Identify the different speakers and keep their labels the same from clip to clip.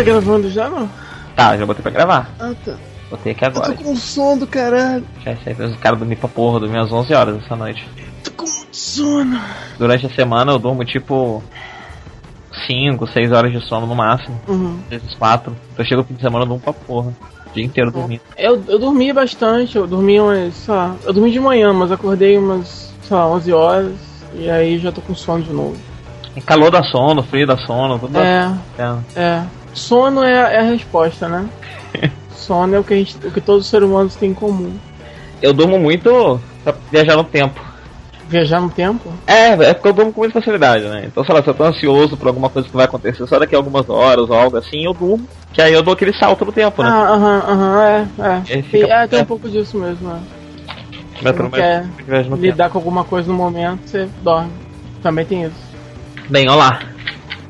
Speaker 1: Tá gravando já, não?
Speaker 2: Tá, já botei pra gravar.
Speaker 1: Ah, tá.
Speaker 2: Botei aqui
Speaker 1: Eu
Speaker 2: agora.
Speaker 1: tô com sono do caralho.
Speaker 2: Já sei, os caras dormir pra porra, dormir às 11 horas essa noite.
Speaker 1: Tô com muito sono.
Speaker 2: Durante a semana eu durmo tipo 5, 6 horas de sono no máximo.
Speaker 1: Uhum.
Speaker 2: Às vezes 4. Então chega o fim de semana eu durmo pra porra. O dia inteiro dormindo.
Speaker 1: Eu, eu dormi bastante, eu dormi umas, sei lá, eu dormi de manhã, mas acordei umas, sei lá, 11 horas. E aí já tô com sono de novo.
Speaker 2: Calor dá sono, frio dá sono, tudo
Speaker 1: É,
Speaker 2: é.
Speaker 1: é. Sono é, é a resposta, né? sono é o que, a gente, o que todos os seres humanos têm em comum.
Speaker 2: Eu durmo muito pra viajar no tempo.
Speaker 1: Viajar no tempo?
Speaker 2: É, é porque eu durmo com muita facilidade, né? Então, sei lá, se eu tô ansioso por alguma coisa que vai acontecer só daqui a algumas horas ou algo assim, eu durmo. Que aí eu dou aquele salto no tempo, né?
Speaker 1: Ah, aham, aham, é, é.
Speaker 2: Fica-
Speaker 1: é, tem um pouco disso mesmo, né?
Speaker 2: Mas
Speaker 1: Você não quer
Speaker 2: no tempo.
Speaker 1: lidar com alguma coisa no momento, você dorme. Também tem isso.
Speaker 2: Bem, olá.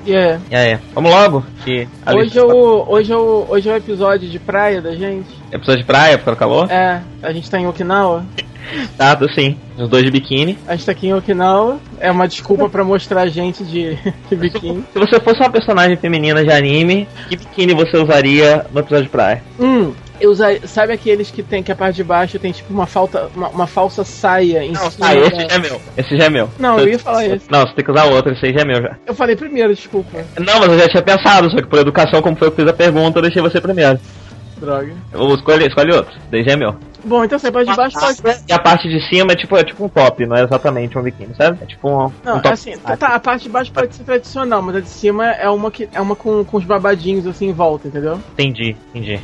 Speaker 1: E é.
Speaker 2: Aí? Vamos logo? Que
Speaker 1: Hoje é, o, hoje, é o, hoje é o episódio de praia da gente.
Speaker 2: tá- Episódio de praia, por calor?
Speaker 1: É, a gente tá em Okinawa.
Speaker 2: Tá, tô sim. Os dois de biquíni.
Speaker 1: A gente tá aqui em Okinawa. É uma desculpa pra mostrar a gente de, de biquíni.
Speaker 2: Se você fosse uma personagem feminina de anime, que biquíni você usaria no episódio de praia?
Speaker 1: Hum, eu sabe aqueles que tem que a parte de baixo tem tipo uma, falta, uma, uma falsa saia em cima?
Speaker 2: Ah, esse
Speaker 1: da-
Speaker 2: já é meu. Esse já é meu.
Speaker 1: Não, eu ia falar esse.
Speaker 2: Não, você tem que usar outro, esse aí já é meu já.
Speaker 1: Eu falei primeiro, desculpa.
Speaker 2: Não, mas eu já tinha pensado, só que por educação, como foi eu que fiz a pergunta, eu deixei você primeiro.
Speaker 1: Droga.
Speaker 2: Eu escolhi, escolhe outro, daí já é meu.
Speaker 1: Bom, então assim, a parte de baixo pode.
Speaker 2: E a parte de cima é tipo, é tipo um top, não é exatamente um biquíni, sabe? É tipo um,
Speaker 1: Não,
Speaker 2: um top.
Speaker 1: assim, tá, tá, a parte de baixo pode ser tradicional, mas a de cima é uma que é uma com, com os babadinhos assim em volta, entendeu?
Speaker 2: Entendi, entendi.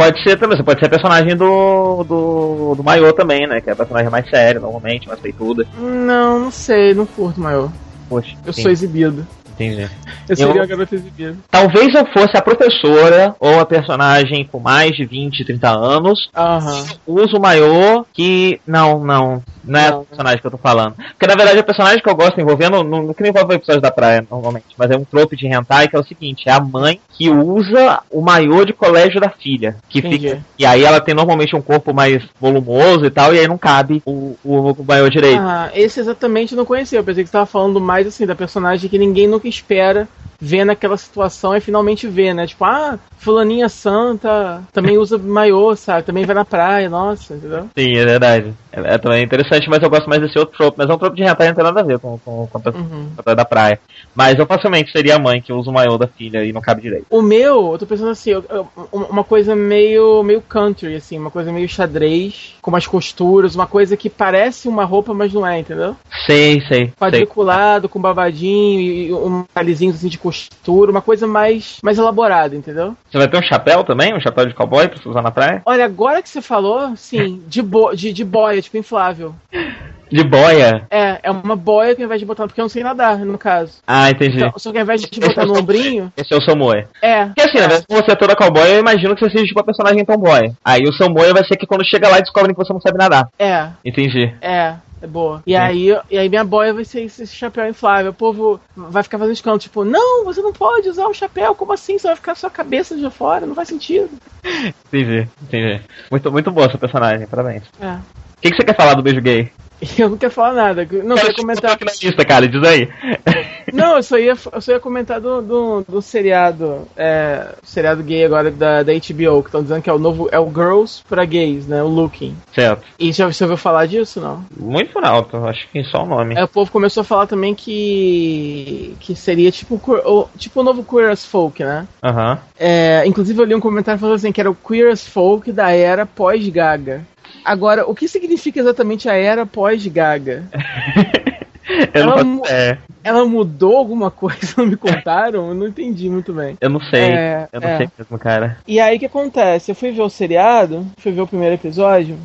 Speaker 2: Pode ser também, você pode ser a personagem do, do, do Maiô também, né? Que é a personagem mais séria, normalmente, mais peituda.
Speaker 1: Não, não sei, não curto maior.
Speaker 2: Poxa,
Speaker 1: Eu
Speaker 2: entendi,
Speaker 1: sou exibido.
Speaker 2: Entendi.
Speaker 1: Eu seria
Speaker 2: Eu-
Speaker 1: a garota exibida.
Speaker 2: Talvez eu fosse a professora ou a personagem com mais de 20, 30 anos.
Speaker 1: Aham.
Speaker 2: Uso o maiô que. Não, não. Não é
Speaker 1: Não.
Speaker 2: a personagem que eu tô falando. Porque na verdade a personagem que eu gosto envolvendo, não, não que envolve o episódio da praia normalmente, mas é um trope de hentai que é o seguinte: é a mãe que usa o maiô de colégio da filha. Que
Speaker 1: Entendi.
Speaker 2: fica. E aí ela tem normalmente um corpo mais volumoso e tal, e aí não cabe o, o, o maiô direito.
Speaker 1: Ah, esse exatamente eu não conhecia. Eu pensei que você tava falando mais assim da personagem que ninguém nunca espera ver naquela situação e finalmente vê, né? Tipo, ah, fulaninha santa também usa maiô, sabe? Também vai na praia, nossa, entendeu?
Speaker 2: Sim, é verdade. É, é também interessante, mas eu gosto mais desse outro trope. Mas é um trope de hentai, não tem nada a ver com, com, com a
Speaker 1: Uhum.
Speaker 2: da praia. Mas eu facilmente seria a mãe que usa o maiô da filha e não cabe direito.
Speaker 1: O meu, eu tô pensando assim, eu- eu- uma coisa meio, meio country, assim, uma coisa meio xadrez, com umas costuras, uma coisa que parece uma roupa, mas não é, entendeu?
Speaker 2: Sei, sei. sei.
Speaker 1: Quadriculado, com babadinho e um alizinho assim de costura, uma coisa mais, mais elaborada, entendeu?
Speaker 2: Você vai ter um chapéu também? Um chapéu de cowboy pra você usar na praia?
Speaker 1: Olha, agora que você falou, sim, de, bo de, de boia, tipo inflável.
Speaker 2: De boia?
Speaker 1: É, é uma boia que ao invés de botar, porque eu não sei nadar, no caso.
Speaker 2: Ah, entendi.
Speaker 1: Então, só que ao invés de botar no ombrinho,
Speaker 2: Esse é o Samoe.
Speaker 1: é.
Speaker 2: Porque assim, na verdade, se você é toda cowboy, eu imagino que você seja tipo a personagem tomboy. Aí o Samoe vai ser que quando chega lá descobrem que você não sabe nadar.
Speaker 1: É,
Speaker 2: Entendi.
Speaker 1: é. É boa. E
Speaker 2: Sim.
Speaker 1: aí, e aí minha boia vai ser esse chapéu inflável. O povo vai ficar fazendo escândalo, tipo, não, você não pode usar o chapéu, como assim? Você vai ficar sua cabeça de fora, não faz sentido.
Speaker 2: Entendi, entendi. Muito, muito boa essa personagem, parabéns.
Speaker 1: É.
Speaker 2: O que, que você quer falar do beijo gay?
Speaker 1: Eu não quero falar nada. Não, eu queria comentar.
Speaker 2: aqui na lista, cara, diz aí.
Speaker 1: Não, eu só ia, eu só ia comentar do, do, do seriado, é, seriado gay agora da, da HBO, que estão dizendo que é o novo, é o Girls pra gays, né, o Looking.
Speaker 2: certo.
Speaker 1: E já você ouviu falar disso, não?
Speaker 2: Muito por alto, acho que só o nome.
Speaker 1: Aí o povo começou a falar também que que seria tipo, o- tipo o novo Queer as Folk, né?
Speaker 2: Aham.
Speaker 1: É, inclusive eu li um comentário falando assim que era o Queer as Folk da era pós-Gaga. Agora, o que significa exatamente a era pós-Gaga? Ela mu-
Speaker 2: ideia.
Speaker 1: Ela mudou alguma coisa? Não me contaram? Eu não entendi muito bem.
Speaker 2: eu não sei.
Speaker 1: É,
Speaker 2: eu não
Speaker 1: é.
Speaker 2: sei mesmo, cara.
Speaker 1: E aí o que acontece? Eu fui ver o seriado, fui ver o primeiro episódio.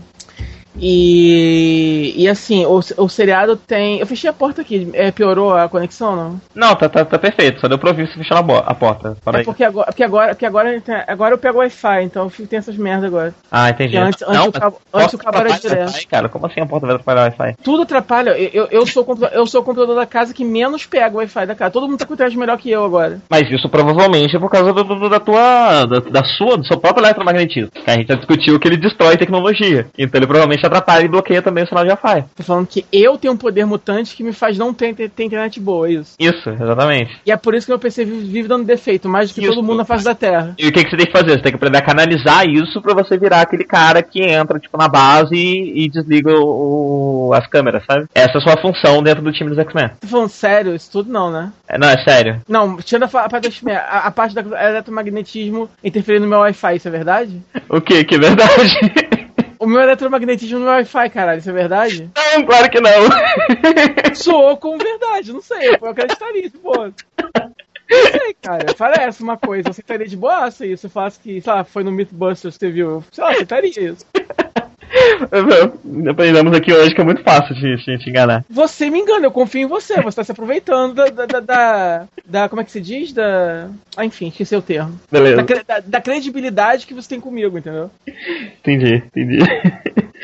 Speaker 1: E, e assim, o, o seriado tem. Eu fechei a porta aqui, é, piorou a conexão, não?
Speaker 2: Não, tá, tá, tá perfeito. Só deu pra ouvir você fechar a, porta. Para
Speaker 1: É porque agora, porque agora, porque agora, agora eu pego Wi-Fi, então eu tem essas merdas agora.
Speaker 2: Ah, entendi.
Speaker 1: Porque antes- antes o
Speaker 2: mas
Speaker 1: cabo- antes o cabo era direto.
Speaker 2: Wi-Fi, cara, como assim a porta vai atrapalhar o Wi-Fi?
Speaker 1: Tudo atrapalha. Eu, eu, eu sou, o eu sou o computador da casa que menos pega o Wi-Fi da casa. Todo mundo tá com internet melhor que eu agora.
Speaker 2: Mas isso provavelmente é por causa do, do- da tua. Da, da sua, do seu próprio eletromagnetismo. A gente já discutiu que ele destrói tecnologia. Então ele provavelmente te atrapalha e bloqueia também o sinal de Wi-Fi.
Speaker 1: Tô falando que eu tenho um poder mutante que me faz não ter, ter, ter internet boa, é isso.
Speaker 2: Isso, exatamente.
Speaker 1: E é por isso que meu PC vive, vive dando defeito, mais do que
Speaker 2: Isso.
Speaker 1: todo mundo na face da Terra.
Speaker 2: E o que, que você tem que fazer? Você tem que aprender a canalizar isso pra você virar aquele cara que entra, tipo, na base e, e desliga o, o- as câmeras, sabe? Essa é a sua função dentro do time dos X-Men.
Speaker 1: Tô falando sério, isso tudo não, né?
Speaker 2: É, não, é sério.
Speaker 1: Não, tirando a, a parte da X-Men, a, a parte do eletromagnetismo interferindo no meu Wi-Fi, isso é verdade?
Speaker 2: O que? Que é verdade?
Speaker 1: O meu eletromagnetismo no Wi-Fi, caralho, isso é verdade?
Speaker 2: não, claro que não.
Speaker 1: Soou como verdade, não sei, eu acreditaria, pô. Não sei, cara. Parece uma coisa. Eu aceitaria de boaça isso. Eu falasse que, sei lá, foi no Mythbusters que você viu. Eu, sei lá, aceitaria isso.
Speaker 2: Aprendemos aqui hoje que é muito fácil de, te enganar.
Speaker 1: Você me engana, eu confio em você. Você tá se aproveitando da. da, da, da- como é que se diz? Da. Ah, enfim, esqueci o termo.
Speaker 2: Beleza.
Speaker 1: da- da credibilidade que você tem comigo, entendeu?
Speaker 2: Entendi, entendi.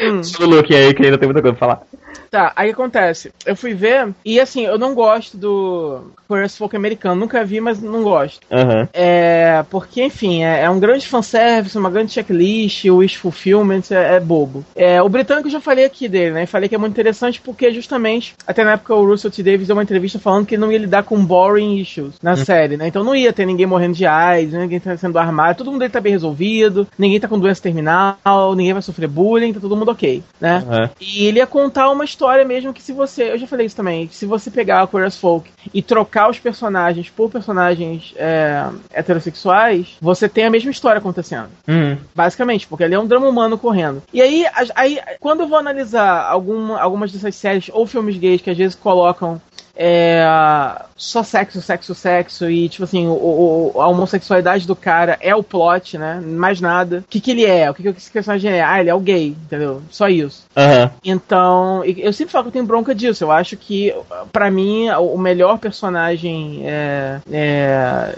Speaker 1: Hum.
Speaker 2: Luke aí que ainda tem muita coisa pra falar.
Speaker 1: Tá, aí acontece. Eu fui ver, e assim, eu não gosto do Chorus Folk americano. Nunca vi, mas não gosto.
Speaker 2: Aham.
Speaker 1: É, porque, enfim, é, é um grande fanservice, uma grande checklist, o wish fulfillment é, é bobo. É, o britânico eu já falei aqui dele, né? Falei que é muito interessante porque, justamente, até na época o Russell T. Davis deu uma entrevista falando que ele não ia lidar com boring issues na série, né? Então não ia ter ninguém morrendo de AIDS, ninguém tá sendo armado, todo mundo ele tá bem resolvido, ninguém tá com doença terminal, ninguém vai sofrer bullying, tá todo mundo ok, né?
Speaker 2: Aham.
Speaker 1: E ele ia contar uma história mesmo que se você. Eu já falei isso também. Se você pegar a Queer as Folk e trocar os personagens por personagens é, heterossexuais, você tem a mesma história acontecendo.
Speaker 2: Uhum.
Speaker 1: Basicamente, porque ali é um drama humano correndo. E aí, aí quando eu vou analisar alguma, algumas dessas séries ou filmes gays que às vezes colocam é, só sexo, sexo, sexo e tipo assim, o, o- a homossexualidade do cara é o plot, né? Mais nada. O que, que ele é? O que, que esse personagem é? Ah, ele é o gay, entendeu? Só isso.
Speaker 2: Aham.
Speaker 1: Então, eu sempre falo que eu tenho bronca disso. Eu acho que, pra mim, o melhor personagem é, é,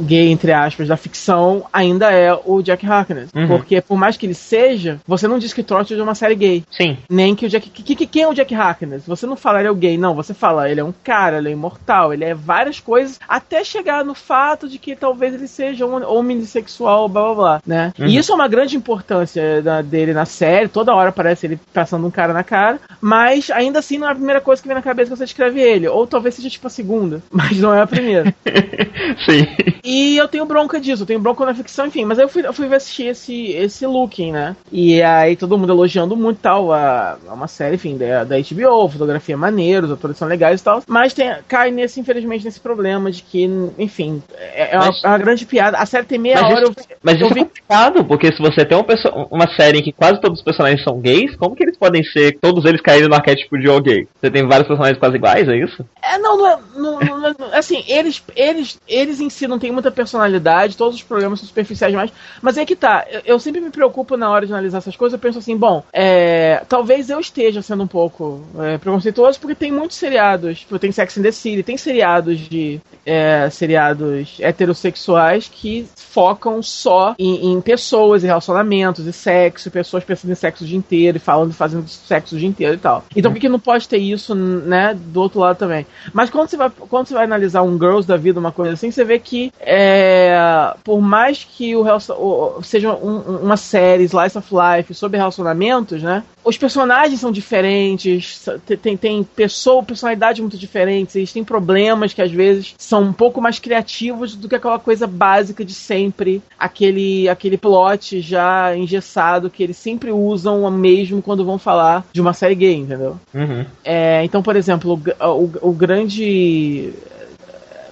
Speaker 1: gay, entre aspas, da ficção ainda é o Jack Harkness.
Speaker 2: Uhum.
Speaker 1: Porque, por mais que ele seja, você não diz que Torchwood é uma série gay.
Speaker 2: Sim.
Speaker 1: Nem que o Jack. Que, que- quem é o Jack Harkness? Você não fala ele é o gay, não. Você fala ele é um cara, ele é imortal, ele é várias coisas, até chegar no fato de que talvez ele seja um homossexual, blá blá blá, né?
Speaker 2: Uhum.
Speaker 1: E isso é uma grande importância da- dele na série. Toda hora parece ele passando um cara na cara, mas ainda assim não é a primeira coisa que vem na cabeça quando você descreve ele. Ou talvez seja tipo a segunda, mas não é a primeira.
Speaker 2: Sim.
Speaker 1: E eu tenho bronca disso, eu tenho bronca na ficção, enfim. Mas aí eu fui, eu fui assistir esse, esse Looking, né? E aí todo mundo elogiando muito tal. A, a uma série, enfim, da, da HBO, fotografia maneira, os atores são legais e tal. Mas tem, cai nesse, infelizmente, nesse problema de que, enfim, é, é uma,
Speaker 2: Mas-
Speaker 1: é uma grande piada. A série tem meia
Speaker 2: Mas
Speaker 1: hora.
Speaker 2: isso,
Speaker 1: eu,
Speaker 2: mas
Speaker 1: eu
Speaker 2: isso é
Speaker 1: vi-
Speaker 2: complicado, porque se você tem uma, pessoa- uma série em que quase todos os personagens são gays, como que eles podem ser, todos eles caírem no arquétipo de gay? Você tem vários personagens quase iguais, é isso?
Speaker 1: É, não, não é. não- não é- assim, eles, eles, eles em si não têm muita personalidade, todos os programas são superficiais demais. Mas é que tá, eu, eu sempre me preocupo na hora de analisar essas coisas, eu penso assim, bom, é, talvez eu esteja sendo um pouco é, preconceituoso, porque tem muitos seriados, tipo, tem Sex and the City, tem seriados de. é, seriados heterossexuais que focam só em, em pessoas e relacionamentos e sexo, pessoas pensando em sexo o dia inteiro e falando, fazendo sexo o dia inteiro e tal. Então por que que não pode ter isso, né, do outro lado também? Mas quando você vai, quando você vai analisar um Girls da vida, uma coisa assim, você vê que é, por mais que o, seja um- um- uma série Slice of Life sobre relacionamentos, né? Os personagens são diferentes, tem, tem, pessoa, personalidades muito diferentes, eles têm problemas que às vezes são um pouco mais criativos do que aquela coisa básica de sempre, aquele, aquele plot já engessado que eles sempre usam mesmo quando vão falar de uma série gay, entendeu?
Speaker 2: Uhum.
Speaker 1: É, então, por exemplo, o, o, o grande.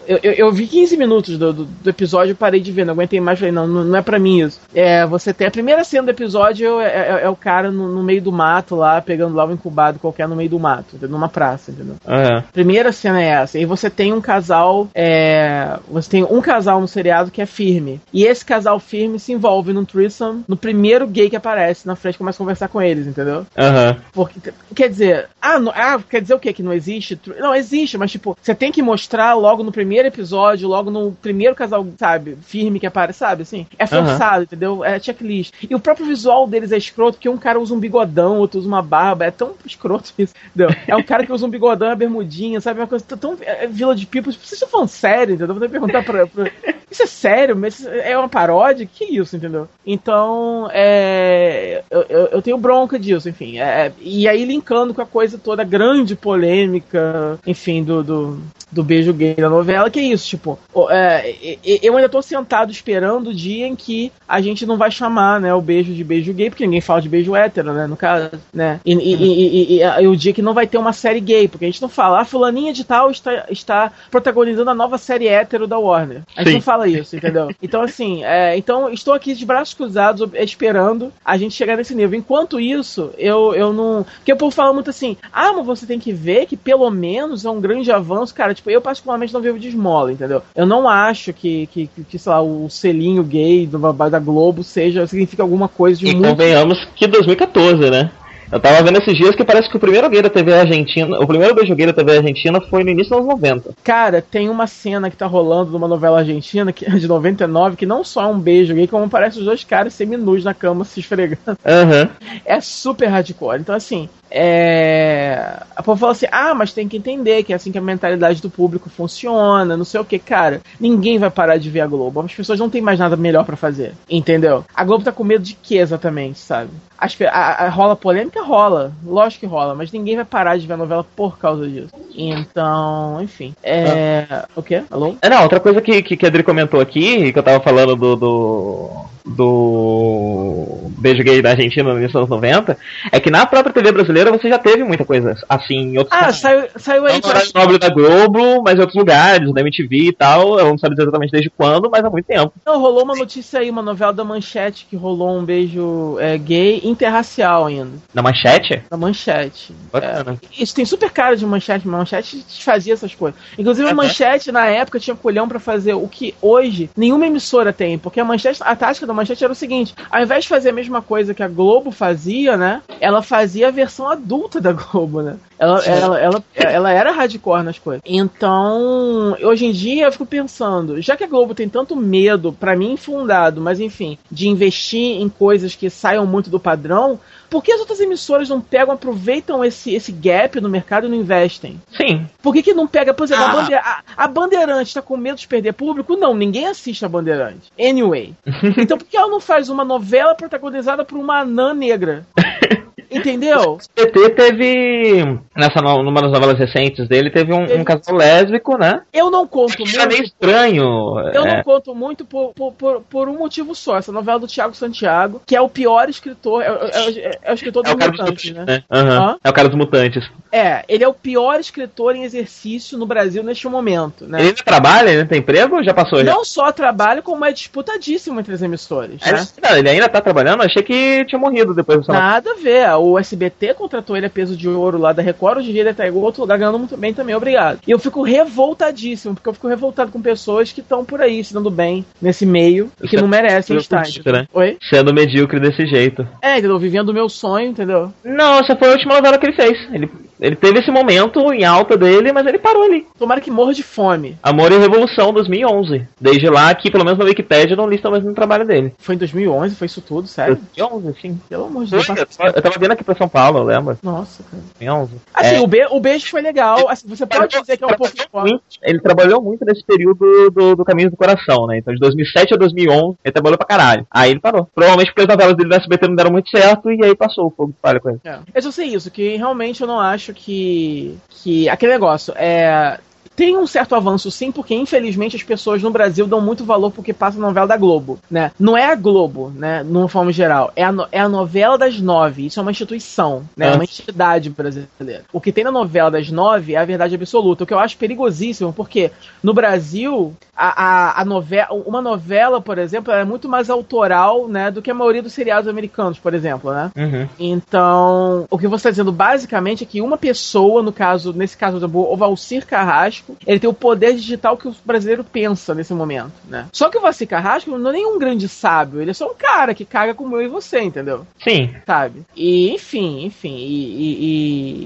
Speaker 1: Eu, eu, eu vi 15 minutos do, do, do episódio e parei de ver, não aguentei mais, falei, não, não, não é pra mim isso. É, você tem a primeira cena do episódio é, é, é o cara no, no meio do mato lá, pegando lá um incubado qualquer no meio do mato, numa praça, entendeu?
Speaker 2: Aham.
Speaker 1: Primeira cena é essa. E você tem um casal. é, Você tem um casal no seriado que é firme. E esse casal firme se envolve num threesome no primeiro gay que aparece na frente começa a conversar com eles, entendeu?
Speaker 2: Aham.
Speaker 1: Porque, quer dizer, ah, não- ah, quer dizer o quê? Que não existe? Não, existe, mas tipo, você tem que mostrar logo no primeiro primeiro episódio, logo no primeiro casal, sabe, firme que aparece, sabe, assim. É forçado, uhum. entendeu? É checklist. E o próprio visual deles é escroto, porque um cara usa um bigodão, outro usa uma barba. É tão escroto isso. Entendeu? É um cara que usa um bigodão e a bermudinha, sabe? Uma coisa tão. É, Vila de People. Vocês estão falando sério, entendeu? Vou perguntar pra, pra. Isso é sério? Mas é uma paródia? Que isso, entendeu? Então, é. Eu, eu, eu tenho bronca disso, enfim. É, e aí, linkando com a coisa toda, grande polêmica, enfim, do, do do beijo gay da novela, que é isso, tipo, é, eu ainda tô sentado esperando o dia em que a gente não vai chamar, né, o beijo de beijo gay, porque ninguém fala de beijo hétero, né, no caso, né, e, e, e, e, o dia que não vai ter uma série gay, porque a gente não fala, ah, fulaninha de tal está, está protagonizando a nova série hétero da Warner. A gente Sim. não fala isso, entendeu? Então, assim, é, então estou aqui de braços cruzados esperando a gente chegar nesse nível. Enquanto isso, eu, eu não... Porque o povo fala muito assim, ah, mas você tem que ver que pelo menos é um grande avanço, cara, tipo, eu particularmente não vivo de esmola, entendeu? Eu não acho que, que, que, sei lá, o selinho gay do, da Globo seja, significa alguma coisa de
Speaker 2: e
Speaker 1: muito...
Speaker 2: convenhamos que 2014, né? Eu tava vendo esses dias que parece que o primeiro gay da TV Argentina, o primeiro beijo gay da TV Argentina foi no início dos anos 90.
Speaker 1: Cara, tem uma cena que tá rolando numa novela argentina que, de 99 que não só é um beijo gay, como parece os dois caras seminus na cama se esfregando.
Speaker 2: Uhum.
Speaker 1: É super hardcore. Então, assim, é... A povo fala assim: ah, mas tem que entender que é assim que a mentalidade do público funciona, não sei o que. Cara, ninguém vai parar de ver a Globo. As pessoas não têm mais nada melhor para fazer, entendeu? A Globo tá com medo de quê exatamente, sabe? As, a, a, rola polêmica? Rola. Lógico que rola, mas ninguém vai parar de ver a novela por causa disso. Então, enfim. É. Ah. O quê? Alô?
Speaker 2: É, não, outra coisa que, que, que a Adri comentou aqui, que eu tava falando do, do do beijo gay da Argentina nos anos 90, é que na própria TV brasileira você já teve muita coisa assim em outros
Speaker 1: Ah, saiu, saiu aí.
Speaker 2: Não nobre da Globo, mas em outros lugares, da MTV e tal, eu não sabia exatamente desde quando, mas há muito tempo.
Speaker 1: Não, rolou uma notícia aí, uma novela da Manchete que rolou um beijo é, gay interracial ainda.
Speaker 2: Na Manchete?
Speaker 1: Na Manchete. É, isso tem super cara de Manchete, Manchete fazia essas coisas. Inclusive a Manchete na época tinha colhão para fazer o que hoje nenhuma emissora tem, porque a Manchete, a tática da Manchete era o seguinte: ao invés de fazer a mesma coisa que a Globo fazia, né? Ela fazia a versão adulta da Globo, né? Ela, ela, ela, ela, era hardcore nas coisas. Então, hoje em dia eu fico pensando, já que a Globo tem tanto medo, para mim infundado, mas enfim, de investir em coisas que saiam muito do padrão, por que as outras emissoras não pegam, aproveitam esse, esse gap no mercado e não investem?
Speaker 2: Sim.
Speaker 1: Por que, que não pega, por exemplo, ah. a, bandeira, a, a, Bandeirante tá com medo de perder público? Não, ninguém assiste a Bandeirante. Anyway. então por que ela não faz uma novela protagonizada por uma anã negra? Entendeu? O
Speaker 2: SBT teve, nessa numa das novelas recentes dele, teve um, um casal lésbico, né?
Speaker 1: Eu não conto muito.
Speaker 2: É meio estranho.
Speaker 1: Eu é. não conto muito por, por, por, por, um motivo só. Essa novela do Tiago Santiago, que é o pior escritor. É, é, é, é o escritor
Speaker 2: é dos Mutantes, né? né? Uhum. É o cara dos Mutantes.
Speaker 1: É, ele é o pior escritor em exercício no Brasil neste momento, né?
Speaker 2: Ele trabalha, ele tem emprego ou já passou?
Speaker 1: Não só trabalha, como é disputadíssimo entre as emissoras.
Speaker 2: Né? Não, ele ainda tá trabalhando? Achei que tinha morrido depois
Speaker 1: do Nada a ver o SBT contratou ele a peso de ouro lá da Record, hoje em dia ele tá em outro lugar ganhando muito bem também, obrigado. E eu fico revoltadíssimo, porque eu fico revoltado com pessoas que estão por aí se dando bem nesse meio e que não merecem estar.
Speaker 2: Né? Oi? Sendo medíocre desse jeito.
Speaker 1: É, entendeu? Vivendo o meu sonho, entendeu?
Speaker 2: Não, essa foi a última novela que ele fez. Ele, ele teve esse momento em alta dele, mas ele parou ali.
Speaker 1: Tomara que morra de fome.
Speaker 2: Amor e Revolução 2011. Desde lá, aqui, pelo menos na Wikipedia, não lista mais no trabalho dele.
Speaker 1: Foi em 2011, foi isso tudo, sério?
Speaker 2: 2011, sim.
Speaker 1: Pelo amor de Deus.
Speaker 2: Eu tava vendo aqui pra São Paulo, eu lembro.
Speaker 1: Nossa, cara.
Speaker 2: 2011.
Speaker 1: Assim, é. o, be o beijo foi legal. Assim, você pode dizer que é um pouco
Speaker 2: muito, Ele trabalhou muito nesse período do, do Caminho do Coração, né? Então, de 2007 a 2011, ele trabalhou pra caralho. Aí ele parou. Provavelmente porque as novelas dele no SBT não deram muito certo e aí passou o fogo de palha com ele.
Speaker 1: É. Eu só sei isso, que realmente eu não acho que. que aquele negócio é tem um certo avanço sim, porque infelizmente as pessoas no Brasil dão muito valor porque passa a novela da Globo, né? Não é a Globo, né? Numa forma geral. É a, no, é a novela das nove. Isso é uma instituição, né? É uma entidade brasileira. O que tem na novela das nove é a verdade absoluta. O que eu acho perigosíssimo, porque no Brasil, a, a, a novela, uma novela, por exemplo, é muito mais autoral, né? Do que a maioria dos seriados americanos, por exemplo, né?
Speaker 2: Uhum.
Speaker 1: Então, o que você está dizendo basicamente é que uma pessoa, no caso, nesse caso, o Valcir Carrasco, Carrasco, ele tem o poder digital que o brasileiro pensa nesse momento, né? Só que o Vassi Carrasco não é nenhum grande sábio, ele é só um cara que caga como eu e você, entendeu?
Speaker 2: Sim.
Speaker 1: Sabe? E, enfim, enfim, e... e-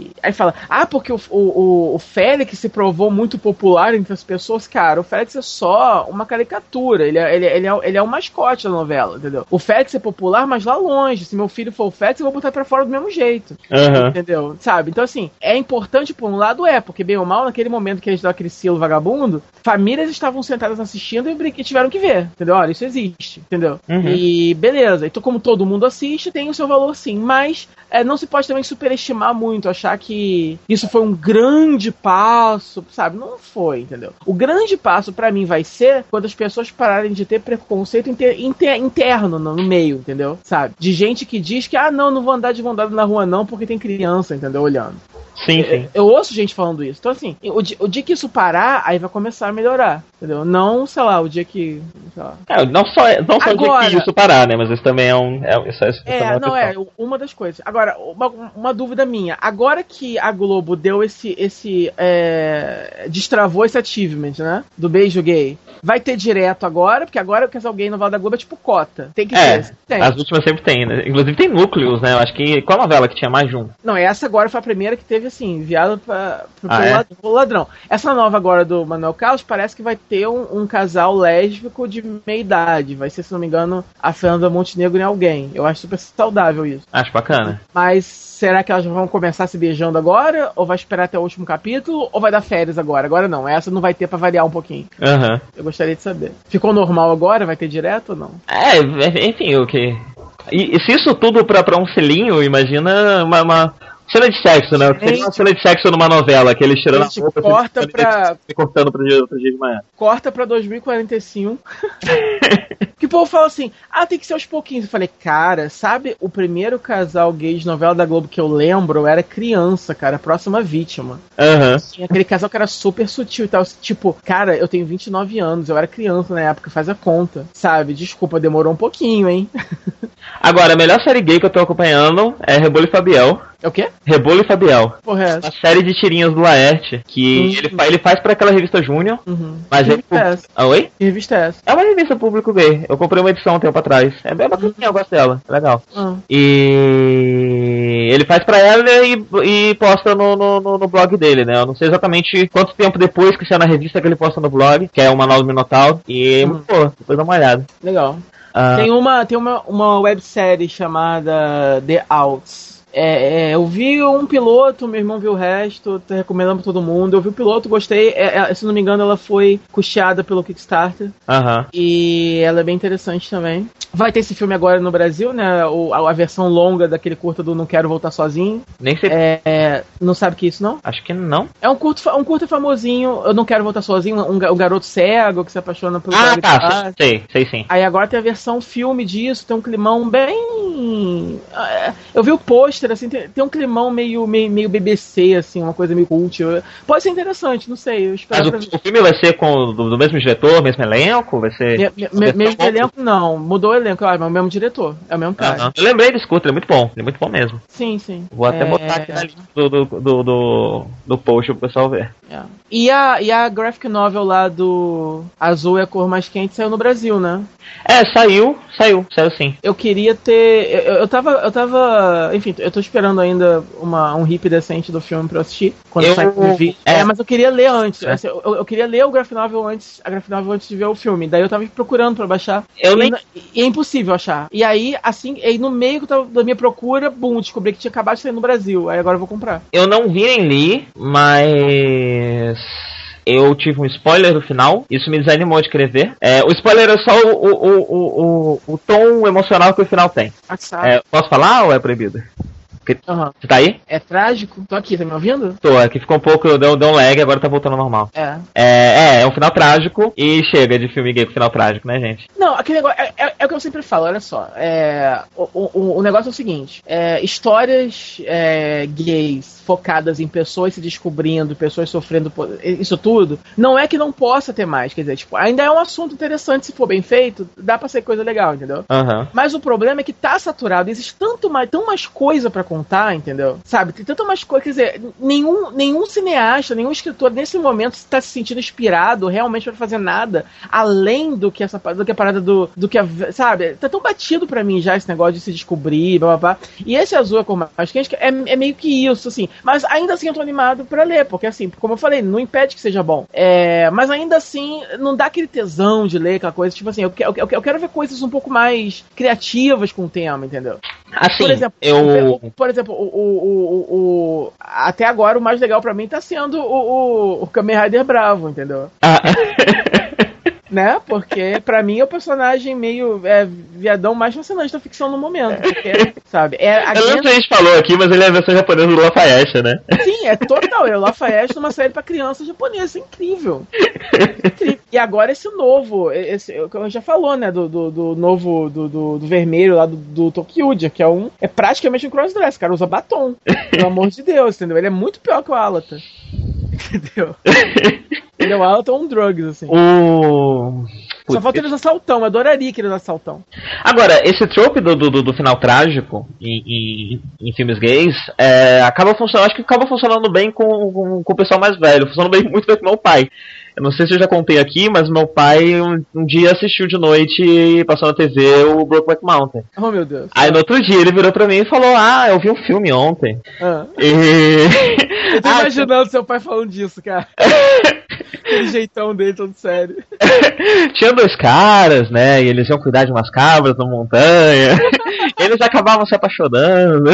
Speaker 1: e- Aí fala, ah, porque o, o, o Félix se provou muito popular entre as pessoas, cara, o Félix é só uma caricatura, ele é, ele, é- ele, é, ele é o mascote da novela, entendeu? O Félix é popular, mas lá longe, se meu filho for o Félix, eu vou botar pra fora do mesmo jeito.
Speaker 2: Aham.
Speaker 1: Entendeu? Sabe? Então, assim, é importante por um lado, é, porque bem ou mal, naquele momento que eles dão aquele selo vagabundo, famílias estavam sentadas assistindo e tiveram que ver. Entendeu? Olha, isso existe. Entendeu?
Speaker 2: Uhum.
Speaker 1: E beleza. Então, como todo mundo assiste, tem o seu valor sim. Mas é, não se pode também superestimar muito, achar que isso foi um grande passo, sabe? Não foi, entendeu? O grande passo pra mim vai ser quando as pessoas pararem de ter preconceito inter- inter- interno no, no meio, entendeu? Sabe? De gente que diz que, ah, não, não vou andar de mão dada na rua não, porque tem criança, entendeu? Olhando.
Speaker 2: Sim, sim.
Speaker 1: Eu ouço gente falando isso. Então, assim, o dia, o dia que isso parar, aí vai começar a melhorar, entendeu? Não, sei lá, o dia que.
Speaker 2: É, não só, não só
Speaker 1: Agora-
Speaker 2: de que isso parar, né? Mas isso também é um. É, isso é, isso
Speaker 1: É,
Speaker 2: uma
Speaker 1: não, é, uma das coisas. Agora, uma, uma dúvida minha. Agora que a Globo deu esse. esse é, destravou esse achievement, né? Do beijo gay. Vai ter direto agora, porque agora o casal gay no Val da Globo é tipo cota. Tem que
Speaker 2: É,
Speaker 1: ter. Tem.
Speaker 2: as últimas sempre tem, né? Inclusive tem núcleos, né? Eu acho que. Qual novela que tinha mais de um?
Speaker 1: Não, essa agora foi a primeira que teve, assim, enviada pra, pro,
Speaker 2: Ah, é?
Speaker 1: pelo ladrão. Essa nova agora do Manuel Carlos parece que vai ter um, um casal lésbico de meia idade. Vai ser, se não me engano, a Fernanda Montenegro em alguém. Eu acho super saudável isso.
Speaker 2: Acho bacana.
Speaker 1: Mas será que elas vão começar se beijando agora? Ou vai esperar até o último capítulo? Ou vai dar férias agora? Agora não. Essa não vai ter pra variar um pouquinho.
Speaker 2: Aham.
Speaker 1: Eu gostaria de saber. Ficou normal agora? Vai ter direto ou não?
Speaker 2: É, enfim, o que. E, e se isso tudo pra, pra um selinho, imagina uma, uma cena de sexo, né? Seria uma cena de sexo numa novela, que eles tirando
Speaker 1: A gente
Speaker 2: a roupa
Speaker 1: corta
Speaker 2: se,
Speaker 1: pra-
Speaker 2: se cortando pro dia, pro dia de manhã.
Speaker 1: corta pra 2045. que o povo fala assim: ah, tem que ser aos pouquinhos. Eu falei, cara, sabe o primeiro casal gay de novela da Globo que eu lembro? Era criança, cara, próxima vítima.
Speaker 2: Aham.
Speaker 1: Tinha aquele casal que era super sutil e tal. Tipo, cara, eu tenho 29 anos, eu era criança na época, faz a conta, sabe? Desculpa, demorou um pouquinho, hein?
Speaker 2: Agora, a melhor série gay que eu tô acompanhando é Rebolo e Fabiel.
Speaker 1: É o quê?
Speaker 2: Rebolo e Fabiel.
Speaker 1: Porra, é essa?
Speaker 2: Uma série de tirinhas do Laerte, que
Speaker 1: Hum.
Speaker 2: ele, fa- ele faz pra aquela revista Júnior,
Speaker 1: Uhum.
Speaker 2: mas
Speaker 1: que
Speaker 2: é.
Speaker 1: revista é essa?
Speaker 2: Ah, oi?
Speaker 1: Que revista é essa?
Speaker 2: É uma revista público gay. Eu comprei uma edição um tempo atrás. É bem bacaninha, eu gosto dela. É legal.
Speaker 1: Ah.
Speaker 2: E ele faz pra ela e, e posta no, no, no- no blog dele, né? Eu não sei exatamente quanto tempo depois que saiu na revista que ele posta no blog, que é o Manual do Minotauro. E,
Speaker 1: Uhum.
Speaker 2: pô, depois dá uma olhada.
Speaker 1: Legal.
Speaker 2: Ah,
Speaker 1: Tem uma, tem uma, uma websérie chamada The Outs. É, é, eu vi um piloto, meu irmão viu o resto, tô recomendando pra todo mundo. Eu vi o piloto, gostei. É, é, se não me engano, ela foi custeada pelo Kickstarter.
Speaker 2: Aham.
Speaker 1: E ela é bem interessante também. Vai ter esse filme agora no Brasil, né? O, a, a versão longa daquele curta do Não Quero Voltar Sozinho.
Speaker 2: Nem sei.
Speaker 1: É, não sabe que é isso, não?
Speaker 2: Acho que não.
Speaker 1: É um curto, um curta famosinho. Eu não quero voltar sozinho. Um, um garoto cego que se apaixona pelo
Speaker 2: Ah, tá. Sei, sei sim.
Speaker 1: Aí agora tem a versão filme disso, tem um climão bem. Eu vi o pôster, assim, tem, tem um climão meio, meio, meio BBC, assim, uma coisa meio cult. Pode ser interessante, não sei. Eu espero
Speaker 2: Mas o, o filme vai ser com do, do mesmo diretor, mesmo elenco? Vai ser.
Speaker 1: Me- me- me- mesmo elenco, não. Mudou o elenco, ah, mas é o mesmo diretor. É o mesmo cara.
Speaker 2: Aham. Eu lembrei desse curto, ele é muito bom. Ele é muito bom mesmo.
Speaker 1: Sim, sim.
Speaker 2: Vou até
Speaker 1: É,
Speaker 2: botar aqui na lista do, do, do, do, do post pro pessoal ver.
Speaker 1: é. E, a, e a graphic novel lá do Azul é a cor mais quente saiu no Brasil, né?
Speaker 2: É, saiu, saiu, saiu sim.
Speaker 1: Eu queria ter. Eu, eu tava. Eu tava. Enfim, eu tô esperando ainda uma, um hip decente do filme pra eu assistir. Quando
Speaker 2: Eu-
Speaker 1: sair o vídeo.
Speaker 2: é.
Speaker 1: Mas eu queria ler antes.
Speaker 2: É.
Speaker 1: Assim, Eu, eu queria ler o graphic novel antes, a graphic novel antes de ver o filme. Daí eu tava procurando pra baixar.
Speaker 2: Eu
Speaker 1: e,
Speaker 2: nem.
Speaker 1: e é impossível achar. E aí, assim, aí no meio eu da minha procura, bum, descobri que tinha acabado de sair no Brasil. Aí agora eu vou comprar.
Speaker 2: Eu não vi nem li, mas. Eu tive um spoiler no final, isso me desanimou de escrever. É, o spoiler é só o, o, o, o, o, tom emocional que o final tem.
Speaker 1: Ah?
Speaker 2: É, posso falar ou é proibido? Você tá aí?
Speaker 1: É trágico? Tô aqui, tá me ouvindo?
Speaker 2: Tô, aqui ficou um pouco, deu, deu um lag, agora tá voltando ao normal.
Speaker 1: É.
Speaker 2: É, é, é um final trágico e chega de filme gay com final trágico, né, gente?
Speaker 1: Não, aquele negócio. É, é- é o que eu sempre falo, olha só. É, o, o, o negócio é o seguinte: é, histórias é, gays focadas em pessoas se descobrindo, pessoas sofrendo, isso tudo, não é que não possa ter mais. Quer dizer, tipo, ainda é um assunto interessante se for bem feito, dá pra ser coisa legal, entendeu?
Speaker 2: Aham.
Speaker 1: Mas o problema é que tá saturado, existe tanto mais, tão mais coisa pra contar contar, entendeu? Sabe, tem tanto mais coisas, quer dizer, nenhum, nenhum cineasta, nenhum escritor nesse momento está se sentindo inspirado realmente para fazer nada além do que essa do que a parada do, do que a, sabe, tá tão batido para mim já esse negócio de se descobrir, blá, blá, blá. E esse azul é com mais quente é, é meio que isso, assim. Mas ainda assim eu tô animado para ler, porque assim, como eu falei, não impede que seja bom. É, mas ainda assim, não dá aquele tesão de ler aquela coisa, tipo assim, eu, eu, eu quero ver coisas um pouco mais criativas com o tema, entendeu?
Speaker 2: Assim,
Speaker 1: por exemplo,
Speaker 2: eu...
Speaker 1: por exemplo, o, o, o, até agora o mais legal para mim tá sendo o, o Kamen Rider Bravo, entendeu?
Speaker 2: Ah.
Speaker 1: né? Porque para mim é o personagem meio é, viadão mais fascinante da ficção no momento. Porque, sabe? É,
Speaker 2: a eu sei se a gente falou aqui, mas ele é a versão japonesa do Lafayette, né?
Speaker 1: Sim, é total. É o Lafayette numa série pra criança japonesa. É incrível. incrível. E agora esse novo, esse, eu já falou, né? Do, do, do novo, do, do, do, vermelho lá do, do Tokyuja, que é um. É praticamente um crossdress, cara. Usa batom. Pelo amor de Deus, entendeu? Ele é muito pior que o Alata. Entendeu? Ele é o Alata on drugs, assim.
Speaker 2: O.
Speaker 1: Só falta ele usar saltão, eu adoraria que ele usasse saltão.
Speaker 2: Agora, esse trope do, do, do final trágico em, em, em filmes gays é, acaba funcionando, acho que acaba funcionando bem com, com, com, o pessoal mais velho, funciona bem, muito bem com meu pai. Eu não sei se eu já contei aqui, mas meu pai um, um dia assistiu de noite, passou na TV, o Brokeback Mountain.
Speaker 1: Oh, meu Deus.
Speaker 2: Aí no outro dia ele virou pra mim e falou, ah, eu vi um filme ontem.
Speaker 1: Ah.
Speaker 2: E...
Speaker 1: Eu tô ah, imaginando seu pai falando disso, cara. Aquele jeitão dele todo sério.
Speaker 2: Tinha dois caras, né? E eles iam cuidar de umas cabras na montanha. eles acabavam se apaixonando.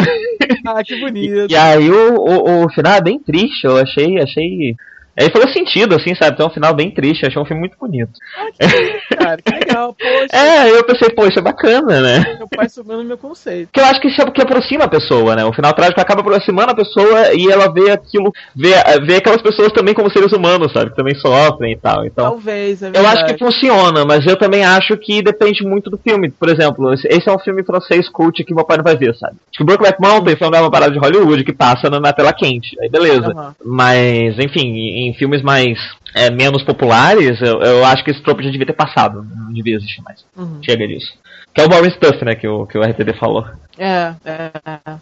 Speaker 1: Ah, que bonito.
Speaker 2: E, e aí o, o, o, final é bem triste, eu achei, achei Aí falou sentido, assim, sabe? Tem um final bem triste, achei um filme muito bonito.
Speaker 1: Ah, que, cara, que legal, poxa.
Speaker 2: É, eu pensei, poxa, bacana, né?
Speaker 1: Meu pai subindo meu conceito.
Speaker 2: Que eu acho que isso é porque aproxima a pessoa, né? O final trágico acaba aproximando a pessoa e ela vê aquilo, vê, vê aquelas pessoas também como seres humanos, sabe? Que também sofrem e tal. Então,
Speaker 1: Talvez, é
Speaker 2: Eu acho que funciona, mas eu também acho que depende muito do filme. Por exemplo, esse é um filme francês cult que meu pai não vai ver, sabe? Acho que Brokeback Mountain foi uma parada de Hollywood que passa na, tela quente. Aí beleza. Uhum. Mas, enfim, em filmes mais é, menos populares, eu, eu, acho que esse tropo já devia ter passado. Não devia existir mais. Uhum. Chega disso. Que é o boring stuff, né, que o, que o RTD falou.
Speaker 1: É, é,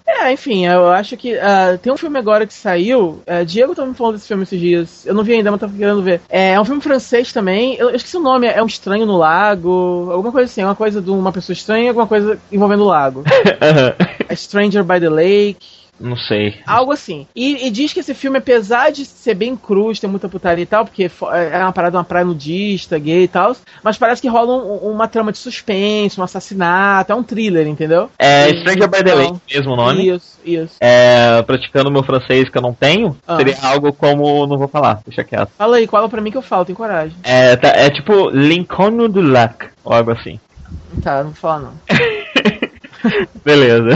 Speaker 1: é, enfim, eu acho que uh, tem um filme agora que saiu. Uh, Diego tá me falando desse filme esses dias. Eu não vi ainda, mas tava querendo ver. É, é um filme francês também. Eu, eu, esqueci o nome, é Um Estranho no Lago. Alguma coisa assim, uma coisa de uma pessoa estranha, alguma coisa envolvendo o lago. é Stranger by the Lake.
Speaker 2: Não sei.
Speaker 1: Algo assim. E, e, diz que esse filme, apesar de ser bem cruz, ter muita putaria e tal, porque é uma parada, uma praia nudista, gay e tal, mas parece que rola um, uma trama de suspense, um assassinato, é um thriller, entendeu?
Speaker 2: É e, Stranger by the Lake, mesmo nome.
Speaker 1: Isso, isso.
Speaker 2: É, praticando meu francês que eu não tenho, ah. seria algo como. Não vou falar, deixa quieto.
Speaker 1: Fala aí, fala pra mim que eu falo, tem coragem.
Speaker 2: É, tá, é tipo Lincoln do Lac, ou algo assim.
Speaker 1: Tá, não vou falar não.
Speaker 2: Beleza.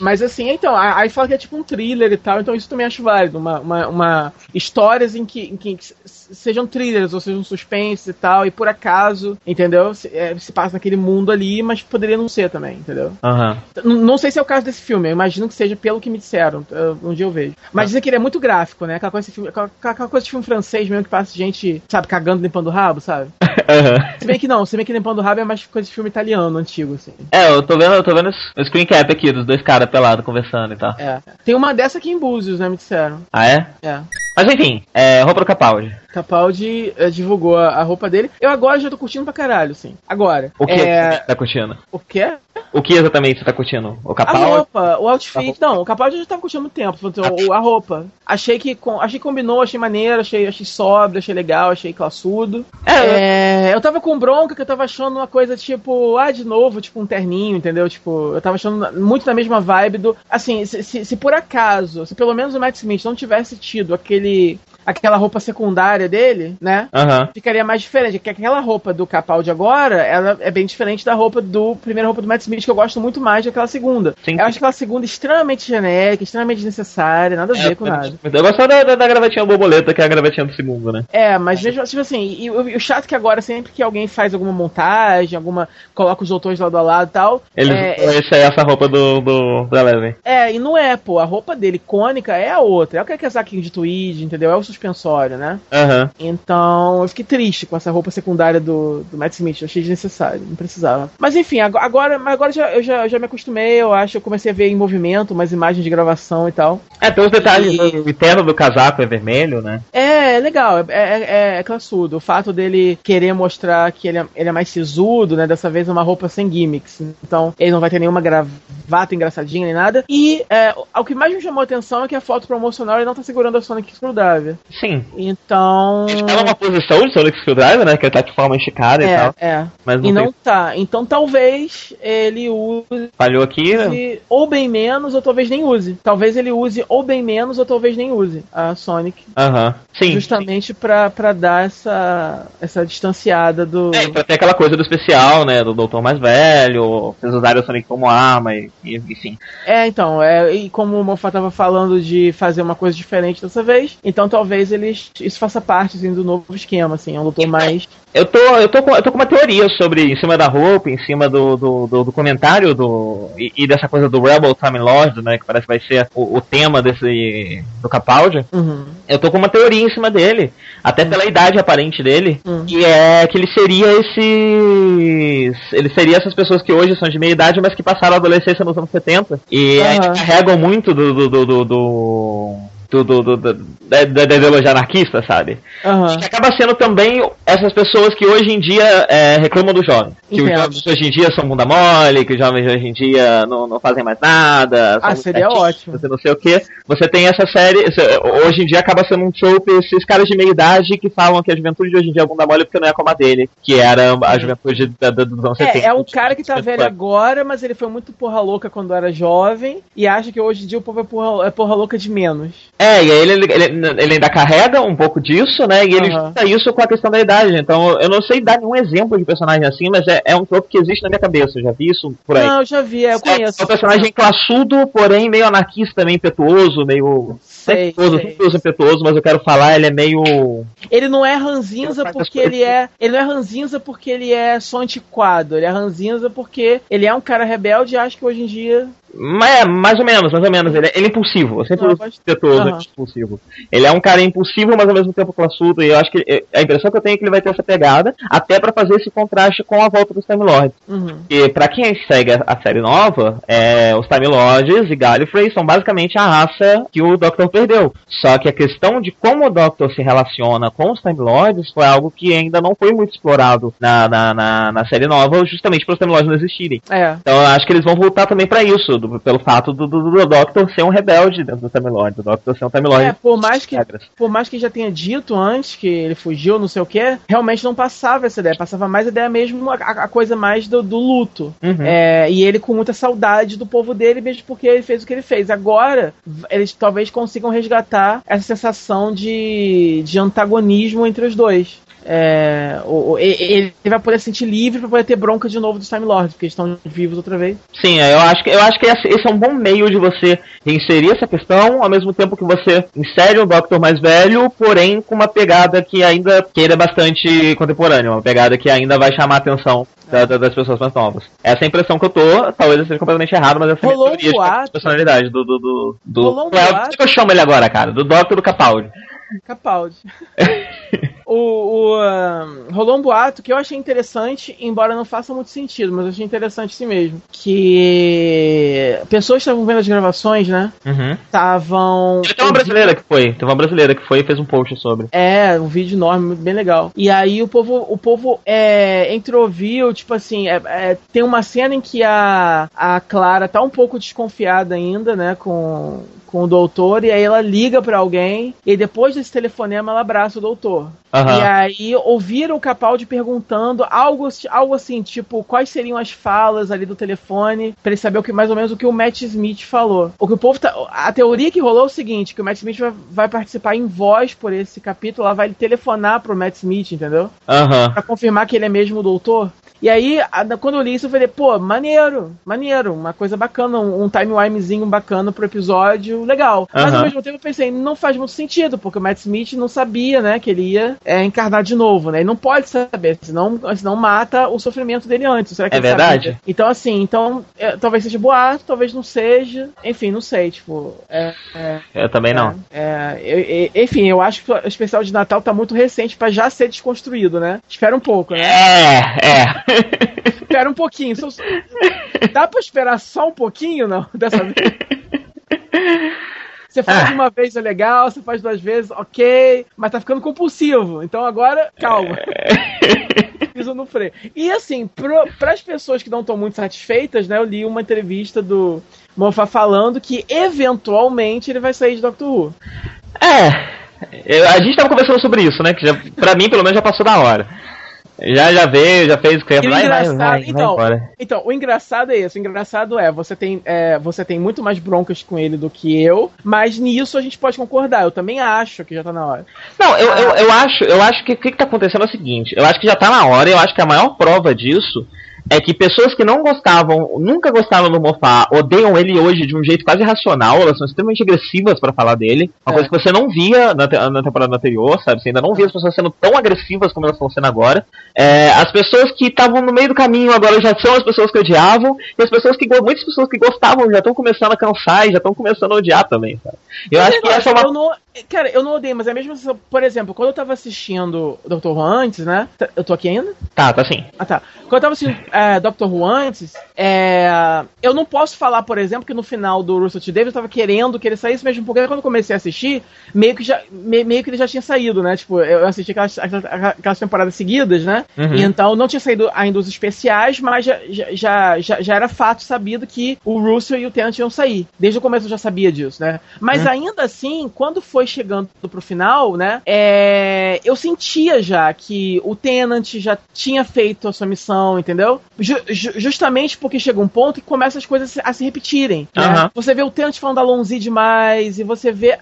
Speaker 1: Mas assim, então, aí fala que é tipo um thriller e tal, então isso também acho válido. Uma, uma, uma histórias em que, em que sejam thrillers ou sejam suspense e tal, e por acaso, entendeu? Se, é, se passa naquele mundo ali, mas poderia não ser também, entendeu?
Speaker 2: Uhum.
Speaker 1: Não sei se é o caso desse filme, eu imagino que seja pelo que me disseram. Um dia eu vejo. Mas dizem que ele é muito gráfico, né? Aquela coisa, de filme, aquela coisa de filme francês mesmo que passa gente, sabe, cagando, limpando o rabo, sabe?
Speaker 2: Uhum.
Speaker 1: Se bem que não, se bem que limpando o rabo é mais coisa de filme italiano, antigo, assim.
Speaker 2: É, eu tô vendo, eu tô vendo o screen cap aqui dos dois caras pelados conversando e tal.
Speaker 1: É. Tem uma dessa aqui em Búzios, né? Me disseram.
Speaker 2: Ah, é?
Speaker 1: É.
Speaker 2: Mas enfim, é, roupa do Capaldi.
Speaker 1: Capaldi é, divulgou a, a, roupa dele. Eu agora já tô curtindo pra caralho, sim. Agora.
Speaker 2: O que é... tá curtindo?
Speaker 1: O quê?
Speaker 2: O que exatamente você tá curtindo? O Capaldi?
Speaker 1: A roupa, o outfit. Não, o Capaldi eu já tava curtindo há muito tempo. Então, a roupa. Achei que, achei que combinou, achei maneiro, achei, achei sóbrio, achei legal, achei classudo. É, é, eu tava com bronca que eu tava achando uma coisa tipo, ah, de novo, tipo um terninho, entendeu? Tipo, eu tava achando muito na mesma vibe do. Assim, se, se, se por acaso, se pelo menos o Matt Smith não tivesse tido aquele aquela roupa secundária dele, né?
Speaker 2: Uhum.
Speaker 1: Ficaria mais diferente. Porque aquela roupa do Capaldi agora, ela é bem diferente da roupa do primeira roupa do Matt Smith, que eu gosto muito mais daquela segunda.
Speaker 2: Sim.
Speaker 1: Eu acho aquela segunda extremamente genérica, extremamente desnecessária, nada a ver é, com nada.
Speaker 2: Eu gosto da, da, da, gravatinha borboleta, que é a gravatinha do segundo, né?
Speaker 1: É, mas mesmo tipo assim, e, o, o chato é que agora, sempre que alguém faz alguma montagem, alguma. coloca os doutores lado a lado e tal.
Speaker 2: Ele
Speaker 1: é,
Speaker 2: essa essa roupa do, do, do Eleven.
Speaker 1: É, e não é, pô. A roupa dele, icônica, é a outra. É o que é casaquinho de tweed, entendeu? É o suspensório, né?
Speaker 2: Aham.
Speaker 1: Então eu fiquei triste com essa roupa secundária do, do Matt Smith. Eu achei desnecessário, não precisava. Mas enfim, ago- agora, agora já, eu já, já me acostumei, eu acho. Eu comecei a ver em movimento, umas imagens de gravação e tal.
Speaker 2: É, tem os detalhes,
Speaker 1: E-
Speaker 2: o terno do casaco é vermelho, né?
Speaker 1: É, é legal, é, é, é classudo. O fato dele querer mostrar que ele é, ele é mais sisudo, né? Dessa vez é uma roupa sem gimmicks. Então ele não vai ter nenhuma gravata engraçadinha nem nada. E é, o que mais me chamou a atenção é que a foto promocional ele não tá segurando a Sonic Screwdriver.
Speaker 2: Sim.
Speaker 1: Então.
Speaker 2: Ela é uma posição de Sonic Screwdriver, né? Que ele tá de forma esticada e
Speaker 1: É,
Speaker 2: tal.
Speaker 1: é.
Speaker 2: Mas não,
Speaker 1: E não
Speaker 2: tem-
Speaker 1: tá. Então talvez ele use
Speaker 2: falhou aqui, né?
Speaker 1: ou bem menos, ou talvez nem use. Talvez ele use ou bem menos, ou talvez nem use a Sonic.
Speaker 2: Aham. Sim.
Speaker 1: Justamente pra, pra dar essa, essa distanciada do.
Speaker 2: É, pra ter aquela coisa do especial, né? Do doutor mais velho, vocês usaram o Sonic como arma, e, e- enfim.
Speaker 1: É, então, é, e como o Moffat tava falando de fazer uma coisa diferente dessa vez, então talvez eles isso faça parte assim, do novo esquema, assim, é um doutor mais.
Speaker 2: Eu tô, eu tô, com, eu tô com uma teoria sobre, em cima da roupa, em cima do, do, do, do comentário do, e, e dessa coisa do Rebel Time Lord, né? Que parece que vai ser o, o tema desse, do Capaldi.
Speaker 1: Uhum.
Speaker 2: Eu tô com uma teoria em cima dele, até pela idade aparente dele,
Speaker 1: Hum.
Speaker 2: que é que ele seria esses. Ele seria essas pessoas que hoje são de meia idade, mas que passaram a adolescência nos anos 70 e ainda carregam muito do. do, do, do, do do, do, do, da, ideologia anarquista, sabe?
Speaker 1: Aham.
Speaker 2: Que acaba sendo também essas pessoas que hoje em dia é, reclamam do jovem. Que os
Speaker 1: Entendo.
Speaker 2: jovens hoje em dia são bunda mole, que os jovens hoje em dia não, não fazem mais nada.
Speaker 1: Ah, seria ótimo.
Speaker 2: Você não sei o que. Você tem essa série. Hoje em dia acaba sendo um trope esses caras de meia idade que falam que a juventude de hoje em dia é bunda mole porque não é como a dele, que era a juventude da, da, dos anos 70.
Speaker 1: É, é um cara que tá velho agora, mas ele foi muito porra louca quando era jovem e acha que hoje em dia o povo é porra, é porra louca de menos.
Speaker 2: É, e aí ele, ele, ele ainda carrega um pouco disso, né? E ele
Speaker 1: Aham.
Speaker 2: junta isso com a questão da idade. Então, eu não sei dar nenhum exemplo de personagem assim, mas é, é um trope que existe na minha cabeça. Eu já vi isso por aí.
Speaker 1: Não, eu já vi, é, eu conheço.
Speaker 2: É um personagem classudo, porém meio anarquista, meio impetuoso, meio.
Speaker 1: Sei,
Speaker 2: impetuoso,
Speaker 1: sei.
Speaker 2: impetuoso, impetuoso, mas eu quero falar, ele é meio.
Speaker 1: Ele não é ranzinza porque ele é. Ele não é ranzinza porque ele é só antiquado. Ele é ranzinza porque ele é um cara rebelde e acha que hoje em dia.
Speaker 2: Mas é, mais ou menos, mais ou menos. Ele é, ele é impulsivo. Eu sempre uso
Speaker 1: Aham.
Speaker 2: impulsivo. Ele é um cara impulsivo, mas ao mesmo tempo classudo. E eu acho que a impressão que eu tenho é que ele vai ter essa pegada, até pra fazer esse contraste com a volta dos Time Lords.
Speaker 1: Uhum.
Speaker 2: E pra quem segue a, a série nova, é, os Time Lords e Gallifrey são basicamente a raça que o Doctor perdeu. Só que a questão de como o Doctor se relaciona com os Time Lords foi algo que ainda não foi muito explorado na, na, na, na série nova, justamente para os Time Lords não existirem.
Speaker 1: É.
Speaker 2: Então eu acho que eles vão voltar também pra isso, do- pelo fato do, do, do Doctor ser um rebelde dentro do Time Lord, do Doctor ser um Time Lord.
Speaker 1: É, por mais que.
Speaker 2: regras.
Speaker 1: Por mais que já tenha dito antes que ele fugiu, não sei o que, realmente não passava essa ideia. Passava mais a ideia mesmo, a, a coisa mais do, do luto.
Speaker 2: Uhum.
Speaker 1: É, e ele com muita saudade do povo dele, mesmo porque ele fez o que ele fez. Agora, eles talvez consigam resgatar essa sensação de, de antagonismo entre os dois. É, o- o- ele vai poder se sentir livre pra poder ter bronca de novo dos Time Lords, porque eles estão vivos outra vez.
Speaker 2: Sim, eu acho que eu acho que esse é um bom meio de você inserir essa questão, ao mesmo tempo que você insere um Doctor mais velho, porém com uma pegada que ainda que ele é bastante contemporânea, uma pegada que ainda vai chamar a atenção da- da- das pessoas mais novas. Essa é a impressão que eu tô, talvez eu seja completamente errado, mas essa é a minha
Speaker 1: Rolou um
Speaker 2: teoria de personalidade do do do, do
Speaker 1: Rolou um
Speaker 2: é o- é que eu chamo ele agora, cara? Do Doctor do Capaldi.
Speaker 1: Capaldi. o, o, ahn, rolou um boato que eu achei interessante, embora não faça muito sentido, mas eu achei interessante assim mesmo. Que pessoas estavam vendo as gravações, né?
Speaker 2: Uhum.
Speaker 1: Estavam.
Speaker 2: Teve uma brasileira que foi, teve uma brasileira que foi e fez um post sobre.
Speaker 1: É, um vídeo enorme, bem legal. E aí o povo, o povo é, entroviu, tipo assim, é- é, tem uma cena em que a, a Clara tá um pouco desconfiada ainda, né, com, com o doutor, e aí ela liga pra alguém, e depois desse telefonema ela abraça o doutor.
Speaker 2: Aham.
Speaker 1: E aí ouviram o Capaldi perguntando algo, algo assim, tipo, quais seriam as falas ali do telefone, pra ele saber o que mais ou menos o que o Matt Smith falou. O que o povo tá, a teoria que rolou é o seguinte, que o Matt Smith vai, vai participar em voz por esse capítulo, ela vai telefonar pro Matt Smith, entendeu?
Speaker 2: Aham.
Speaker 1: Pra confirmar que ele é mesmo o doutor. E aí, quando eu li isso, eu falei, pô, maneiro, maneiro, uma coisa bacana, um, um timewimezinho bacana pro episódio, legal. Mas ao mesmo tempo eu pensei, não faz muito sentido, porque o Matt Smith não sabia, né, que ele ia é, encarnar de novo, né? Ele não pode saber, senão, senão mata o sofrimento dele antes. Será que
Speaker 2: é verdade?
Speaker 1: Sabia? Então, assim, então, é, talvez seja boato, talvez não seja. Enfim, não sei, tipo. É,
Speaker 2: é, eu também não.
Speaker 1: É, eu, enfim, eu acho que o especial de Natal tá muito recente para já ser desconstruído, né? Espera um pouco, né?
Speaker 2: É, é.
Speaker 1: Espera um pouquinho. Dá pra esperar só um pouquinho, não? Dessa vez? Você faz ah. uma vez é legal, você faz duas vezes, ok, mas tá ficando compulsivo. Então agora, calma. Piso no freio. E assim, para as pessoas que não estão muito satisfeitas, né? Eu li uma entrevista do Moffat falando que eventualmente ele vai sair de Doctor Who.
Speaker 2: É, a gente tava conversando sobre isso, né? Que já, pra mim, pelo menos, já passou da hora. Já, já veio, já fez o que vai, vai, vai,
Speaker 1: então, vai então, o engraçado é isso. O engraçado é, você tem, é, você tem muito mais broncas com ele do que eu, mas nisso a gente pode concordar. Eu também acho que já tá na hora.
Speaker 2: Não, eu, eu, eu acho, eu acho que o que, que tá acontecendo é o seguinte, eu acho que já tá na hora, eu acho que a maior prova disso é que pessoas que não gostavam, nunca gostavam do Mofá, odeiam ele hoje de um jeito quase irracional, elas são extremamente agressivas para falar dele. Uma é. coisa que você não via na, te na, temporada anterior, sabe? Você ainda não via as pessoas sendo tão agressivas como elas estão sendo agora. É, as pessoas que estavam no meio do caminho agora já são as pessoas que odiavam, e as pessoas que muitas pessoas que gostavam já estão começando a cansar e já estão começando a odiar também, sabe?
Speaker 1: Eu acho que essa é uma. Eu não, cara, eu não odeio, mas é mesmo. Por exemplo, quando eu tava assistindo Dr. Who antes, né? Eu tô aqui ainda?
Speaker 2: Tá, tá sim.
Speaker 1: Ah, tá. Quando eu tava assistindo é, Dr. Who antes, é, eu não posso falar, por exemplo, que no final do Russell T. Davis eu tava querendo que ele saísse, mesmo porque quando eu comecei a assistir, meio que, já, me, meio que ele já tinha saído, né? Tipo, eu assisti aquelas, aquelas temporadas seguidas, né? Uhum. Então não tinha saído ainda os especiais, mas já, já, já, já era fato sabido que o Russell e o Tennant iam sair. Desde o começo eu já sabia disso, né? Mas uhum. ainda assim, quando foi chegando pro final, né? É, eu sentia já que o Tennant já tinha feito a sua missão, entendeu? Ju, justamente porque chega um ponto que começa as coisas a se repetirem. Né? Uhum. Você vê o Tenant falando da Lonzi demais, e você vê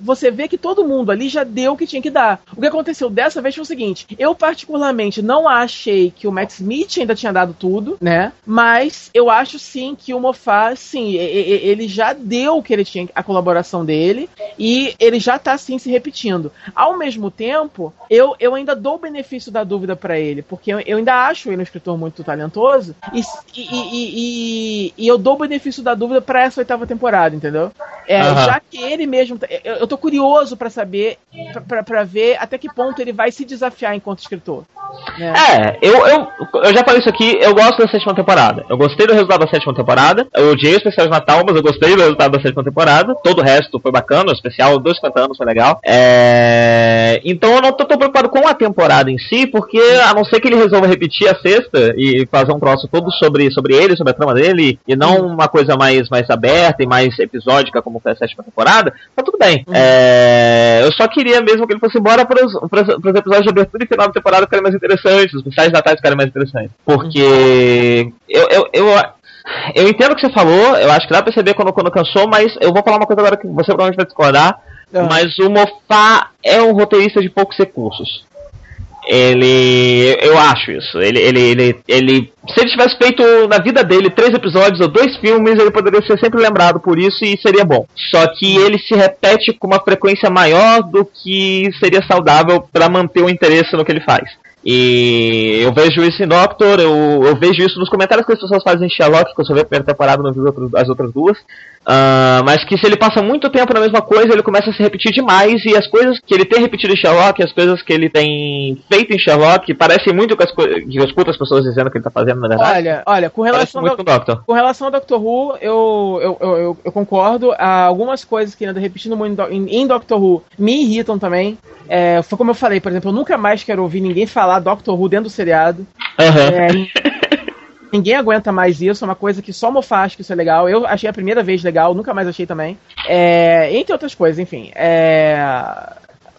Speaker 1: você vê que todo mundo ali já deu o que tinha que dar. O que aconteceu dessa vez foi o seguinte: eu, particularmente, não achei que o Matt Smith ainda tinha dado tudo, né? Mas eu acho sim que o Moffat, sim, ele já deu o que ele tinha, a colaboração dele, e ele já tá sim se repetindo. Ao mesmo tempo, eu, eu ainda dou o benefício da dúvida para ele, porque eu, eu, ainda acho ele um escritor muito talentoso, e, e, e, e eu dou o benefício da dúvida para essa oitava temporada, entendeu? É, uhum. Já que ele ele mesmo. Eu, eu tô curioso para saber, para ver até que ponto ele vai se desafiar enquanto escritor.
Speaker 2: Né? É, eu, eu, eu já falei isso aqui, eu gosto da sétima temporada. Eu gostei do resultado da sétima temporada. Eu odiei o especial de Natal, mas eu gostei do resultado da sétima temporada. Todo o resto foi bacana, o especial dos 50 anos foi legal. É... Então eu não tô tão preocupado com a temporada em si, porque a não ser que ele resolva repetir a sexta e fazer um troço todo sobre, sobre ele, sobre a trama dele, e não uma coisa mais, mais aberta e mais episódica como foi a sétima temporada, tá tudo bem. Uhum. É, eu só queria mesmo que ele fosse embora para os episódios de abertura e final da temporada ficarem mais interessantes, os especiais de Natal ficarem mais interessantes. Porque uhum. eu, eu, eu, eu entendo o que você falou, eu acho que dá pra perceber quando, quando cansou, mas eu vou falar uma coisa agora que você provavelmente vai discordar. Uhum. Mas o Mofá é um roteirista de poucos recursos. Ele. Eu acho isso. Ele, ele, ele, ele. Se ele tivesse feito na vida dele três episódios ou dois filmes, ele poderia ser sempre lembrado por isso e seria bom. Só que ele se repete com uma frequência maior do que seria saudável para manter o interesse no que ele faz. E eu vejo isso em Doctor, eu, eu vejo isso nos comentários que as pessoas fazem em Sherlock, que eu só vi a primeira temporada, não vi as outras duas. Uh, mas que se ele passa muito tempo na mesma coisa, ele começa a se repetir demais, e as coisas que ele tem repetido em Sherlock, as coisas que ele tem feito em Sherlock, parecem muito com as coisas que eu escuto as pessoas dizendo que ele tá fazendo, na verdade.
Speaker 1: Olha, olha, com relação,
Speaker 2: muito
Speaker 1: ao,
Speaker 2: Doctor.
Speaker 1: com relação ao Doctor Who, eu, eu, eu, eu concordo. Há algumas coisas que ele anda repetindo muito em, em Doctor Who me irritam também. É, foi como eu falei, por exemplo, eu nunca mais quero ouvir ninguém falar Doctor Who dentro do seriado.
Speaker 2: Uhum. É,
Speaker 1: ninguém aguenta mais isso, é uma coisa que só Moffat acha que isso é legal. Eu achei a primeira vez legal, nunca mais achei também. É, entre outras coisas, enfim. É,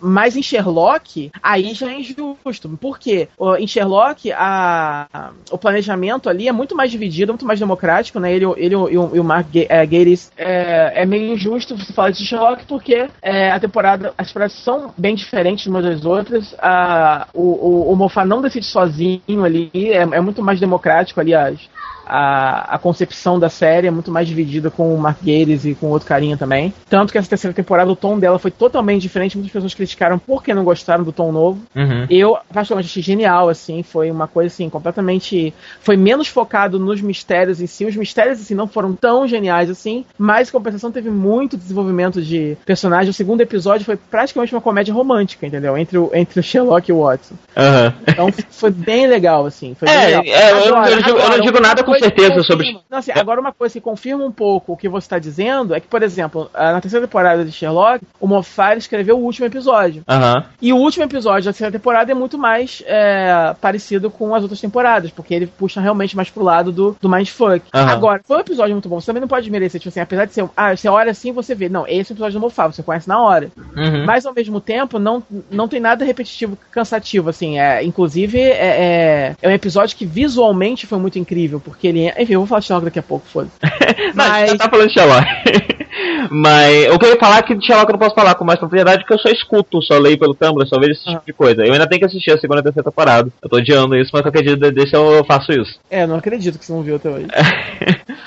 Speaker 1: mas em Sherlock, aí já é injusto. Por quê? Em Sherlock, a, o planejamento ali é muito mais dividido, muito mais democrático, né? Ele, ele e, o, o Mark é, Gatiss é, é meio injusto você falar de Sherlock, porque é, a temporada, as temporadas são bem diferentes umas das outras. A, o, o, o Moffat não decide sozinho ali, é, é muito mais democrático, aliás a, a concepção da série é muito mais dividida com o Mark Gatiss e com outro carinha também. Tanto que essa terceira temporada, o tom dela foi totalmente diferente. Muitas pessoas criticaram porque não gostaram do tom novo. Uhum. Eu, particularmente, achei genial, assim. Foi uma coisa, assim, completamente... Foi menos focado nos mistérios em si. Os mistérios, assim, não foram tão geniais, assim. Mas, em compensação, teve muito desenvolvimento de personagem. O segundo episódio foi praticamente uma comédia romântica, entendeu? Entre o, entre o Sherlock e o Watson. Uhum. Então, foi bem legal, assim. Foi
Speaker 2: é,
Speaker 1: legal.
Speaker 2: É, eu, eu, eu, não digo nada com certeza sobre.
Speaker 1: Não, assim, agora, uma coisa que confirma um pouco o que você está dizendo é que, por exemplo, na terceira temporada de Sherlock, o Moffat escreveu o último episódio.
Speaker 2: Uhum.
Speaker 1: E o último episódio da terceira temporada é muito mais é, parecido com as outras temporadas, porque ele puxa realmente mais pro lado do, do Mindfuck. Uhum. Agora, foi um episódio muito bom. Você também não pode merecer, tipo assim, apesar de ser. Ah, você olha assim você vê. Não, esse é o episódio do Moffat, você conhece na hora. Uhum. Mas ao mesmo tempo, não, não tem nada repetitivo, cansativo, assim. É, inclusive, é, é, é um episódio que visualmente foi muito incrível, porque ele. Enfim, eu vou falar de Sherlock daqui a pouco, foda
Speaker 2: Mas... Não, tá falando de Sherlock. Mas eu ia falar é que de Sherlock eu não posso falar com mais propriedade, porque eu só escuto, só leio pelo Tumblr, só vejo esse tipo de coisa. Eu ainda tenho que assistir a segunda e terceira temporada. Eu tô odiando isso, mas qualquer dia desse eu faço isso.
Speaker 1: É, não acredito que você não viu até hoje.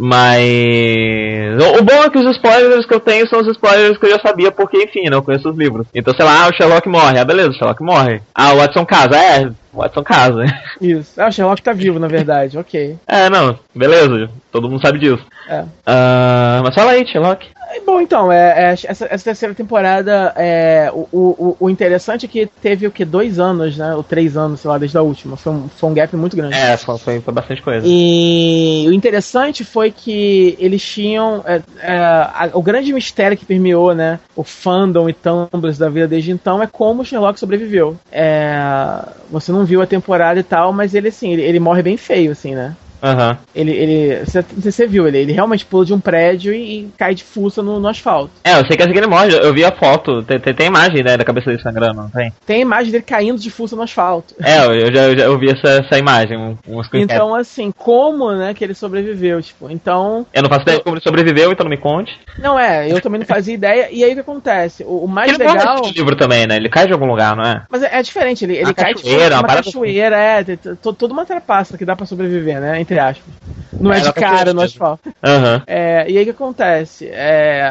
Speaker 2: Mas. O, bom é que os spoilers que eu tenho são os spoilers que eu já sabia, porque, enfim, né, eu conheço os livros. Então, sei lá, ah, o Sherlock morre. Ah, beleza, o Sherlock morre. Ah, o Watson casa. É, Watson casa.
Speaker 1: Isso. Ah, o Sherlock tá vivo, na verdade, ok.
Speaker 2: É, não, beleza, todo mundo sabe disso.
Speaker 1: É.
Speaker 2: Uh, mas fala aí, Sherlock.
Speaker 1: Bom, então, é, é essa, essa, terceira temporada, é, o, o, o, interessante é que teve o que? Dois anos, né? Ou três anos, sei lá, desde a última. Foi um, foi um gap muito grande.
Speaker 2: É, foi, foi, bastante coisa.
Speaker 1: E o interessante foi que eles tinham. É, é, a, o grande mistério que permeou, né? O fandom e tumblers da vida desde então é como o Sherlock sobreviveu. É, você não viu a temporada e tal, mas ele, assim, ele, ele morre bem feio, assim, né?
Speaker 2: Uhum.
Speaker 1: Ele, ele. Você, você viu, ele, ele realmente pula de um prédio e, e cai de fuça no, no, asfalto.
Speaker 2: É, eu sei que é assim que ele morre, eu vi a foto, tem, tem, tem imagem né, da cabeça dele sangrando, não tem?
Speaker 1: Tem imagem dele caindo de fuça no asfalto.
Speaker 2: É, eu já, eu já eu vi essa, essa imagem,
Speaker 1: umas Então, assim, como, né, que ele sobreviveu, tipo, então.
Speaker 2: Eu não faço ideia de como ele sobreviveu, então não me conte.
Speaker 1: Não, é, eu também não fazia ideia, e aí o que acontece? O, o mais ele legal. Ele
Speaker 2: livro também, né? Ele cai de algum lugar, não é?
Speaker 1: Mas é, é diferente, ele, ele cai
Speaker 2: cachoeira,
Speaker 1: de
Speaker 2: uma,
Speaker 1: uma cachoeira, é, toda uma trapaça que dá pra sobreviver, né? Entre aspas. Não é, é de cara no asfalto.
Speaker 2: Uhum.
Speaker 1: É, e aí o que acontece? É,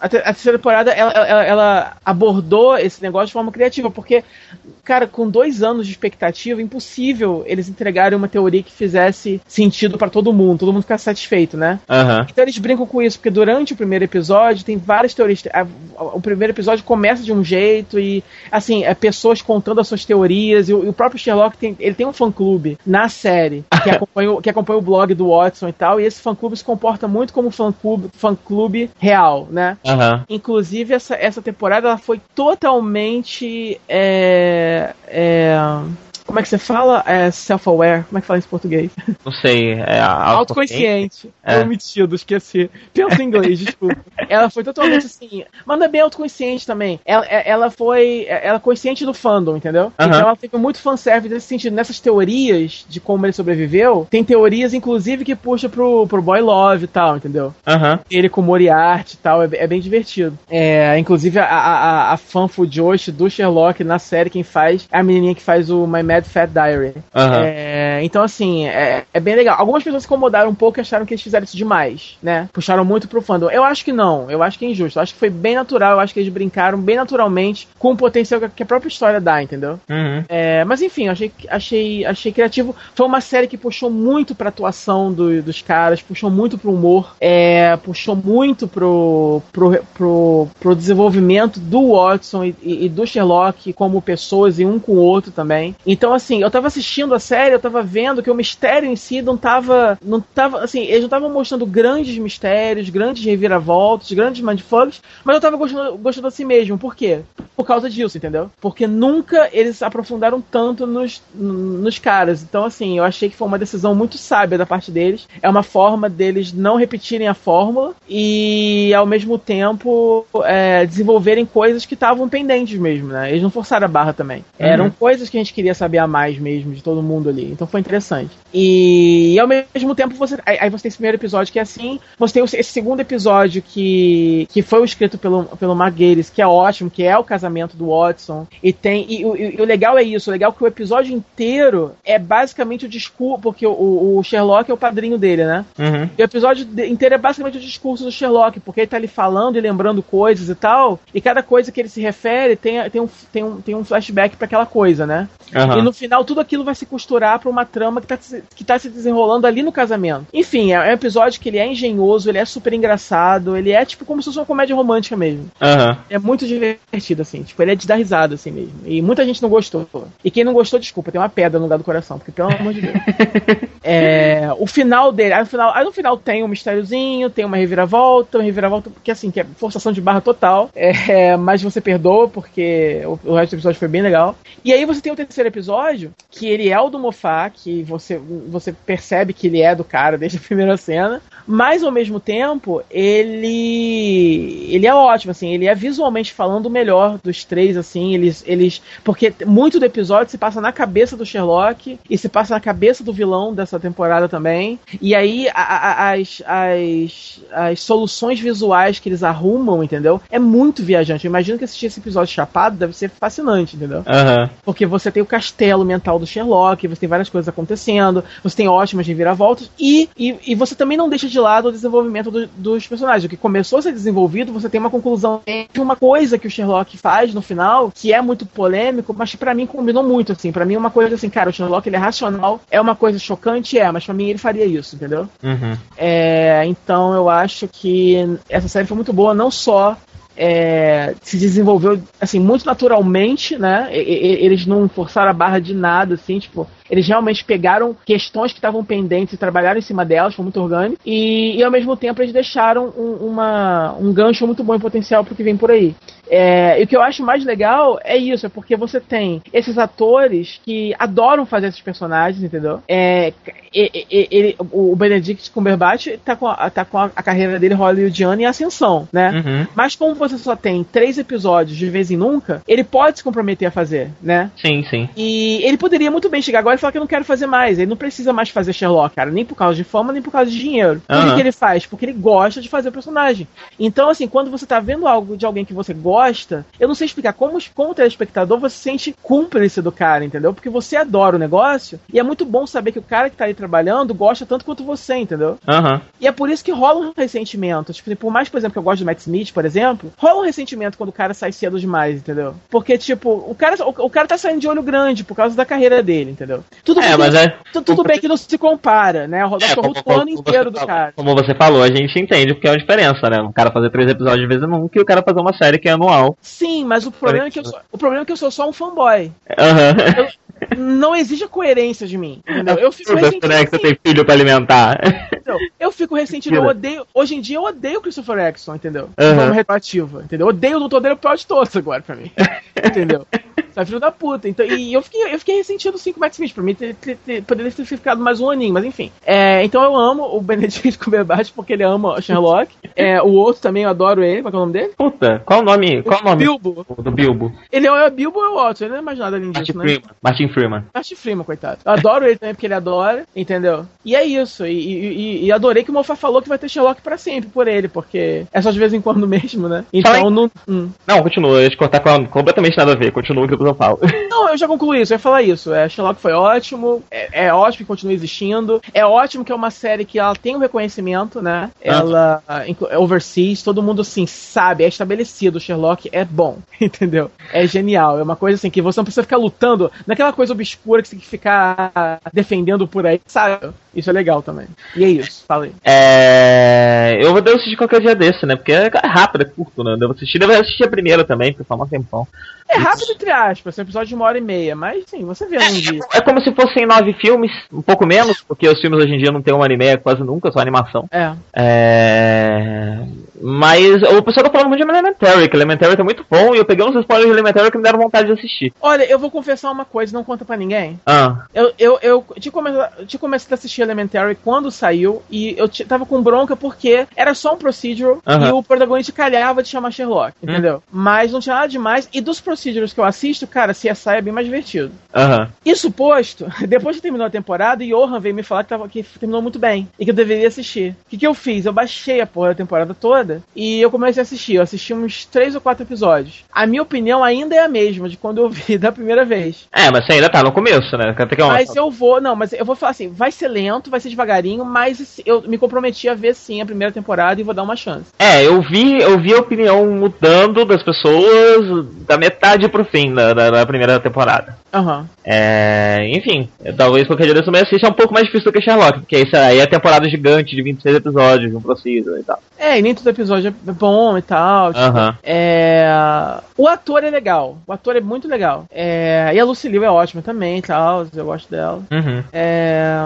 Speaker 1: a, terceira temporada ela, ela, ela, abordou esse negócio de forma criativa, porque, cara, com dois anos de expectativa, impossível eles entregarem uma teoria que fizesse sentido para todo mundo, todo mundo ficar satisfeito, né?
Speaker 2: Uhum.
Speaker 1: Então eles brincam com isso, porque durante o primeiro episódio tem várias teorias. O primeiro episódio começa de um jeito e, assim, é pessoas contando as suas teorias, e o, e o próprio Sherlock tem, ele tem um fã-clube na série que acompanha, que acompanha o blog do Watson e tal, e esse fã-clube se comporta muito como fã-clube fã -clube real, né?
Speaker 2: Uhum.
Speaker 1: Inclusive, essa, essa temporada ela foi totalmente. É, é, como é que você fala? É self-aware. Como é que fala isso em português?
Speaker 2: Não sei. É
Speaker 1: autoconsciente. É. Omitido, esqueci. Pensa em inglês, desculpa. Ela foi totalmente assim. Mas não é bem autoconsciente também. Ela, é, ela foi. Ela é consciente do fandom, entendeu? Uh -huh. Então ela teve muito fanservice nesse sentido. Nessas teorias de como ele sobreviveu, tem teorias, inclusive, que puxa pro, pro Boy Love e tal, entendeu?
Speaker 2: Uh -huh.
Speaker 1: Ele com Moriarty e tal. É, é bem divertido. É, inclusive, a, a, a fã Fujoshi do Sherlock na série, quem faz é a menininha que faz o My Mad Mad Fat Diary.
Speaker 2: Uhum.
Speaker 1: É, então, assim, é, é, bem legal. Algumas pessoas se incomodaram um pouco e acharam que eles fizeram isso demais, né? Puxaram muito pro fandom. Eu acho que não. Eu acho que é injusto. Eu acho que foi bem natural. Eu acho que eles brincaram bem naturalmente com o potencial que a própria história dá, entendeu?
Speaker 2: Uhum.
Speaker 1: É, mas enfim, achei, achei, achei criativo. Foi uma série que puxou muito pra atuação do, dos caras, puxou muito pro humor, é, puxou muito pro, pro, pro, pro desenvolvimento do Watson e, e, e do Sherlock como pessoas e um com o outro também. Então, Então, assim, eu tava assistindo a série, eu tava vendo que o mistério em si não tava. Não tava assim, eles não estavam mostrando grandes mistérios, grandes reviravoltas, grandes mindfucks, mas eu tava gostando, gostando assim mesmo. Por quê? Por causa disso, entendeu? Porque nunca eles aprofundaram tanto nos, nos caras. Então, assim, eu achei que foi uma decisão muito sábia da parte deles. É uma forma deles não repetirem a fórmula e, ao mesmo tempo, é, desenvolverem coisas que estavam pendentes mesmo, né? Eles não forçaram a barra também. Uhum. Eram coisas que a gente queria saber a mais mesmo de todo mundo ali. Então foi interessante. E, e ao mesmo tempo, você. Aí você tem esse primeiro episódio que é assim. Você tem esse segundo episódio que, que foi escrito pelo, pelo Marguerite, que é ótimo, que é o casamento do Watson. E tem. E, e, e o legal é isso, o legal é que o episódio inteiro é basicamente o discurso. Porque o, o Sherlock é o padrinho dele, né? Uhum. E o episódio inteiro é basicamente o discurso do Sherlock, porque ele tá ali falando e lembrando coisas e tal. E cada coisa que ele se refere tem, tem, um, tem, um, tem um flashback para aquela coisa, né? Uhum. E no final tudo aquilo vai se costurar para uma trama que tá, que tá se desenrolando ali no casamento. Enfim, é um episódio que ele é engenhoso, ele é super engraçado, ele é tipo como se fosse uma comédia romântica mesmo. Uhum. É muito divertido, assim, tipo, ele é de dar risada, assim mesmo. E muita gente não gostou. E quem não gostou, desculpa, tem uma pedra no lugar do coração, porque pelo amor de Deus. é, o final dele, aí no final, aí no final tem um mistériozinho, tem uma reviravolta, uma reviravolta, porque assim, que é forçação de barra total, é, mas você perdoa, porque o, o resto do episódio foi bem legal. E aí você tem o terceiro episódio, que ele é o do Mofá, que você, você percebe que ele é do cara desde a primeira cena, mas ao mesmo tempo, ele ele é ótimo, assim, ele é visualmente falando o melhor dos três, assim, eles, eles porque muito do episódio se passa na cabeça do Sherlock e se passa na cabeça do vilão dessa temporada também, e aí a, a, as, as, as soluções visuais que eles arrumam, entendeu? É muito viajante, eu imagino que assistir esse episódio chapado deve ser fascinante, entendeu? Uhum. Porque você tem o castelo mental do Sherlock, você tem várias coisas acontecendo, você tem ótimas reviravoltas e, e, e você também não deixa de lado o desenvolvimento do, dos personagens. O que começou a ser desenvolvido, você tem uma conclusão de uma coisa que o Sherlock faz no final, que é muito polêmico, mas para mim combinou muito, assim. para mim é uma coisa assim, cara, o Sherlock ele é racional, é uma coisa chocante, é, mas para mim ele faria isso, entendeu? Uhum. É, então eu acho que essa série foi muito boa, não só é, se desenvolveu assim muito naturalmente, né? E, e, eles não forçaram a barra de nada, assim, tipo, eles realmente pegaram questões que estavam pendentes e trabalharam em cima delas, foi muito orgânico. E, e ao mesmo tempo eles deixaram um, uma, um gancho muito bom em potencial para o que vem por aí. É, e o que eu acho mais legal é isso, é porque você tem esses atores que adoram fazer esses personagens, entendeu? É, ele, o Benedict Cumberbatch tá com, a, tá com a, a carreira dele hollywoodiana em ascensão, né? Uhum. Mas como você só tem três episódios de vez em nunca, ele pode se comprometer a fazer, né?
Speaker 2: Sim, sim.
Speaker 1: E ele poderia muito bem chegar agora e falar que eu não quero fazer mais. Ele não precisa mais fazer Sherlock, cara, nem por causa de fama, nem por causa de dinheiro. Uhum. Por que, que ele faz? Porque ele gosta de fazer o personagem. Então, assim, quando você tá vendo algo de alguém que você gosta, eu não sei explicar como, como telespectador você se sente cúmplice do cara, entendeu? Porque você adora o negócio e é muito bom saber que o cara que tá aí trabalhando gosta tanto quanto você, entendeu? Uhum. E é por isso que rola um ressentimento. Tipo, por mais, por exemplo, que eu gosto do Matt Smith, por exemplo, rola um ressentimento quando o cara sai cedo demais, entendeu? Porque, tipo, o cara, o, o cara tá saindo de olho grande por causa da carreira dele, entendeu? Tudo, é, mas é... tudo, bem que não se compara, né? O é, como, o ano inteiro do cara.
Speaker 2: Como você falou, a gente entende porque é uma diferença, né? O cara fazer três episódios de vez em nunca e o cara fazer uma série que é anual.
Speaker 1: Sim, mas o problema, é que eu sou, o problema é que eu sou só um fanboy. Uhum. Eu, não exige coerência de mim. Entendeu? Eu fico
Speaker 2: ressentido. Né, que você tem filho pra alimentar.
Speaker 1: Entendeu? Eu fico ressentido, eu odeio. Hoje em dia eu odeio o Christopher Eccleston, entendeu? De forma retroativa, entendeu? Eu odeio o Doutor dele o pior de todos agora pra mim. entendeu? Tá filho da puta. Então, e eu fiquei, eu fiquei ressentido sim com o Matt Smith. Pra mim, ter, ter, ter, poderia ter ficado mais um aninho, mas enfim. É, então eu amo o Benedict Cumberbatch porque ele ama o Sherlock. É, o outro também, eu adoro ele. Qual é o nome dele?
Speaker 2: Puta, qual o nome? Qual o nome?
Speaker 1: Bilbo.
Speaker 2: Do Bilbo.
Speaker 1: Ele é o Bilbo ou é o Watson? Ele não é mais nada além disso,
Speaker 2: Martin né? Freeman. Martin Freeman.
Speaker 1: Martin Freeman, coitado. Eu adoro ele também porque ele adora, entendeu? E é isso. E, e, e adorei que o Moffat falou que vai ter Sherlock pra sempre por ele, porque é só de vez em quando mesmo, né?
Speaker 2: Então não. Hum. Não, continua. Eu ia te cortar com completamente nada a ver. Continua que eu falo.
Speaker 1: Não, eu já concluí isso. Eu ia falar isso. É, Sherlock foi ótimo. É, é ótimo que continue existindo. É ótimo que é uma série que ela tem um reconhecimento, né? Ela ah. é overseas. Todo mundo, assim, sabe. É estabelecido. O Sherlock é bom. Entendeu? É genial. É uma coisa assim que você não precisa ficar lutando naquela coisa obscura que você tem que ficar defendendo por aí, sabe? Isso é legal também. E é isso, falei.
Speaker 2: É. Eu vou assistir qualquer dia desse, né? Porque é rápido, é curto, né? Eu devo assistir, devo assistir a primeira também, porque foi um tempão.
Speaker 1: É rápido, entre aspas, é um episódio de uma hora e meia, mas sim, você vê num dia.
Speaker 2: É como se fossem nove filmes, um pouco menos, porque os filmes hoje em dia não tem uma hora e meia quase nunca, só animação.
Speaker 1: É.
Speaker 2: É... Mas o pessoal tá falando muito de Elementary, que Elementary tá muito bom, e eu peguei uns spoilers de Elementary que me deram vontade de assistir.
Speaker 1: Olha, eu vou confessar uma coisa, não conta pra ninguém.
Speaker 2: Ah,
Speaker 1: Eu, eu, eu tinha, começado, tinha começado a assistir Elementary quando saiu, e eu tava com bronca porque era só um procedural,
Speaker 2: Aham.
Speaker 1: e o protagonista calhava de chamar Sherlock, entendeu? Mas não tinha nada demais, e dos procedurals que eu assisto, cara, CSI é bem mais divertido.
Speaker 2: aham.
Speaker 1: Isso posto, depois que terminou a temporada, Johan veio me falar que, tava, que terminou muito bem e que eu deveria assistir. O que, que eu fiz? Eu baixei a porra da temporada toda e eu comecei a assistir. Eu assisti uns três ou quatro episódios. A minha opinião ainda é a mesma de quando eu vi da primeira vez.
Speaker 2: É, mas você ainda tá no começo, né? Que
Speaker 1: Mas eu vou, não, mas eu vou falar assim, vai ser lento, vai ser devagarinho, mas eu me comprometi a ver sim a primeira temporada e vou dar uma chance.
Speaker 2: É, eu vi, eu vi a opinião mudando das pessoas da metade pro fim da, da, da primeira temporada.
Speaker 1: Aham.
Speaker 2: É, enfim, talvez qualquer dia desse também assista é um pouco mais difícil do que Sherlock, porque isso aí é temporada gigante de 26 episódios, um procedural e tal.
Speaker 1: É, e nem todo episódio é bom e tal. tipo,
Speaker 2: Aham.
Speaker 1: É... O ator é legal. O ator é muito legal. É... E a Lucy Liu é ótima também e tal. Eu gosto dela.
Speaker 2: Uhum.
Speaker 1: É...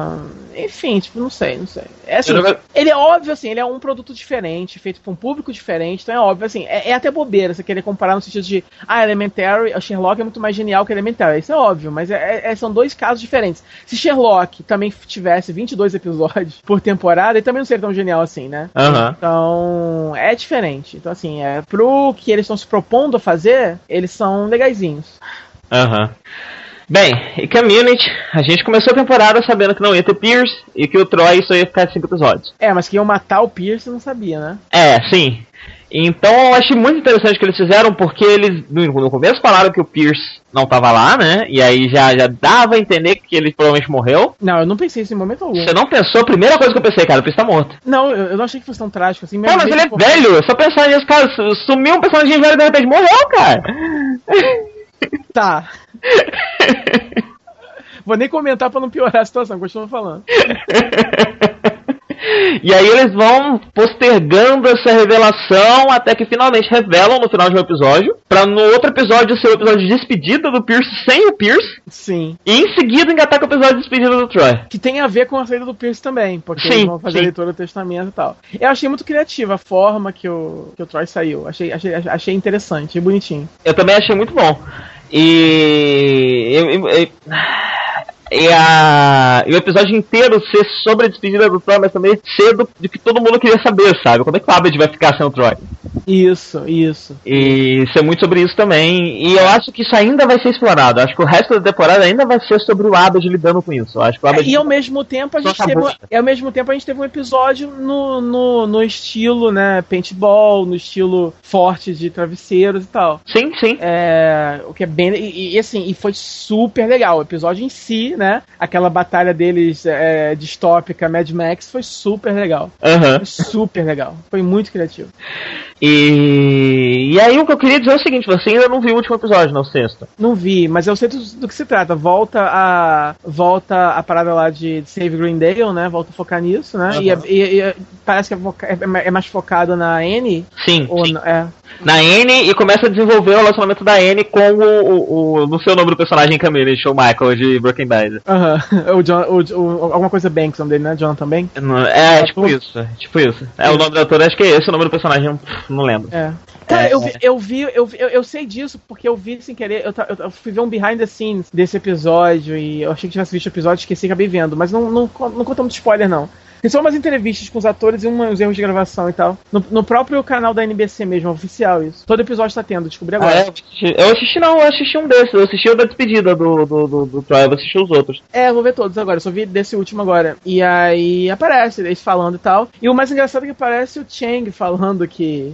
Speaker 1: Enfim, tipo, não sei, não sei. É assim,
Speaker 2: não-
Speaker 1: ele é óbvio, assim, ele é um produto diferente, feito pra um público diferente, então é óbvio, assim, é, é até bobeira você querer comparar no sentido de, ah, Elementary, a Sherlock é muito mais genial que Elementary. Isso é óbvio, mas é- é- são dois casos diferentes. Se Sherlock também tivesse 22 episódios por temporada, ele também não seria tão genial assim, né? Então, é diferente. Então, assim, é, pro que eles estão se propondo a fazer, eles são legaisinhos.
Speaker 2: Aham. Bem, e Community, a gente começou a temporada sabendo que não ia ter Pierce e que o Troy só ia ficar cinco episódios.
Speaker 1: É, mas que iam matar o Pierce, eu não sabia, né?
Speaker 2: É, sim. Então eu achei muito interessante o que eles fizeram, porque eles no, começo falaram que o Pierce não tava lá, né? E aí já, já dava a entender que ele provavelmente morreu.
Speaker 1: Não, eu não pensei isso em momento algum.
Speaker 2: Você não pensou, a primeira coisa que eu pensei, cara, o Pierce tá morto.
Speaker 1: Não, eu, eu não achei que fosse tão trágico assim.
Speaker 2: Mas
Speaker 1: mesmo
Speaker 2: ele é
Speaker 1: por-
Speaker 2: velho, é só pensar nisso, cara, su- sumiu um personagem velho e de repente morreu, cara.
Speaker 1: Tá. Vou nem comentar pra não piorar a situação, continua falando.
Speaker 2: E aí eles vão postergando essa revelação até que finalmente revelam no final de um episódio, pra no outro episódio ser o episódio de despedida do Pierce sem o Pierce,
Speaker 1: Sim.
Speaker 2: e em seguida engatar com o episódio de despedida do Troy.
Speaker 1: Que tem a ver com a saída do Pierce também, porque
Speaker 2: Sim,
Speaker 1: eles vão fazer
Speaker 2: sim.
Speaker 1: a leitura do testamento e tal. Eu achei muito criativa a forma que o, que o Troy saiu. Achei, achei, achei interessante e bonitinho.
Speaker 2: Eu também achei muito bom. E. eu- eu- eu- E, a, e o episódio inteiro ser sobre a despedida do Troy, mas também ser do, do que todo mundo queria saber, sabe? Como é que o Abed vai ficar sem o Troy?
Speaker 1: Isso, isso.
Speaker 2: E ser muito sobre isso também. E eu acho que isso ainda vai ser explorado. Eu acho que o resto da temporada ainda vai ser sobre o Abed lidando com isso. Eu acho que o Abed.
Speaker 1: E ao mesmo tempo a gente teve, um- e ao mesmo tempo a gente teve um episódio no, no, no estilo, né, paintball, no estilo forte de travesseiros e tal.
Speaker 2: Sim, sim.
Speaker 1: É, o que é bem. E, e, assim, e foi super legal. O episódio em si, né? Aquela batalha deles é, distópica Mad Max foi super legal.
Speaker 2: Aham.
Speaker 1: Foi super legal. Foi muito criativo.
Speaker 2: E, e aí o que eu queria dizer é o seguinte: você ainda não viu o último episódio, não o sexto.
Speaker 1: Não vi, mas eu sei do, do que se trata. Volta a. Volta a parada lá de, Save Greendale, né? Volta a focar nisso, né? E,
Speaker 2: Aham.
Speaker 1: e- e parece que é, é- é mais focado na Anne.
Speaker 2: Sim.
Speaker 1: Ou
Speaker 2: sim.
Speaker 1: na- é.
Speaker 2: Na N e começa a desenvolver o relacionamento da N com o, o, o- no seu nome do personagem Community, o Michael de Breaking Bad.
Speaker 1: Aham. O John, o, o- alguma coisa Banks, o nome dele, né? Jonathan Banks?
Speaker 2: Não- É,
Speaker 1: É,
Speaker 2: tipo isso, é tipo isso. É o nome do ator, acho que é esse o nome do personagem, não lembro.
Speaker 1: É. Cara,
Speaker 2: É,
Speaker 1: eu, vi, eu vi, eu vi- eu, eu sei disso porque eu vi sem querer. Eu, eu, eu fui ver um behind the scenes desse episódio e eu achei que tivesse visto o episódio, esqueci e acabei vendo. Mas não, não, não conta muito spoiler, não. Tem só umas entrevistas com os atores e uns erros de gravação e tal. No, no próprio canal da NBC mesmo, oficial isso. Todo episódio tá tendo, descobri
Speaker 2: Ah,
Speaker 1: agora.
Speaker 2: é? eu, assisti, eu assisti não, eu assisti um desses, eu assisti o da despedida do, do, do, do Troy, eu assisti os outros.
Speaker 1: É, eu vou ver todos agora, eu só vi desse último agora. E aí aparece eles falando e tal. E o mais engraçado é que aparece o Chang falando que.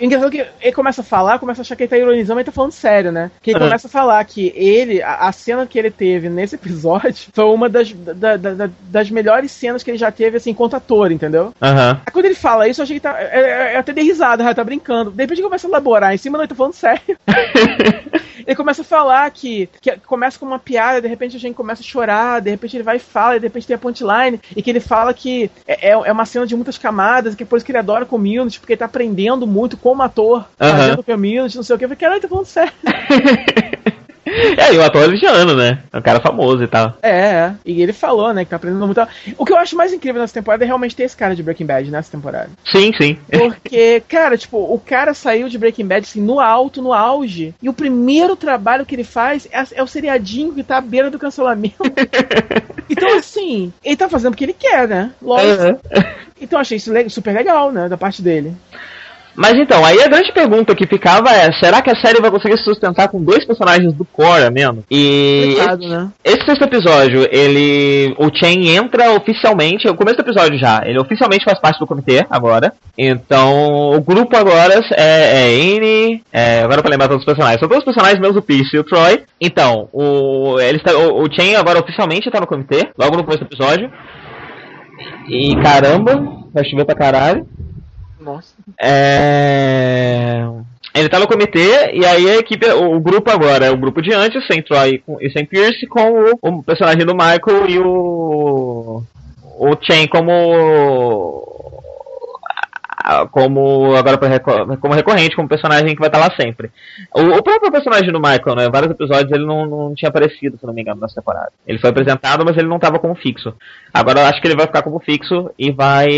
Speaker 1: Engraçado é que ele começa a falar, começa a achar que ele tá ironizando, mas ele tá falando sério, né? Que ele
Speaker 2: Uhum.
Speaker 1: começa a falar que ele, a, a cena que ele teve nesse episódio foi uma das, da- da- da- das melhores cenas que ele já teve, assim, enquanto ator, entendeu?
Speaker 2: Aham.
Speaker 1: Aí quando ele fala isso, eu achei que tá. Eu, eu- eu até dei risada, tá brincando. De repente ele começa a elaborar em cima, não, ele tá falando sério. ele começa a falar que, que começa com uma piada, de repente a gente começa a chorar, de repente ele vai e fala, e de repente tem a punchline, e que ele fala que é, é, é uma cena de muitas camadas, que é por isso que ele adora Community, porque ele tá aprendendo muito como ator,
Speaker 2: Aham.
Speaker 1: fazendo Community, não sei o que. Eu falei, caralho, tá falando sério.
Speaker 2: É, e o ator é ligiano, né? É um cara famoso e tal.
Speaker 1: É, é. E ele falou, né, que tá aprendendo muito. O que eu acho mais incrível nessa temporada é realmente ter esse cara de Breaking Bad nessa temporada.
Speaker 2: Sim, sim.
Speaker 1: Porque, cara, tipo, o cara saiu de Breaking Bad assim, no alto, no auge. E o primeiro trabalho que ele faz é, é o seriadinho que tá à beira do cancelamento. então, assim, ele tá fazendo o que ele quer, né? Lógico.
Speaker 2: Aham.
Speaker 1: Então eu achei isso super legal, né? Da parte dele.
Speaker 2: Mas então, aí a grande pergunta que ficava é: será que a série vai conseguir se sustentar com dois personagens do core a menos? E
Speaker 1: Complicado, né?
Speaker 2: esse sexto episódio, ele. O Chen entra oficialmente, o começo do episódio já, ele oficialmente faz parte do comitê agora. Então, o grupo agora é, é Anne. É, agora pra lembrar todos os personagens. São todos os personagens menos o Peace e o Troy. Então, o, ele está, o, o Chen agora oficialmente tá no comitê, logo no começo do episódio. E caramba, vai chover pra caralho.
Speaker 1: Nossa.
Speaker 2: É... Ele tá no comitê e aí a equipe, o, o grupo agora é o grupo de antes, sem Troy e sem Pierce, com o, o personagem do Michael e o. O Chen como. Como agora como recorrente, como personagem que vai estar lá sempre. O, próprio personagem do Michael, né? Vários episódios ele não, não tinha aparecido, se não me engano, nessa temporada. Ele foi apresentado, mas ele não estava como fixo. Agora eu acho que ele vai ficar como fixo e vai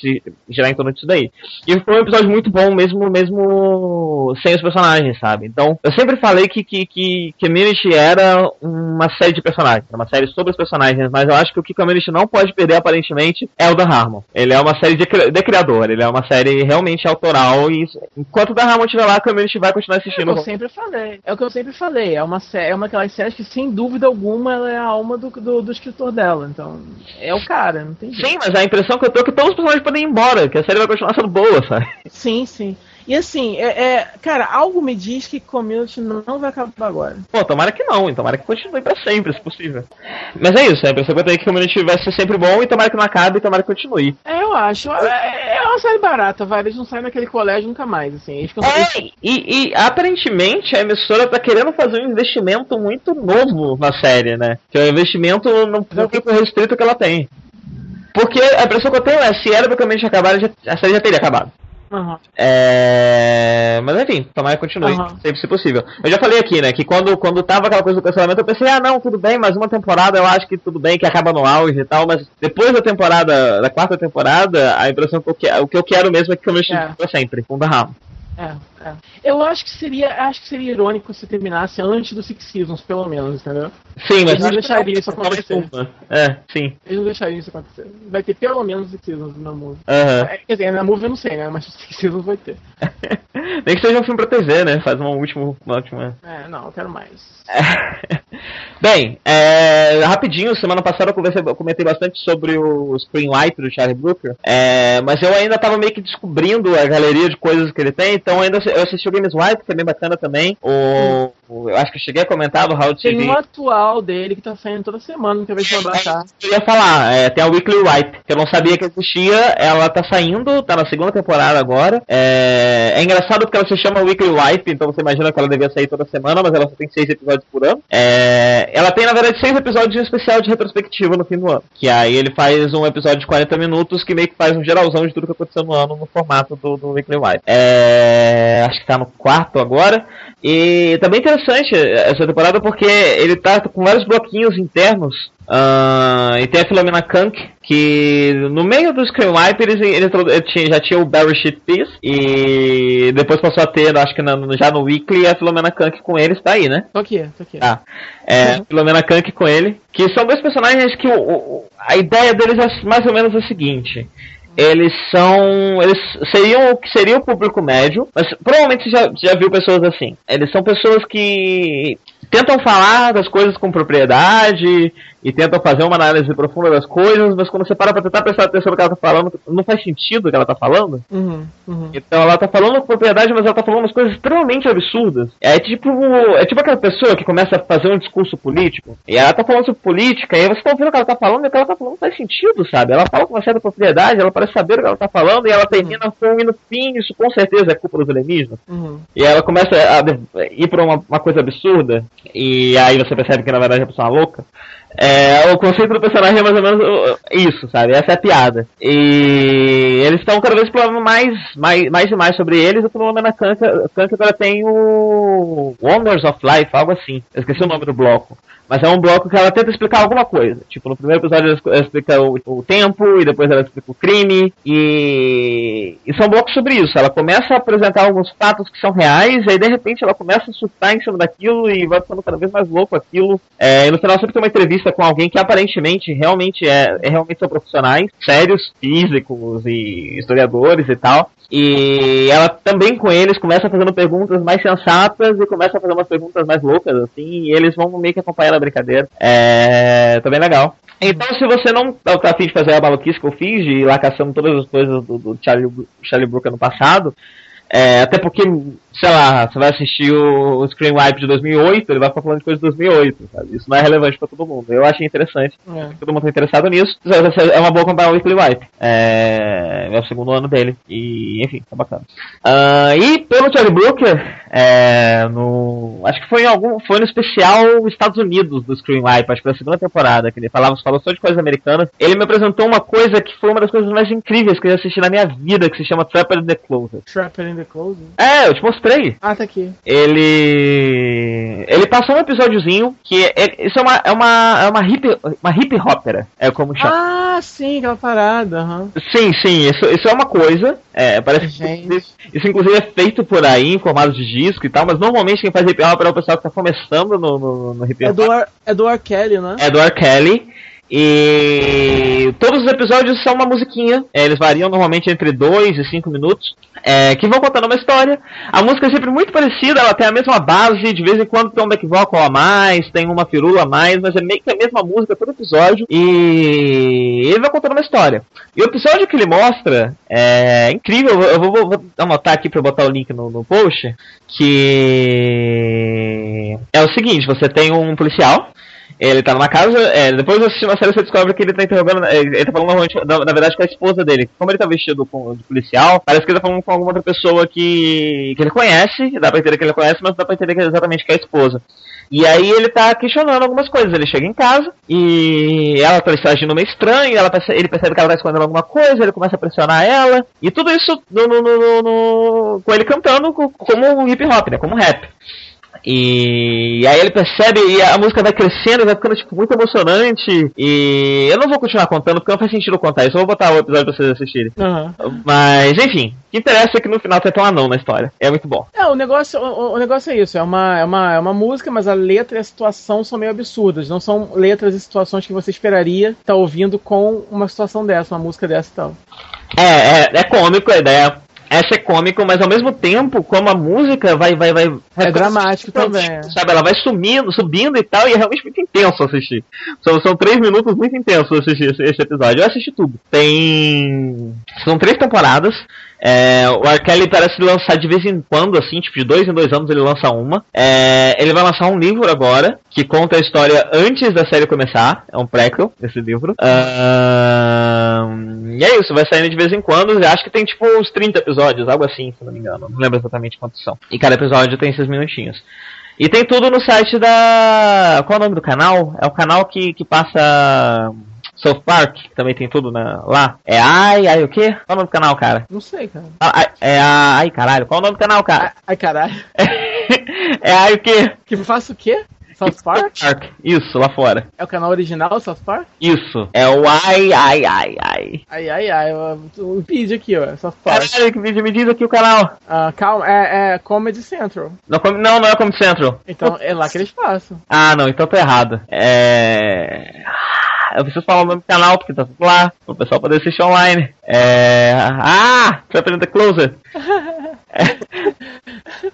Speaker 2: se girar em torno disso daí. E foi um episódio muito bom, mesmo, mesmo sem os personagens, sabe? Então, eu sempre falei que, que, que Community era uma série de personagens, uma série sobre os personagens, mas eu acho que o que Community não pode perder, aparentemente, é o Dan Harmon. Ele é uma série de, de criador, ele é uma série realmente autoral e enquanto o Dan Harmon estiver lá, a Community vai continuar
Speaker 1: É o que
Speaker 2: assistindo.
Speaker 1: eu sempre falei. É o que eu sempre falei. É uma, é uma daquelas séries que, sem dúvida alguma, ela é a alma do, do, do escritor dela. Então, é o cara, não tem jeito.
Speaker 2: Sim, mas a impressão que eu tô é que todos os personagens podem ir embora, que a série vai continuar sendo boa, sabe?
Speaker 1: Sim, sim. E assim, é, é- cara, algo me diz que Community não vai acabar agora.
Speaker 2: Pô, tomara que não, tomara que continue pra sempre, se possível. Mas é isso, é que eu tenho que Community vai ser sempre bom e tomara que não acabe e tomara que continue.
Speaker 1: É, eu acho. É, é uma série barata, vai. Eles não saem daquele colégio nunca mais, assim. Eles ficam
Speaker 2: É, e, e aparentemente a emissora tá querendo fazer um investimento muito novo na série, né? Que é um investimento no, tempo restrito que ela tem. Porque a impressão que eu tenho é, se era pra Community acabar, a série já teria acabado.
Speaker 1: Aham.
Speaker 2: É... Mas enfim, tomara que continue,
Speaker 1: Aham.
Speaker 2: sempre se possível. Eu já falei aqui, né, que quando, quando tava aquela coisa do cancelamento, eu pensei, ah não, tudo bem, mais uma temporada eu acho que tudo bem, que acaba no auge e tal, mas depois da temporada, da quarta temporada, a impressão que eu, que, o que eu quero mesmo é que eu
Speaker 1: É.
Speaker 2: pra sempre, com o da Ram.
Speaker 1: É, é. Eu acho que seria, acho que seria irônico se terminasse antes do Six Seasons, pelo menos, entendeu?
Speaker 2: Sim, mas
Speaker 1: Eles não deixariam isso acontecer.
Speaker 2: É, sim.
Speaker 1: Eles não deixariam isso acontecer. Vai ter pelo menos Six Seasons na movie. É, Quer dizer, na movie eu não sei, né? Mas Six Seasons vai ter.
Speaker 2: Nem que seja um filme pra TV, né? Faz uma última. Uma última...
Speaker 1: É, não, eu quero mais.
Speaker 2: Bem, é, rapidinho, semana passada eu, conversei, eu comentei bastante sobre o Screenwriter do Charlie Brooker, é, mas eu ainda tava meio que descobrindo a galeria de coisas que ele tem, então ainda eu assisti o Games White, que é bem bacana também. O, o- eu acho que eu cheguei a comentar do How
Speaker 1: Tem
Speaker 2: TV.
Speaker 1: um atual dele que tá saindo toda semana, que eu vejo baixar.
Speaker 2: Eu ia falar, é, tem a Weekly Wipe, que eu não sabia que existia, ela tá saindo, tá na segunda temporada agora. É, é engraçado porque ela se chama Weekly Wipe, então você imagina que ela devia sair toda semana, mas ela só tem seis episódios por ano. É, ela tem, na verdade, seis episódios de um especial de retrospectiva no fim do ano. Que aí ele faz um episódio de 40 minutos que meio que faz um geralzão de tudo que aconteceu no ano no formato do, do Weekly Wipe. É, acho que tá no quarto agora. E também interessante essa temporada porque ele tá com vários bloquinhos internos. ah, e tem a Philomena Kunk, que no meio do Screen Wipe eles, ele, ele tinha- já tinha o Barry Shit Piece. E depois passou a ter, acho que na- já no Weekly, a Philomena Kunk com eles, tá aí, né?
Speaker 1: Tô aqui, tô aqui.
Speaker 2: Ah, é, Filomena Kank com ele. Que são dois personagens que o, o- a ideia deles é mais ou menos a seguinte. Eles são. Eles seriam o que seria o público médio, mas provavelmente você já, já viu pessoas assim. Eles são pessoas que tentam falar das coisas com propriedade e tentam fazer uma análise profunda das coisas, mas quando você para pra tentar prestar atenção no que ela tá falando, não faz sentido o que ela tá falando.
Speaker 1: Uhum, uhum.
Speaker 2: Então ela tá falando com propriedade, mas ela tá falando umas coisas extremamente absurdas. É tipo, é tipo aquela pessoa que começa a fazer um discurso político, e ela tá falando sobre política, e aí você tá ouvindo o que ela tá falando, e o que ela tá falando não faz sentido, sabe? Ela fala com uma certa propriedade, ela parece saber o que ela tá falando, e ela termina com um fim, isso com certeza é culpa dos alienígenas.
Speaker 1: Uhum.
Speaker 2: E ela começa a ir pra uma, uma coisa absurda, e aí você percebe que na verdade a pessoa é louca. É, o conceito do personagem é mais ou menos isso, sabe? Essa é a piada. E eles estão cada vez explorando mais, mais, mais e mais sobre eles. Menos na Kanka, Kanka agora tem o Wonders of Life, algo assim. Eu esqueci o nome do bloco. Mas é um bloco que ela tenta explicar alguma coisa. Tipo, no primeiro episódio ela explica o, o tempo, e depois ela explica o crime. E... e são blocos sobre isso. Ela começa a apresentar alguns fatos que são reais, e aí de repente ela começa a surtar em cima daquilo e vai ficando cada vez mais louco aquilo. É, e no final sempre tem uma entrevista com alguém que aparentemente realmente é, é realmente são profissionais, sérios, físicos e historiadores e tal. E ela também com eles começa fazendo perguntas mais sensatas e começa a fazer umas perguntas mais loucas, assim, e eles vão meio que acompanhar a brincadeira. É. Tá bem legal. Então, se você não tá afim de fazer a maluquice que eu fiz, de ir lá caçando todas as coisas do, do Charlie, Charlie Brooker no passado, é, até porque, sei lá, você vai assistir o, o Screen Wipe de 2008, ele vai ficar falando de coisas de 2008, sabe? Isso não é relevante pra todo mundo. Eu achei interessante.
Speaker 1: É.
Speaker 2: Todo mundo tá interessado nisso. É uma boa comprar o Weekly Wipe. É, é o segundo ano dele. E, enfim, tá bacana. Uh, e pelo Charlie Brooker, é, no, acho que foi em algum, foi no especial Estados Unidos do Screen Wipe, acho que foi a segunda temporada, que ele falava, falou só de coisas americanas. Ele me apresentou uma coisa que foi uma das coisas mais incríveis que eu assisti na minha vida, que se chama Trapper in the Closet.
Speaker 1: Trapper in the Closet?
Speaker 2: É, eu te mostrei.
Speaker 1: Ah, tá aqui.
Speaker 2: Ele. Ele passou um episódiozinho que. É, isso é uma, é uma, é uma hip, uma hip hopera, é como chama.
Speaker 1: Ah, sim, aquela parada. Uhum.
Speaker 2: Sim, sim, isso, isso é uma coisa. É, parece
Speaker 1: Gente.
Speaker 2: que isso inclusive é feito por aí, em formato de disco e tal, mas normalmente quem faz hip hop é o pessoal que tá começando no, no, no hip
Speaker 1: É
Speaker 2: hop.
Speaker 1: do, R, é do R. Kelly, né?
Speaker 2: É do R. Kelly. E todos os episódios são uma musiquinha. É, eles variam normalmente entre 2 e 5 minutos. é, que vão contando uma história. A música é sempre muito parecida, ela tem a mesma base, de vez em quando tem um back vocal a mais, tem uma firula a mais, mas é meio que a mesma música todo episódio. E ele vai contando uma história. E o episódio que ele mostra é incrível. Eu vou, vou- vou anotar aqui pra botar o link no, no post. Que é o seguinte: você tem um policial. Ele tá numa casa, é, depois de assistir uma série você descobre que ele tá interrogando, é, ele tá falando normalmente, na, na verdade com a esposa dele. Como ele tá vestido com, de policial, parece que ele tá falando com alguma outra pessoa que, que ele conhece, dá pra entender que ele conhece, mas dá pra entender que é exatamente que é a esposa. E aí ele tá questionando algumas coisas. Ele chega em casa e ela tá agindo meio estranho, ela perce- ele percebe que ela tá escondendo alguma coisa, ele começa a pressionar ela. E tudo isso no, no- no- no- com ele cantando co- como hip hop, né? Como rap. E aí ele percebe e a música vai crescendo, vai ficando tipo, muito emocionante. E eu não vou continuar contando porque não faz sentido contar isso. Eu vou botar o episódio pra vocês assistirem.
Speaker 1: Aham.
Speaker 2: Mas enfim, o que interessa é que no final tem um anão na história. É muito bom.
Speaker 1: É, o negócio, o, o negócio é isso, é uma, é, uma, é uma música, mas a letra e a situação são meio absurdas. Não são letras e situações que você esperaria estar ouvindo com uma situação dessa, uma música dessa e tal.
Speaker 2: É, é, é cômico a ideia. Essa é cômico, mas ao mesmo tempo, como a música vai. vai, vai
Speaker 1: É dramático também.
Speaker 2: Sabe, ela vai sumindo, subindo e tal, e é realmente muito intenso assistir. São, são três minutos muito intensos assistir esse, esse episódio. Eu assisti tudo. Tem. São três temporadas. É, o R. Kelly parece lançar de vez em quando, assim, tipo, de dois em dois anos ele lança uma. É, ele vai lançar um livro agora, que conta a história antes da série começar. É um prequel, esse livro. Ahn, e é isso, vai saindo de vez em quando. Acho que tem, tipo, uns 30 episódios, algo assim, se não me engano. Não lembro exatamente quantos são. E cada episódio tem esses minutinhos. E tem tudo no site da. Qual é o nome do canal? É o canal que, que passa. South Park, que também tem tudo na, lá. É ai, ai o quê? Qual é o nome do canal, cara?
Speaker 1: Não sei, cara.
Speaker 2: Ah, ai- é a. Ai, caralho, qual é o nome do canal, cara?
Speaker 1: Ai, ai, caralho.
Speaker 2: é ai o quê?
Speaker 1: Que faça o quê? South Park?
Speaker 2: Isso, lá fora.
Speaker 1: É o canal original South Park?
Speaker 2: Isso. É o ai, ai, ai, ai.
Speaker 1: Ai, ai, ai. O vídeo aqui, ó. South Park.
Speaker 2: Caralho, que vídeo me diz aqui o canal.
Speaker 1: Ah, calma, é, é Comedy Central.
Speaker 2: Não, não, não é como Central.
Speaker 1: Então é lá que eles passam.
Speaker 2: Ah, não, então tô errado. É. Eu preciso falar o nome do canal, porque tá tudo lá, pro pessoal poder assistir online. É. Ah! Trapper in the Closet.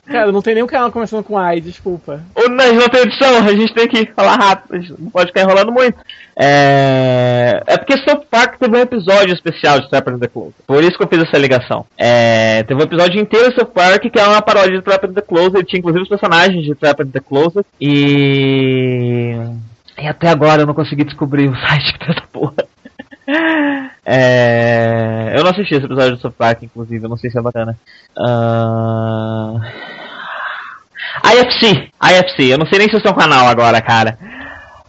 Speaker 1: Cara, não tem nenhum canal começando com AI, desculpa.
Speaker 2: Ou nós não tem edição, a gente tem que falar rápido, a gente não pode ficar enrolando muito. É, é porque South Park teve um episódio especial de Trapper in the Closet. Por isso que eu fiz essa ligação. É, teve um episódio inteiro de South Park que é uma paródia de Trapper in the Closet. Tinha inclusive os personagens de Trapper in the Closet. E. E até agora eu não consegui descobrir o site dessa porra. É... Eu não assisti esse episódio do South Park, inclusive, eu não sei se é bacana. Uh... IFC, IFC, eu não sei nem se é um canal agora, cara.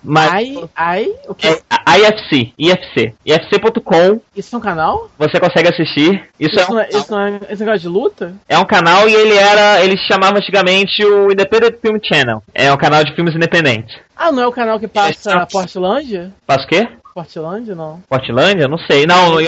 Speaker 2: Mas.
Speaker 1: I, I, o que?
Speaker 2: É, IFC, IFC. IFC.com.
Speaker 1: Isso é um canal?
Speaker 2: Você consegue assistir. Isso,
Speaker 1: Isso,
Speaker 2: é, um,
Speaker 1: não é, isso não é esse negócio de luta?
Speaker 2: é um canal e ele era. Ele se chamava antigamente o Independent Film Channel. É um canal de filmes independentes.
Speaker 1: Ah, não é o canal que passa
Speaker 2: Esse-
Speaker 1: Portlandia?
Speaker 2: Faz o quê?
Speaker 1: Portlandia, não.
Speaker 2: Portlandia? Não sei. Não, eu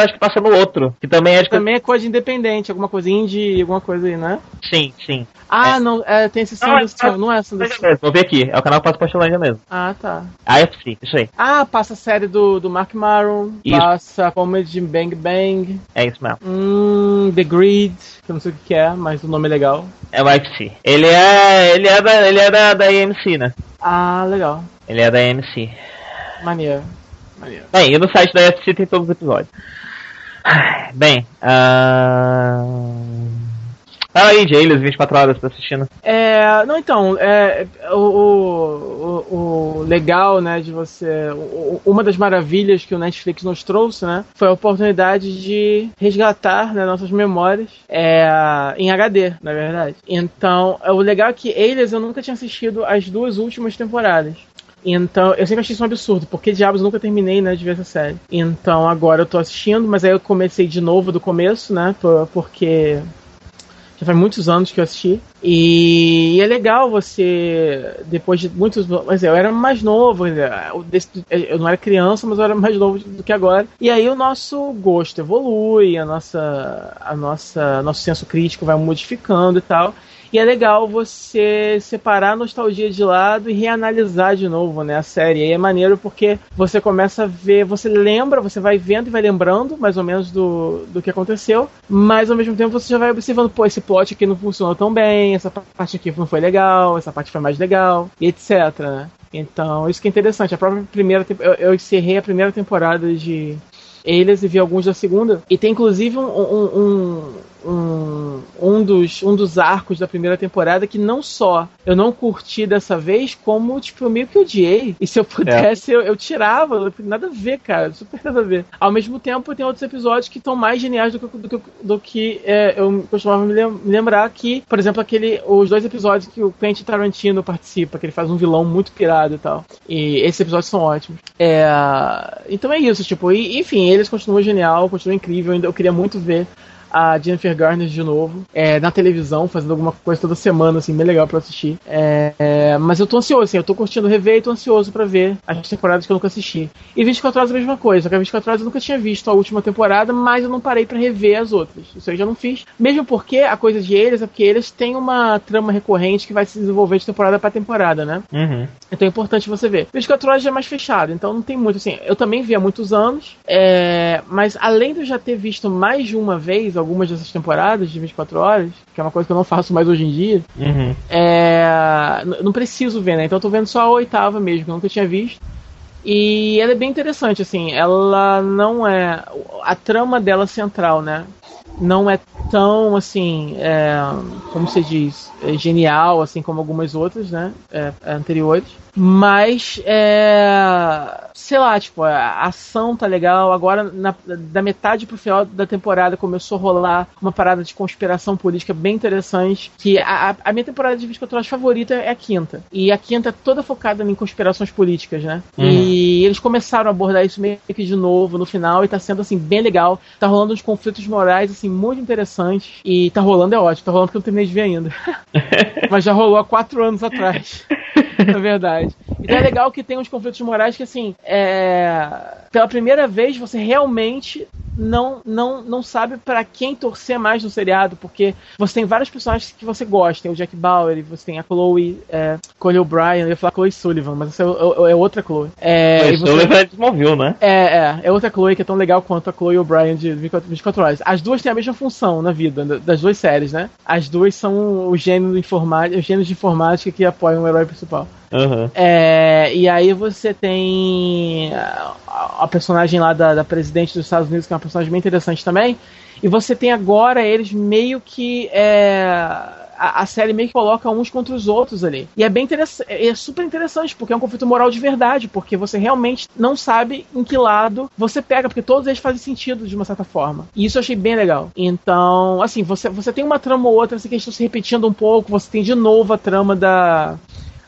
Speaker 2: acho que passa no outro. Que também é de.
Speaker 1: Também é coisa independente, alguma coisa indie, alguma coisa aí, né?
Speaker 2: Sim, sim.
Speaker 1: Ah, não, é, tem esse
Speaker 2: Não, é-
Speaker 1: Sanderson, não é
Speaker 2: mesmo, Vou ver aqui. É o canal que passa Portlandia mesmo.
Speaker 1: Ah, tá.
Speaker 2: IFC, isso aí.
Speaker 1: Ah, passa a série do, do Mark Maron,
Speaker 2: Isso.
Speaker 1: passa a comedy Bang Bang,
Speaker 2: É isso mesmo.
Speaker 1: hum, The Greed, que eu não sei o que que é, mas o nome é legal.
Speaker 2: É o IFC. Ele é. Ele é da, ele é da, da AMC, né?
Speaker 1: Ah, legal.
Speaker 2: Ele é da AMC.
Speaker 1: Maneiro. Maneiro.
Speaker 2: Bem, e no site da UFC tem todos os episódios. Bem, ah. Ah, aí, Jailers, 24 horas pra assistindo.
Speaker 1: É, não, então, é, o, o, o- legal, né, de você. o- Uma das maravilhas que o Netflix nos trouxe, né, foi a oportunidade de resgatar né, nossas memórias é, em HD, na verdade. Então, o legal é que eles eu nunca tinha assistido as duas últimas temporadas. Então, eu sempre achei isso um absurdo, porque diabos nunca terminei, né, de ver essa série. Então, agora eu tô assistindo, mas aí eu comecei de novo do começo, né, por- porque já faz muitos anos que eu assisti. E, é legal você, depois de muitos. Mas eu era mais novo, eu não era criança, mas eu era mais novo do que agora. E aí o nosso gosto evolui, a nossa, a nossa, nosso senso crítico vai modificando e tal. E é legal você separar a nostalgia de lado e reanalisar de novo, né, a série. E é maneiro porque você começa a ver, você lembra, você vai vendo e vai lembrando mais ou menos do, do que aconteceu, mas ao mesmo tempo você já vai observando, pô, esse plot aqui não funcionou tão bem, essa parte aqui não foi legal, essa parte foi mais legal, e etc, né? Então, isso que é interessante. A própria primeira eu, eu encerrei a primeira temporada de eles e vi alguns da segunda. E tem inclusive um, um, um, um, um dos, um dos arcos da primeira temporada que não só eu não curti dessa vez, como tipo, eu meio que odiei. E se eu pudesse, eu, eu tirava. Nada a ver, cara. Super nada a ver. Ao mesmo tempo, tem outros episódios que estão mais geniais do que, do que, do que é, eu costumava me lem- me lembrar que, por exemplo, aquele, os dois episódios que o Quentin Tarantino participa, que ele faz um vilão muito pirado e tal. E esses episódios são ótimos. É, então é isso, tipo, e, enfim, eles continuam genial, continuam incrível. Eu queria muito ver a Jennifer Garner de novo é, na televisão, fazendo alguma coisa toda semana, assim, bem legal pra assistir. É, é, mas eu tô ansioso, assim, eu tô curtindo rever e tô ansioso pra ver as temporadas que eu nunca assisti. E 24 Horas é a mesma coisa, só que a 24 Horas eu nunca tinha visto a última temporada, mas eu não parei pra rever as outras. Isso aí eu já não fiz. Mesmo porque a coisa de eles é porque eles têm uma trama recorrente que vai se desenvolver de temporada pra temporada, né?
Speaker 2: Uhum.
Speaker 1: Então é importante você ver. 24 horas já é mais fechado, então não tem muito assim. Eu também vi há muitos anos, é, mas além de eu já ter visto mais de uma vez algumas dessas temporadas de 24 horas, que é uma coisa que eu não faço mais hoje em dia,
Speaker 2: Uhum.
Speaker 1: é, não preciso ver, né? Então eu tô vendo só a oitava mesmo, que eu nunca tinha visto. E ela é bem interessante, assim, ela não é. A trama dela central, né? Não é tão assim, é, como se diz, é genial, assim como algumas outras, né? é, anteriores. Mas, é, sei lá, tipo, a ação tá legal. Agora, na- da metade pro final da temporada, começou a rolar uma parada de conspiração política bem interessante. Que a, a- minha temporada de 24 horas favorita é a quinta. E a quinta é toda focada em conspirações políticas, né?
Speaker 2: Uhum.
Speaker 1: E eles começaram a abordar isso meio que de novo no final. E tá sendo, assim, bem legal. Tá rolando uns conflitos morais, assim, muito interessantes. E tá rolando é ótimo. Tá rolando porque eu não terminei de ver ainda. Mas já rolou há quatro anos atrás. Na verdade. guys. Então é legal que tem uns conflitos morais que, assim, é... pela primeira vez você realmente não não não sabe para quem torcer mais no seriado, porque você tem vários personagens que você gosta. Tem o Jack Bauer, você tem a Chloe, é, Chloe O'Brien, eu ia falar Chloe Sullivan, mas essa é, é, é outra Chloe. É,
Speaker 2: Chloe
Speaker 1: você,
Speaker 2: Sullivan é de Smallville, né?
Speaker 1: É, é, é outra Chloe que é tão legal quanto a Chloe O'Brien de 24, 24 horas. As duas têm a mesma função na vida, das duas séries, né? As duas são o gênio, informática, os gênios de informática que apoiam o herói principal.
Speaker 2: Uhum.
Speaker 1: É, e aí você tem a, a personagem lá da, da, presidente dos Estados Unidos, que é uma personagem bem interessante também. E você tem agora eles meio que. É, a, a, série meio que coloca uns contra os outros ali. E é bem interessante, é super interessante, porque é um conflito moral de verdade, porque você realmente não sabe em que lado você pega, porque todos eles fazem sentido de uma certa forma. E isso eu achei bem legal. Então, assim, você, você tem uma trama ou outra assim, que estão se repetindo um pouco, você tem de novo a trama da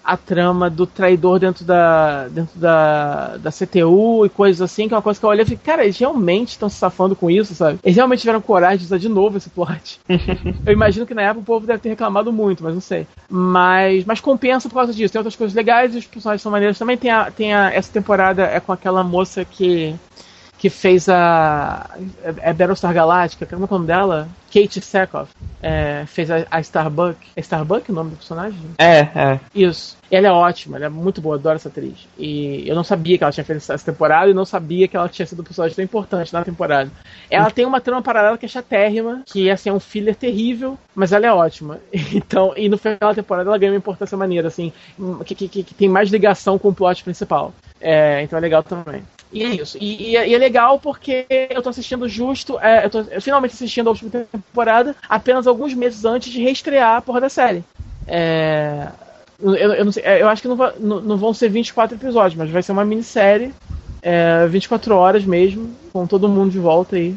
Speaker 1: a trama do traidor dentro da dentro da, da CTU e coisas assim, que é uma coisa que eu olhei e falei, cara, eles realmente estão se safando com isso, sabe? Eles realmente tiveram coragem de usar de novo esse plot. eu imagino que na época o povo deve ter reclamado muito, mas não sei. Mas, mas compensa por causa disso. Tem outras coisas legais e os personagens são maneiros também. Tem, a, tem a, essa temporada é com aquela moça que que fez a. É, é Battlestar Galactica, como é o nome dela? Kate Sackhoff. É, fez a, a Starbuck. É Starbuck o nome do personagem?
Speaker 2: É, é.
Speaker 1: Isso. Ela é ótima, ela é muito boa, adoro essa atriz. E eu não sabia que ela tinha feito essa temporada e não sabia que ela tinha sido um personagem tão importante na temporada. Ela tem uma trama paralela que é chatérrima, que assim, é um filler terrível, mas ela é ótima. Então, e no final da temporada ela ganha uma importância maneira, assim, que, que, que tem mais ligação com o plot principal. É, então é legal também. E é isso. E, e, é, e, é legal porque eu tô assistindo justo. É, eu tô finalmente assistindo a última temporada apenas alguns meses antes de reestrear a porra da série. É, eu, eu, sei, é, eu acho que não, não, não, vão ser 24 episódios, mas vai ser uma minissérie. É, 24 horas mesmo, com todo mundo de volta aí.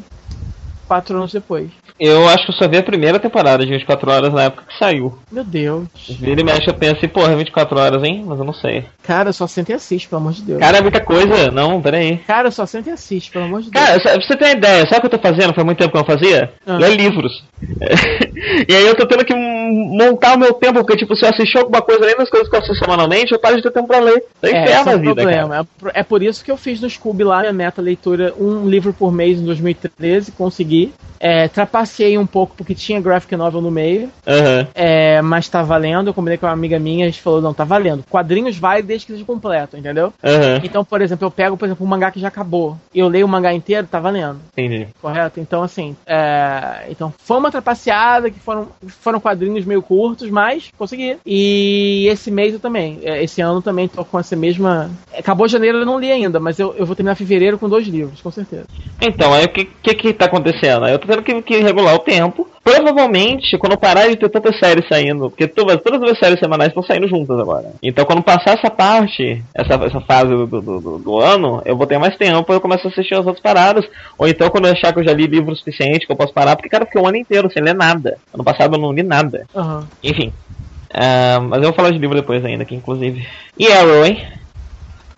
Speaker 1: Quatro anos depois.
Speaker 2: Eu acho que eu só vi a primeira temporada de 24 horas na época que saiu.
Speaker 1: Meu Deus.
Speaker 2: Vira e mexe, eu penso assim, porra, 24 horas, hein? Mas eu não sei.
Speaker 1: Cara, só senta e assiste, pelo amor de Deus.
Speaker 2: Cara, é muita coisa. Não, peraí.
Speaker 1: Cara, só senta e assiste, pelo amor de Deus.
Speaker 2: Cara, pra você ter uma ideia, sabe o que eu tô fazendo? Faz muito tempo que eu não fazia? Ah. Ler livros. e aí eu tô tendo que montar o meu tempo, porque, tipo, se eu assistir alguma coisa além das coisas que eu assisto semanalmente, eu paro de ter tempo pra ler.
Speaker 1: É, é, é a vida, problema. Cara. É por isso que eu fiz no Scooby lá, minha meta leitura, um livro por mês em 2013, consegui. É, trapaceei um pouco porque tinha graphic novel no meio.
Speaker 2: Uhum.
Speaker 1: É, mas tá valendo. Eu combinei com uma amiga minha, a gente falou, não, tá valendo. Quadrinhos vai desde que seja completo, entendeu?
Speaker 2: Uhum.
Speaker 1: Então, por exemplo, eu pego, por exemplo, um mangá que já acabou. Eu leio o mangá inteiro, tá valendo.
Speaker 2: Entendi.
Speaker 1: Correto? Então, assim, é... então foi uma trapaceada que foram, foram quadrinhos meio curtos, mas consegui. E esse mês eu também. É, esse ano também tô com essa mesma. Acabou janeiro, eu não li ainda, mas eu, eu vou terminar fevereiro com dois livros, com certeza.
Speaker 2: Então, aí o que, que que tá acontecendo? Eu tô tendo que, que regular o tempo. Provavelmente, quando parar de ter tantas séries saindo, porque todas, todas as séries semanais estão saindo juntas agora. Então, quando passar essa parte, essa, essa fase do, do, do, do ano, eu vou ter mais tempo, eu começo a assistir as outras paradas. Ou então, quando eu achar que eu já li livro suficiente, que eu posso parar, porque, cara, eu fiquei um ano inteiro sem ler nada. Ano passado eu não li nada.
Speaker 1: Uhum.
Speaker 2: Enfim. Uh, mas eu vou falar de livro depois ainda, aqui, inclusive. E Arrow, hein?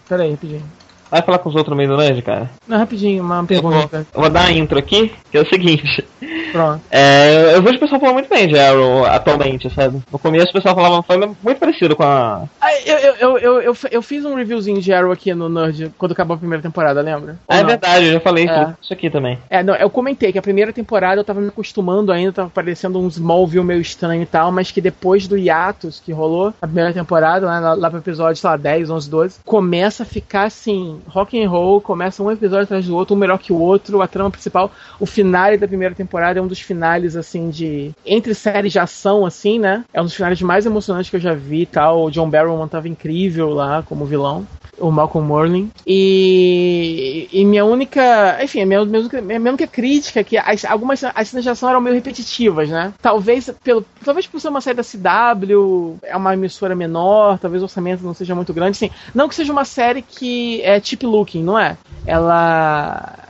Speaker 1: Pera aí, rapidinho.
Speaker 2: Vai falar com os outros no meio do Nerd, cara?
Speaker 1: Não, rapidinho, uma pergunta.
Speaker 2: Eu vou, vou dar a intro aqui, que é o seguinte.
Speaker 1: Pronto.
Speaker 2: É, eu vejo o pessoal falando muito bem de Arrow atualmente, sabe? No começo o pessoal falava foi muito parecido com a.
Speaker 1: Ah, eu, eu, eu, eu, eu, fiz um reviewzinho de Arrow aqui no Nerd quando acabou a primeira temporada, lembra?
Speaker 2: Ah, é verdade, eu já falei é. isso aqui também.
Speaker 1: É, não, eu comentei que a primeira temporada eu tava me acostumando ainda, tava parecendo um Smallville meio estranho e tal, mas que depois do hiatus que rolou na primeira temporada, né, lá, lá pro episódio, sei lá, 10, 11, 12, começa a ficar assim, rock and roll, começa um episódio atrás do outro, um melhor que o outro, a trama principal, o final da primeira temporada é um dos finais, assim, de. Entre séries de ação, assim, né? É um dos finais mais emocionantes que eu já vi tal. O John Barrowman tava incrível lá como vilão. O Malcolm Merlin. E, e minha única. Enfim, a minha, minha, minha única crítica é que as, algumas as cenas de ação eram meio repetitivas, né? Talvez pelo. Talvez por ser uma série da CW, é uma emissora menor, talvez o orçamento não seja muito grande. Assim, não que seja uma série que é cheap looking, não é? Ela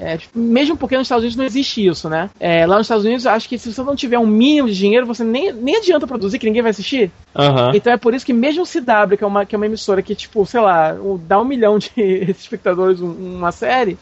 Speaker 1: é, tipo, mesmo porque nos Estados Unidos não existe isso, né? É, lá nos Estados Unidos, acho que se você não tiver um mínimo de dinheiro, você nem, nem adianta produzir, que ninguém vai assistir.
Speaker 2: Uhum.
Speaker 1: Então é por isso que mesmo o CW, que é uma, que é uma emissora que, tipo, sei lá, dá um milhão de espectadores uma série,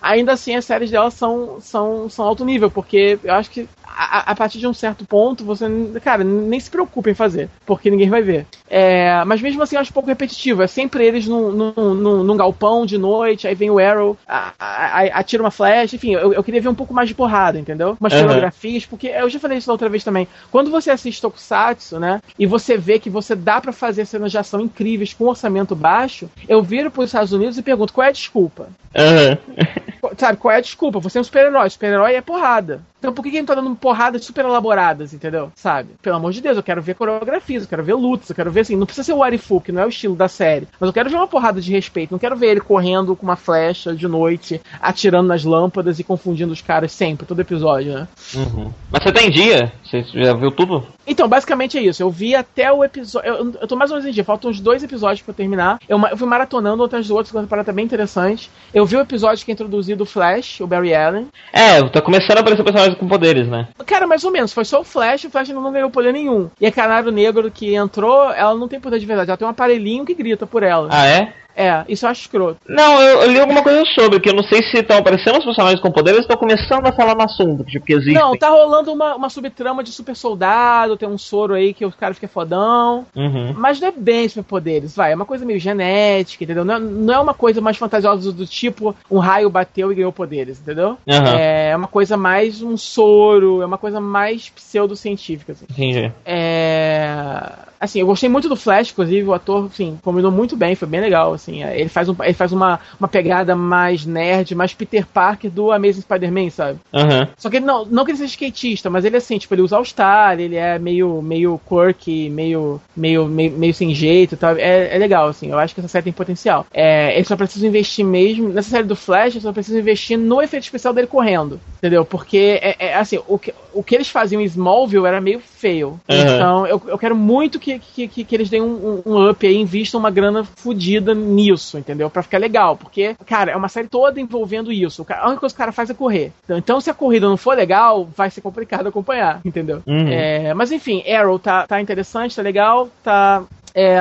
Speaker 1: ainda assim as séries dela são, são, são alto nível, porque eu acho que a, a, partir de um certo ponto, você, cara, nem se preocupe em fazer, porque ninguém vai ver. É, mas mesmo assim, eu acho um pouco repetitivo. É sempre eles num, num, num, num galpão de noite, aí vem o Arrow, a, a, atira uma flash, enfim, eu, eu, queria ver um pouco mais de porrada, entendeu? Umas uhum. coreografias, porque eu já falei isso da outra vez também. Quando você assiste Tokusatsu, né, e você vê que você dá para fazer cenas de ação incríveis com orçamento baixo, eu viro pros Estados Unidos e pergunto qual é a desculpa? Uhum. Sabe, qual é a desculpa? Você é um super-herói, super-herói é porrada. Então por que, que ele tá dando porradas super elaboradas, entendeu? Sabe? Pelo amor de Deus, eu quero ver coreografias, eu quero ver lutas, eu quero ver assim, não precisa ser o Arifu, que não é o estilo da série, mas eu quero ver uma porrada de respeito, não quero ver ele correndo com uma flecha de noite, atirando nas lâmpadas e confundindo os caras sempre, todo episódio, né?
Speaker 2: Uhum. Mas você tem dia? Você já viu tudo?
Speaker 1: Então, basicamente é isso. Eu vi até o episódio. Eu, eu tô mais ou menos em dia, faltam uns dois episódios pra eu terminar. Eu, eu fui maratonando outras do outro, parada bem interessante. Eu vi o episódio que é introduzido o Flash, o Barry Allen.
Speaker 2: É, tá começando a aparecer personagens com poderes, né?
Speaker 1: Cara, mais ou menos. Foi só o Flash, o Flash não ganhou poder nenhum. E a Canário Negro que entrou, ela não tem poder de verdade. Ela tem um aparelhinho que grita por ela.
Speaker 2: Ah, é?
Speaker 1: É, isso eu acho escroto.
Speaker 2: Não, eu, eu li alguma coisa sobre, que eu não sei se estão aparecendo os personagens com poderes ou estão começando a falar no assunto, tipo, que existe.
Speaker 1: Não, tá rolando uma, uma subtrama de super soldado, tem um soro aí que o cara fica fodão. Uhum. Mas não é bem superpoderes, vai. É uma coisa meio genética, entendeu? Não é, não é uma coisa mais fantasiosa do, do tipo um raio bateu e ganhou poderes, entendeu? Uhum. É uma coisa mais um soro, é uma coisa mais pseudocientífica. Assim.
Speaker 2: Entendi.
Speaker 1: É assim, eu gostei muito do Flash, inclusive, o ator, assim, combinou muito bem, foi bem legal, assim. É, ele faz, um, ele faz uma, uma pegada mais nerd, mais Peter Parker do Amazing Spider-Man, sabe?
Speaker 2: Uhum.
Speaker 1: Só que ele não, não que ele seja skatista, mas ele assim, tipo, ele usa All-Star, ele é meio, meio quirky, meio, meio, meio, meio sem jeito tal. É, é legal, assim, eu acho que essa série tem potencial. É, ele só precisa investir mesmo, nessa série do Flash, ele só precisa investir no efeito especial dele correndo, entendeu? Porque, é, é assim, o que, o que eles faziam em Smallville era meio feio. Uhum. Então, eu, eu quero muito que que, que, que eles deem um, um, up aí, invistam uma grana fodida nisso, entendeu? Pra ficar legal. Porque, cara, é uma série toda envolvendo isso. A única coisa que o cara faz é correr. Então, então se a corrida não for legal, vai ser complicado acompanhar, entendeu? Uhum. É, mas enfim, Arrow tá, tá interessante, tá legal, tá é,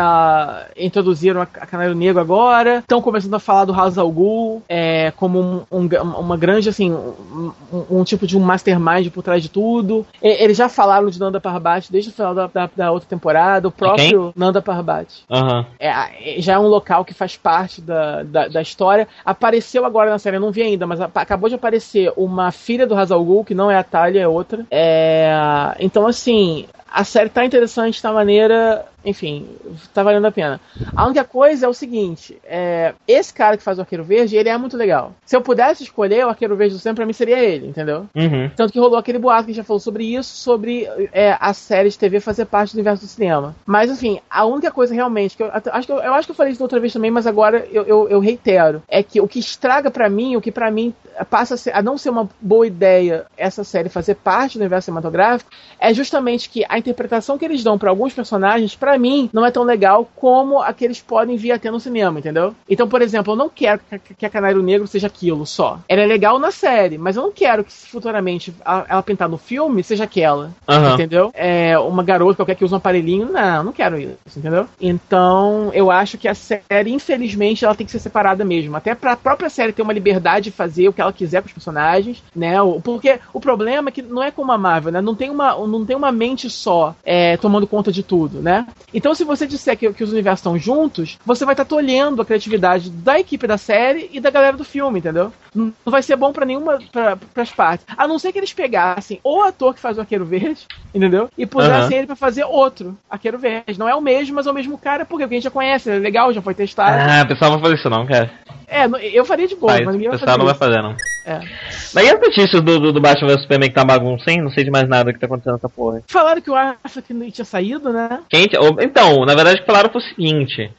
Speaker 1: introduziram a, a Canário Negro agora, estão começando a falar do Hazal Ghul é, como um, um, uma grande, assim, um, um, tipo de um mastermind por trás de tudo. E, eles já falaram de Nanda Parbat desde o final da, da, da outra temporada, o próprio okay. Nanda Parbat.
Speaker 2: Uhum.
Speaker 1: É, já é um local que faz parte da, da, da, história. Apareceu agora na série, eu não vi ainda, mas a, acabou de aparecer uma filha do Hazal Ghul, que não é a Talia, é outra. É, então, assim, a série tá interessante, tá maneira enfim, tá valendo a pena. A única coisa é o seguinte: é, esse cara que faz o Arqueiro Verde, ele é muito legal. Se eu pudesse escolher o Arqueiro Verde do Sam, pra mim seria ele, entendeu?
Speaker 2: Uhum.
Speaker 1: Tanto que rolou aquele boato que a gente já falou sobre isso, sobre é, a série de TV fazer parte do universo do cinema. Mas, enfim, a única coisa realmente que eu acho que eu, eu acho que eu falei isso outra vez também, mas agora eu, eu, eu reitero: é que o que estraga para mim, o que para mim passa a, ser, a não ser uma boa ideia essa série fazer parte do universo cinematográfico, é justamente que a interpretação que eles dão para alguns personagens, para mim, não é tão legal como a que eles podem vir a ter no cinema, entendeu? Então, por exemplo, eu não quero que a Canário Negro seja aquilo só. Ela é legal na série, mas eu não quero que futuramente ela pintar no filme seja aquela.
Speaker 2: Uhum.
Speaker 1: Entendeu? É uma garota qualquer que usa um aparelhinho. Não, não quero isso, entendeu? Então, eu acho que a série, infelizmente, ela tem que ser separada mesmo. Até pra própria série ter uma liberdade de fazer o que ela quiser com os personagens, né? Porque o problema é que não é como a Marvel, né? Não tem uma, não tem uma mente só é, tomando conta de tudo, né? Então, se você disser que, que os universos estão juntos, você vai estar tá tolhendo a criatividade da equipe da série e da galera do filme, entendeu? Não vai ser bom para nenhuma pra, pras partes. A não ser que eles pegassem o ator que faz o Arqueiro Verde, entendeu? E pusessem uhum. ele para fazer outro Arqueiro Verde. Não é o mesmo, mas é o mesmo cara, porque a gente já conhece, é legal, já foi testado.
Speaker 2: Ah, o pessoal não vai fazer isso não, cara.
Speaker 1: É, eu faria de boa, mas ninguém vai
Speaker 2: fazer. O pessoal não
Speaker 1: vai
Speaker 2: fazer, não.
Speaker 1: É.
Speaker 2: Mas e as notícias do, do, do Batman vs Superman que tá bagunça, hein? Não sei de mais nada que tá acontecendo nessa porra.
Speaker 1: Falaram que o Affleck tinha saído, né?
Speaker 2: Quem, então, na verdade falaram foi o seguinte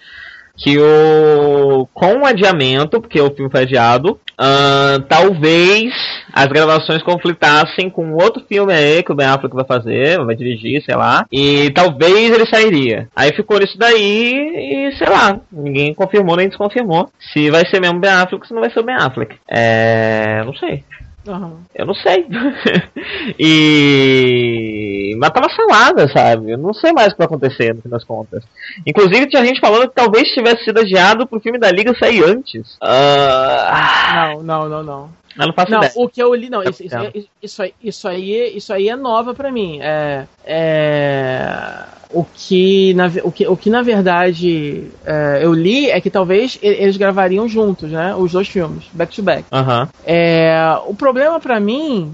Speaker 2: que o com o adiamento, porque o filme foi adiado, uh, talvez as gravações conflitassem com outro filme aí que o Ben Affleck vai fazer, vai dirigir, sei lá, e talvez ele sairia. Aí ficou isso daí e sei lá, ninguém confirmou nem desconfirmou se vai ser mesmo Ben Affleck ou se não vai ser o Ben Affleck. É, não sei.
Speaker 1: Uhum.
Speaker 2: Eu não sei. e. Mas tava salada, sabe? Eu não sei mais o que vai acontecer no fim das contas. Inclusive, tinha gente falando que talvez tivesse sido adiado pro filme da Liga sair antes. Uh...
Speaker 1: Não, não, não, não.
Speaker 2: Eu não faço
Speaker 1: Não,
Speaker 2: ideia.
Speaker 1: o que eu li, não,
Speaker 2: Tá
Speaker 1: isso, isso, isso, aí, isso aí é nova pra mim. É, é, o, que, na, o, que, o que na verdade é, eu li é que talvez eles gravariam juntos, né? Os dois filmes, back to back. É, o problema pra mim.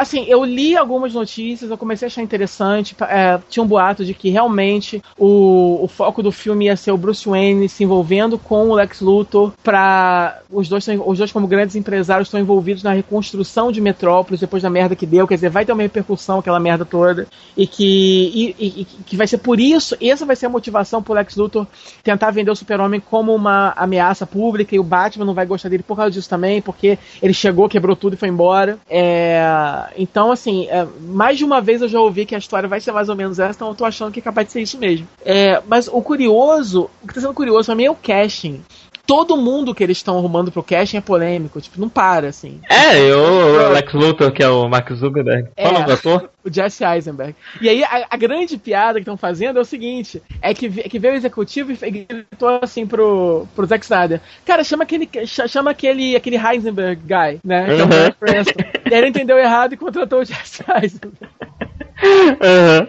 Speaker 1: Assim, eu li algumas notícias, eu comecei a achar interessante. é, tinha um boato de que realmente o, o foco do filme ia ser o Bruce Wayne se envolvendo com o Lex Luthor para os dois, os dois como grandes empresários estão envolvidos na reconstrução de Metrópolis depois da merda que deu, quer dizer, vai ter uma repercussão aquela merda toda e que e- e que vai ser por isso, essa vai ser a motivação pro Lex Luthor tentar vender o Super-Homem como uma ameaça pública e o Batman não vai gostar dele por causa disso também, porque ele chegou, quebrou tudo e foi embora. É, então, assim, é, mais de uma vez eu já ouvi que a história vai ser mais ou menos essa, então eu tô achando que é capaz de ser isso mesmo. É, mas o curioso, o que tá sendo curioso pra mim é o casting. Todo mundo que eles estão arrumando pro casting é polêmico, tipo, não para, assim.
Speaker 2: É, eu, o Lex Luthor, que é o Mark Zuckerberg.
Speaker 1: É.
Speaker 2: Qual o nome do ator?
Speaker 1: O Jesse Eisenberg. E aí, a, a grande piada que estão fazendo é o seguinte: é que, vi- que veio o executivo e gritou assim pro, pro Zack Snyder: Cara, chama aquele, ch- chama aquele, aquele Heisenberg guy, né? É o
Speaker 2: Uhum.
Speaker 1: E aí ele entendeu errado e contratou o Jesse Eisenberg.
Speaker 2: Aham.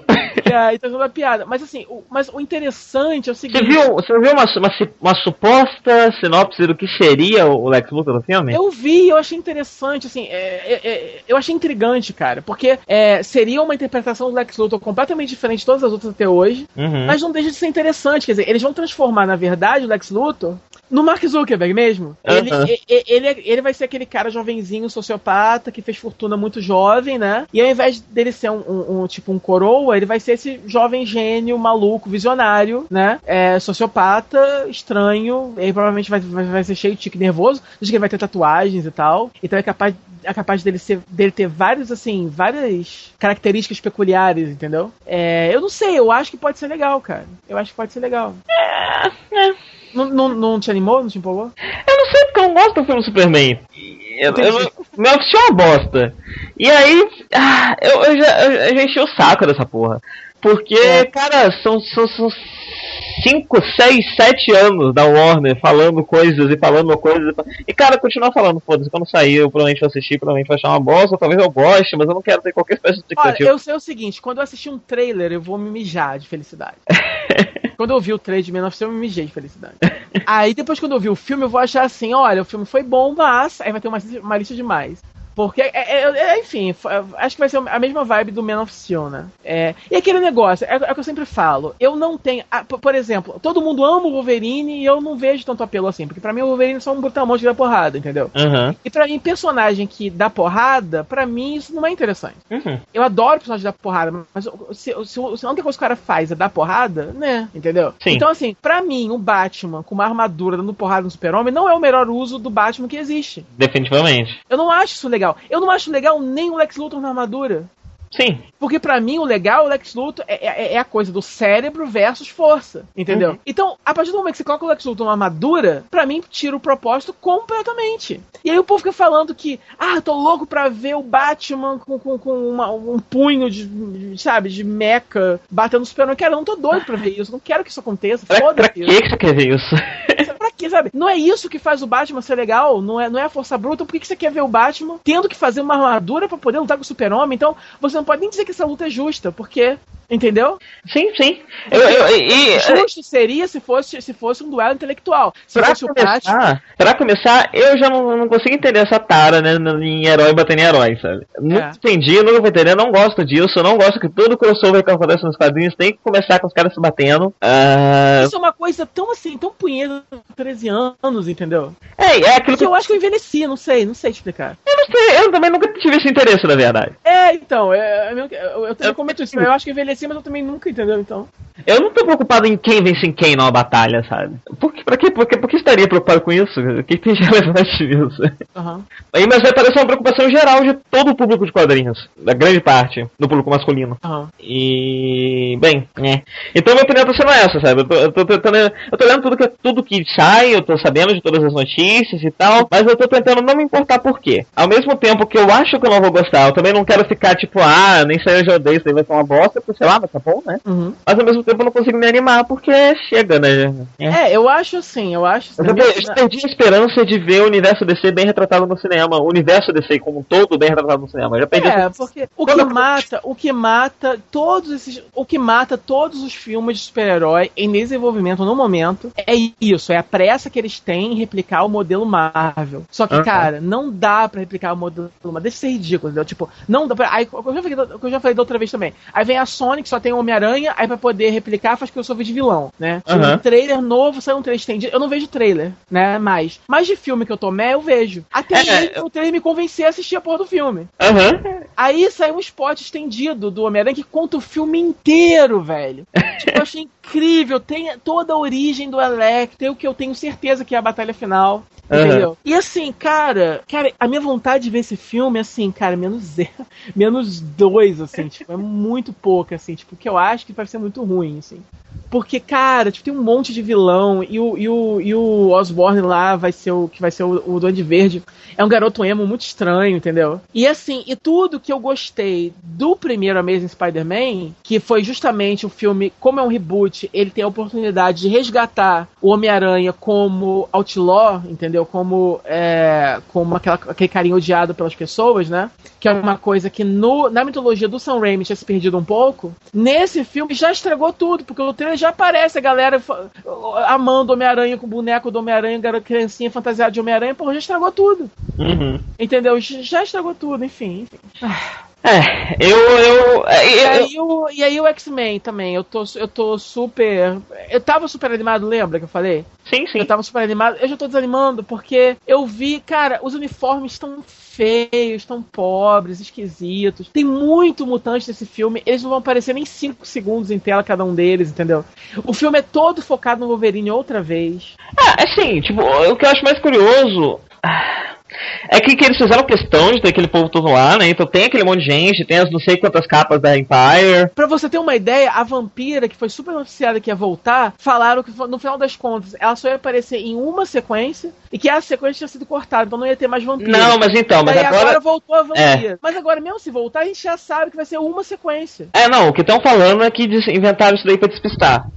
Speaker 1: E aí tá toda a piada. Mas assim, o, mas o interessante é o
Speaker 2: Você
Speaker 1: seguinte:
Speaker 2: viu, você viu uma, uma, uma suposta sinopse do que seria o Lex Luthor no filme?
Speaker 1: Eu vi, eu achei interessante, assim, é, é, é, eu achei intrigante, cara, porque é, seria uma interpretação do Lex Luthor completamente diferente de todas as outras até hoje,
Speaker 2: Uhum.
Speaker 1: mas não deixa de ser interessante, quer dizer, eles vão transformar, na verdade, o Lex Luthor no Mark Zuckerberg mesmo. Ele,
Speaker 2: Aham.
Speaker 1: e- e- ele, ele vai ser aquele cara jovenzinho, sociopata, que fez fortuna muito jovem, né? E ao invés dele ser um, um- um, tipo um coroa, ele vai ser esse jovem gênio, maluco, visionário, né? É, sociopata, estranho, ele provavelmente vai, vai, vai ser cheio de tique nervoso, diz que ele vai ter tatuagens e tal, então é capaz é capaz dele, ser, dele ter vários, assim, várias características peculiares, entendeu? É, eu não sei, eu acho que pode ser legal, cara. Eu acho que pode ser legal. Não, não, não te animou? Não te empolgou?
Speaker 2: Eu não sei porque eu não gosto do filme Superman. Eu,
Speaker 1: Entendi.
Speaker 2: eu, meu é uma bosta. E aí, ah, eu, eu já, eu, eu já enchi o saco dessa porra. Porque,
Speaker 1: É.
Speaker 2: cara, são, são, são 5, 6, 7 anos da Warner falando coisas e falando coisas. e E, cara, continua falando, foda-se, quando sair eu provavelmente vou assistir, provavelmente vou achar uma bosta, talvez eu goste, mas eu não quero ter qualquer espécie de
Speaker 1: Olha,
Speaker 2: expectativa.
Speaker 1: eu sei o seguinte, quando eu assistir um trailer, eu vou me mijar de felicidade. quando eu vi o trailer de Man of Steel, eu me mijei de felicidade. Aí depois quando eu vi o filme, eu vou achar assim, olha, o filme foi bom, mas aí vai ter uma, uma lista de mais. Porque, é, é- é- enfim, f- acho que vai ser a mesma vibe do Man of Steel, né? É, e aquele negócio, é, é o que eu sempre falo, eu não tenho... ah, por, exemplo, todo mundo ama o Wolverine e eu não vejo tanto apelo assim, porque pra mim o Wolverine é só um brutamonte que dá porrada, entendeu?
Speaker 2: Uhum,
Speaker 1: E pra mim, personagem que dá porrada, pra mim isso não é interessante.
Speaker 2: uhum.
Speaker 1: Eu adoro personagem dar porrada, mas se, se, se a única coisa que o cara faz é dar porrada, né? Entendeu?
Speaker 2: Sim.
Speaker 1: Então, assim, pra mim, um Batman com uma armadura dando porrada no super-homem não é o melhor uso do Batman que existe.
Speaker 2: Definitivamente.
Speaker 1: Eu não acho isso legal. Eu não acho legal nem o Lex Luthor na armadura.
Speaker 2: Sim.
Speaker 1: Porque pra mim o legal, o Lex Luthor, é, é, é a coisa do cérebro versus força, entendeu?
Speaker 2: Uhum.
Speaker 1: Então, a partir do momento que você coloca o Lex Luthor numa armadura, pra mim tira o propósito completamente. E aí o povo fica falando que, ah, tô louco pra ver o Batman com, com, com uma- um punho de, de, sabe, de meca batendo no super Cara, eu não tô doido pra ver isso, não quero que isso aconteça,
Speaker 2: Pra, pra que você quer ver isso?
Speaker 1: Quê, sabe? Não é isso que faz o Batman ser legal, não é, não é a força bruta. Por que, que você quer ver o Batman tendo que fazer uma armadura pra poder lutar com o super-homem? Então, você não pode nem dizer que essa luta é justa, porque. Entendeu?
Speaker 2: sim, sim. Eu, eu, e,
Speaker 1: Justo seria se fosse, se fosse um duelo intelectual. Se
Speaker 2: Pra
Speaker 1: fosse
Speaker 2: começar, pra começar, eu já não, não consigo entender essa tara, né, em herói batendo em herói, sabe? Nunca
Speaker 1: É.
Speaker 2: entendi, nunca vou entender, não gosto disso, eu não gosto que todo crossover que acontece nos quadrinhos tem que começar com os caras se batendo. Ah,
Speaker 1: Isso é uma coisa tão assim, tão punheta com 13 anos, entendeu?
Speaker 2: é, é aquilo
Speaker 1: Que
Speaker 2: que
Speaker 1: eu acho que eu envelheci, não sei, não sei explicar.
Speaker 2: eu não sei, eu também nunca tive esse interesse, na verdade.
Speaker 1: É, então, é, é eu, eu
Speaker 2: Eu-
Speaker 1: comento isso, eu acho que eu envelheci, mas eu também nunca, entendeu? Então.
Speaker 2: Eu não tô preocupado em quem vence em quem numa batalha, sabe? Por que, pra quê? Por que, por que estaria preocupado com isso? O que, que tem de relevante nisso?
Speaker 1: Aham.
Speaker 2: Aí, mas vai parecer uma preocupação geral de todo o público de quadrinhos, da grande parte do público masculino.
Speaker 1: Aham.
Speaker 2: E. Bem, né? Então minha opinião tá sendo essa, sabe? Eu tô, eu tô tentando. Eu tô lendo tudo que, tudo que sai, eu tô sabendo de todas as notícias e tal, mas eu tô tentando não me importar por quê. Ao mesmo tempo que eu acho que eu não vou gostar, eu também não quero ficar tipo, ah, nem sei eu odeio, isso aí vai ser uma bosta, porque sei lá, mas tá bom, né?
Speaker 1: Uhum.
Speaker 2: Mas ao mesmo tempo eu não consigo me animar, porque chega, né?
Speaker 1: É, eu acho assim, eu acho.
Speaker 2: Eu,
Speaker 1: assim,
Speaker 2: eu perdi a esperança de ver o universo DC bem retratado no cinema. O universo DC como um todo bem retratado no cinema. Eu já perdi
Speaker 1: É, porque o que mata, o que mata todos esses, o que mata todos os filmes de super-herói em desenvolvimento no momento é isso, é a pressa que eles têm em replicar o modelo Marvel. Só que,
Speaker 2: Aham.
Speaker 1: cara, não dá pra replicar o modelo Marvel, deixa de ser ridículo, entendeu? Tipo, não dá pra, aí, eu já falei, eu já falei da outra vez também. Aí vem a Sony que só tem Homem-Aranha, aí pra poder replicar faz que eu sou de vilão, né?
Speaker 2: Aham.
Speaker 1: Um trailer novo, saiu um trailer estendido, eu não vejo trailer, né? Mais, mas de filme que eu tomei, eu vejo. Até
Speaker 2: É,
Speaker 1: aí, o trailer me convencer a assistir a porra do filme.
Speaker 2: Aham.
Speaker 1: Aí saiu um spot estendido do Homem-Aranha que conta o filme inteiro, velho. tipo, eu achei incrível. Tem toda a origem do Electro, o que eu tenho certeza que é a batalha final. Entendeu? E assim, cara, cara, a minha vontade de ver esse filme, assim, cara, menos zero, menos dois, assim, tipo, é muito pouco, assim, tipo, que eu acho que vai ser muito ruim, assim. Porque, cara, tipo, tem um monte de vilão e o, e o, e o Osborne lá vai ser o que vai ser o, o Duende Verde. É um garoto emo muito estranho, entendeu? E assim, e tudo que eu gostei do primeiro Amazing Spider-Man, que foi justamente o filme, como é um reboot, ele tem a oportunidade de resgatar o Homem-Aranha como outlaw, entendeu? Como, é, como aquela, aquele carinho odiado pelas pessoas, né? Que é uma coisa que no, na mitologia do Sam Raimi tinha se perdido um pouco. Nesse filme já estragou tudo, porque o trailer já aparece a galera amando Homem-Aranha com o boneco do Homem-Aranha, criancinha fantasiada de Homem-Aranha, porra, já estragou tudo.
Speaker 2: Uhum.
Speaker 1: Entendeu? Já estragou tudo, enfim. enfim.
Speaker 2: É, eu. eu, é,
Speaker 1: E
Speaker 2: eu-
Speaker 1: aí o, e aí o X-Men também, eu tô, eu tô super. Eu tava super animado, lembra que eu falei?
Speaker 2: Sim, sim.
Speaker 1: Eu tava super animado, eu já tô desanimando, porque eu vi, cara, os uniformes estão feios, estão pobres, esquisitos. Tem muito mutante nesse filme, eles não vão aparecer nem 5 segundos em tela cada um deles, entendeu? O filme é todo focado no Wolverine outra vez.
Speaker 2: Ah, assim, tipo, o que eu acho mais curioso. ah, É que, que eles fizeram questão de ter aquele povo todo lá, né? Então tem aquele monte de gente, tem as não sei quantas capas da Empire.
Speaker 1: Pra você ter uma ideia, a vampira, que foi super noticiada que ia voltar, falaram que no final das contas ela só ia aparecer em uma sequência e que a sequência tinha sido cortada, então não ia ter mais vampira.
Speaker 2: Não, mas então, mas
Speaker 1: Daí agora...
Speaker 2: agora.
Speaker 1: voltou a vampira. Mas agora, mesmo se voltar, a gente já sabe que vai ser uma sequência.
Speaker 2: É, não, o que estão falando é que inventaram isso daí pra despistar.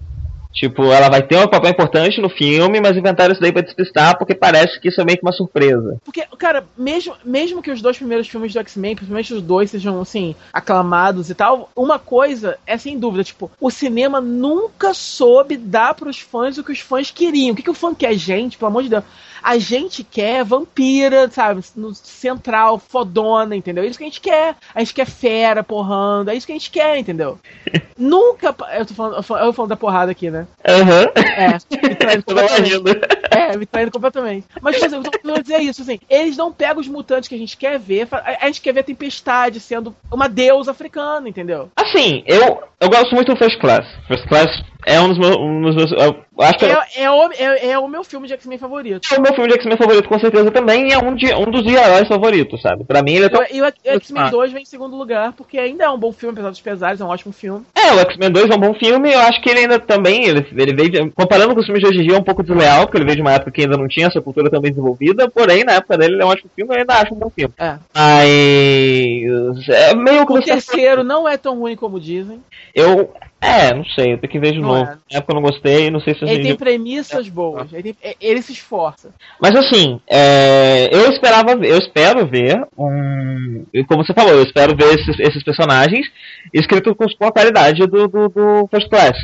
Speaker 2: Tipo, ela vai ter um papel importante no filme, mas inventaram isso daí pra despistar porque parece que isso é meio que uma surpresa.
Speaker 1: Porque, cara, mesmo, mesmo que os dois primeiros filmes do X-Men, principalmente os dois, sejam, assim, aclamados e tal, uma coisa é sem dúvida, tipo, o cinema nunca soube dar pros fãs o que os fãs queriam. O que, que o fã quer, gente? Pelo amor de Deus. A gente quer vampira, sabe? No central, fodona, entendeu? É isso que a gente quer. A gente quer fera porrando. É isso que a gente quer, entendeu? Nunca. Eu tô falando, eu tô falando da porrada aqui, né?
Speaker 2: Aham.
Speaker 1: É, me traindo
Speaker 2: Eu
Speaker 1: completamente. É, me traindo completamente. Mas, por exemplo, eu tô querendo dizer isso, assim, eles não pegam os mutantes que a gente quer ver, a gente quer ver a Tempestade sendo uma deusa africana, entendeu?
Speaker 2: Assim, eu, eu gosto muito do First Class. First Class é um dos meus. Um dos meus eu acho que é,
Speaker 1: É, é, o, é, é o meu filme de X-Men favorito.
Speaker 2: o meu filme de X-Men favorito, com certeza também, e é um, de, um dos heróis favoritos, sabe? Pra mim ele é tão.
Speaker 1: E o o X-Men
Speaker 2: Ah.
Speaker 1: 2 vem em segundo lugar, porque ainda é um bom filme, apesar dos pesares, é um ótimo filme.
Speaker 2: É, o X-Men 2 é um bom filme, eu acho que ele ainda também, ele, ele veio, de- comparando com os filmes de hoje em dia, é um pouco desleal, porque ele veio de uma época que ainda não tinha essa cultura tão bem desenvolvida, porém, na época dele ele é um ótimo filme, eu ainda acho um bom filme.
Speaker 1: É.
Speaker 2: Mas. É meio que
Speaker 1: O terceiro não é tão ruim como dizem.
Speaker 2: Eu. É, não sei, eu tenho que ver de
Speaker 1: Não
Speaker 2: novo.
Speaker 1: é.
Speaker 2: Na época eu não gostei, não sei se
Speaker 1: Ele tem
Speaker 2: dia-
Speaker 1: premissas boas, ele, tem- é- ele se esforça.
Speaker 2: Mas assim, é, eu esperava, eu espero ver um, como você falou, eu espero ver esses, esses personagens escritos com, com a qualidade do, do, do First Class.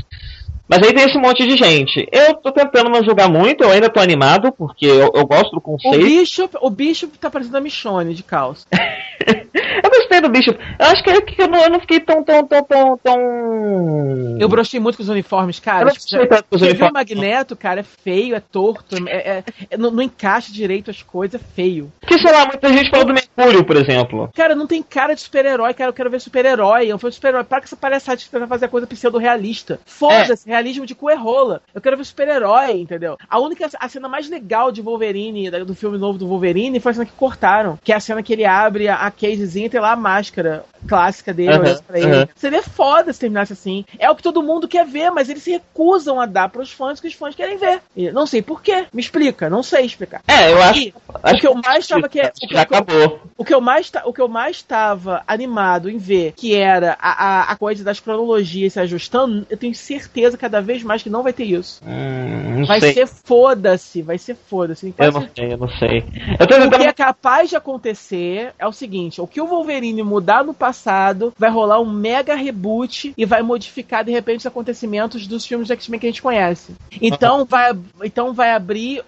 Speaker 2: Mas aí tem esse monte de gente. Eu tô tentando não julgar muito, eu ainda tô animado, porque eu, eu gosto do
Speaker 1: O
Speaker 2: conceito.
Speaker 1: Bishop, o Bishop tá parecendo a Michonne de calça.
Speaker 2: eu gostei do bicho. Eu acho que, que eu, não, eu não fiquei tão, tão, tão, tão, tão...
Speaker 1: Eu brochei muito com os uniformes,
Speaker 2: Eu
Speaker 1: cara.
Speaker 2: não
Speaker 1: Tipo,
Speaker 2: tanto dos
Speaker 1: Você viu o
Speaker 2: uniformes.
Speaker 1: Magneto, cara, é feio, é torto, é, é- é- não, não encaixa direito as coisas, é feio.
Speaker 2: Porque, sei lá, muita gente falou do Mercúrio, por exemplo.
Speaker 1: Cara, não tem cara de super-herói, cara, eu quero ver super-herói, eu fui super-herói, para com essa palhaçada de tentar fazer a coisa pseudo-realista. Foda-se, realismo de cu é rola. Eu quero ver super-herói, entendeu? A única, a cena mais legal de Wolverine, do filme novo do Wolverine, foi a cena que cortaram, que é a cena que ele abre a, a casezinha e tem lá a máscara clássica dele, olhando pra ele.
Speaker 2: aham.
Speaker 1: Seria foda se terminasse assim. É o que todo mundo quer ver, mas eles se recusam a dar pros fãs o que os fãs querem ver. E não sei por quê. Me explica, não sei explicar.
Speaker 2: É, eu acho,
Speaker 1: E
Speaker 2: acho
Speaker 1: o que eu mais tava que
Speaker 2: acho que já acabou.
Speaker 1: O que eu mais o que eu mais estava animado em ver, que era a, a, a coisa das cronologias se ajustando, eu tenho certeza cada vez mais que não vai ter isso.
Speaker 2: Hum,
Speaker 1: Vai
Speaker 2: sei.
Speaker 1: ser foda-se, vai ser foda-se. Então,
Speaker 2: Eu não sei, eu não sei. Eu
Speaker 1: o que é capaz de acontecer é o seguinte: o que o Wolverine mudar no passado vai rolar um mega reboot e vai modificar de repente os acontecimentos dos filmes de X-Men que a gente conhece. Então vai, então vai abrir,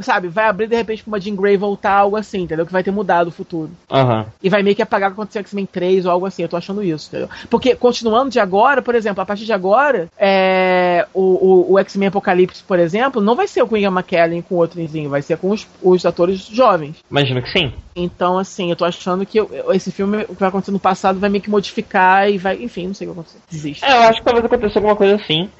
Speaker 1: sabe, vai abrir de repente pra uma Jean Grey voltar, algo assim, entendeu? Que vai ter mudado o futuro.
Speaker 2: Aham.
Speaker 1: E vai meio que apagar o que aconteceu em X-Men 3 ou algo assim. Eu tô achando isso, entendeu? Porque, continuando de agora, por exemplo, a partir de agora, é, o, o, o X-Men Apocalipse, por exemplo, não vai ser com o Ian McKellen com o outrozinho, vai ser com os, os atores jovens.
Speaker 2: Imagino que sim.
Speaker 1: Então, assim, eu tô achando que eu- esse filme, o que vai acontecer no passado, vai meio que modificar e vai. Enfim, não sei o que vai acontecer. Desiste.
Speaker 2: É, eu acho que talvez aconteça alguma coisa assim.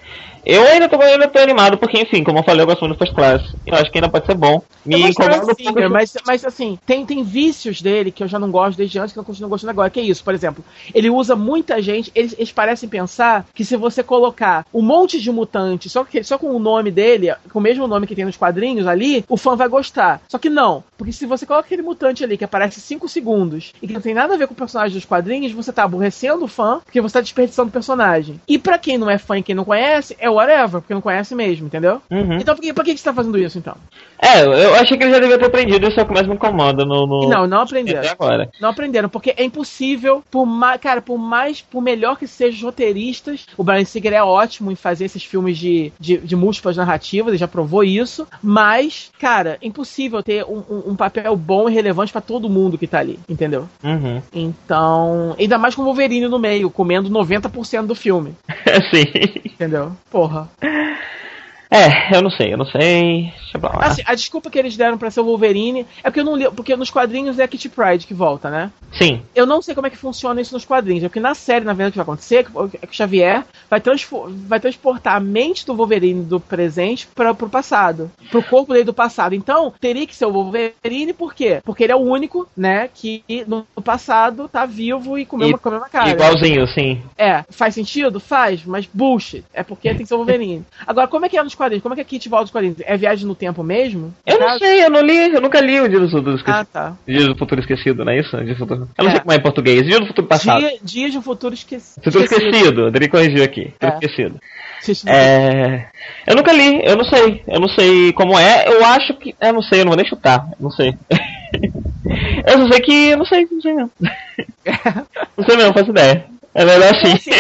Speaker 2: Eu ainda tô, ainda tô animado, porque, enfim, como eu falei, eu gosto muito do First Class. Eu acho que ainda pode ser bom. Me incomoda
Speaker 1: do
Speaker 2: um pouco.
Speaker 1: Mas, mas assim, tem, tem vícios dele que eu já não gosto desde antes, que eu continuo gostando agora. Que é isso, por exemplo, ele usa muita gente, eles, eles parecem pensar que se você colocar um monte de mutante só, que, só com o nome dele, com o mesmo nome que tem nos quadrinhos ali, o fã vai gostar. Só que não, porque se você coloca aquele mutante ali que aparece 5 segundos e que não tem nada a ver com o personagem dos quadrinhos, você tá aborrecendo o fã, porque você tá desperdiçando o personagem. E pra quem não é fã e quem não conhece, é whatever, porque não conhece mesmo, entendeu?
Speaker 2: Uhum.
Speaker 1: Então por que, por que você tá fazendo isso então?
Speaker 2: É, eu achei que ele já devia ter aprendido, isso é o que mais me incomoda no. no...
Speaker 1: Não, não aprenderam.
Speaker 2: Agora.
Speaker 1: Não aprenderam, porque é impossível, por mais, cara, por mais, por melhor que sejam os roteiristas, o Brian Singer é ótimo em fazer esses filmes de, de, de múltiplas narrativas, ele já provou isso, mas, cara, é impossível ter um, um- um papel bom e relevante pra todo mundo que tá ali, entendeu?
Speaker 2: Uhum.
Speaker 1: Então, ainda mais com o Wolverine no meio, comendo 90% do filme,
Speaker 2: Sim.
Speaker 1: entendeu? Porra.
Speaker 2: É, eu não sei, eu não sei. Deixa eu.
Speaker 1: Assim, a desculpa que eles deram pra ser o Wolverine é porque eu não li, porque nos quadrinhos é a Kitty Pride que volta, né?
Speaker 2: Sim.
Speaker 1: Eu não sei como é que funciona isso nos quadrinhos. É porque na série, na verdade, o que vai acontecer é que o- é Xavier vai, vai transportar a mente do Wolverine do presente para pro passado. Pro corpo dele do passado. Então, teria que ser o Wolverine, por quê? Porque ele é o único, né, que no passado tá vivo e comeu
Speaker 2: E-
Speaker 1: uma, comeu uma cara.
Speaker 2: Igualzinho, sim.
Speaker 1: É, faz sentido? Faz, mas bullshit. É porque tem que ser o Wolverine. Agora, como é que é nos quadrinhos? Como é que a Kit volta nos quadrinhos? É viagem no tempo mesmo? No
Speaker 2: Eu não
Speaker 1: caso?
Speaker 2: sei, eu não li, eu nunca li o Dia do Futuro Esquecido.
Speaker 1: Ah, tá.
Speaker 2: Dia do Futuro Esquecido, não é isso? Dia do Futuro... Eu não
Speaker 1: É.
Speaker 2: sei como é em português. Dia do Futuro Passado.
Speaker 1: Dia, dias de um futuro esqueci-
Speaker 2: Futuro
Speaker 1: esquecido.
Speaker 2: Esquecido, ele corrigiu aqui. Futuro
Speaker 1: É.
Speaker 2: Esquecido.
Speaker 1: Esqueci-
Speaker 2: É... Eu nunca li, eu não sei. Eu não sei como é. Eu acho que. Eu não sei, eu não vou nem chutar. eu Não sei. eu só sei que. Eu não sei, não sei mesmo. não sei mesmo, não faço ideia. É melhor assim.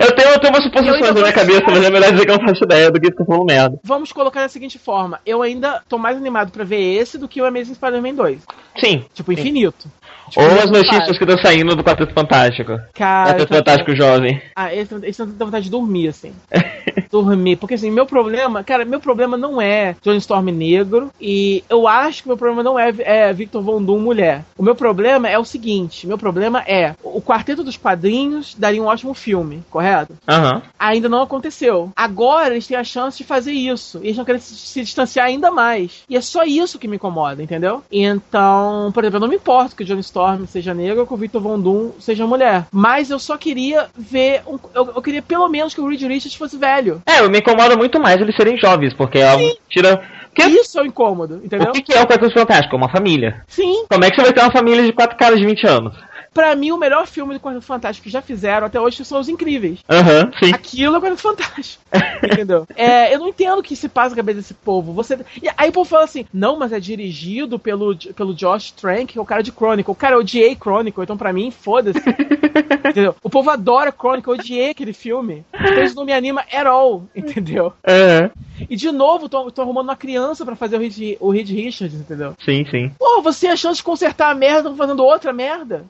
Speaker 2: eu, tenho, eu tenho umas suposições na minha cabeça, mas é melhor dizer que eu não faço ideia do que ficar falando merda.
Speaker 1: Vamos colocar da seguinte forma: eu ainda tô mais animado pra ver esse do que o Amazing Spider-Man 2.
Speaker 2: Sim.
Speaker 1: Tipo, infinito. Tipo,
Speaker 2: Ou as notícias
Speaker 1: para.
Speaker 2: que estão saindo do Quarteto Fantástico.
Speaker 1: Cara,
Speaker 2: Quarteto
Speaker 1: tô-
Speaker 2: Fantástico Jovem.
Speaker 1: Ah, esse não dá vontade de dormir, assim. dormir. Porque assim, meu problema, cara, meu problema não é Johnny Storm negro. E eu acho que meu problema não é, é Victor Von Doom mulher. O meu problema é o seguinte: meu problema é o quarteto dos quadrinhos daria um ótimo filme, correto?
Speaker 2: Aham.
Speaker 1: ainda não aconteceu. Agora eles têm a chance de fazer isso. E eles não querem se, se distanciar ainda mais. E é só isso que me incomoda, entendeu? Então, por exemplo, eu não me importo que o Johnny Storm seja negro ou que o Victor Von Doom seja mulher. Mas eu só queria ver. Um, eu, eu queria pelo menos que o Reed Richards fosse velho.
Speaker 2: É, me incomoda muito mais eles serem jovens, porque é algo que tira. Porque
Speaker 1: Isso é o incômodo, entendeu?
Speaker 2: o que que é o Quarteto Fantástico? É uma família.
Speaker 1: Sim.
Speaker 2: Como é que você vai ter uma família de quatro caras de 20 anos?
Speaker 1: Pra mim, o melhor filme do Quarteto Fantástico que já fizeram até hoje são Os Incríveis.
Speaker 2: Aham, sim.
Speaker 1: Aquilo é coisa fantástica. Entendeu? É, eu não entendo o que se passa na cabeça desse povo. Você... E aí o povo fala assim: não, mas é dirigido pelo, pelo Josh Trank, que é o cara de Chronicle. Cara, eu odiei Chronicle, então pra mim, foda-se. entendeu? O povo adora Chronicle, eu odiei aquele filme. Então isso não me anima at all, entendeu?
Speaker 2: Aham.
Speaker 1: E de novo, tô, tô arrumando uma criança pra fazer o Reed, o Reed Richards, entendeu?
Speaker 2: Sim, sim.
Speaker 1: Pô, você tem a chance de consertar a merda, fazendo outra merda.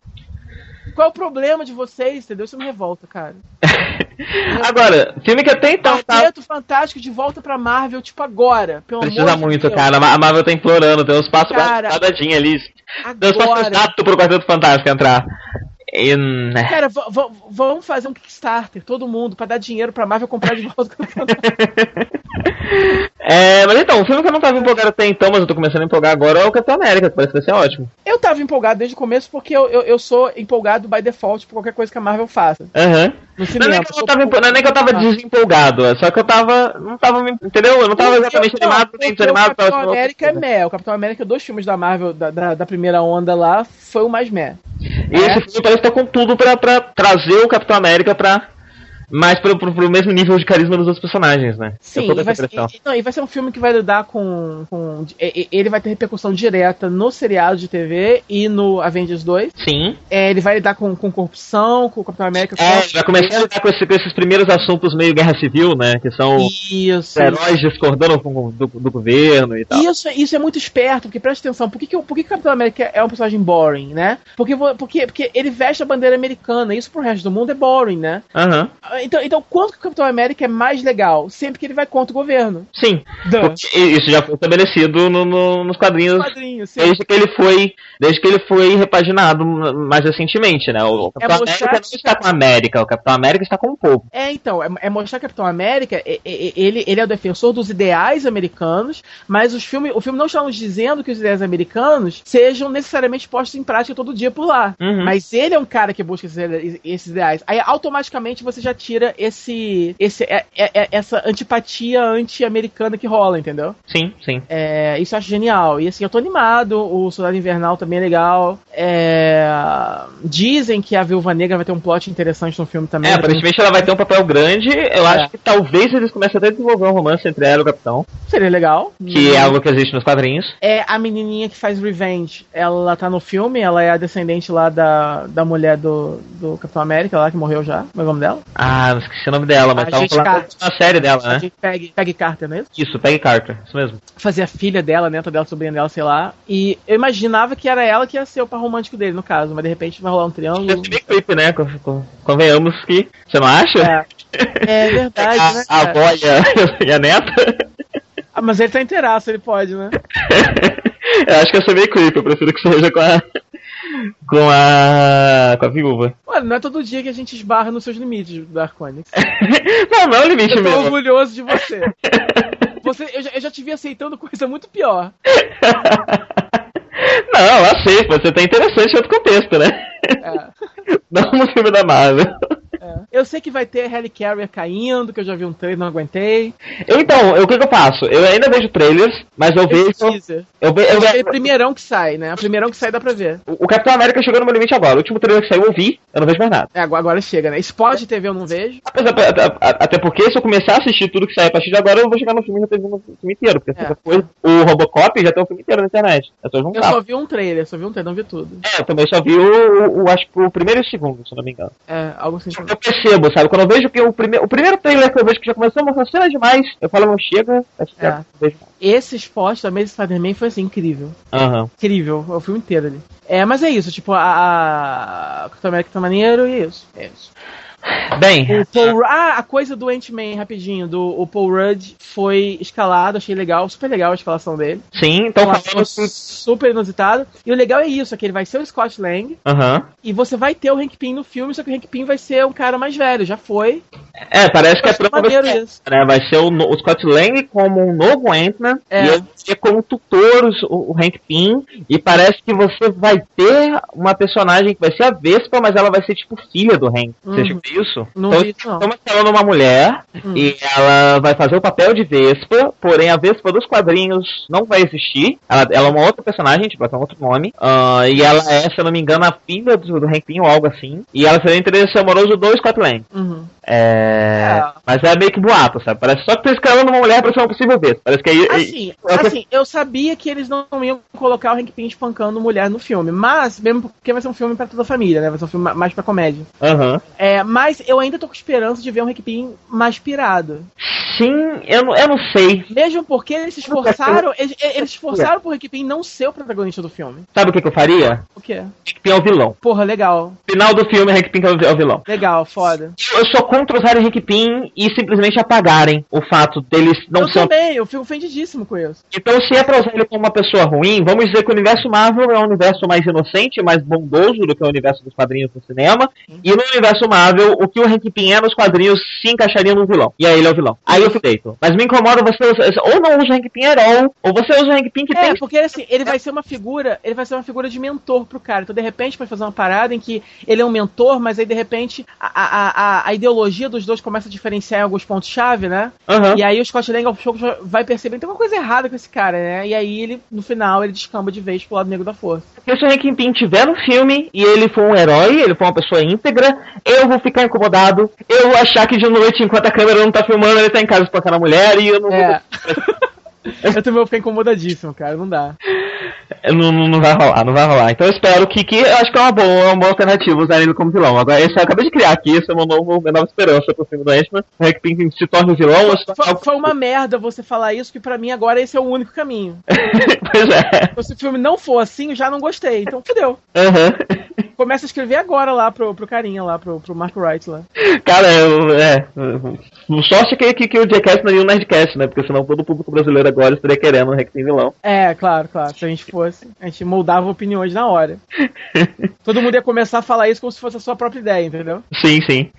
Speaker 1: Qual é o problema de vocês, entendeu? Isso me revolta, cara.
Speaker 2: Agora, filme que até então tá.
Speaker 1: Quarteto Fantástico de volta pra Marvel, tipo agora. Pelo
Speaker 2: Precisa muito,
Speaker 1: de
Speaker 2: cara. A Marvel tá implorando, tem um espaço
Speaker 1: Cara,
Speaker 2: quadradinho ali. Deu um espaço
Speaker 1: Agora.
Speaker 2: exato pro Quarteto Fantástico entrar. E, né.
Speaker 1: Cara, vamos fazer um Kickstarter, todo mundo, pra dar dinheiro pra Marvel comprar de volta.
Speaker 2: É, mas então, o filme que eu não tava empolgado até então, mas eu tô começando a empolgar agora é o Capitão América, que parece que vai ser ótimo.
Speaker 1: Eu tava empolgado desde o começo porque eu, eu, eu sou empolgado by default por qualquer coisa que a Marvel faça.
Speaker 2: Aham. Não, é que eu não é nem que eu tava desempolgado, é só que eu tava. Não tava. Entendeu? Eu não tava exatamente
Speaker 1: não,
Speaker 2: animado, nem desanimado.
Speaker 1: O Capitão
Speaker 2: tava-
Speaker 1: América é meh. O Capitão América, dois filmes da Marvel, da, da, da primeira onda lá, foi o mais meh.
Speaker 2: E esse filme parece estar com tudo pra, pra trazer o Capitão América pra. Mais pro, pro, pro mesmo nível de carisma dos outros personagens, né?
Speaker 1: Sim, e vai, e- não, e vai ser um filme que vai lidar com. com e- ele vai ter repercussão direta no seriado de TV e no Avengers 2.
Speaker 2: Sim.
Speaker 1: É, ele vai lidar com, com corrupção, com o Capitão América. Com
Speaker 2: É, vai começar a lidar com, esse- com esses primeiros assuntos meio guerra civil, né? Que são
Speaker 1: Isso.
Speaker 2: heróis discordando com, do, do governo e tal.
Speaker 1: Isso, isso é muito esperto, porque presta atenção, por que, que, o- por que, que o Capitão América é um personagem boring, né? Porque, porque, porque ele veste a bandeira americana, isso pro resto do mundo é boring, né?
Speaker 2: Aham.
Speaker 1: Então, então quanto que o Capitão América é mais legal? Sempre que ele vai contra o governo.
Speaker 2: Sim.
Speaker 1: Dan.
Speaker 2: Isso já foi estabelecido no- no- nos quadrinhos
Speaker 1: Quadrinho, sim.
Speaker 2: desde que ele foi desde que ele foi repaginado mais recentemente, né? O Capitão
Speaker 1: mostrar
Speaker 2: América não está com a América, o Capitão América está com o povo.
Speaker 1: É, então, é, é mostrar que o Capitão América, é- é- ele, ele é o defensor dos ideais americanos, mas os filme, o filme não está nos dizendo que os ideais americanos sejam necessariamente postos em prática todo dia por lá.
Speaker 2: Uhum.
Speaker 1: Mas ele é um cara que busca esses, esses ideais. Aí automaticamente você já tira esse, esse é- é- é- essa antipatia anti-americana que rola, entendeu?
Speaker 2: Sim, sim.
Speaker 1: É, isso eu acho genial. E assim, eu tô animado. O Soldado Invernal também é legal. É, dizem que a Viúva Negra vai ter um plot interessante no filme também.
Speaker 2: É, aparentemente ela vai ter um papel grande. Eu
Speaker 1: É.
Speaker 2: acho que talvez eles comecem até a desenvolver um romance entre ela e o Capitão,
Speaker 1: Seria legal.
Speaker 2: que é algo que existe nos quadrinhos.
Speaker 1: É a menininha que faz Revenge. Ela tá no filme, ela é a descendente lá da, da mulher do, do Capitão América, lá que morreu já. Como é o nome dela?
Speaker 2: Ah, não esqueci o nome dela, mas
Speaker 1: A gente
Speaker 2: falando
Speaker 1: Carter.
Speaker 2: da série dela,
Speaker 1: A
Speaker 2: né?
Speaker 1: gente Peggy, Peggy Carter, é isso?
Speaker 2: Peggy Carter, isso mesmo.
Speaker 1: Fazia a filha dela, neta dela, sobrinha dela, sei lá. E eu imaginava que era ela que ia ser o par romântico dele, no caso. Mas de repente vai rolar um triângulo.
Speaker 2: Ser meio creepy, né? Con- con- Convenhamos que. Você não acha?
Speaker 1: É, é verdade, né?
Speaker 2: a, a
Speaker 1: cara?
Speaker 2: avó e a, a neta?
Speaker 1: Ah, mas ele tá inteiraço, ele pode, né?
Speaker 2: eu acho que ia ser meio creepy, eu prefiro que seja com a. com a. com a viúva.
Speaker 1: Olha, não é todo dia que a gente esbarra nos seus limites, Darkonix.
Speaker 2: não, não é o limite
Speaker 1: Eu tô
Speaker 2: mesmo.
Speaker 1: orgulhoso de você. você eu, já, eu já te vi aceitando coisa muito pior.
Speaker 2: não, eu aceito, você tá interessante em outro contexto, né?
Speaker 1: É.
Speaker 2: Não no filme da Marvel.
Speaker 1: É. Eu sei que vai ter Heli Carrier caindo, que eu já vi um trailer, não aguentei.
Speaker 2: Então, o que, eu faço? Eu ainda vejo trailers, mas eu vejo.
Speaker 1: teaser.
Speaker 2: Eu, ve- eu,
Speaker 1: Eu
Speaker 2: ve-
Speaker 1: aquele primeirão que sai, né? O primeirão que sai dá pra ver.
Speaker 2: o o Capitão América chegou no meu limite agora. O último trailer que saiu eu vi, eu não vejo mais nada.
Speaker 1: É, agora, chega, né? Spot TV eu não vejo.
Speaker 2: Apesar- Até porque se eu começar a assistir tudo que sai a partir de agora, eu vou chegar no filme já o filme inteiro. Porque
Speaker 1: É.
Speaker 2: depois o Robocop já tem o filme inteiro na internet. É só
Speaker 1: Eu só vi um trailer, só vi um trailer, não vi tudo.
Speaker 2: É, eu também só vi o, o- o- acho que o primeiro e o segundo, se não me engano.
Speaker 1: É, algo assim.
Speaker 2: Eu percebo, sabe? Quando eu vejo que o, prime o primeiro trailer que eu vejo que já começou a mostrar cena demais, eu falo, não chega, acho que
Speaker 1: É.
Speaker 2: não vejo.
Speaker 1: Esse spot da Amazing Spider-Man foi assim, incrível.
Speaker 2: Aham.
Speaker 1: Incrível, é o filme inteiro ali. É, mas é isso, tipo, a, a Capitão América tá maneiro e é isso. É isso.
Speaker 2: Bem,
Speaker 1: Paul, ah, a coisa do Ant-Man, rapidinho, do o Paul Rudd foi escalado, achei legal, super legal a escalação dele.
Speaker 2: sim, então
Speaker 1: Então,
Speaker 2: falando.
Speaker 1: super inusitado. E o legal é isso, é que ele vai ser o Scott Lang
Speaker 2: Aham.
Speaker 1: e você vai ter o Hank Pym no filme, só que o Hank Pym vai ser um cara mais velho, já foi.
Speaker 2: É, parece que é pra
Speaker 1: isso.
Speaker 2: né? Vai ser o, o Scott Lang como um novo Ant-Man
Speaker 1: É.
Speaker 2: e ele vai ser como tutor o, o Hank Pym. E parece que você vai ter uma personagem que vai ser a Vespa, mas ela vai ser tipo filha do Hank. Você
Speaker 1: Uhum.
Speaker 2: viu isso?
Speaker 1: Não
Speaker 2: então,
Speaker 1: vi isso, não.
Speaker 2: estamos falando uma mulher
Speaker 1: Hum.
Speaker 2: e ela vai fazer o papel de Vespa, porém a Vespa dos quadrinhos não vai existir. Ela, ela é uma outra personagem, tipo, ela tem outro nome. Ah, e ela é, se eu não me engano, a filha do, do ou algo assim. E ela seria interesse amoroso do Scott Lang.
Speaker 1: Uhum.
Speaker 2: É...
Speaker 1: É.
Speaker 2: Mas é meio que boato, sabe? Parece só que tá escalando uma mulher pra ser uma possível vez. Parece que aí.
Speaker 1: Assim,
Speaker 2: é o
Speaker 1: assim, eu sabia que eles não iam colocar o Hank Pym espancando mulher no filme, mas, mesmo porque vai ser um filme pra toda a família, né? Vai ser um filme ma- mais pra comédia.
Speaker 2: Aham.
Speaker 1: É, mas eu ainda tô com esperança de ver um Hank Pym mais pirado.
Speaker 2: Sim, eu não, eu não sei.
Speaker 1: Mesmo porque eles se esforçaram, eles, eles se esforçaram pro Hank Pym não ser o protagonista do filme.
Speaker 2: Sabe o que, que eu faria?
Speaker 1: O quê?
Speaker 2: Hank Pym é o vilão.
Speaker 1: Porra, legal.
Speaker 2: Final do filme, Hank Pym é o vilão.
Speaker 1: Legal, foda.
Speaker 2: Eu sou contra usarem Hank Pym e simplesmente apagarem o fato deles não
Speaker 1: eu
Speaker 2: ser...
Speaker 1: também, eu fico ofendidíssimo com isso.
Speaker 2: Então, se é pra usar ele como uma pessoa ruim, vamos dizer que o universo Marvel é um universo mais inocente, mais bondoso do que o universo dos quadrinhos do cinema. E no universo Marvel, o que o Hank Pym é nos quadrinhos se encaixaria no vilão. E aí ele é o vilão. Aí eu fico feito. Mas me incomoda você ou não usa o Hank Pym herói, ou você usa o Hank Pym que
Speaker 1: É,
Speaker 2: tem.
Speaker 1: porque assim, ele vai ser uma figura, ele vai ser uma figura de mentor pro cara. Então, de repente, pode fazer uma parada em que ele é um mentor, mas aí, de repente, a, a, a, a ideologia dos dois começa a diferenciar em alguns pontos-chave, né?
Speaker 2: Aham.
Speaker 1: E aí o Scott Lang aos poucos vai perceber tem uma coisa errada com esse cara, né? E aí ele, no final, ele descamba de vez pro lado negro da força.
Speaker 2: Porque se o Hank Pym tiver no filme e ele for um herói, ele for uma pessoa íntegra, eu vou ficar incomodado, eu vou achar que de noite, enquanto a câmera não tá filmando, ele tá em casa espancando a mulher e eu não
Speaker 1: É. Eu também vou ficar incomodadíssimo, cara, não dá.
Speaker 2: Não, não, não vai rolar, não vai rolar. Então eu espero que, que eu acho que é uma boa, uma boa alternativa usar ele como vilão. Agora, esse eu acabei de criar aqui, esse é uma, novo, uma nova esperança pro filme do Ant-Man. O Hank Pym se torna o vilão, se torna
Speaker 1: Foi,
Speaker 2: algo-
Speaker 1: foi uma merda você falar isso, que pra mim agora esse é o único caminho.
Speaker 2: pois é.
Speaker 1: Se o filme não for assim, eu já não gostei. Então, fudeu.
Speaker 2: Aham.
Speaker 1: Começa a escrever agora lá pro, pro carinha lá, pro, pro Mark Wright lá.
Speaker 2: Cara, eu, é. Sorte é que, que, que o Jackass não ia um Nerdcast, né? Porque senão todo o público brasileiro agora estaria querendo um Pym vilão.
Speaker 1: É, claro, claro. Se a gente fosse, a gente moldava opiniões na hora. Todo mundo ia começar a falar isso como se fosse a sua própria ideia, entendeu?
Speaker 2: Sim, sim.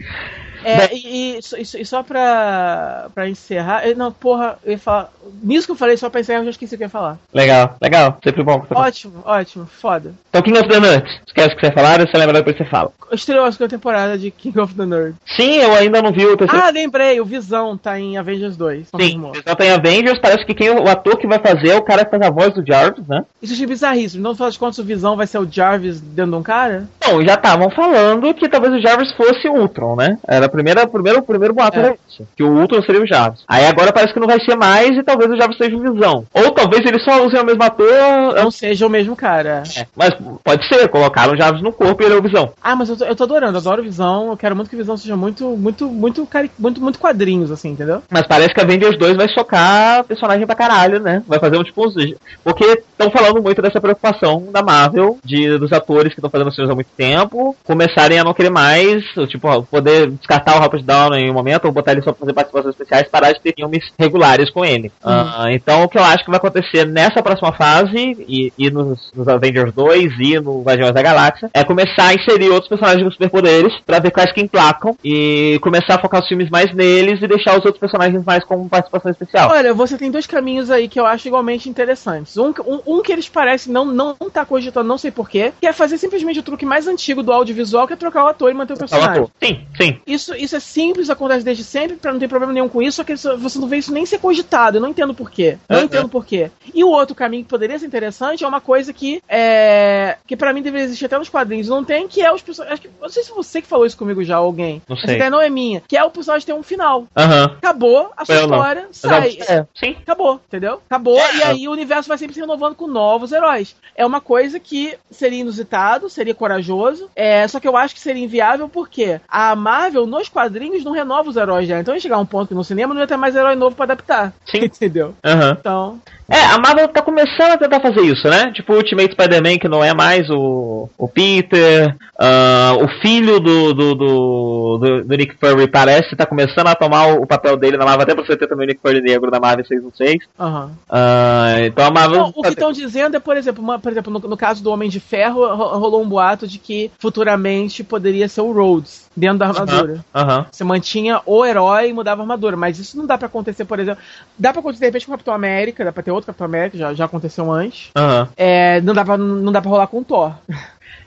Speaker 1: É, e, e, só- e só- pra, pra encerrar. Não, porra, eu ia falar. Nisso que eu falei, só pra encerrar, eu já esqueci o que eu ia falar.
Speaker 2: Legal, legal. Sempre bom.
Speaker 1: Ótimo, ótimo, foda.
Speaker 2: Então, King of the Nuts. Esquece o que você falar, você lembra depois você fala.
Speaker 1: Estreou a segunda temporada de King of the Nerd.
Speaker 2: Sim, eu ainda não vi o terceiro.
Speaker 1: Ah, lembrei, o Visão tá em Avengers 2.
Speaker 2: Sim,
Speaker 1: confirmou.
Speaker 2: só tem Avengers, parece que quem, o ator que vai fazer é o cara que faz a voz do Jarvis, né?
Speaker 1: Isso achei bizarríssimo. Não, de contas, o Visão vai ser o Jarvis dentro de um cara?
Speaker 2: Não, já estavam falando que talvez o Jarvis fosse o Ultron, né? Era a primeira, o primeiro, o primeiro boato
Speaker 1: É.
Speaker 2: era isso. Que o Ultron seria o Jarvis. Aí agora parece que não vai ser mais e talvez o Jarvis seja o Visão. Ou talvez eles só usem o mesmo ator.
Speaker 1: Não seja o mesmo cara.
Speaker 2: É, mas pode ser, colocaram o Jarvis no corpo e ele é o Visão.
Speaker 1: Ah, mas eu tô, eu tô adorando, adoro Visão. Eu quero muito que Visão seja muito, muito, muito, cari- muito, muito quadrinhos, assim, entendeu?
Speaker 2: Mas parece que Avengers 2 vai socar personagem pra caralho, né? Vai fazer um tipo. uns- Porque estão falando muito dessa preocupação da Marvel, de, dos atores que estão fazendo os filmes há muito tempo, começarem a não querer mais, tipo, poder descartar o Robert Downey em um momento, ou botar ele só pra fazer participações especiais, parar de ter filmes regulares com ele. Ah, então o que eu acho que vai acontecer nessa próxima fase, e, e nos, nos Avengers 2 e no Guardiões da Galáxia, é começar a inserir outros personagens com superpoderes, pra ver quais que emplacam, e começar a focar os filmes mais neles e deixar os outros personagens mais como participação especial.
Speaker 1: Olha, você tem dois caminhos aí que eu acho igualmente interessantes. Um, um, um que eles parecem não, não tá cogitando, não sei porquê, que é fazer simplesmente o truque mais antigo do audiovisual, que é trocar o ator e manter o personagem.
Speaker 2: Sim, sim.
Speaker 1: Isso, isso é simples, acontece desde sempre, pra não ter problema nenhum com isso, só que isso- você não vê isso nem ser cogitado, eu não entendo porquê. Não
Speaker 2: Aham.
Speaker 1: entendo porquê. E o outro caminho que poderia ser interessante é uma coisa que é. que pra mim deveria existir até nos quadrinhos, não tem, que é os personagens. Acho que, não sei se você que falou isso comigo já, alguém.
Speaker 2: Não
Speaker 1: Essa
Speaker 2: sei.
Speaker 1: ideia não é minha. Que é o personagem ter um final. Acabou a sua
Speaker 2: Eu
Speaker 1: história,
Speaker 2: Mas
Speaker 1: sai.
Speaker 2: é, sim.
Speaker 1: Acabou, entendeu? Acabou,
Speaker 2: É.
Speaker 1: e aí o universo vai sempre se renovando com novos heróis. É uma coisa que seria inusitado, seria corajoso, é, só que eu acho que seria inviável porque a Marvel, nos quadrinhos, não renova os heróis dela. Então ia chegar um ponto que no cinema não ia ter mais herói novo pra adaptar.
Speaker 2: Sim.
Speaker 1: Entendeu?
Speaker 2: Aham.
Speaker 1: Então,
Speaker 2: É, a Marvel tá começando a tentar fazer isso, né? Tipo o Ultimate Spider-Man, que não é mais o, o Peter, ah, o filho do, do, do, do- do Nick Fury parece tá começando a tomar o, papel dele na Marvel, até pra você ter também o Nick Fury negro na Marvel 616.
Speaker 1: aham.
Speaker 2: Ah, então a Marvel.
Speaker 1: Não, o que estão dizendo é, por exemplo, uma- por exemplo, no, no caso do Homem de Ferro, ro- rolou um boato de que futuramente poderia ser o Rhodes dentro da armadura. Você mantinha o herói e mudava a armadura. Mas isso não dá pra acontecer, por exemplo. Dá pra acontecer de repente com o Capitão América, dá pra ter outro Capitão América, já, já aconteceu antes. É, não, dá pra, não dá pra rolar com o Thor.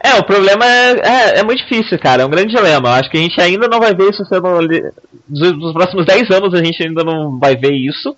Speaker 2: É, o problema é, é, é muito difícil, cara. É um grande dilema. Eu acho que a gente ainda não vai ver isso sendo. nos próximos 10 anos a gente ainda não vai ver isso.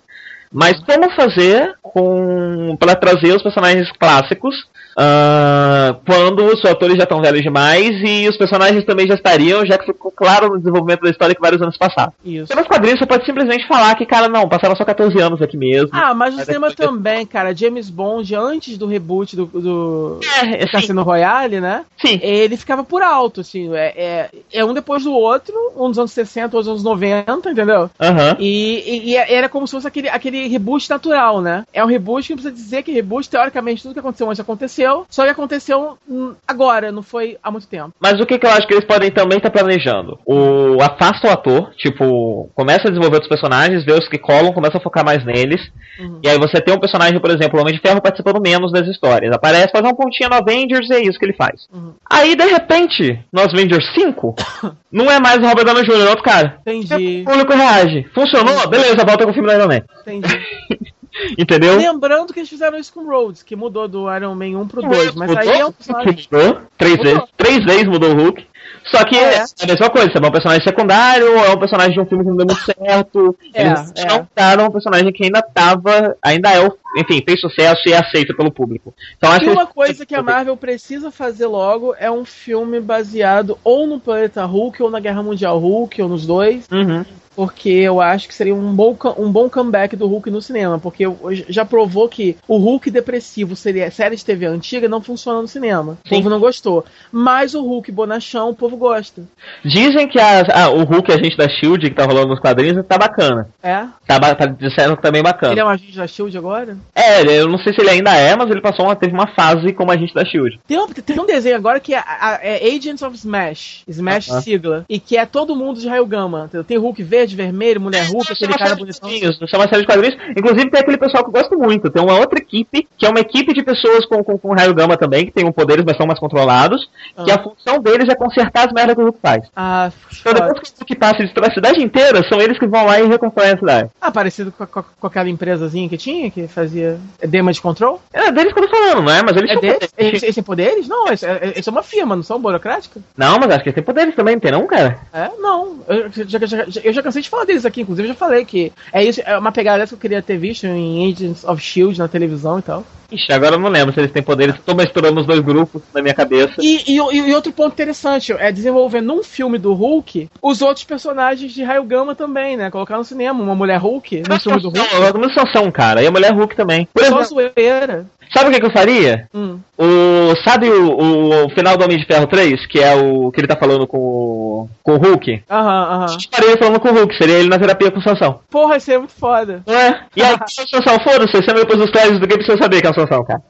Speaker 2: Mas como fazer com para trazer os personagens clássicos ah, quando os atores já estão velhos demais e os personagens também já estariam, já que ficou claro no desenvolvimento da história que vários anos passaram.
Speaker 1: Isso.
Speaker 2: Nos quadrinhos você pode simplesmente falar que, cara, não, passaram só 14 anos aqui mesmo.
Speaker 1: Ah, mas no
Speaker 2: Mas
Speaker 1: cinema
Speaker 2: depois-
Speaker 1: também, cara. James Bond, antes do reboot do, do
Speaker 2: É, assim,
Speaker 1: Cassino Royale, né?
Speaker 2: sim.
Speaker 1: Ele ficava por alto, assim. É, é, é um depois do outro, um dos anos 60, outro dos anos 90, entendeu?
Speaker 2: Aham.
Speaker 1: E, e- e era como se fosse aquele, aquele reboot natural, né? É um reboot que não precisa dizer que reboot, teoricamente, tudo que aconteceu antes aconteceu, aconteceu, só que aconteceu hum, agora, não foi há muito tempo.
Speaker 2: Mas o que, que eu acho que eles podem também estar planejando? O afasta o ator, tipo, começa a desenvolver outros personagens, vê os que colam, começa a focar mais neles. Uhum. E aí você tem um personagem, por exemplo, o Homem de Ferro participando menos das histórias. Aparece, faz um pontinho no Avengers e é isso que ele faz. Uhum. Aí, de repente, no Avengers 5, não é mais o Robert Downey Jr., é outro cara.
Speaker 1: Entendi.
Speaker 2: O público reage. Funcionou? Beleza, volta com o filme do Iron Man. Entendi. Entendeu?
Speaker 1: Lembrando que eles fizeram isso com Rhodes, que mudou do Iron Man 1 pro 2. Mas mudou, aí é um
Speaker 2: personagem. Mudou, três mudou. vezes. Três vezes mudou o Hulk. Só que é. é a mesma coisa, é um personagem secundário, é um personagem de um filme que não deu muito certo. É, Eles é. não um personagem que ainda tava, ainda é, enfim, fez sucesso e é aceito pelo público.
Speaker 1: Então, acho e uma coisa que a Marvel precisa fazer logo é um filme baseado ou no Planeta Hulk, ou na Guerra Mundial Hulk, ou nos dois.
Speaker 2: Uhum
Speaker 1: porque eu acho que seria um bom, um bom comeback do Hulk no cinema, porque já provou que o Hulk depressivo seria série de TV antiga não funciona no cinema. Sim. O povo não gostou. Mas o Hulk bonachão, o povo gosta.
Speaker 2: Dizem que a, a, o Hulk agente da Shield que tá rolando nos quadrinhos tá bacana.
Speaker 1: É?
Speaker 2: Tá, tá disseram que tá bem bacana.
Speaker 1: Ele é um agente da Shield agora?
Speaker 2: É, eu não sei se ele ainda é, mas ele passou uma, teve uma fase como agente da Shield.
Speaker 1: Tem um, tem um desenho agora que é, é Agents of Smash, Smash uh -huh. sigla, e que é todo mundo de raio gama. Tem Hulk verde verde, vermelho, mulher Hulk, aquele cara bonitão.
Speaker 2: Chama uma série de quadrinhos. Inclusive tem aquele pessoal que eu gosto muito. Tem uma outra equipe, que é uma equipe de pessoas com, com, com raio gama também, que tem um poderes, mas são mais controlados. Ah. Que a função deles é consertar as merdas que o Hulk faz.
Speaker 1: Ah,
Speaker 2: então depois que o Hulk passa e destrói a cidade inteira, são eles que vão lá e reconstroem a cidade.
Speaker 1: Ah, parecido com, com, com aquela empresazinha que tinha, que fazia damage control?
Speaker 2: É deles que eu tô falando, não é? Mas eles
Speaker 1: é deles? Eles, eles têm poderes? Não, eles, eles são uma firma, não são burocrática?
Speaker 2: Não, mas acho que eles têm poderes também, não tem não, cara?
Speaker 1: É, não. Eu já, já, já, eu já cansei de falar deles aqui, inclusive eu já falei que é isso, é uma pegada dessa que eu queria ter visto em Agents of Shield na televisão e tal.
Speaker 2: Ixi, agora eu não lembro se eles têm poderes. Estou misturando os dois grupos na minha cabeça.
Speaker 1: E, e, e, outro ponto interessante é desenvolver num filme do Hulk os outros personagens de Raio Gama também, né? Colocar no cinema uma mulher Hulk no filme do Hulk.
Speaker 2: Não, não são, cara. E a mulher Hulk também.
Speaker 1: Por Só zoeira.
Speaker 2: Sabe o que, que eu faria? Hum. O, sabe o, o, o, final do Homem de Ferro 3, que é o que ele tá falando com o, com o Hulk?
Speaker 1: Aham, aham.
Speaker 2: Estaria falando com o Hulk, seria ele na terapia com o Sansão.
Speaker 1: Porra, isso é muito foda.
Speaker 2: É? E aí, o Sansão, foda-se, você depois dos créditos do que precisa saber que é o Sansão, cara.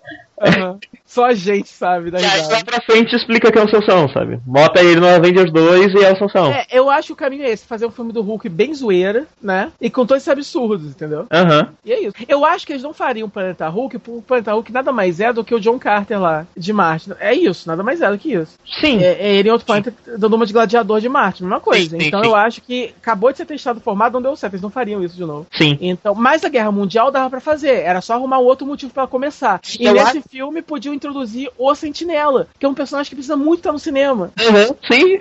Speaker 1: Uhum. Só a gente sabe da
Speaker 2: aí lá pra frente explica que é o Sansão, sabe? Bota ele no Avengers 2 e é o Sansão. É,
Speaker 1: eu acho que o caminho é esse, fazer um filme do Hulk bem zoeira, né? E com todos esses absurdos, entendeu?
Speaker 2: Aham. Uhum.
Speaker 1: E é isso. Eu acho que eles não fariam o Planeta Hulk, porque o Planeta Hulk nada mais é do que o John Carter lá, de Marte. É isso, nada mais é do que isso.
Speaker 2: Sim.
Speaker 1: É, é ele em outro planeta dando uma de gladiador de Marte, mesma coisa. Sim, sim, então sim. eu acho que acabou de ser testado o formato, não deu certo, eles não fariam isso de novo.
Speaker 2: Sim.
Speaker 1: Então, mas a Guerra Mundial dava para fazer, era só arrumar um outro motivo para começar. E eu nesse acho... filme podiam introduzir o Sentinela, que é um personagem que precisa muito estar no cinema.
Speaker 2: Uhum, sim.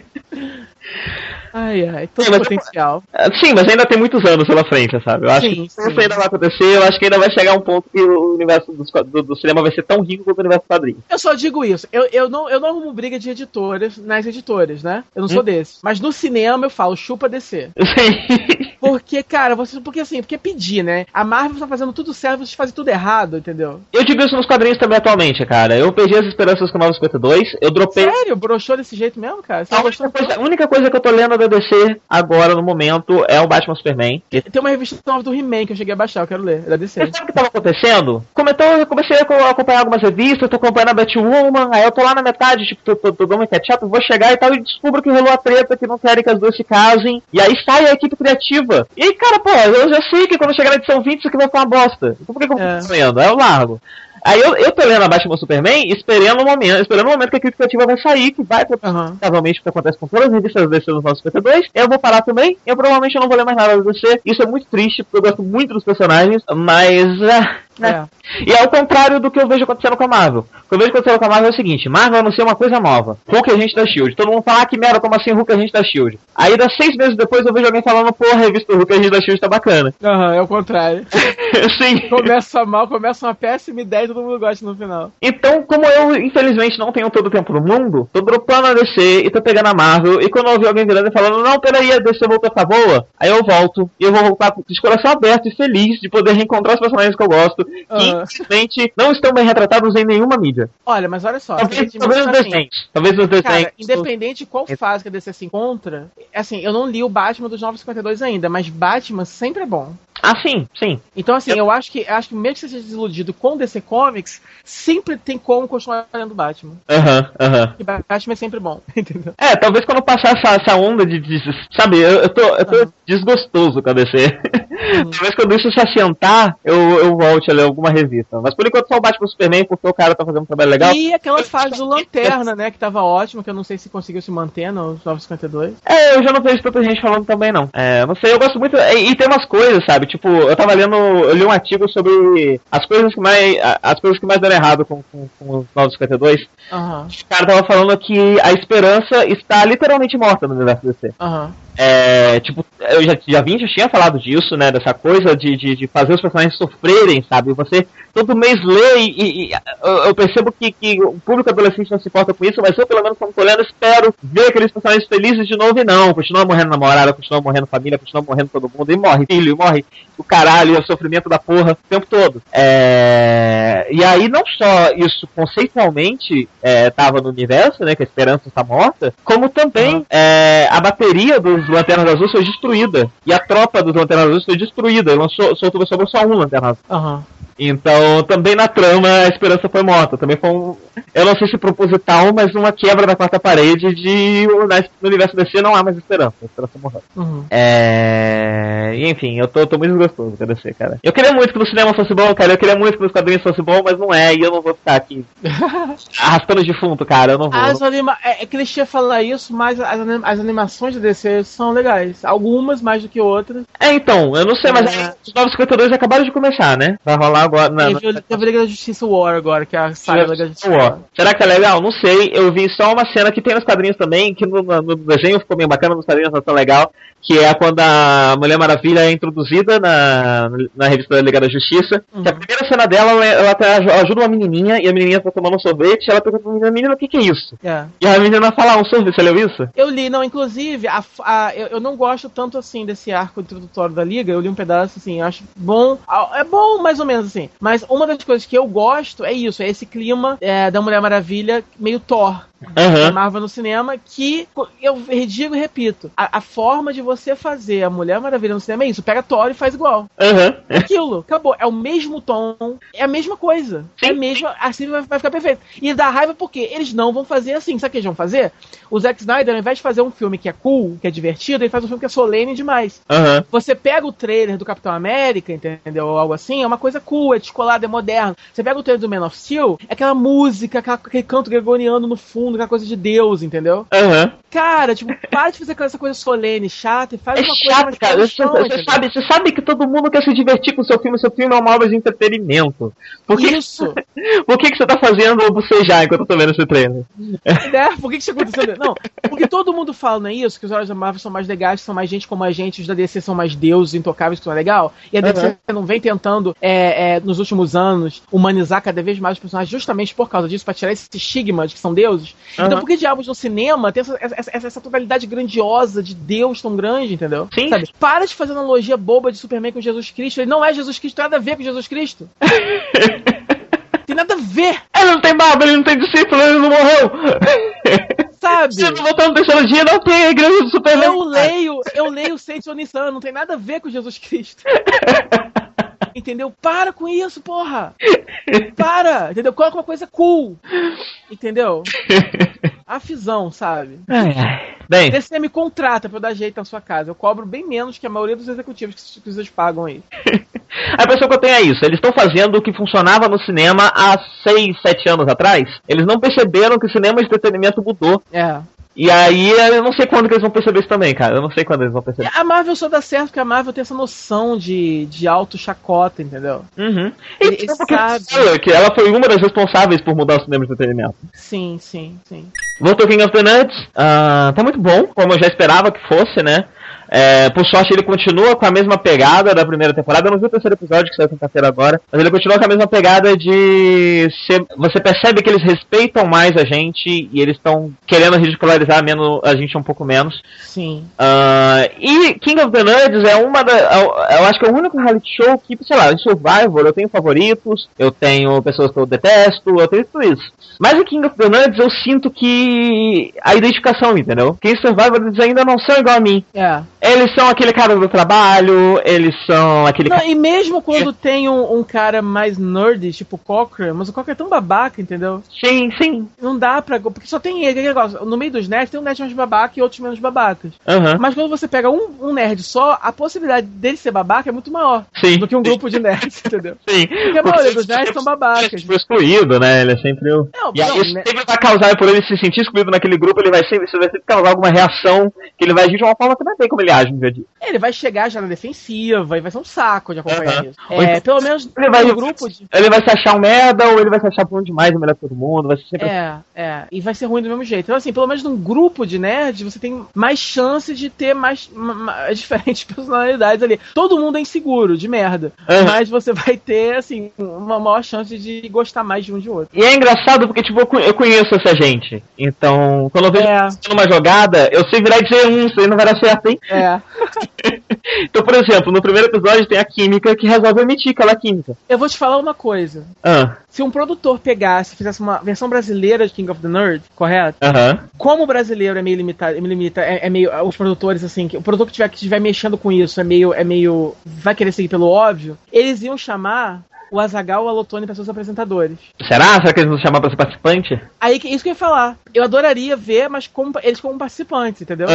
Speaker 1: Ai, ai, todo sim, potencial.
Speaker 2: Mas, sim, mas ainda tem muitos anos pela frente, sabe? Eu acho sim, que isso ainda vai acontecer, eu acho que ainda vai chegar um ponto que o universo do, do, do cinema vai ser tão rico quanto o universo do quadrinho.
Speaker 1: Eu só digo isso, eu, eu, não, eu não arrumo briga de editoras nas editoras, né? Eu não hum? sou desse. Mas no cinema eu falo, chupa descer.
Speaker 2: Sim.
Speaker 1: Porque, cara, você. Porque assim, porque pedir, né? A Marvel tá fazendo tudo certo, vocês fazem tudo errado, entendeu?
Speaker 2: Eu digo isso nos quadrinhos também atualmente, cara. Eu perdi as esperanças com o 952, eu dropei.
Speaker 1: Sério? Broxou desse jeito mesmo, cara?
Speaker 2: A única, coisa, a única coisa que eu tô lendo da DC agora, no momento, é o Batman Superman.
Speaker 1: Tem uma revista nova do He-Man que eu cheguei a baixar, eu quero ler, é da DC.
Speaker 2: Mas sabe o que tava acontecendo? Comentou, eu comecei a acompanhar algumas revistas, tô acompanhando a Batwoman, aí eu tô lá na metade, tipo, tô, tô, tô dando catch-up, vou chegar e tal, e descubro que rolou a treta, que não querem que as duas se casem, e aí sai a equipe criativa. E aí, cara, pô, eu já sei que quando chegar na edição 20 isso aqui vai ficar uma bosta. Então por que, que eu tô é. sonhando? Aí eu largo. Aí eu, eu tô lendo a Batman Superman esperando o momento, esperando o momento que a crítica ativa vai sair, que vai provavelmente uhum. o que acontece com todas as revistas DC nos 952. Eu vou parar também, eu provavelmente não vou ler mais nada do DC. Isso é muito triste, porque eu gosto muito dos personagens, mas. Uh, é. E é o contrário do que eu vejo acontecendo com a Marvel. O que eu vejo acontecendo com a Marvel é o seguinte: Marvel anuncia uma coisa nova. Hulk é gente da Shield. Todo mundo fala, ah, que merda, como assim Hulk é gente da Shield? Aí, dá seis meses depois, eu vejo alguém falando, pô, a revista Hulk é gente da Shield tá bacana.
Speaker 1: Aham, uhum, é o contrário.
Speaker 2: Sim.
Speaker 1: Começa mal, começa uma péssima ideia e todo mundo gosta no final.
Speaker 2: Então, como eu, infelizmente, não tenho todo o tempo no mundo, tô dropando a DC e tô pegando a Marvel. E quando eu ouvi alguém virando e falando, não, peraí, a DC voltou a ficar boa, aí eu volto. E eu vou voltar de coração aberto e feliz de poder reencontrar os personagens que eu gosto. Que, infelizmente, não estão bem retratados em nenhuma mídia.
Speaker 1: Olha, mas olha só.
Speaker 2: Talvez, talvez os desenhos. Assim, talvez os desenhos. Cara,
Speaker 1: independente de qual fase que a DC se encontra, assim, eu não li o Batman dos 952 ainda, mas Batman sempre é bom.
Speaker 2: Ah, sim, sim.
Speaker 1: Então, assim, eu, eu acho que acho que mesmo que você seja desiludido com DC Comics, sempre tem como continuar lendo Batman.
Speaker 2: Aham, uhum, aham. Uhum.
Speaker 1: Batman é sempre bom, entendeu?
Speaker 2: É, talvez quando passar essa, essa onda de, de, Sabe, eu, eu tô, eu tô uhum. desgostoso com a DC. Uhum. talvez quando isso se assentar, eu, eu volte a ler alguma revista. Mas por enquanto só o Batman Superman, porque o cara tá fazendo um trabalho legal.
Speaker 1: E aquela fase do Lanterna, né, que tava ótima, que eu não sei se conseguiu se manter nos 952.
Speaker 2: É, eu já não vejo tanta gente falando também, não. É, não sei, eu gosto muito. E, e tem umas coisas, sabe? Tipo, eu tava lendo. Eu li um artigo sobre as coisas que mais. As coisas que mais deram errado com, com, com os 952. Uhum. Os caras tava falando que a esperança está literalmente morta no universo DC.
Speaker 1: Uhum.
Speaker 2: É, tipo, eu já, já vim, já tinha falado disso, né? Dessa coisa de, de, de fazer os personagens sofrerem, sabe? Você todo mês lê e, e eu percebo que, que o público adolescente não se importa com isso, mas eu, pelo menos, como tô lendo, espero ver aqueles personagens felizes de novo e não. Continua morrendo namorada, continua morrendo família, continua morrendo todo mundo, e morre filho, e morre o caralho, o sofrimento da porra o tempo todo. É... E aí, não só isso conceitualmente é, tava no universo, né? Que a esperança está morta, como também uhum. é, a bateria dos Lanternas Azuis foi destruída. E a tropa dos Lanternas Azuis foi destruída. Lançou, soltou, sobrou só um Lanterna Azul.
Speaker 1: Uhum.
Speaker 2: Então, também na trama, a esperança foi morta. Também foi um, eu não sei se proposital, mas uma quebra da quarta parede de no universo DC não há mais esperança. A esperança morreu. Uhum. É... enfim, eu tô, tô muito desgostoso com a DC, cara. Eu queria muito que no cinema fosse bom, cara. Eu queria muito que nos quadrinhos fosse bom, mas não é. E eu não vou ficar aqui arrastando defunto, cara. Eu não vou.
Speaker 1: As anima... é, é clichê falar isso, mas as, anim... as animações de DC são legais. Algumas mais do que outras.
Speaker 2: É, então, eu não sei, mas é... os 952 acabaram de começar, né? Vai rolar agora. Na,
Speaker 1: Teve a Liga da Justiça War agora, que é a saga da Justiça War.
Speaker 2: Será que é legal? Não sei. Eu vi só uma cena que tem nos quadrinhos também, que no, no desenho ficou bem bacana, nos quadrinhos não tão legal, que é quando a Mulher Maravilha é introduzida na, na revista da Liga da Justiça. Uhum. Que a primeira cena dela, ela, ela, ajuda uma menininha, e a menininha tá tomando um sorvete, e ela pergunta pra menina, menina, o que que é isso?
Speaker 1: É.
Speaker 2: E a menina fala, um sorvete, você leu isso?
Speaker 1: Eu li, não, inclusive, a, a, eu, eu, não gosto tanto assim desse arco introdutório da Liga, eu li um pedaço assim, acho bom, é bom mais ou menos assim, mas uma das coisas que eu gosto é isso, é esse clima é, da Mulher Maravilha meio Thor. Uhum. Marvel no cinema, que eu digo e repito, a, a, forma de você fazer a Mulher Maravilha no cinema é isso, pega Thor e faz igual.
Speaker 2: Uhum.
Speaker 1: Aquilo, acabou. É o mesmo tom, é a mesma coisa. Sim. É a mesma, assim vai, vai, ficar perfeito. E dá raiva porque eles não vão fazer assim. Sabe o que eles vão fazer? O Zack Snyder, ao invés de fazer um filme que é cool, que é divertido, ele faz um filme que é solene demais.
Speaker 2: Uhum.
Speaker 1: Você pega o trailer do Capitão América, entendeu? Ou algo assim, é uma coisa cool, é descolado, é moderno. Você pega o trailer do Man of Steel, é aquela música, aquela, aquele canto gregoriano no fundo, aquela coisa de Deus, entendeu?
Speaker 2: Uhum.
Speaker 1: Cara, tipo, para de fazer essa coisa solene, chata, e faz
Speaker 2: é
Speaker 1: uma
Speaker 2: chato, coisa cara. Você, você, sabe, você sabe que todo mundo quer se divertir com o seu filme, seu filme é uma obra de entretenimento. Por que,
Speaker 1: Isso!
Speaker 2: Por que, que você tá fazendo bocejar enquanto eu tô vendo esse trailer?
Speaker 1: É, por que, que isso aconteceu? Não, porque todo mundo fala, não é isso? Que os heróis da Marvel são mais legais, são mais gente como a gente, os da DC são mais deuses intocáveis, que não é legal. E a DC uhum. não vem tentando, é, é, nos últimos anos, humanizar cada vez mais os personagens justamente por causa disso, pra tirar esse estigma de que são deuses. Uhum. Então por que diabos no cinema tem essa, essa, essa, totalidade grandiosa de Deus tão grande, entendeu?
Speaker 2: Sim.
Speaker 1: Sabe? Para de fazer analogia boba de Superman com Jesus Cristo. Ele não é Jesus Cristo, tem nada a ver com Jesus Cristo. tem nada a ver.
Speaker 2: Ele não tem barba, ele não tem discípulo, ele não morreu.
Speaker 1: Sabe?
Speaker 2: Se não voltando teologia, não tem a igreja do Superman.
Speaker 1: Eu leio, eu leio Saints Onissan, não tem nada a ver com Jesus Cristo. Entendeu? Para com isso, porra! Para! Entendeu? Coloca uma coisa cool! Entendeu? Afisão, sabe?
Speaker 2: Ai, ai. Bem.
Speaker 1: DC me contrata pra eu dar jeito na sua casa. Eu cobro bem menos que a maioria dos executivos que vocês pagam aí.
Speaker 2: a pessoa que eu tenho é isso. Eles estão fazendo o que funcionava no cinema há 6, 7 anos atrás. Eles não perceberam que o cinema de entretenimento mudou.
Speaker 1: É.
Speaker 2: E aí eu não sei quando que eles vão perceber isso também, cara. Eu não sei quando eles vão perceber.
Speaker 1: A Marvel só dá certo porque a Marvel tem essa noção de, de auto-chacota, entendeu?
Speaker 2: Uhum. E Ele, sabe. que ela foi uma das responsáveis por mudar o cinema de entretenimento.
Speaker 1: Sim, sim, sim.
Speaker 2: Voltou King of the Nuts. Uh, tá muito bom, como eu já esperava que fosse, né? É, por sorte, ele continua com a mesma pegada da primeira temporada. Eu não vi o terceiro episódio, que saiu quinta-feira agora. Mas ele continua com a mesma pegada de. Ser, você percebe que eles respeitam mais a gente e eles estão querendo ridicularizar menos, a gente um pouco menos.
Speaker 1: Sim.
Speaker 2: Uh, e King of the Nerds é uma da. Eu acho que é o único reality show que, sei lá, em Survivor eu tenho favoritos, eu tenho pessoas que eu detesto, eu tenho tudo isso. Mas em King of the Nerds eu sinto que. a identificação, entendeu? Quem Survivor eles ainda não são igual a mim.
Speaker 1: É.
Speaker 2: Eles são aquele cara do trabalho, eles são aquele
Speaker 1: Não, e mesmo quando tem um, um cara mais nerd, tipo o Cochran, mas o Cochran é tão babaca, entendeu?
Speaker 2: Sim, sim.
Speaker 1: Não dá pra. Porque só tem ele, aquele negócio. No meio dos nerds tem um nerd mais babaca e outros menos babacas.
Speaker 2: Aham.
Speaker 1: Mas quando você pega um, um nerd só, a possibilidade dele ser babaca é muito maior
Speaker 2: Sim.
Speaker 1: do que um grupo de nerds, entendeu?
Speaker 2: Sim.
Speaker 1: Porque a maioria dos nerds são babacas.
Speaker 2: Ele é tipo excluído, né? Ele é sempre o.
Speaker 1: Não,
Speaker 2: E aí
Speaker 1: não,
Speaker 2: isso
Speaker 1: né?
Speaker 2: sempre vai causar, por ele se sentir excluído naquele grupo, ele vai sempre, vai sempre causar alguma reação, que ele vai agir de uma forma que não tem como ele no dia.
Speaker 1: Ele vai chegar já na defensiva e vai ser um saco de acompanhar
Speaker 2: Aham.
Speaker 1: isso. É,
Speaker 2: então-
Speaker 1: pelo menos
Speaker 2: Ele vai,
Speaker 1: um grupo de.
Speaker 2: ele vai se achar um merda, ou ele vai se achar bom demais, o melhor de todo mundo, vai ser sempre
Speaker 1: É, é. E vai ser ruim do mesmo jeito. Então, assim, pelo menos num grupo de nerds, você tem mais chance de ter mais ma- ma- diferentes personalidades ali. Todo mundo é inseguro, de merda.
Speaker 2: Aham.
Speaker 1: Mas você vai ter, assim, uma maior chance de gostar mais de um de outro.
Speaker 2: E é engraçado porque, tipo, eu co- eu conheço essa gente. Então, quando eu vejo
Speaker 1: É.
Speaker 2: uma jogada, eu sei virar e dizer um, isso aí não vai dar certo, hein?
Speaker 1: É.
Speaker 2: Então, por exemplo, no primeiro episódio tem a química que resolve omitir aquela química.
Speaker 1: Eu vou te falar uma coisa.
Speaker 2: Ah,
Speaker 1: Se um produtor pegasse e fizesse uma versão brasileira de King of the Nerd, correto?
Speaker 2: aham.
Speaker 1: Como o brasileiro é meio limitado, é meio limita, é, é meio os produtores assim, que o produtor que tiver que estiver mexendo com isso é meio é meio vai querer seguir pelo óbvio, eles iam chamar o Azagal, o Alotone para seus apresentadores.
Speaker 2: Será? Será que eles vão chamar pra ser participante?
Speaker 1: Aí isso que eu ia falar. Eu adoraria ver, mas como eles como participantes, entendeu?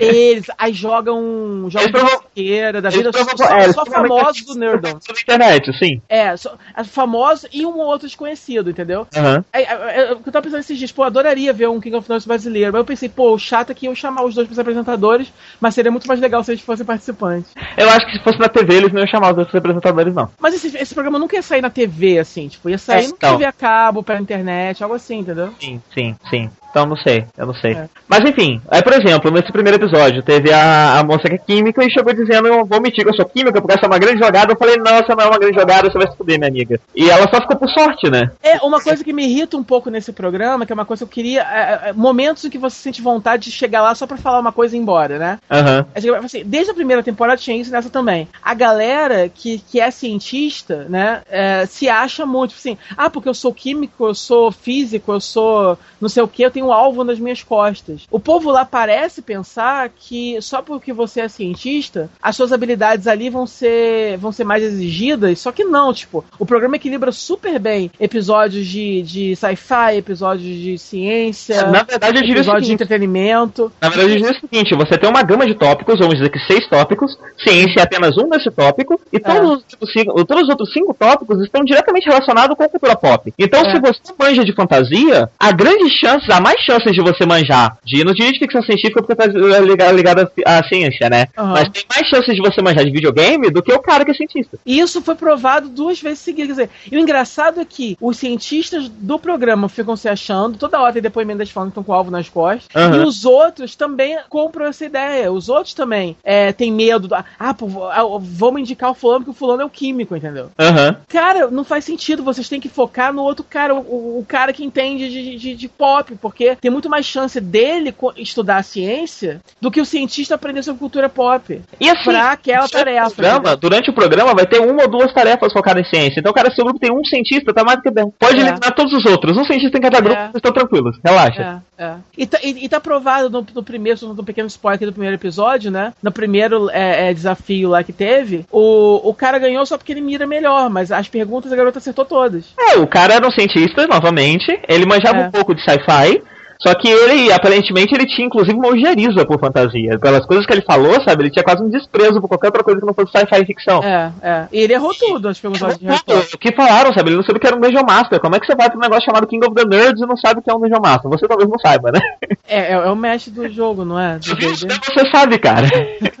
Speaker 1: Eles aí jogam jogam
Speaker 2: Eles provam-
Speaker 1: esquerda, da vida
Speaker 2: provam-
Speaker 1: só,
Speaker 2: é,
Speaker 1: só famosos do Nerdom.
Speaker 2: Na internet, sim.
Speaker 1: É, só, é famoso e um ou outro desconhecido, entendeu?
Speaker 2: Aham.
Speaker 1: Aí, aí, Eu tava pensando esses dias, pô, eu adoraria ver um King of Thrones brasileiro. Mas eu pensei, pô, o chato é que iam chamar os dois pros apresentadores, mas seria muito mais legal se eles fossem participantes.
Speaker 2: Eu acho que se fosse na TV, eles não iam chamar os outros representadores, não.
Speaker 1: Mas esse, esse programa nunca ia sair na TV, assim, tipo, ia sair
Speaker 2: É,
Speaker 1: no
Speaker 2: então.
Speaker 1: TV a cabo, pela internet, algo assim, entendeu?
Speaker 2: Sim, sim, sim. Então não sei, eu não sei.
Speaker 1: É.
Speaker 2: Mas enfim, aí por exemplo, nesse primeiro episódio, teve a, a moça que é química e chegou dizendo, eu vou mentir que eu sou química, porque essa é uma grande jogada. Eu falei, não, essa não é uma grande jogada, você vai se fuder, minha amiga. E ela só ficou por sorte, né?
Speaker 1: É, uma coisa que me irrita um pouco nesse programa, que é uma coisa que eu queria. é, é, momentos em que você sente vontade de chegar lá só pra falar uma coisa e ir embora, né?
Speaker 2: Aham.
Speaker 1: É, tipo, assim, desde a primeira temporada tinha isso nessa também. A galera que, que é cientista, né, é, se acha muito, tipo assim, ah, porque eu sou químico, eu sou físico, eu sou não sei o que, eu tenho um alvo nas minhas costas. O povo lá parece pensar que só porque você é cientista, as suas habilidades ali vão ser, vão ser mais exigidas, só que não, tipo, o programa equilibra super bem episódios de, de sci-fi, episódios de ciência,
Speaker 2: Na verdade, eu diria
Speaker 1: episódios de entretenimento.
Speaker 2: Na verdade, eu diria o seguinte, você tem uma gama de tópicos, vamos dizer que seis tópicos, ciência é apenas um desse tópico, e todos, os, outros cinco, todos os outros cinco tópicos estão diretamente relacionados com a cultura pop. Então,
Speaker 1: É.
Speaker 2: se você manja de fantasia, há grandes chances, há mais chances de você manjar de, não diria de ficção científica porque tá ligado, ligado à, ciência, né?
Speaker 1: Aham.
Speaker 2: Mas tem mais chances de você manjar de videogame do que o cara que é cientista.
Speaker 1: E isso foi provado duas vezes seguidas. Quer dizer, e o engraçado é que os cientistas do programa ficam se achando, toda hora tem depoimentos falando que estão com o alvo nas costas,
Speaker 2: Aham.
Speaker 1: e os outros também compram essa ideia. Os outros também é, têm medo. Do, ah, pô, ah, vamos indicar o fulano, porque o fulano é o químico, entendeu?
Speaker 2: Aham.
Speaker 1: Cara, não faz sentido. Vocês têm que focar no outro cara, o, o- o cara que entende de, de, de pop, porque tem muito mais chance dele estudar a ciência do que o cientista aprender sobre cultura pop.
Speaker 2: E assim,
Speaker 1: Pra aquela
Speaker 2: durante o
Speaker 1: tarefa,
Speaker 2: programa-
Speaker 1: entendeu?
Speaker 2: durante o programa vai ter uma ou duas tarefas focadas em ciência. Então, cara, se o grupo tem um cientista, tá mais do que bem. Pode
Speaker 1: É.
Speaker 2: eliminar todos os outros. Um cientista em cada grupo,
Speaker 1: É.
Speaker 2: vocês estão tranquilos. Relaxa.
Speaker 1: É, é. E tá, e, e tá provado no, no primeiro, no pequeno spoiler aqui do primeiro episódio, né? No primeiro é, é, desafio lá que teve, o, o cara ganhou só porque ele mira melhor, mas as perguntas a garota acertou todas.
Speaker 2: É, o cara era um cientista, novamente. Ele manjava
Speaker 1: É.
Speaker 2: um pouco de sci-fi. Só que ele, aparentemente, ele tinha inclusive uma ojeriza por fantasia. Pelas coisas que ele falou, sabe? Ele tinha quase um desprezo por qualquer outra coisa que não fosse sci-fi ficção.
Speaker 1: É, é. E ele errou tudo as perguntas de resposta.
Speaker 2: O que falaram, sabe? Ele não soube que era um Dungeon Master. Como é que você vai pra um negócio chamado King of the Nerds e não sabe o que é um Dungeon Master? Você talvez não saiba, né?
Speaker 1: É, é, é o mestre do jogo, não é? Do
Speaker 2: Isso você sabe, cara.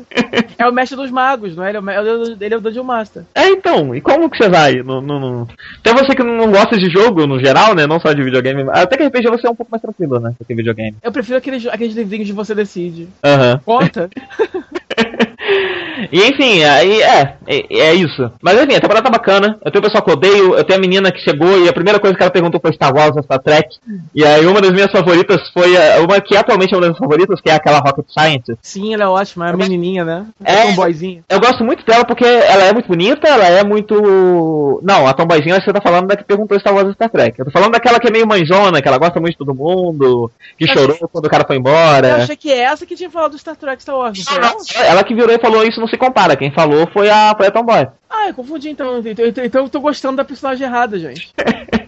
Speaker 1: É o mestre dos magos, não é? Ele é o, me- ele é o Dungeon Master.
Speaker 2: É, então, e como que você vai? No, no, no- Até você que não gosta de jogo no geral, né? Não só de videogame. Até que RPG você é um pouco mais tranquilo, né? Do que videogame.
Speaker 1: Eu prefiro aqueles, aqueles livrinhos de você decide.
Speaker 2: Aham.
Speaker 1: Conta?
Speaker 2: E enfim, aí é, é, é, isso. Mas enfim, a temporada tá bacana. Eu tenho o pessoal que odeio, eu tenho a menina que chegou e a primeira coisa que ela perguntou foi Star Wars ou Star Trek. E aí uma das minhas favoritas foi a, uma que atualmente é uma das favoritas, que é aquela Rocket Science.
Speaker 1: Sim, ela é ótima, é a menininha, né?
Speaker 2: É, tomboyzinha. Eu gosto muito dela porque ela é muito bonita, ela é muito. Não, a tomboyzinha você tá falando da que perguntou Star Wars ou Star Trek. Eu tô falando daquela que é meio manjona, que ela gosta muito de todo mundo, que eu chorou achei... quando o cara foi embora.
Speaker 1: Eu achei que é essa que tinha falado do Star Trek Star Wars. Não,
Speaker 2: não, ela que virou e falou isso não se compara. Quem falou foi a, foi a Tomboy.
Speaker 1: Ah, eu confundi então. Então, então, então eu tô gostando da personagem errada, gente.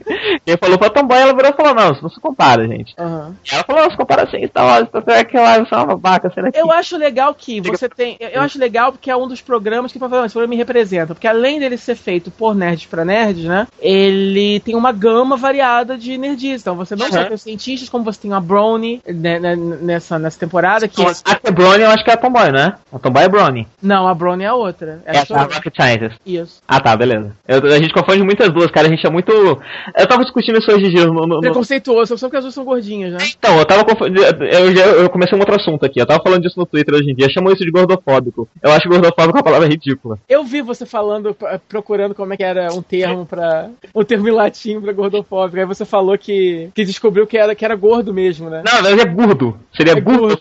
Speaker 2: Quem falou pra Tomboy, ela virou e falou, não, isso não se compara, gente. Uhum. Ela falou, não, se compara assim, Star Wars, Star Trek, lá, você é uma babaca, será
Speaker 1: que... Eu acho legal que você tem... Eu acho legal porque é um dos programas que, esse programa me representa, porque além dele ser feito por nerds pra nerds, né, ele tem uma gama variada de nerds. Então você não uhum. só tem os cientistas, como você tem a Brony né, né, nessa, nessa temporada. Que...
Speaker 2: A Brony eu acho que é a Tomboy, né? A Tomboy é Brony.
Speaker 1: Não, a Brony é a outra.
Speaker 2: É, é a Rocket Scientist.
Speaker 1: Isso.
Speaker 2: Ah, tá, beleza. Eu, a gente confunde muitas duas, cara. A gente é muito. Eu tava discutindo isso hoje em dia. No,
Speaker 1: no, Preconceituoso, só porque as duas são gordinhas, né?
Speaker 2: Então, eu tava. Eu, eu comecei um outro assunto aqui. Eu tava falando disso no Twitter hoje em dia. Chamou isso de gordofóbico. Eu acho gordofóbico uma palavra ridícula.
Speaker 1: Eu vi você falando, procurando como é que era um termo para Um termo em latim pra gordofóbico. Aí você falou que, que descobriu que era, que era gordo mesmo, né?
Speaker 2: Não, mas é burdo. Seria é burdo.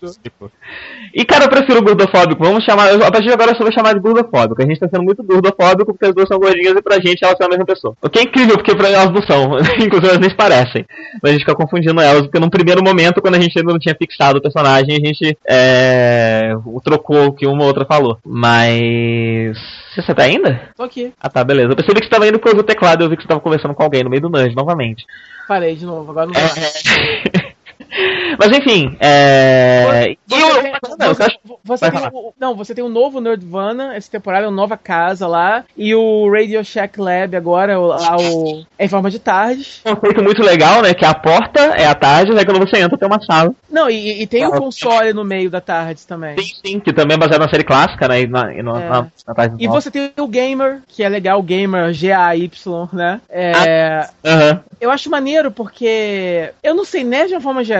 Speaker 2: E, cara, eu prefiro gordofóbico. Vamos chamar. A partir de agora eu só vou chamar de gordofóbico. A gente tá sendo muito gordofóbico porque as duas são gordinhas e pra gente elas são a mesma pessoa. O que é incrível, porque pra elas não são. Inclusive elas nem se parecem. Mas a gente fica confundindo elas, porque num primeiro momento, quando a gente ainda não tinha fixado o personagem, a gente é, trocou o que uma ou outra falou. Mas. Você tá ainda?
Speaker 1: Tô aqui.
Speaker 2: Ah tá, beleza. Eu percebi que você tava indo pro o teclado e eu vi que você tava conversando com alguém no meio do Nudge novamente.
Speaker 1: Parei de novo, agora não. É...
Speaker 2: Mas enfim, é.
Speaker 1: Você, você, tem, você tem o, não, você tem o novo Nerdvana, essa temporada, uma nova casa lá, e o Radio Shack Lab agora, o, o, é em forma de tardes.
Speaker 2: Um conceito muito legal, né? Que a porta é a tarde, né? Quando você entra tem uma sala.
Speaker 1: Não, e, e tem o um console no meio da tarde também.
Speaker 2: Sim, sim, que também é baseado na série clássica, né? E, na, e, no, é. na,
Speaker 1: na tarde e você tem o Gamer, que é legal, o Gamer G-A-Y, né? É, ah, uh -huh. Eu acho maneiro porque, eu não sei, né, de uma forma geral,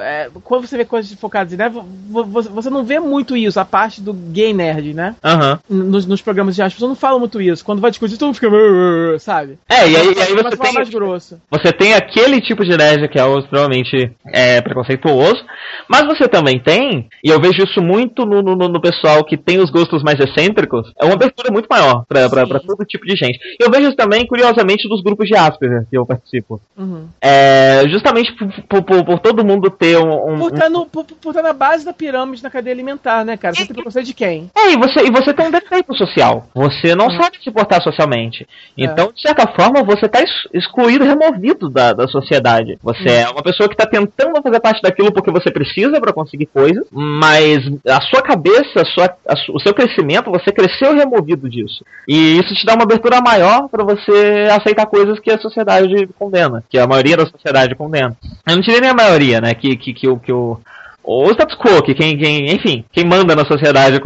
Speaker 1: é, quando você vê coisas focadas em nerd, você não vê muito isso, a parte do gay nerd, né?
Speaker 2: Uhum.
Speaker 1: Nos, nos programas de as pessoas não falam muito isso. Quando vai discutir, todo mundo fica, sabe?
Speaker 2: É, e aí, e aí você tem. Mais grosso. Você tem aquele tipo de nerd que é extremamente é, preconceituoso, mas você também tem, e eu vejo isso muito no, no, no pessoal que tem os gostos mais excêntricos, é uma abertura muito maior pra, pra, pra todo tipo de gente. Eu vejo isso também, curiosamente, dos grupos de Asperger que eu participo. Uhum. É, justamente por, por, por, todo mundo ter um. um
Speaker 1: por estar tá por, por tá na base da pirâmide na cadeia alimentar, né, cara? Você tem preconceito de quem?
Speaker 2: É, e você, e você tem um defeito social. Você não uhum. sabe se portar socialmente. É. Então, de certa forma, você está excluído, removido da, da sociedade. Você uhum. é uma pessoa que está tentando fazer parte daquilo porque você precisa para conseguir coisas, mas a sua cabeça, a sua, a, o seu crescimento, você cresceu removido disso. E isso te dá uma abertura maior para você aceitar coisas que a sociedade condena, que a maioria da sociedade condena. Eu não tirei nem a maioria, né? Que, que, que, que o, o status quo, que quem, quem, enfim, quem manda na sociedade,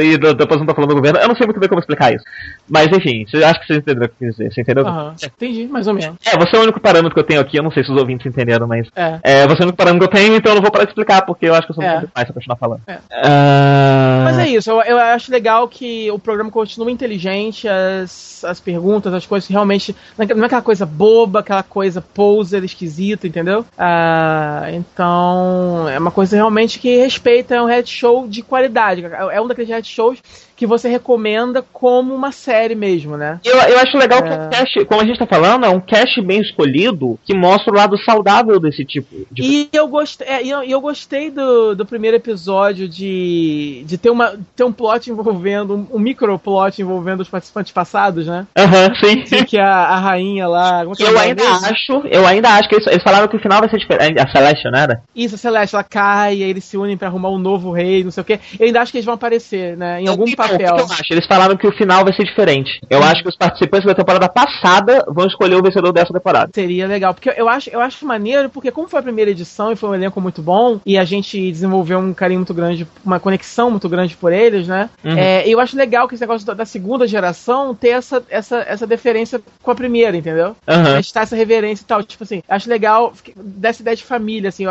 Speaker 2: e depois não tá falando do governo, eu não sei muito bem como explicar isso. Mas enfim, acha que você entendeu o que eu quis dizer, você entendeu?
Speaker 1: Uhum, entendi, mais ou menos.
Speaker 2: É, você é o único parâmetro que eu tenho aqui, eu não sei se os ouvintes entenderam, mas. É. é você é o único parâmetro que eu tenho, então eu não vou parar de explicar, porque eu acho que eu sou é. muito mais pra continuar falando. É.
Speaker 1: Uh... Mas é isso, eu, eu acho legal que o programa continua inteligente, as, as perguntas, as coisas realmente. Não é aquela coisa boba, aquela coisa poser esquisita, entendeu? Uh, então, é uma coisa realmente que respeita, é um reality show de qualidade. É um daqueles reality shows que você recomenda como uma série mesmo, né?
Speaker 2: Eu, eu acho legal é... que o cast, como a gente tá falando, é um cast bem escolhido que mostra o lado saudável desse tipo
Speaker 1: de. E eu gostei, é, eu, eu gostei do, do primeiro episódio de, de ter, uma, ter um plot envolvendo, um, um microplot envolvendo os participantes passados, né?
Speaker 2: Aham, uhum, sim.
Speaker 1: sim. Que a, a rainha lá.
Speaker 2: É eu ainda mesmo? acho, eu ainda acho que eles, eles, falaram que o final vai ser diferente. A Celeste, não era?
Speaker 1: Isso, a Celeste, ela cai, aí eles se unem para arrumar um novo rei, não sei o quê. Eu ainda acho que eles vão aparecer, né? Em algum papel.
Speaker 2: O que eu acho? Eles falaram que o final vai ser diferente. Eu acho que os participantes da temporada passada vão escolher o vencedor dessa temporada.
Speaker 1: Seria legal, porque eu acho, eu acho maneiro, porque como foi a primeira edição e foi um elenco muito bom, e a gente desenvolveu um carinho muito grande, uma conexão muito grande por eles, né? Uhum. É, eu acho legal que esse negócio da, da, segunda geração ter essa, essa, essa deferência com a primeira, entendeu? Uhum. Estar essa reverência e tal. Tipo assim, acho legal dessa ideia de família, assim,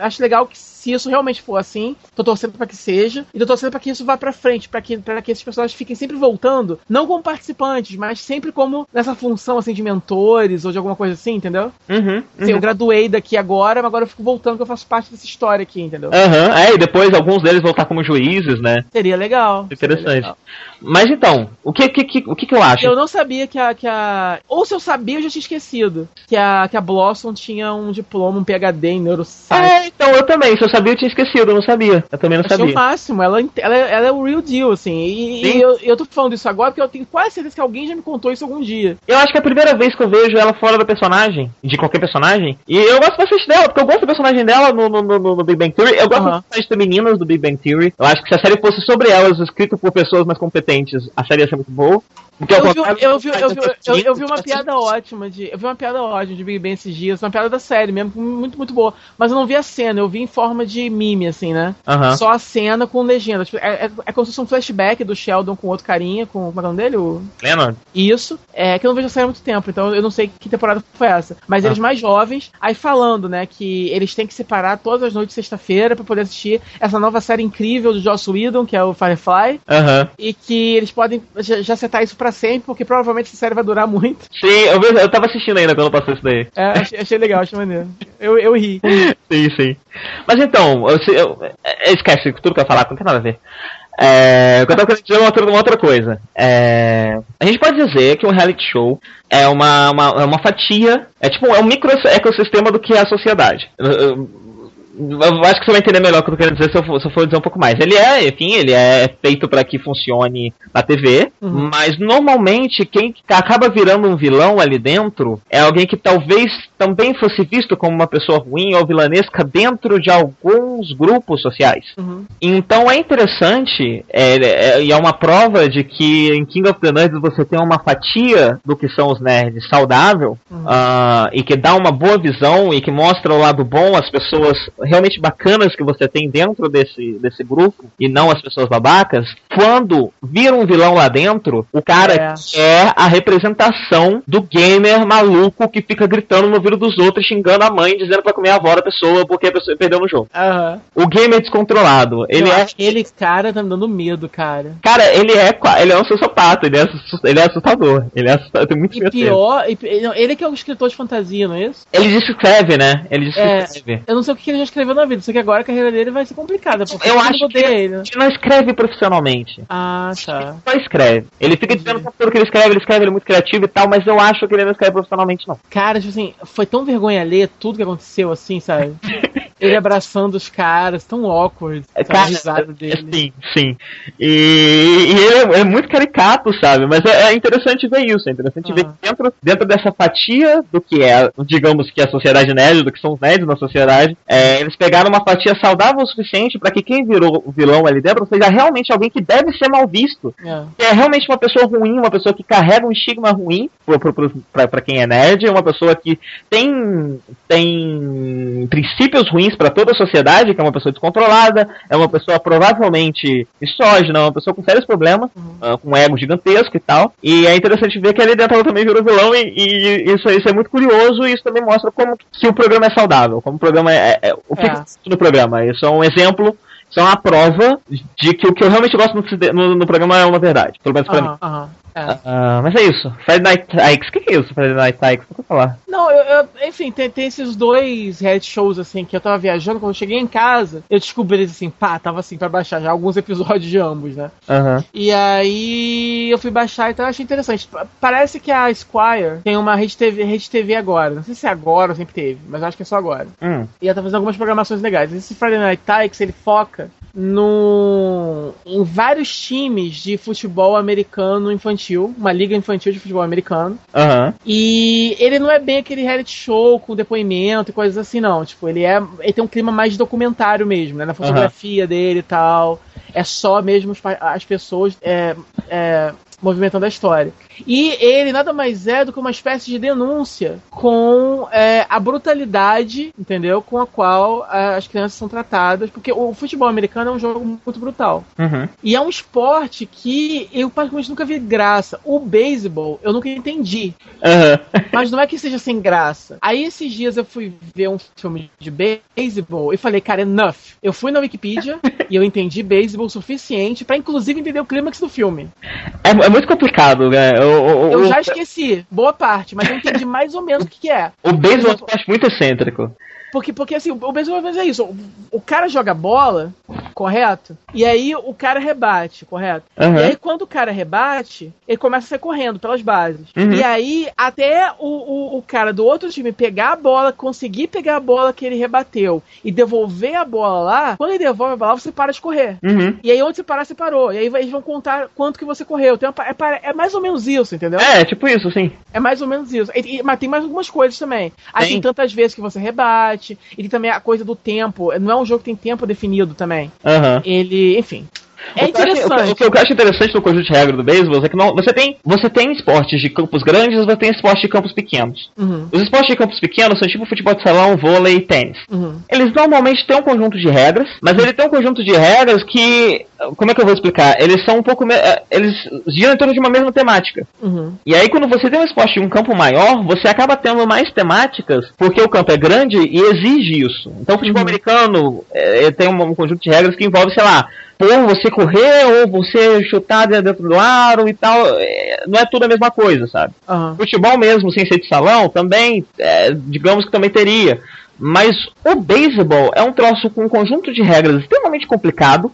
Speaker 1: acho legal que se isso realmente for assim, tô torcendo para que seja, e tô torcendo para que isso vá para frente, para que, para que esses personagens fiquem sempre voltando, não como participantes, mas sempre como nessa função assim de mentores ou de alguma coisa assim, entendeu?
Speaker 2: Uhum,
Speaker 1: Assim, eu
Speaker 2: uhum.
Speaker 1: graduei daqui agora, mas agora eu fico voltando que eu faço parte dessa história aqui, entendeu?
Speaker 2: Aham, é, e depois alguns deles voltar como juízes, né?
Speaker 1: Seria legal. seria
Speaker 2: Interessante.
Speaker 1: legal.
Speaker 2: Mas então, o que, que, que- o que, que eu acho?
Speaker 1: Eu não sabia que a, que a. Ou se eu sabia, eu já tinha esquecido. Que a, que a Blossom tinha um diploma, um PhD em neuroscience.
Speaker 2: É, então, eu também. Se eu sabia, eu tinha esquecido, eu não sabia. Eu também não
Speaker 1: Achei o
Speaker 2: sabia.
Speaker 1: máximo, ela, ela, ela é o real deal, assim. E, e eu, eu tô falando isso agora porque eu tenho quase certeza que alguém já me contou isso algum dia.
Speaker 2: Eu acho que é a primeira vez que eu vejo ela fora da personagem, de qualquer personagem. E eu gosto bastante dela, porque eu gosto da personagem dela no, no, no- no Big Bang Theory. Eu gosto
Speaker 1: Aham.
Speaker 2: das femininas do Big Bang Theory. Eu acho que se a série fosse sobre elas, escrita por pessoas mais competentes, a série ia ser muito boa.
Speaker 1: Eu vi, uma piada ótima de. Eu vi uma piada ótima de Big Bang esses dias, uma piada da série mesmo, muito, muito boa. Mas eu não vi a cena, eu vi em forma de meme, assim, né?
Speaker 2: Aham.
Speaker 1: Só a cena com legenda. Tipo, é, é, é como se fosse um flashback do Sheldon com outro carinha, com. Como é o nome dele? O...
Speaker 2: Leonard?
Speaker 1: Isso, é que eu não vejo a série há muito tempo, então eu não sei que temporada foi essa. Mas
Speaker 2: Ah.
Speaker 1: eles mais jovens, aí falando, né, que eles têm que separar todas as noites de sexta-feira pra poder assistir essa nova série incrível do Joss Whedon, que é o Firefly,
Speaker 2: Aham.
Speaker 1: e que eles podem já, já setar isso pra sempre, porque provavelmente essa série vai durar muito.
Speaker 2: Sim, eu, eu tava assistindo ainda quando passou isso daí.
Speaker 1: É, achei, achei legal, achei maneiro. Eu, eu ri.
Speaker 2: Sim, sim. Mas então, eu, se- eu- é, esquece tudo que eu ia falar, não tem nada a ver. É, o que eu tava querendo dizer é uma outra, uma outra coisa. É, a gente pode dizer que um reality show é uma, uma, é uma fatia, é tipo é um micro ecossistema do que é a sociedade. Eu- acho que você vai entender melhor o que eu tô querendo dizer se eu, for, se eu for dizer um pouco mais. Ele é, enfim, ele é feito para que funcione na TV,
Speaker 1: Uhum.
Speaker 2: mas normalmente quem acaba virando um vilão ali dentro é alguém que talvez também fosse visto como uma pessoa ruim ou vilanesca dentro de alguns grupos sociais.
Speaker 1: Uhum.
Speaker 2: Então é interessante, é, é- e é uma prova de que em King of the Nerds você tem uma fatia do que são os nerds saudável,
Speaker 1: Uhum.
Speaker 2: ah, e que dá uma boa visão e que mostra o lado bom, as pessoas realmente bacanas que você tem dentro desse, desse grupo, e não as pessoas babacas. Quando vira um vilão lá dentro, o cara
Speaker 1: É.
Speaker 2: é a representação do gamer maluco que fica gritando no ouvido dos outros, xingando a mãe, dizendo pra comer a avó da pessoa porque a pessoa perdeu no jogo.
Speaker 1: Aham.
Speaker 2: O gamer descontrolado, ele
Speaker 1: Eu
Speaker 2: é
Speaker 1: Aquele cara tá me dando medo, cara.
Speaker 2: Cara, ele é, ele é um sociopata, ele é, ele é assustador. Ele é assustador, tem muito medo
Speaker 1: pior, e não, ele que é um escritor de fantasia, não é isso?
Speaker 2: Ele descreve, né? Ele
Speaker 1: É,
Speaker 2: descreve.
Speaker 1: eu não sei o que ele já escreveu na vida, só que agora a carreira dele vai ser complicada, porque
Speaker 2: Eu acho que ele,
Speaker 1: ele. né?
Speaker 2: ele não escreve profissionalmente.
Speaker 1: Ah, tá.
Speaker 2: Ele só escreve. Ele fica dizendo o tempo todo que ele escreve, ele escreve, ele é muito criativo e tal, mas eu acho que ele não escreve profissionalmente, não.
Speaker 1: Cara, tipo assim, foi tão vergonha ler tudo que aconteceu, assim, sabe? Ele abraçando os caras, tão awkward, sabe? a risada dele.
Speaker 2: Sim, sim. E, e ele é, é muito caricato, sabe? Mas é, é interessante ver isso. É interessante ver que dentro, dentro dessa fatia do que é, digamos que é a sociedade nerd, do que são os nerds na sociedade, é, eles pegaram uma fatia saudável o suficiente para que quem virou o vilão ali dentro seja realmente alguém que deve ser mal visto.
Speaker 1: É.
Speaker 2: Que é realmente uma pessoa ruim, uma pessoa que carrega um estigma ruim pra quem é nerd, uma pessoa que tem, tem princípios ruins pra toda a sociedade, que é uma pessoa descontrolada, é uma pessoa provavelmente misógina, uma pessoa com sérios problemas, ah, com um ego gigantesco e tal. E é interessante ver que ali dentro ela também virou vilão, e, e isso, isso é muito curioso, e isso também mostra como que o programa é saudável, como o programa é. é- o que
Speaker 1: É.
Speaker 2: no programa. Isso é um exemplo. Isso é uma prova de que o que eu realmente gosto no, no- no programa é uma verdade. Pelo menos pra mim.
Speaker 1: Aham, aham. É.
Speaker 2: Ah, mas é isso. Friday Night Tykes. O que, que é isso, Friday Night Tykes? Não vou falar.
Speaker 1: Não, eu, eu- enfim, tem, tem esses dois reality shows, assim, que eu tava viajando, quando eu cheguei em casa, eu descobri eles assim, pá, tava assim pra baixar já alguns episódios de ambos, né?
Speaker 2: Aham.
Speaker 1: E aí eu fui baixar, então eu achei interessante. Pa- Parece que a Squire tem uma rede TV, rede TV agora. Não sei se é agora ou sempre teve, mas eu acho que é só agora.
Speaker 2: Hum.
Speaker 1: E ela tá fazendo algumas programações legais. Esse Friday Night Tykes, ele foca no em vários times de futebol americano infantil, uma liga infantil de futebol americano.
Speaker 2: Aham.
Speaker 1: E ele não é bem aquele reality show com depoimento e coisas assim, não. Tipo, ele é. Ele tem um clima mais documentário mesmo, né? Na fotografia dele e tal. É só mesmo as pessoas. É, é, movimentando a história. E ele nada mais é do que uma espécie de denúncia com é, a brutalidade, entendeu? Com a qual é, as crianças são tratadas, porque o futebol americano é um jogo muito brutal.
Speaker 2: Uhum.
Speaker 1: E é um esporte que eu praticamente nunca vi graça. O beisebol eu nunca entendi.
Speaker 2: Uhum.
Speaker 1: Mas não é que seja sem graça. Aí esses dias eu fui ver um filme de beisebol e falei, cara, enough. Eu fui na Wikipedia e eu entendi beisebol o suficiente para inclusive entender o clímax do filme.
Speaker 2: É, é muito complicado, né? O, o,
Speaker 1: Eu já esqueci boa parte, mas eu entendi mais ou menos o que, que é.
Speaker 2: O beisebol é um esporte muito excêntrico.
Speaker 1: Porque, porque assim, o beisebol é isso. O, o cara joga bola, correto? E aí o cara rebate, correto?
Speaker 2: Aham.
Speaker 1: E aí quando o cara rebate, ele começa a sair correndo pelas bases.
Speaker 2: Uhum.
Speaker 1: E aí, até o, o, o cara do outro time pegar a bola, conseguir pegar a bola que ele rebateu e devolver a bola lá, quando ele devolve a bola, você para de correr.
Speaker 2: Uhum.
Speaker 1: E aí onde você parar, você parou. E aí eles vão contar quanto que você correu. Tem uma é, é mais ou menos isso, entendeu?
Speaker 2: É, tipo isso, sim.
Speaker 1: É mais ou menos isso. E- e- mas tem mais algumas coisas também.
Speaker 2: Tem
Speaker 1: tantas vezes que você rebate. E tem também a coisa do tempo. Não é um jogo que tem tempo definido também.
Speaker 2: Aham.
Speaker 1: Ele, enfim. É
Speaker 2: O que eu acho-
Speaker 1: interessante.
Speaker 2: O que, o que eu acho interessante no conjunto de regras do beisebol é que não, você, tem, você tem esportes de campos grandes você tem esportes de campos pequenos.
Speaker 1: Uhum,
Speaker 2: Os esportes de campos pequenos são tipo futebol de salão, vôlei e tênis.
Speaker 1: uhum,
Speaker 2: Eles normalmente têm um conjunto de regras, mas ele tem um conjunto de regras que. Como é que eu vou explicar? Eles são um pouco. eh, Eles giram em torno de uma mesma temática.
Speaker 1: uhum.
Speaker 2: E aí, quando você tem um esporte em um campo maior, você acaba tendo mais temáticas, porque o campo é grande e exige isso. Então, o futebol
Speaker 1: Uhum.
Speaker 2: americano eh, tem um, um conjunto de regras que envolve, sei lá, ou você correr, ou você chutar dentro do aro e tal. Eh, Não é tudo a mesma coisa, sabe?
Speaker 1: aham.
Speaker 2: Futebol mesmo, sem ser de salão, também, é, digamos que também teria. Mas o beisebol é um troço com um conjunto de regras extremamente complicado,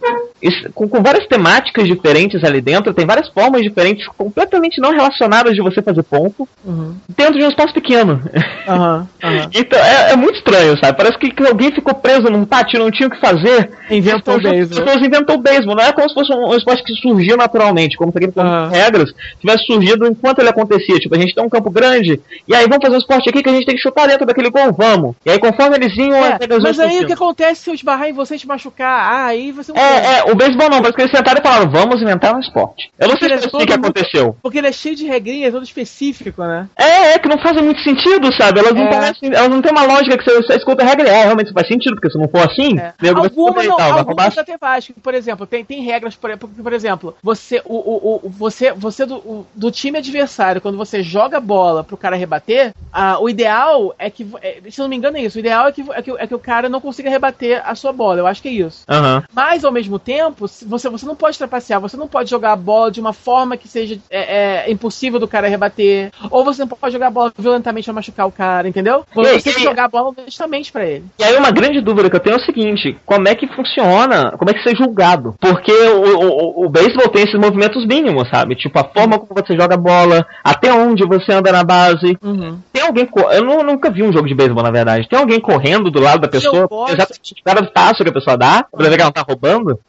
Speaker 2: com, com várias temáticas diferentes ali dentro, tem várias formas diferentes, completamente não relacionadas de você fazer ponto,
Speaker 1: Uhum,
Speaker 2: dentro de um espaço pequeno.
Speaker 1: aham, aham.
Speaker 2: então é, é muito estranho, sabe? Parece que, que alguém ficou preso num pátio, não tinha o que fazer.
Speaker 1: Inventou o
Speaker 2: As
Speaker 1: beisebol.
Speaker 2: pessoas inventou o beisebol, não é como se fosse um, um esporte que surgiu naturalmente, como se aquele de regras tivesse surgido enquanto ele acontecia. Tipo, a gente tem um campo grande, e aí vamos fazer um esporte aqui que a gente tem que chutar dentro daquele gol, vamos. E aí conforme eles iam,
Speaker 1: É, mas aí o que acontece se eu esbarrar em você e te machucar? Ah, aí você não
Speaker 2: É, é, o beisebol não, parece que eles sentaram e falaram, vamos inventar um esporte. Eu não sei
Speaker 1: Ele é
Speaker 2: se
Speaker 1: todo
Speaker 2: assim que
Speaker 1: muito-
Speaker 2: aconteceu.
Speaker 1: Porque ele é cheio de regrinhas, todo específico, né?
Speaker 2: É, é, que não fazem muito sentido, sabe? Elas não
Speaker 1: É.
Speaker 2: parecem, elas não têm uma lógica que você, você escuta a regra e é, realmente faz sentido, porque se não for assim,
Speaker 1: É.
Speaker 2: nego vai se
Speaker 1: não,
Speaker 2: tal,
Speaker 1: algumas até Vasco. Por exemplo, tem, tem regras, por, por, exemplo, você, o, o, o- você, você do, o- do time adversário, quando você joga a bola pro cara rebater, ah, o ideal é que, é, se eu não me engano é isso, o ideal é que, é, que, é que o cara não consiga rebater a sua bola, eu acho que é isso.
Speaker 2: Aham.
Speaker 1: Mas, ao mesmo tempo, você, você não pode trapacear, você não pode jogar a bola de uma forma que seja é, é, impossível do cara rebater, ou você não pode jogar a bola violentamente pra machucar o cara, entendeu?
Speaker 2: Aí,
Speaker 1: Você tem que jogar a bola honestamente pra ele.
Speaker 2: E aí uma grande dúvida que eu tenho é o seguinte, como é que funciona, como é que você é julgado? Porque o, o, o, beisebol tem esses movimentos mínimos, sabe? Tipo, a forma como você joga a bola, até onde você anda na base.
Speaker 1: Uhum.
Speaker 2: Tem alguém, eu nu- nunca vi um jogo de beisebol, na verdade. Tem alguém correndo do lado da pessoa,
Speaker 1: gosto-
Speaker 2: exatamente cada passo que a pessoa dá, pra ver que ela não tá roubando.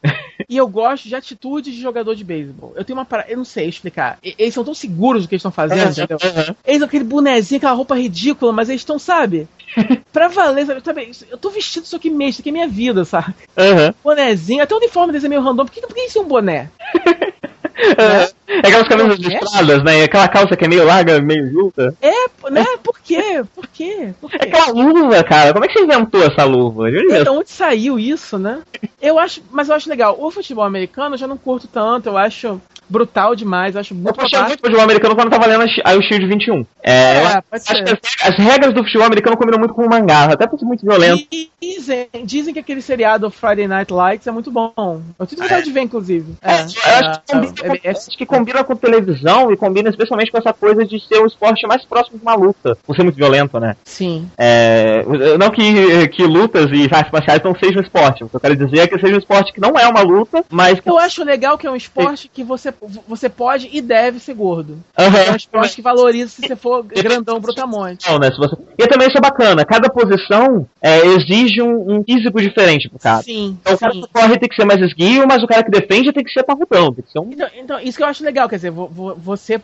Speaker 1: E eu gosto de atitude de jogador de beisebol. Eu tenho uma parada, eu não sei explicar. Eles são tão seguros do que eles estão fazendo, entendeu? Eles são aquele bonezinho, aquela roupa ridícula, mas eles estão, sabe? Pra valer, sabe? Eu, também, eu tô vestido isso aqui mesmo, isso aqui é minha vida, sabe?
Speaker 2: Aham.
Speaker 1: Bonezinho, até o uniforme deles é meio random. Por que, por que isso é um boné?
Speaker 2: É aquelas camisas
Speaker 1: é?
Speaker 2: listradas, né? Aquela calça que é meio larga, meio junta.
Speaker 1: É, né? Por quê? Por quê? Por
Speaker 2: É
Speaker 1: quê?
Speaker 2: aquela luva, cara. Como é que você inventou essa luva?
Speaker 1: É,
Speaker 2: é?
Speaker 1: de onde saiu isso, né? Eu acho, mas eu acho legal. O futebol americano eu já não curto tanto, eu acho brutal demais, eu acho
Speaker 2: Eu
Speaker 1: muito
Speaker 2: puxei
Speaker 1: babaca.
Speaker 2: muito futebol americano quando tava lendo aí o Shield 21. É, eu
Speaker 1: É, pode
Speaker 2: acho
Speaker 1: ser.
Speaker 2: que as, as regras do futebol americano combinam muito com o mangá, até por ser muito violento.
Speaker 1: Dizem, dizem que aquele seriado Friday Night Lights é muito bom. Eu tive vontade de ver, inclusive.
Speaker 2: É, eu acho que, combina,
Speaker 1: é, é-
Speaker 2: acho que combina com televisão e combina especialmente com essa coisa de ser um esporte mais próximo de uma luta. Por ser muito violento, né?
Speaker 1: sim.
Speaker 2: É, não que, que lutas e artes marciais não sejam esporte. O que eu quero dizer é que seja um esporte que não é uma luta, mas que.
Speaker 1: Eu acho legal que é um esporte que você, você pode e deve ser gordo.
Speaker 2: Aham.
Speaker 1: É um esporte que valoriza se você for grandão brutamonte.
Speaker 2: Não, né, se você... E também isso é bacana, cada posição é, exige um, um físico diferente pro cara.
Speaker 1: Sim,
Speaker 2: Então o cara
Speaker 1: sim.
Speaker 2: que corre tem que ser mais esguio, mas o cara que defende tem que ser parrudão, tem que ser um.
Speaker 1: Então, então, isso que eu acho legal, quer dizer, vo- vo- você,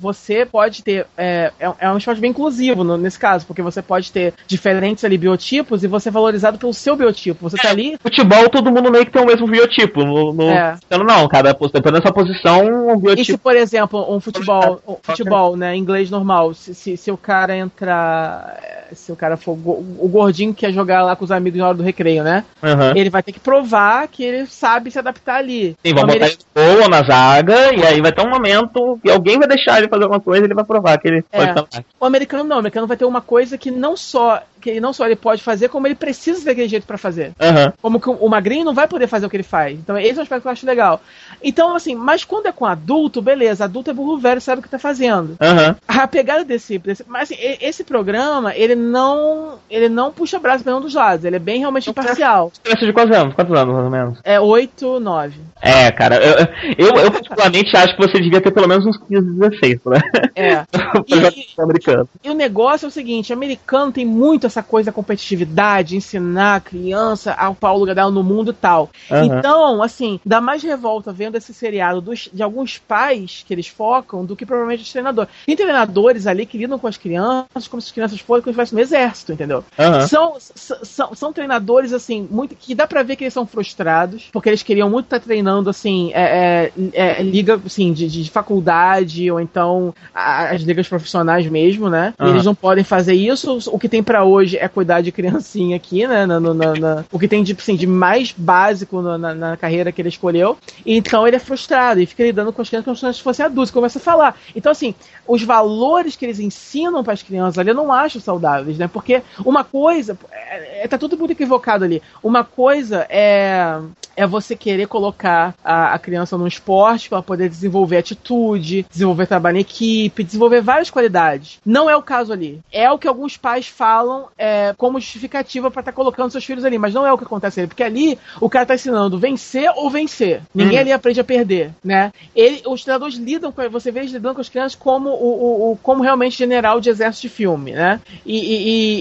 Speaker 1: você pode ter. É, é, é um esporte bem inclusivo no- nesse caso, porque você pode ter diferentes ali biotipos e você é valorizado pelo seu biotipo. Você tá ali.
Speaker 2: Futebol, todo mundo meio que tem o mesmo biotipo. No, no...
Speaker 1: É.
Speaker 2: Então, não, cada posição, dependendo sua posição, são um biotipo.
Speaker 1: E se, por exemplo, um futebol, um futebol, né, inglês normal, se, se, se, o cara entrar, se o cara for o gordinho que quer jogar lá com os amigos na hora do recreio, né?
Speaker 2: Uhum.
Speaker 1: Ele vai ter que provar que ele sabe se adaptar ali.
Speaker 2: Sim, vão botar ele boa na zaga e aí vai ter um momento que alguém vai deixar ele fazer alguma coisa e ele vai provar que ele
Speaker 1: É.
Speaker 2: pode estar.
Speaker 1: O americano não, o americano vai ter uma coisa que não só que ele não só ele pode fazer, como ele precisa daquele jeito pra fazer.
Speaker 2: Aham.
Speaker 1: Como que o magrinho não vai poder fazer o que ele faz. Então, esse é um aspecto que eu acho legal. Então, assim, mas quando é com adulto, beleza, adulto é burro velho, sabe o que tá fazendo.
Speaker 2: Aham.
Speaker 1: A pegada desse, desse mas assim, e- esse programa, ele não, ele não puxa braço pra nenhum dos lados, ele é bem realmente imparcial.
Speaker 2: Criança de quantos anos? Quantos anos, mais ou menos?
Speaker 1: É 8, 9.
Speaker 2: É, cara, eu, eu, eu particularmente acho que você devia ter pelo menos uns 15, 16, né?
Speaker 1: É. E-
Speaker 2: americano.
Speaker 1: E o negócio é o seguinte, americano tem muito essa coisa da competitividade, ensinar a criança a ocupar o lugar dela no mundo e tal.
Speaker 2: Aham.
Speaker 1: Então, assim, dá mais revolta vendo esse seriado dos- de alguns pais que eles focam do que provavelmente os treinadores. Tem treinadores ali que lidam com as crianças como se as crianças fossem como se fosse no exército, entendeu?
Speaker 2: Aham.
Speaker 1: São, são, são treinadores, assim, muito que dá pra ver que eles são frustrados, porque eles queriam muito estar treinando, assim, é, é, é, liga, assim, de, de faculdade, ou então a- as ligas profissionais mesmo, né? E
Speaker 2: Aham.
Speaker 1: eles não podem fazer isso. O que tem pra hoje é cuidar de criancinha aqui, né? Na, na- na- o que tem de, assim, de mais básico na, carreira que ele escolheu. Então ele é frustrado e fica lidando com as crianças como se fossem adultos, começa a falar. Então, assim, os valores que eles ensinam para as crianças ali eu não acho saudáveis, né? Porque uma coisa. É, é- tá tudo muito equivocado ali. Uma coisa é, é você querer colocar a, a criança num esporte para poder desenvolver atitude, desenvolver trabalho em equipe, desenvolver várias qualidades. Não é o caso ali. É o que alguns pais falam é, como justificativa para estar colocando seus filhos ali, mas não é o que acontece ali. Porque ali o cara tá ensinando vencer ou vencer. Ninguém
Speaker 2: Hum.
Speaker 1: ali aprende a perder, né? Ele, os treinadores lidam com você vê eles lidando com as crianças como o, o- o- como realmente general de exército de filme, né? E, e-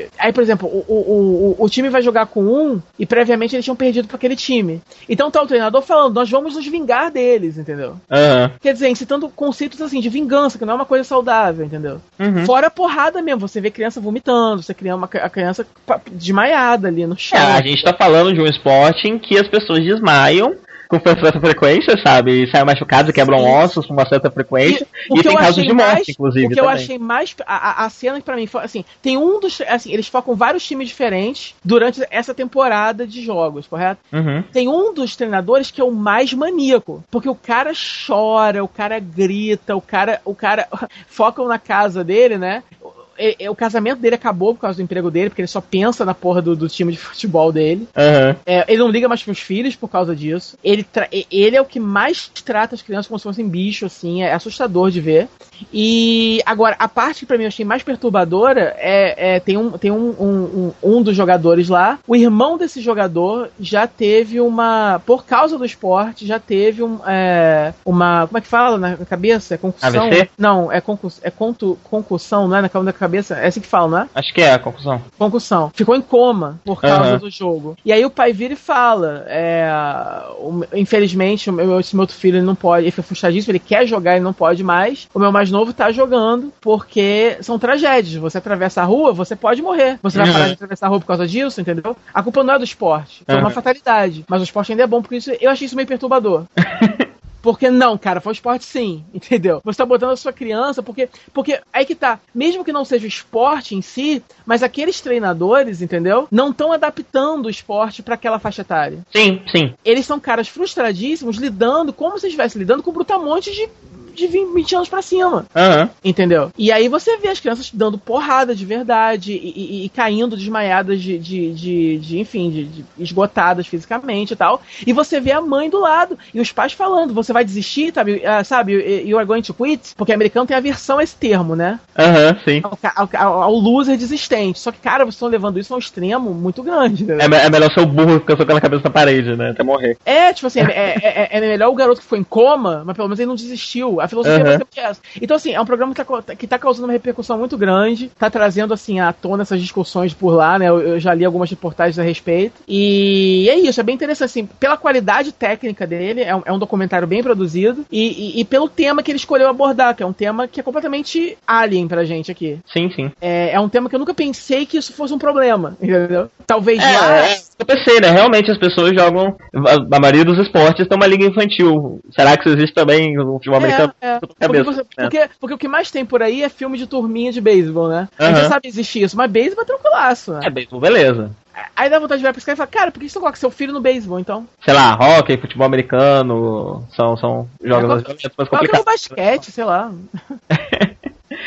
Speaker 1: e- aí, por exemplo, o, o, o, time vai jogar com um e previamente eles tinham perdido para aquele time. Então tá o treinador falando, nós vamos nos vingar deles, entendeu?
Speaker 2: Aham.
Speaker 1: Quer dizer, incitando conceitos assim de vingança, que não é uma coisa saudável, entendeu?
Speaker 2: Uhum.
Speaker 1: Fora a porrada mesmo, você vê criança vomitando, você cria uma a criança desmaiada ali no chão.
Speaker 2: É, a gente tá falando de um esporte em que as pessoas desmaiam com certa frequência, sabe? E saem machucados e quebram
Speaker 1: Sim.
Speaker 2: ossos com uma certa frequência. E,
Speaker 1: que
Speaker 2: tem
Speaker 1: eu
Speaker 2: casos de morte,
Speaker 1: mais-
Speaker 2: inclusive.
Speaker 1: O que eu
Speaker 2: também.
Speaker 1: achei mais. A, a- a cena que pra mim foi assim: tem um dos. Assim, eles focam vários times diferentes durante essa temporada de jogos, correto?
Speaker 2: Uhum.
Speaker 1: Tem um dos treinadores que é o mais maníaco. Porque o cara chora, o cara grita, o cara. O cara. Focam na casa dele, né? O, o casamento dele acabou por causa do emprego dele, porque ele só pensa na porra do, do time de futebol dele.
Speaker 2: Aham.
Speaker 1: É, ele não liga mais pros filhos por causa disso. Ele, ele é o que mais trata as crianças como se fossem bicho, assim. É assustador de ver. E agora, a parte que pra mim eu achei mais perturbadora é, é- tem, um, tem um, um, um, um dos jogadores lá. O irmão desse jogador já teve uma. Por causa do esporte, já teve um, é, uma. Como é que fala na cabeça? É concussão?
Speaker 2: AVC?
Speaker 1: Não, é, concus, é contu, concussão, não é? Na na cabeça? É assim que fala, não é?
Speaker 2: Acho que é a conclusão.
Speaker 1: concussão. Ficou em coma por causa
Speaker 2: Aham.
Speaker 1: do jogo. E aí o pai vira e fala: é, infelizmente, o meu, esse meu outro filho ele não pode, ele foi frustradíssimo, ele quer jogar, ele não pode mais. O meu mais novo tá jogando porque são tragédias. Você atravessa a rua, você pode morrer. Você vai
Speaker 2: Uhum.
Speaker 1: parar de atravessar a rua por causa disso, entendeu? A culpa não é do esporte. Foi uma
Speaker 2: Uhum.
Speaker 1: fatalidade. Mas o esporte ainda é bom, porque isso, eu achei isso meio perturbador. Porque não, cara, foi esporte sim, entendeu? Você tá botando a sua criança, porque. Porque aí que tá, mesmo que não seja o esporte em si, mas aqueles treinadores, entendeu? Não estão adaptando o esporte pra aquela faixa etária.
Speaker 2: Sim, sim.
Speaker 1: Eles são caras frustradíssimos lidando, como se estivesse lidando com brutamontes de, de 20, 20 anos pra cima.
Speaker 2: Aham.
Speaker 1: Entendeu? E aí você vê as crianças dando porrada de verdade e, e- e caindo desmaiadas de, de, de, de, enfim, de, de esgotadas fisicamente e tal. E você vê a mãe do lado e os pais falando: você vai desistir, sabe? Ah, sabe? You are going to quit? Porque americano tem a versão a esse termo, né?
Speaker 2: Aham, sim.
Speaker 1: Ao, ao, ao loser desistente. Só que, cara, vocês estão levando isso a um extremo muito grande, né?
Speaker 2: É, é melhor ser o burro que socando a cabeça na parede, né? Até morrer.
Speaker 1: É, tipo assim, é, é- é- é melhor o garoto que foi em coma, mas pelo menos ele não desistiu. A filosofia
Speaker 2: Uhum.
Speaker 1: é essa. Então, assim, é um programa que tá, que tá causando uma repercussão muito grande, tá trazendo, assim, à tona essas discussões por lá, né? Eu, eu já li algumas reportagens a respeito. E é isso, é bem interessante, assim, pela qualidade técnica dele, é um, é um documentário bem produzido, e, e- e pelo tema que ele escolheu abordar, que é um tema que é completamente alien pra gente aqui.
Speaker 2: Sim, sim.
Speaker 1: É, é um tema que eu nunca pensei que isso fosse um problema, entendeu? Talvez
Speaker 2: É,
Speaker 1: lá
Speaker 2: é, Eu pensei, né? Realmente as pessoas jogam. A maioria dos esportes tem uma liga infantil. Será que isso existe também no futebol
Speaker 1: É,
Speaker 2: americano?
Speaker 1: é.
Speaker 2: A
Speaker 1: Porque, você-
Speaker 2: né?
Speaker 1: porque- porque o que mais tem por aí é filme de turminha de beisebol, né? A gente sabe existir isso, mas beisebol é tranquilaço, né?
Speaker 2: É, beisebol, beleza.
Speaker 1: Aí dá vontade de virar pra esse cara e falar, cara, por que você coloca seu filho no beisebol, então?
Speaker 2: Sei lá, hockey, futebol americano, são, são jogos violentos, mais complicados.
Speaker 1: basquete, sei lá.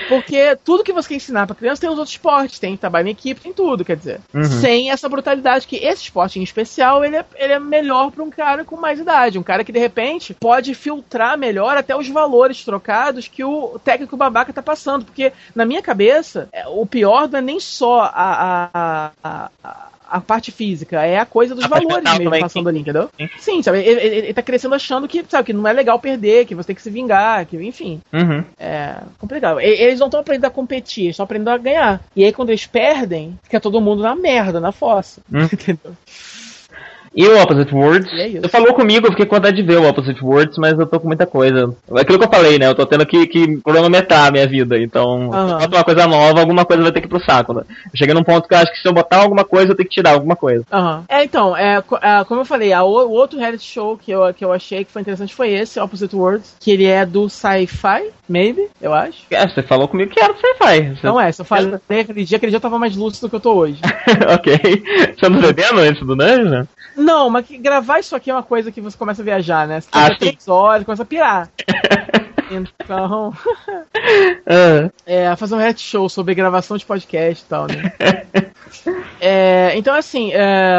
Speaker 1: Porque tudo que você quer ensinar pra criança tem os outros esportes, tem trabalho em equipe, tem tudo, quer dizer.
Speaker 2: Uhum.
Speaker 1: Sem essa brutalidade, que esse esporte em especial, ele é, ele é melhor pra um cara com mais idade. Um cara que, de repente, pode filtrar melhor até os valores trocados que o técnico babaca tá passando. Porque, na minha cabeça, é, o pior não é nem só a, a, a, a, a parte física, é a coisa dos
Speaker 2: A
Speaker 1: valores
Speaker 2: mental
Speaker 1: mesmo passando ali, entendeu?
Speaker 2: Sim.
Speaker 1: Sim, sabe? Ele, ele, ele tá crescendo achando que, sabe, que não é legal perder, que você tem que se vingar, que, enfim.
Speaker 2: Uhum.
Speaker 1: É complicado. Eles não estão aprendendo a competir, eles estão aprendendo a ganhar. E aí, quando eles perdem, fica todo mundo na merda, na fossa.
Speaker 2: Hum.
Speaker 1: Entendeu?
Speaker 2: E o Opposite Words?
Speaker 1: É
Speaker 2: falou comigo, eu fiquei com vontade de ver o Opposite Words, mas eu tô com muita coisa. É aquilo que eu falei, né? Eu tô tendo que, que cronometrar a minha vida. Então, se boto uma coisa nova, alguma coisa vai ter que ir pro saco. Né? Eu cheguei num ponto que eu acho que se eu botar alguma coisa, eu tenho que tirar alguma coisa.
Speaker 1: Aham. É, então, é, é, como eu falei, a, o, outro reality show que eu, que eu achei que foi interessante foi esse, Opposite Worlds, que ele é do sci-fi, maybe, eu acho.
Speaker 2: É, você falou comigo que era o Sci-Fi. Você-
Speaker 1: Não é, eu falei aquele dia, aquele dia eu tava mais lúcido do que eu tô hoje.
Speaker 2: ok. Você não bebendo antes do Dungeon?
Speaker 1: Não, mas que gravar isso aqui é uma coisa que você começa a viajar, né? Você
Speaker 2: Ah,
Speaker 1: três horas, começa a pirar. Então,
Speaker 2: Ah,
Speaker 1: é, fazer um reality show sobre gravação de podcast e tal, né? É, então, assim, é,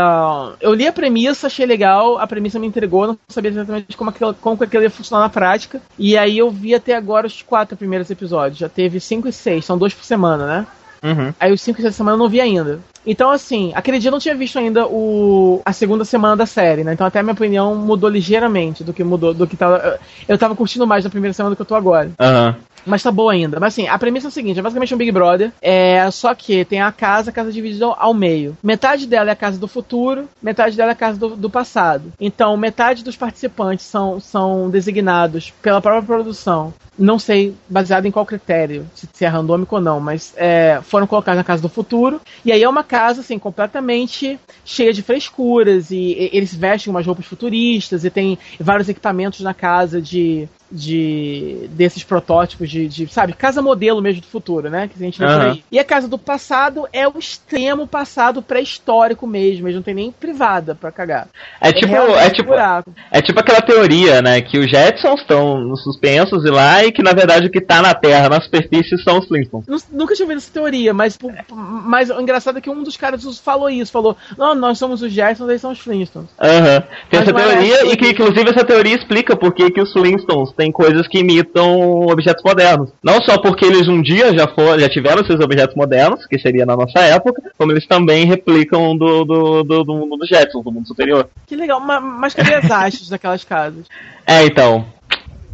Speaker 1: eu li a premissa, achei legal, a premissa me entregou, não sabia exatamente como aquilo, como que aquilo ia funcionar na prática. E aí eu vi até agora os quatro primeiros episódios. Já teve cinco e seis, são dois por semana, né?
Speaker 2: Uhum.
Speaker 1: Aí os cinco seis semana eu não vi ainda. Então, assim, aquele dia eu não tinha visto ainda o, a segunda semana da série, né? Então até a minha opinião mudou ligeiramente do que mudou, do que tava. Eu tava curtindo mais na primeira semana do que eu tô agora.
Speaker 2: Aham.
Speaker 1: Mas tá boa ainda. Mas assim, a premissa é a seguinte: é basicamente um Big Brother. É, só que tem a casa, a casa dividida ao- ao meio. Metade dela é a casa do futuro, metade dela é a casa do, do passado. Então, metade dos participantes são, são designados pela própria produção. Não sei baseado em qual critério, se, se é randômico ou não, mas é, foram colocados na casa do futuro. E aí é uma casa, assim, completamente cheia de frescuras. E, e- eles vestem umas roupas futuristas e tem vários equipamentos na casa de de desses protótipos de, de, sabe, casa modelo mesmo do futuro, né? Que a gente vê por
Speaker 2: Aham.
Speaker 1: aí. E a casa do passado é o extremo passado pré-histórico mesmo, eles não tem nem privada pra cagar.
Speaker 2: É tipo, é
Speaker 1: um
Speaker 2: tipo,
Speaker 1: buraco.
Speaker 2: é tipo aquela teoria, né? Que os Jetsons estão suspensos e lá e que na verdade o que tá na Terra, na superfície, são os Flintstones.
Speaker 1: Nu- Nunca tinha ouvido essa teoria, mas, mas o engraçado é que um dos caras falou isso, falou, não, nós somos os Jetsons, eles são os Flintstones.
Speaker 2: Aham. Tem
Speaker 1: Mas
Speaker 2: essa
Speaker 1: é
Speaker 2: teoria
Speaker 1: essa
Speaker 2: e que inclusive essa teoria explica por que que os Flintstones têm coisas que imitam objetos modernos. Não só porque eles um dia já foram, já tiveram esses objetos modernos, que seria na nossa época, como eles também replicam do, do, do, do mundo dos Jetsons, do mundo superior.
Speaker 1: Que legal, ma- mas cadê as hastes daquelas casas?
Speaker 2: É, então.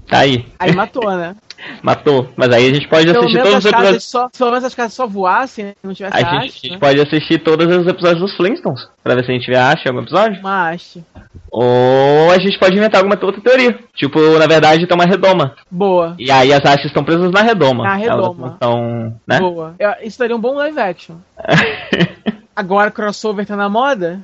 Speaker 2: Tá aí.
Speaker 1: Aí matou, né?
Speaker 2: Matou. Mas aí a gente pode
Speaker 1: Pelo
Speaker 2: assistir todos os episódios.
Speaker 1: só, pelo menos as casas só voassem, né? não tivesse
Speaker 2: A gente, a
Speaker 1: né?
Speaker 2: pode assistir todos os episódios dos Flintstones, pra ver se a gente acha algum episódio.
Speaker 1: Uma haste.
Speaker 2: Ou a gente pode inventar alguma outra teoria. Tipo, na verdade, tem uma redoma.
Speaker 1: Boa.
Speaker 2: E aí as hastes estão presas na redoma.
Speaker 1: Na redoma.
Speaker 2: Estão, né?
Speaker 1: Boa. Eu- Isso daria um bom live action. Agora crossover tá na moda?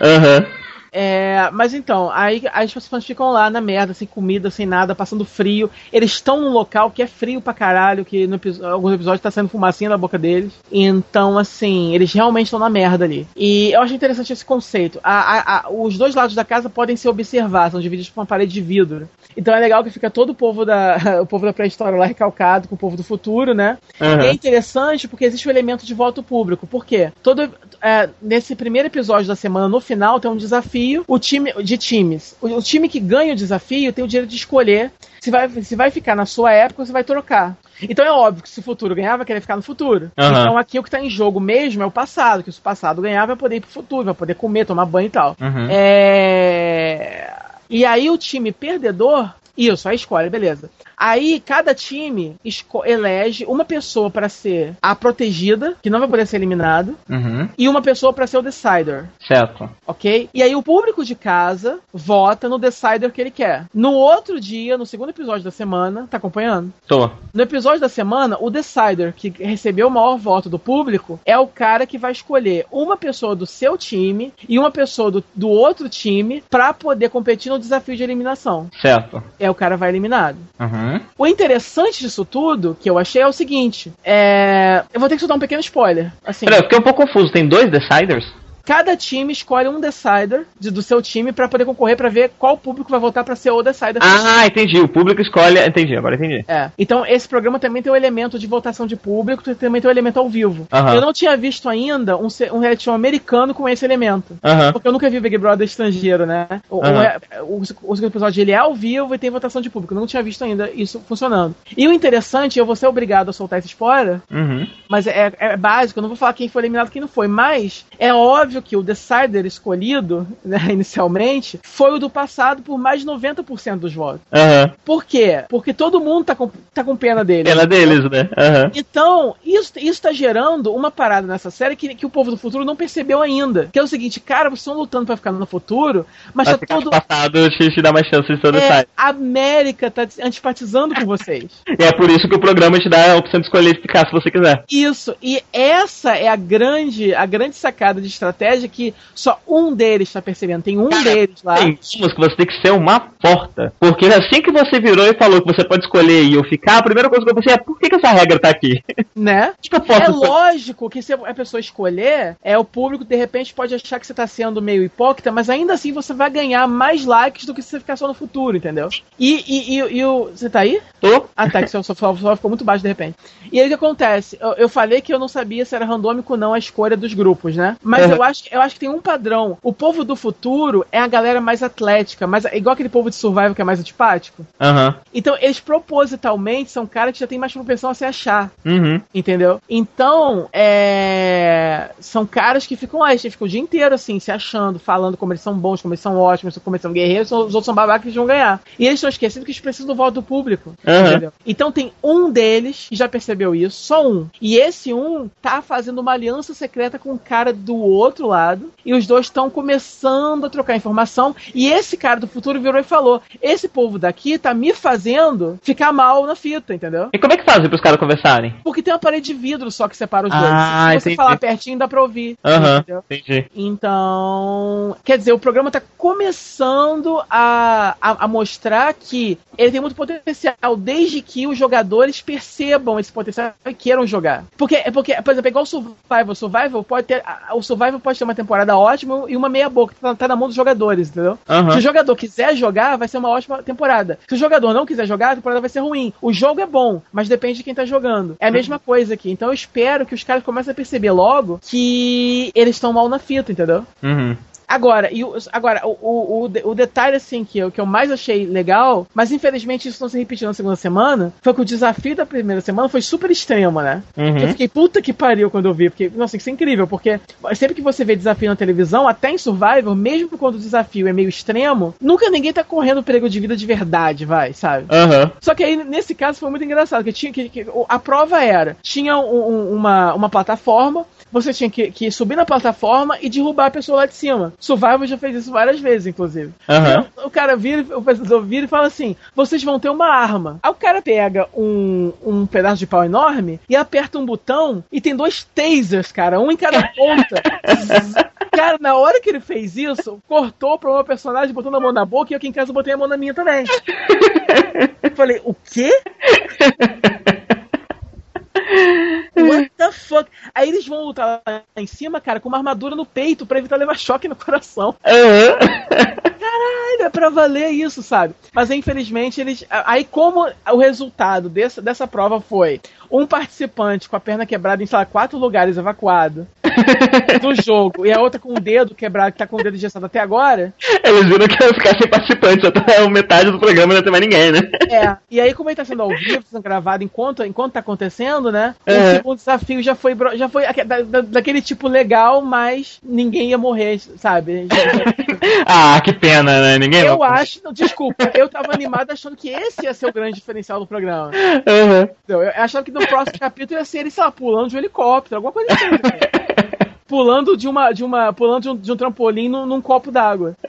Speaker 2: Aham.
Speaker 1: É, mas então, aí, os participantes ficam lá na merda, sem comida, sem nada, passando frio. Eles estão num local que é frio pra caralho, que no alguns episódios tá saindo fumacinha da boca deles. Então, assim, eles realmente estão na merda ali. E eu acho interessante esse conceito. A- a- a- os dois lados da casa podem se observar, são divididos por uma parede de vidro. Então é legal que fica todo o povo da, o povo da pré-história lá recalcado com o povo do futuro, né? E é interessante porque existe o elemento de voto público. Por quê? Todo, é, nesse primeiro episódio da semana, no final, tem um desafio o time, de times. O, o time que ganha o desafio tem o direito de escolher se vai, se vai ficar na sua época ou se vai trocar. Então é óbvio que se o futuro ganhar, vai querer ficar no futuro.
Speaker 2: Aham.
Speaker 1: Então aqui o que está em jogo mesmo é o passado. Que se o passado ganhar, vai poder ir pro futuro, vai poder comer, tomar banho e tal.
Speaker 2: Uhum.
Speaker 1: É... E aí o time perdedor, isso, aí escolhe, beleza. Aí cada time elege uma pessoa para ser a protegida, que não vai poder ser eliminado,
Speaker 2: uhum.
Speaker 1: e uma pessoa para ser o decider.
Speaker 2: Certo.
Speaker 1: Ok? E aí o público de casa vota no decider que ele quer. No outro dia, no segundo episódio da semana, tá acompanhando?
Speaker 2: Tô.
Speaker 1: No episódio da semana, o decider que recebeu o maior voto do público é o cara que vai escolher uma pessoa do seu time e uma pessoa do, do outro time para poder competir no desafio de eliminação.
Speaker 2: Certo.
Speaker 1: É o cara vai eliminado.
Speaker 2: Uhum.
Speaker 1: O interessante disso tudo, que eu achei, é o seguinte: é... eu vou ter que soltar um pequeno spoiler. Assim,
Speaker 2: Peraí, eu fiquei um pouco confuso. Tem dois deciders?
Speaker 1: Cada time escolhe um decider de, do seu time para poder concorrer para ver qual público vai votar para ser o decider.
Speaker 2: Ah, entendi. O público escolhe. Entendi, agora entendi.
Speaker 1: É. Então esse programa também tem o um elemento de votação de público, também tem o um elemento ao vivo.
Speaker 2: Uhum.
Speaker 1: Eu não tinha visto ainda um, um reality show americano com esse elemento.
Speaker 2: Uhum.
Speaker 1: Porque eu nunca vi Big Brother estrangeiro, né? O, uhum. o, o, o, episódio ele é ao vivo e tem votação de público. Eu não tinha visto ainda isso funcionando. E o interessante, eu vou ser obrigado a soltar esse spoiler,
Speaker 2: uhum.
Speaker 1: mas é, é, básico, eu não vou falar quem foi eliminado e quem não foi. Mas é óbvio que o decider escolhido, né, inicialmente, foi o do passado por mais de 90% dos votos.
Speaker 2: Uhum.
Speaker 1: Por quê? Porque todo mundo tá com, tá com pena deles.
Speaker 2: Pena deles, né? Uhum.
Speaker 1: Então, isso, isso tá gerando uma parada nessa série que, que o povo do futuro não percebeu ainda. Que é o seguinte, cara, vocês estão lutando para ficar no futuro, mas,
Speaker 2: mas
Speaker 1: tá todo.
Speaker 2: passado te, te dá mais chance de ser
Speaker 1: é, A América tá antipatizando com vocês.
Speaker 2: e é por isso que o programa te dá a opção de escolher ficar se você quiser.
Speaker 1: Isso. E essa é a grande, a grande sacada de estratégia que só um deles está percebendo. Tem um
Speaker 2: Cara,
Speaker 1: deles lá.
Speaker 2: Tem que você tem que ser uma porta. Porque assim que você virou e falou que você pode escolher e eu ficar, a primeira coisa que eu pensei é por que, que essa regra tá aqui?
Speaker 1: Né?
Speaker 2: que eu posso
Speaker 1: é lógico que se a pessoa escolher, é o público de repente pode achar que você tá sendo meio hipócrita, mas ainda assim você vai ganhar mais likes do que se você ficar só no futuro, entendeu? E, e, e, e o. Você tá aí?
Speaker 2: Tô.
Speaker 1: Ah, tá, que seu sofá ficou muito baixo de repente. E aí o que acontece? Eu, eu, falei que eu não sabia se era randômico ou não a escolha dos grupos, né? Mas
Speaker 2: Uhum.
Speaker 1: eu, acho, eu acho que tem um padrão. O povo do futuro é a galera mais atlética, mais, igual aquele povo de survival que é mais antipático.
Speaker 2: Aham.
Speaker 1: Então, eles propositalmente são caras que já tem mais propensão a se achar.
Speaker 2: Uhum.
Speaker 1: Entendeu? Então, é... são caras que ficam lá, eles ficam o dia inteiro assim, se achando, falando como eles são bons, como eles são ótimos, como eles são guerreiros, os outros são babacas que eles vão ganhar. E eles estão esquecendo que eles precisam do voto do público.
Speaker 2: Uhum.
Speaker 1: Entendeu? Então tem um deles que já percebeu isso, só um. E esse um tá fazendo uma aliança secreta com o cara do outro lado, e os dois estão começando a trocar informação, e esse cara do futuro virou e falou: esse povo daqui tá me fazendo ficar mal na fita, entendeu?
Speaker 2: E como é que fazem pros caras conversarem?
Speaker 1: Porque tem uma parede de vidro só que separa os
Speaker 2: Ah,
Speaker 1: dois. Se você
Speaker 2: entendi.
Speaker 1: falar pertinho, dá pra ouvir.
Speaker 2: Aham, entendi.
Speaker 1: Então, quer dizer, o programa tá começando a, a, a mostrar que ele tem muito potencial, desde que os jogadores percebam esse potencial e queiram jogar. Porque, é porque por exemplo, é igual o Survival. O Survival pode ter. O Survival pode ter uma temporada ótima e uma meia boca. Tá, tá na mão dos jogadores, entendeu?
Speaker 2: Aham.
Speaker 1: Se o jogador quiser jogar, vai ser uma ótima temporada. Se o jogador não quiser jogar, a temporada vai ser ruim. O jogo é bom, mas depende de quem tá jogando. É a mesma coisa aqui. Então eu espero que os caras comecem a perceber logo que eles estão mal na fita, entendeu?
Speaker 2: Uhum.
Speaker 1: Agora, e o, agora o, o, o, de- o detalhe assim que eu, que eu mais achei legal, mas infelizmente isso não se repetiu na segunda semana, foi que o desafio da primeira semana foi super extremo, né?
Speaker 2: Uhum.
Speaker 1: Eu fiquei puta que pariu quando eu vi, porque, nossa, isso é incrível, porque sempre que você vê desafio na televisão, até em Survivor, mesmo quando o desafio é meio extremo, nunca ninguém tá correndo perigo de vida de verdade, vai, sabe?
Speaker 2: Aham.
Speaker 1: Só que aí, nesse caso, foi muito engraçado, que tinha que, que- o- a prova era, tinha um- um- uma, uma plataforma, você tinha que, que subir na plataforma e derrubar a pessoa lá de cima. Survival já fez isso várias vezes, inclusive.
Speaker 2: Aham.
Speaker 1: Então, o cara vira, o apresentador vira e fala assim: vocês vão ter uma arma. Aí o cara pega um, um pedaço de pau enorme e aperta um botão e tem dois tasers, cara, um em cada ponta. Cara, na hora que ele fez isso, cortou pra uma personagem botando a mão na boca e eu aqui em casa botei a mão na minha também. Eu falei, o quê? What the fuck? Aí eles vão lutar lá em cima, cara, com uma armadura no peito pra evitar levar choque no coração. Caralho, é pra valer isso, sabe? Mas infelizmente eles. Aí, como o resultado dessa, dessa prova foi um participante com a perna quebrada em, sei lá, quatro lugares evacuado do jogo, e a outra com o dedo quebrado, que tá com o dedo engessado até agora.
Speaker 2: Eles viram que ia ficar sem participantes, até metade do programa não tem mais ninguém, né?
Speaker 1: É. E aí, como ele tá sendo ao vivo, sendo gravado enquanto, enquanto tá acontecendo, né? O
Speaker 2: É.
Speaker 1: segundo desafio já foi, já foi da- da- daquele tipo legal, mas ninguém ia morrer, sabe?
Speaker 2: Ah, que pena, né? Ninguém
Speaker 1: Eu acho, não, desculpa, eu tava animado achando que esse ia ser o grande diferencial do programa.
Speaker 2: Uhum.
Speaker 1: Entendeu? Eu achava que no próximo capítulo ia ser ele, sei lá, pulando de um helicóptero, alguma coisa assim. Pulando de uma. De uma pulando de um, de um trampolim num, num copo d'água.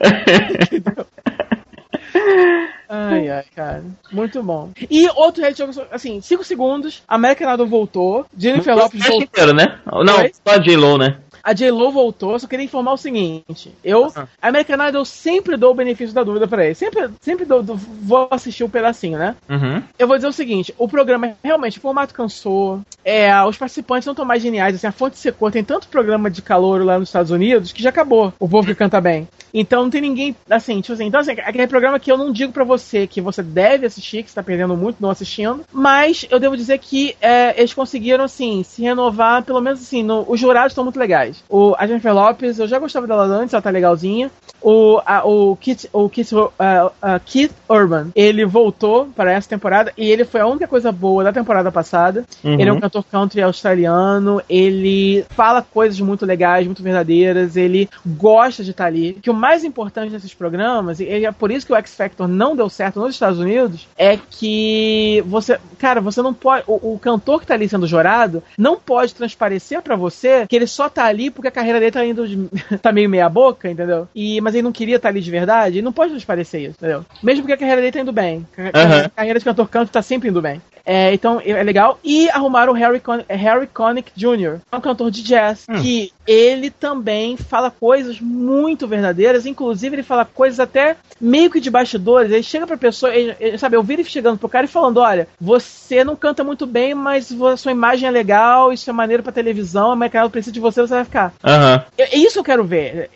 Speaker 1: Ai, ai, cara. Muito bom. E outro reality show, assim, 5 segundos, American Idol voltou, Jennifer Lopes
Speaker 2: Não,
Speaker 1: voltou.
Speaker 2: inteiro, né? Não, só a J-Lo, né?
Speaker 1: A J-Lo voltou, só queria informar o seguinte: eu,
Speaker 2: Ah.
Speaker 1: a American Idol, eu sempre dou o benefício da dúvida pra ele. Sempre, sempre dou, dou- vou assistir um pedacinho, né?
Speaker 2: Uhum.
Speaker 1: Eu vou dizer o seguinte: o programa realmente, o formato cansou. É, os participantes não estão mais geniais. Assim, a fonte secou. Tem tanto programa de calor lá nos Estados Unidos que já acabou. O povo que canta bem. Então não tem ninguém. Assim, tipo assim. Então, assim, aquele programa que eu não digo pra você que você deve assistir, que você tá perdendo muito não assistindo. Mas eu devo dizer que é, eles conseguiram, assim, se renovar. Pelo menos, assim, no- os jurados estão muito legais. O, a Jennifer Lopes, eu já gostava dela antes, ela tá legalzinha. O, a- o, Keith, o Keith, uh, uh, Keith Urban, ele voltou para essa temporada e ele foi a única coisa boa da temporada passada.
Speaker 2: Uhum.
Speaker 1: Ele é um cantor country australiano, ele fala coisas muito legais, muito verdadeiras, ele gosta de estar ali. Que o mais importante desses programas, e é por isso que o X Factor não deu certo nos Estados Unidos, é que você, cara, você não pode, o, o cantor que tá ali sendo jurado não pode transparecer pra você que ele só tá ali porque a carreira dele tá indo de, tá meio meia boca, entendeu? E mas ele não queria estar ali de verdade, ele não pode transparecer isso, entendeu? Mesmo porque a carreira dele tá indo bem. A,
Speaker 2: Aham.
Speaker 1: a carreira de cantor canto tá sempre indo bem. É, então é legal. E arrumaram o Harry, Con Harry Connick Jr., é um cantor de jazz,
Speaker 2: Hum.
Speaker 1: que ele também fala coisas muito verdadeiras, inclusive ele fala coisas até meio que de bastidores. Ele chega pra pessoa, ele, ele- sabe, eu vi ele chegando pro cara e falando: Olha, você não canta muito bem, mas sua imagem é legal, isso é maneiro pra televisão, a Michael precisa de você, você vai ficar.
Speaker 2: Aham,
Speaker 1: É é isso que eu quero ver.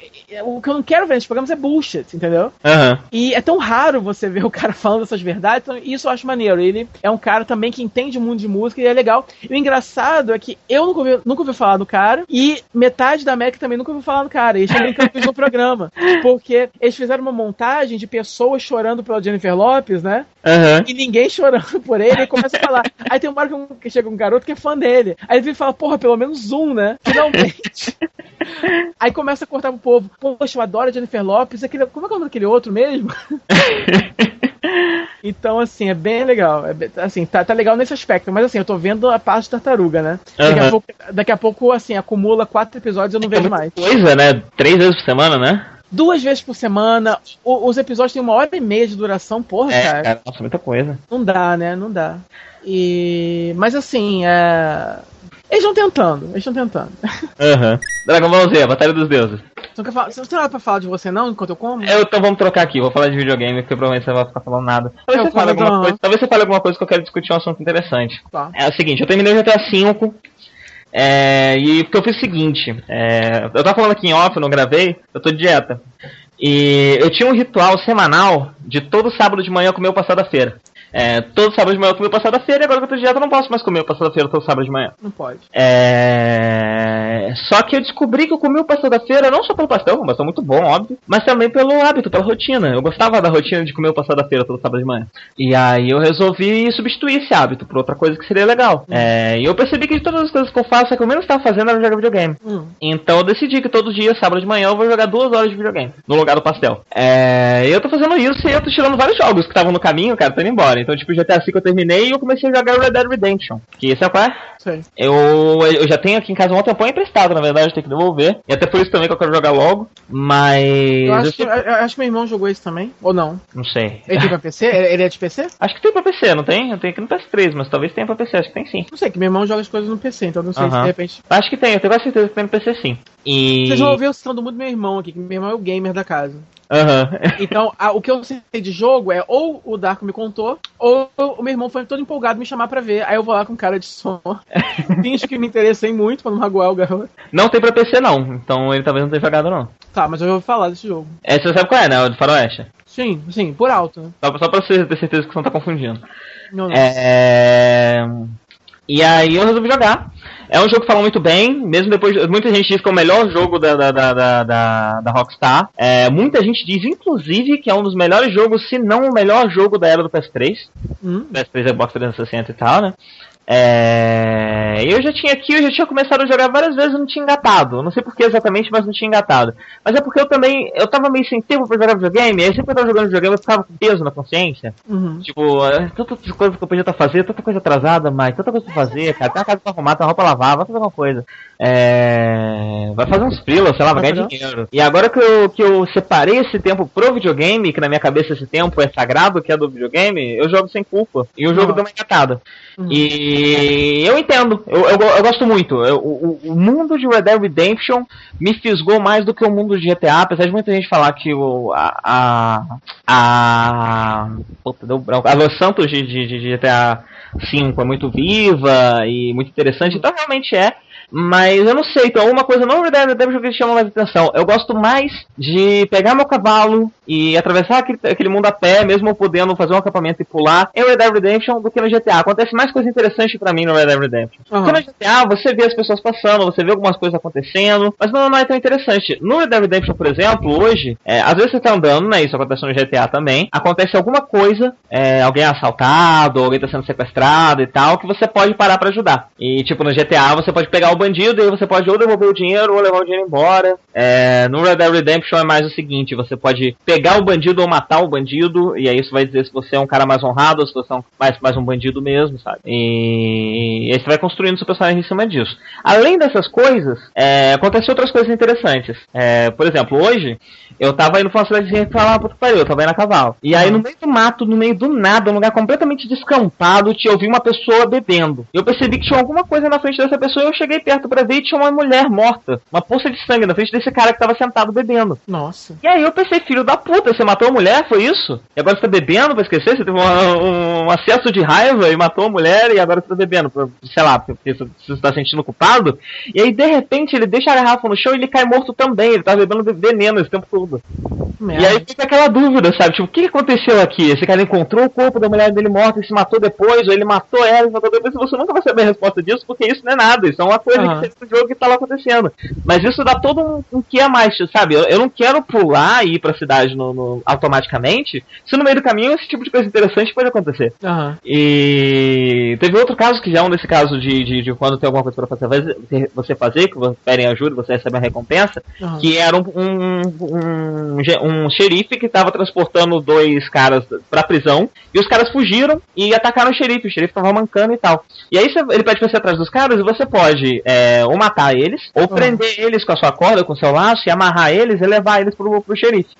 Speaker 1: O que eu não quero ver nesses programas é bullshit, entendeu?
Speaker 2: aham.
Speaker 1: E é tão raro você ver o cara falando essas verdades, então isso eu acho maneiro. Ele é um cara também que entende muito de música e é legal. E o engraçado é que eu nunca ouvi, nunca ouvi falar do cara e metade da América também nunca ouviu falar do cara. Eles com isso no programa. Porque eles fizeram uma montagem de pessoas chorando pela Jennifer Lopes, né?
Speaker 2: Aham.
Speaker 1: E ninguém chorando por ele, e começa a falar. Aí tem uma hora que, um- que chega um garoto que é fã dele. Aí ele vem e fala, porra, pelo menos um, né? Finalmente. Aí começa a cortar pro povo. Poxa, eu adoro a Jennifer Lopes. Aquele, como é que é o nome daquele outro mesmo? Então, assim, é bem legal. É bem- assim, tá, tá legal nesse aspecto. Mas assim, eu tô vendo a parte de tartaruga, né? Daqui, a pouco, daqui a pouco, assim, acumula quatro episódios e eu não vejo mais.
Speaker 2: Coisa, né? Três vezes por semana, né?
Speaker 1: Duas vezes por semana. o- os episódios têm uma hora e meia de duração, porra,
Speaker 2: É,
Speaker 1: cara.
Speaker 2: cara, nossa, muita coisa.
Speaker 1: Não dá, né? Não dá. E. Mas assim, é. Eles estão tentando, eles estão tentando.
Speaker 2: Aham. Dragon Ball Z, Batalha dos Deuses.
Speaker 1: Você não, falar, você não tem nada pra falar de você, não, enquanto eu como?
Speaker 2: Eu, então vamos trocar aqui, vou falar de videogame, porque provavelmente você não vai ficar falando nada. Talvez,
Speaker 1: Eu
Speaker 2: você fale alguma coisa, talvez você fale alguma coisa que eu quero discutir um assunto interessante.
Speaker 1: Tá.
Speaker 2: É o seguinte, eu terminei o GTA V. É, e porque eu fiz o seguinte, é, eu tava falando aqui em off, eu não gravei, eu tô de dieta. E eu tinha um ritual semanal de todo sábado de manhã comer o passado da feira. É, todo sábado de manhã eu comia o passado da feira e agora que eu tô de dieta eu não posso mais comer o passado da feira todo sábado de manhã.
Speaker 1: Não pode.
Speaker 2: É... Só que eu descobri que eu comi o pastel da feira não só pelo pastel, um pastel muito bom, óbvio, mas também pelo hábito, pela rotina. Eu gostava da rotina de comer o pastel da feira todo sábado de manhã. E aí eu resolvi substituir esse hábito por outra coisa que seria legal. É... E eu percebi que de todas as coisas que eu faço, a que eu menos estava fazendo era jogar videogame.
Speaker 1: Hum.
Speaker 2: Então eu decidi que todo dia, sábado de manhã, eu vou jogar duas horas de videogame no lugar do pastel. É, e eu tô fazendo isso e eu tô tirando vários jogos que estavam no caminho, cara, tô indo embora. Então, tipo, GTA V eu terminei e eu comecei a jogar Red Dead Redemption. Que esse é qual é?
Speaker 1: Sei.
Speaker 2: Eu, eu já tenho aqui em casa um tempão emprestado, na verdade, eu tenho que devolver. E até por isso também que eu quero jogar logo. Mas.
Speaker 1: Eu acho, que,
Speaker 2: eu
Speaker 1: eu acho que meu irmão jogou esse também. Ou não?
Speaker 2: Não sei.
Speaker 1: Ele tem pra PC? Ele é de PC?
Speaker 2: Acho que tem pra PC, não tem? Eu tenho aqui no PS3, mas talvez tenha pra PC, acho que tem sim.
Speaker 1: Não sei, que meu irmão joga as coisas no PC, então não sei se
Speaker 2: Aham.
Speaker 1: de repente.
Speaker 2: Acho que tem, eu tenho quase certeza que tem no PC sim. E.
Speaker 1: Vocês vão ouvir eu citando muito meu irmão aqui, que meu irmão é o gamer da casa.
Speaker 2: Aham.
Speaker 1: Então, a- o que eu sei de jogo é ou o Darko me contou, ou o meu irmão foi todo empolgado me chamar pra ver. Aí eu vou lá com cara de som. Finge que me interessei muito pra não magoar o garoto.
Speaker 2: Não tem pra PC não, então ele talvez não tenha jogado não.
Speaker 1: Tá, mas eu vou falar desse jogo.
Speaker 2: É, você sabe qual é, né? O de Faroeste.
Speaker 1: Sim, sim, por alto, né?
Speaker 2: Só, só pra você ter certeza que você não tá confundindo.
Speaker 1: Não, não.
Speaker 2: É... E aí eu resolvi jogar. É um jogo que fala muito bem, mesmo depois. de- Muita gente diz que é o melhor jogo da, da, da, da, da- Rockstar. É, muita gente diz, inclusive, que é um dos melhores jogos, se não o melhor jogo da era do PS3.
Speaker 1: Hum,
Speaker 2: PS3 é Xbox 360 e tal, né? É... Eu já tinha aqui, eu já tinha começado a jogar várias vezes e não tinha engatado. Não sei por que exatamente, mas não tinha engatado. Mas é porque eu também, eu tava meio sem tempo pra jogar videogame, aí sempre que eu tava jogando videogame eu ficava com peso na consciência.
Speaker 1: Uhum.
Speaker 2: Tipo, é, tantas coisas que eu podia estar fazendo, tanta coisa atrasada, mas tanta coisa pra fazer, cara. Tem uma casa pra arrumar, tem uma roupa pra lavar, vai fazer alguma coisa. É... Vai fazer uns freelas, sei lá, vai ganhar dinheiro. E agora que eu, que eu separei esse tempo pro videogame, que na minha cabeça esse tempo é sagrado, que é do videogame, eu jogo sem culpa. E o jogo
Speaker 1: Ah.
Speaker 2: deu uma engatada.
Speaker 1: Uhum.
Speaker 2: E eu entendo, eu, eu, eu gosto muito. Eu- o, o mundo de Red Dead Redemption me fisgou mais do que o mundo de GTA, apesar de muita gente falar que o, a, a, a, deu a Los Santos de, de, de GTA V é muito viva e muito interessante, então realmente é. Mas eu não sei, então uma coisa não Red Dead Redemption que chama mais atenção. Eu gosto mais de pegar meu cavalo e atravessar aquele, aquele mundo a pé, mesmo podendo fazer um acampamento e pular em Red Dead Redemption do que no GTA. Acontece mais coisa interessante pra mim no Red Dead Redemption.
Speaker 1: Aham.
Speaker 2: Porque no GTA você vê as pessoas passando, você vê algumas coisas acontecendo, mas não, não é tão interessante. No Red Dead Redemption, por exemplo, hoje, é, às vezes você tá andando, né? Isso acontece no GTA também. Acontece alguma coisa, é, alguém é assaltado, alguém tá sendo sequestrado e tal, que você pode parar pra ajudar. E tipo, no GTA você pode pegar o bandido e aí você pode ou devolver o dinheiro ou levar o dinheiro embora. É, no Red Dead Redemption é mais o seguinte, você pode pegar o bandido ou matar o bandido, e aí isso vai dizer se você é um cara mais honrado ou se você é um, mais, mais um bandido mesmo, sabe? E, e aí você vai construindo seu personagem em cima disso. Além dessas coisas, é, acontecem outras coisas interessantes. É, por exemplo, hoje eu tava indo pra uma cidadezinha que falava puta que pariu, eu tava indo a cavalo. E aí no meio do mato, no meio do nada, um lugar completamente descampado, eu vi uma pessoa bebendo. Eu percebi que tinha alguma coisa na frente dessa pessoa e eu cheguei perto pra ver e tinha uma mulher morta, uma poça de sangue na frente desse cara que tava sentado bebendo.
Speaker 1: Nossa.
Speaker 2: E aí eu pensei, filho da puta, você matou a mulher, foi isso? E agora você tá bebendo pra esquecer? Você teve um, um acesso de raiva e matou a mulher e agora você tá bebendo, pra- sei lá, porque você tá sentindo culpado? E aí, de repente, ele deixa a garrafa no chão e ele cai morto também, ele tava bebendo veneno esse tempo todo.
Speaker 1: Merda.
Speaker 2: E aí fica aquela dúvida, sabe? Tipo, o que aconteceu aqui? Esse cara encontrou o corpo da mulher dele morta e se matou depois, ou ele matou ela e matou depois, e você nunca vai saber a resposta disso, porque isso não é nada, isso é uma coisa
Speaker 1: Aham.
Speaker 2: que no jogo que tá lá acontecendo. Mas isso dá todo um, um que a mais, sabe? Eu, eu não quero pular e ir pra cidade no, no- automaticamente, se no meio do caminho esse tipo de coisa interessante pode acontecer.
Speaker 1: Aham.
Speaker 2: E teve outro caso que já é um desse caso de, de, de quando tem alguma coisa pra fazer, você fazer, que pedem ajuda, você recebe uma recompensa,
Speaker 1: Aham.
Speaker 2: que era um, um, um, um xerife que estava transportando dois caras pra prisão, e os caras fugiram e atacaram o xerife, o xerife tava mancando e tal. E aí você- ele pede pra você atrás dos caras e você pode é, ou matar eles, ou prender eles com a sua corda, com o seu laço, e amarrar eles e levar eles pro, pro xerife.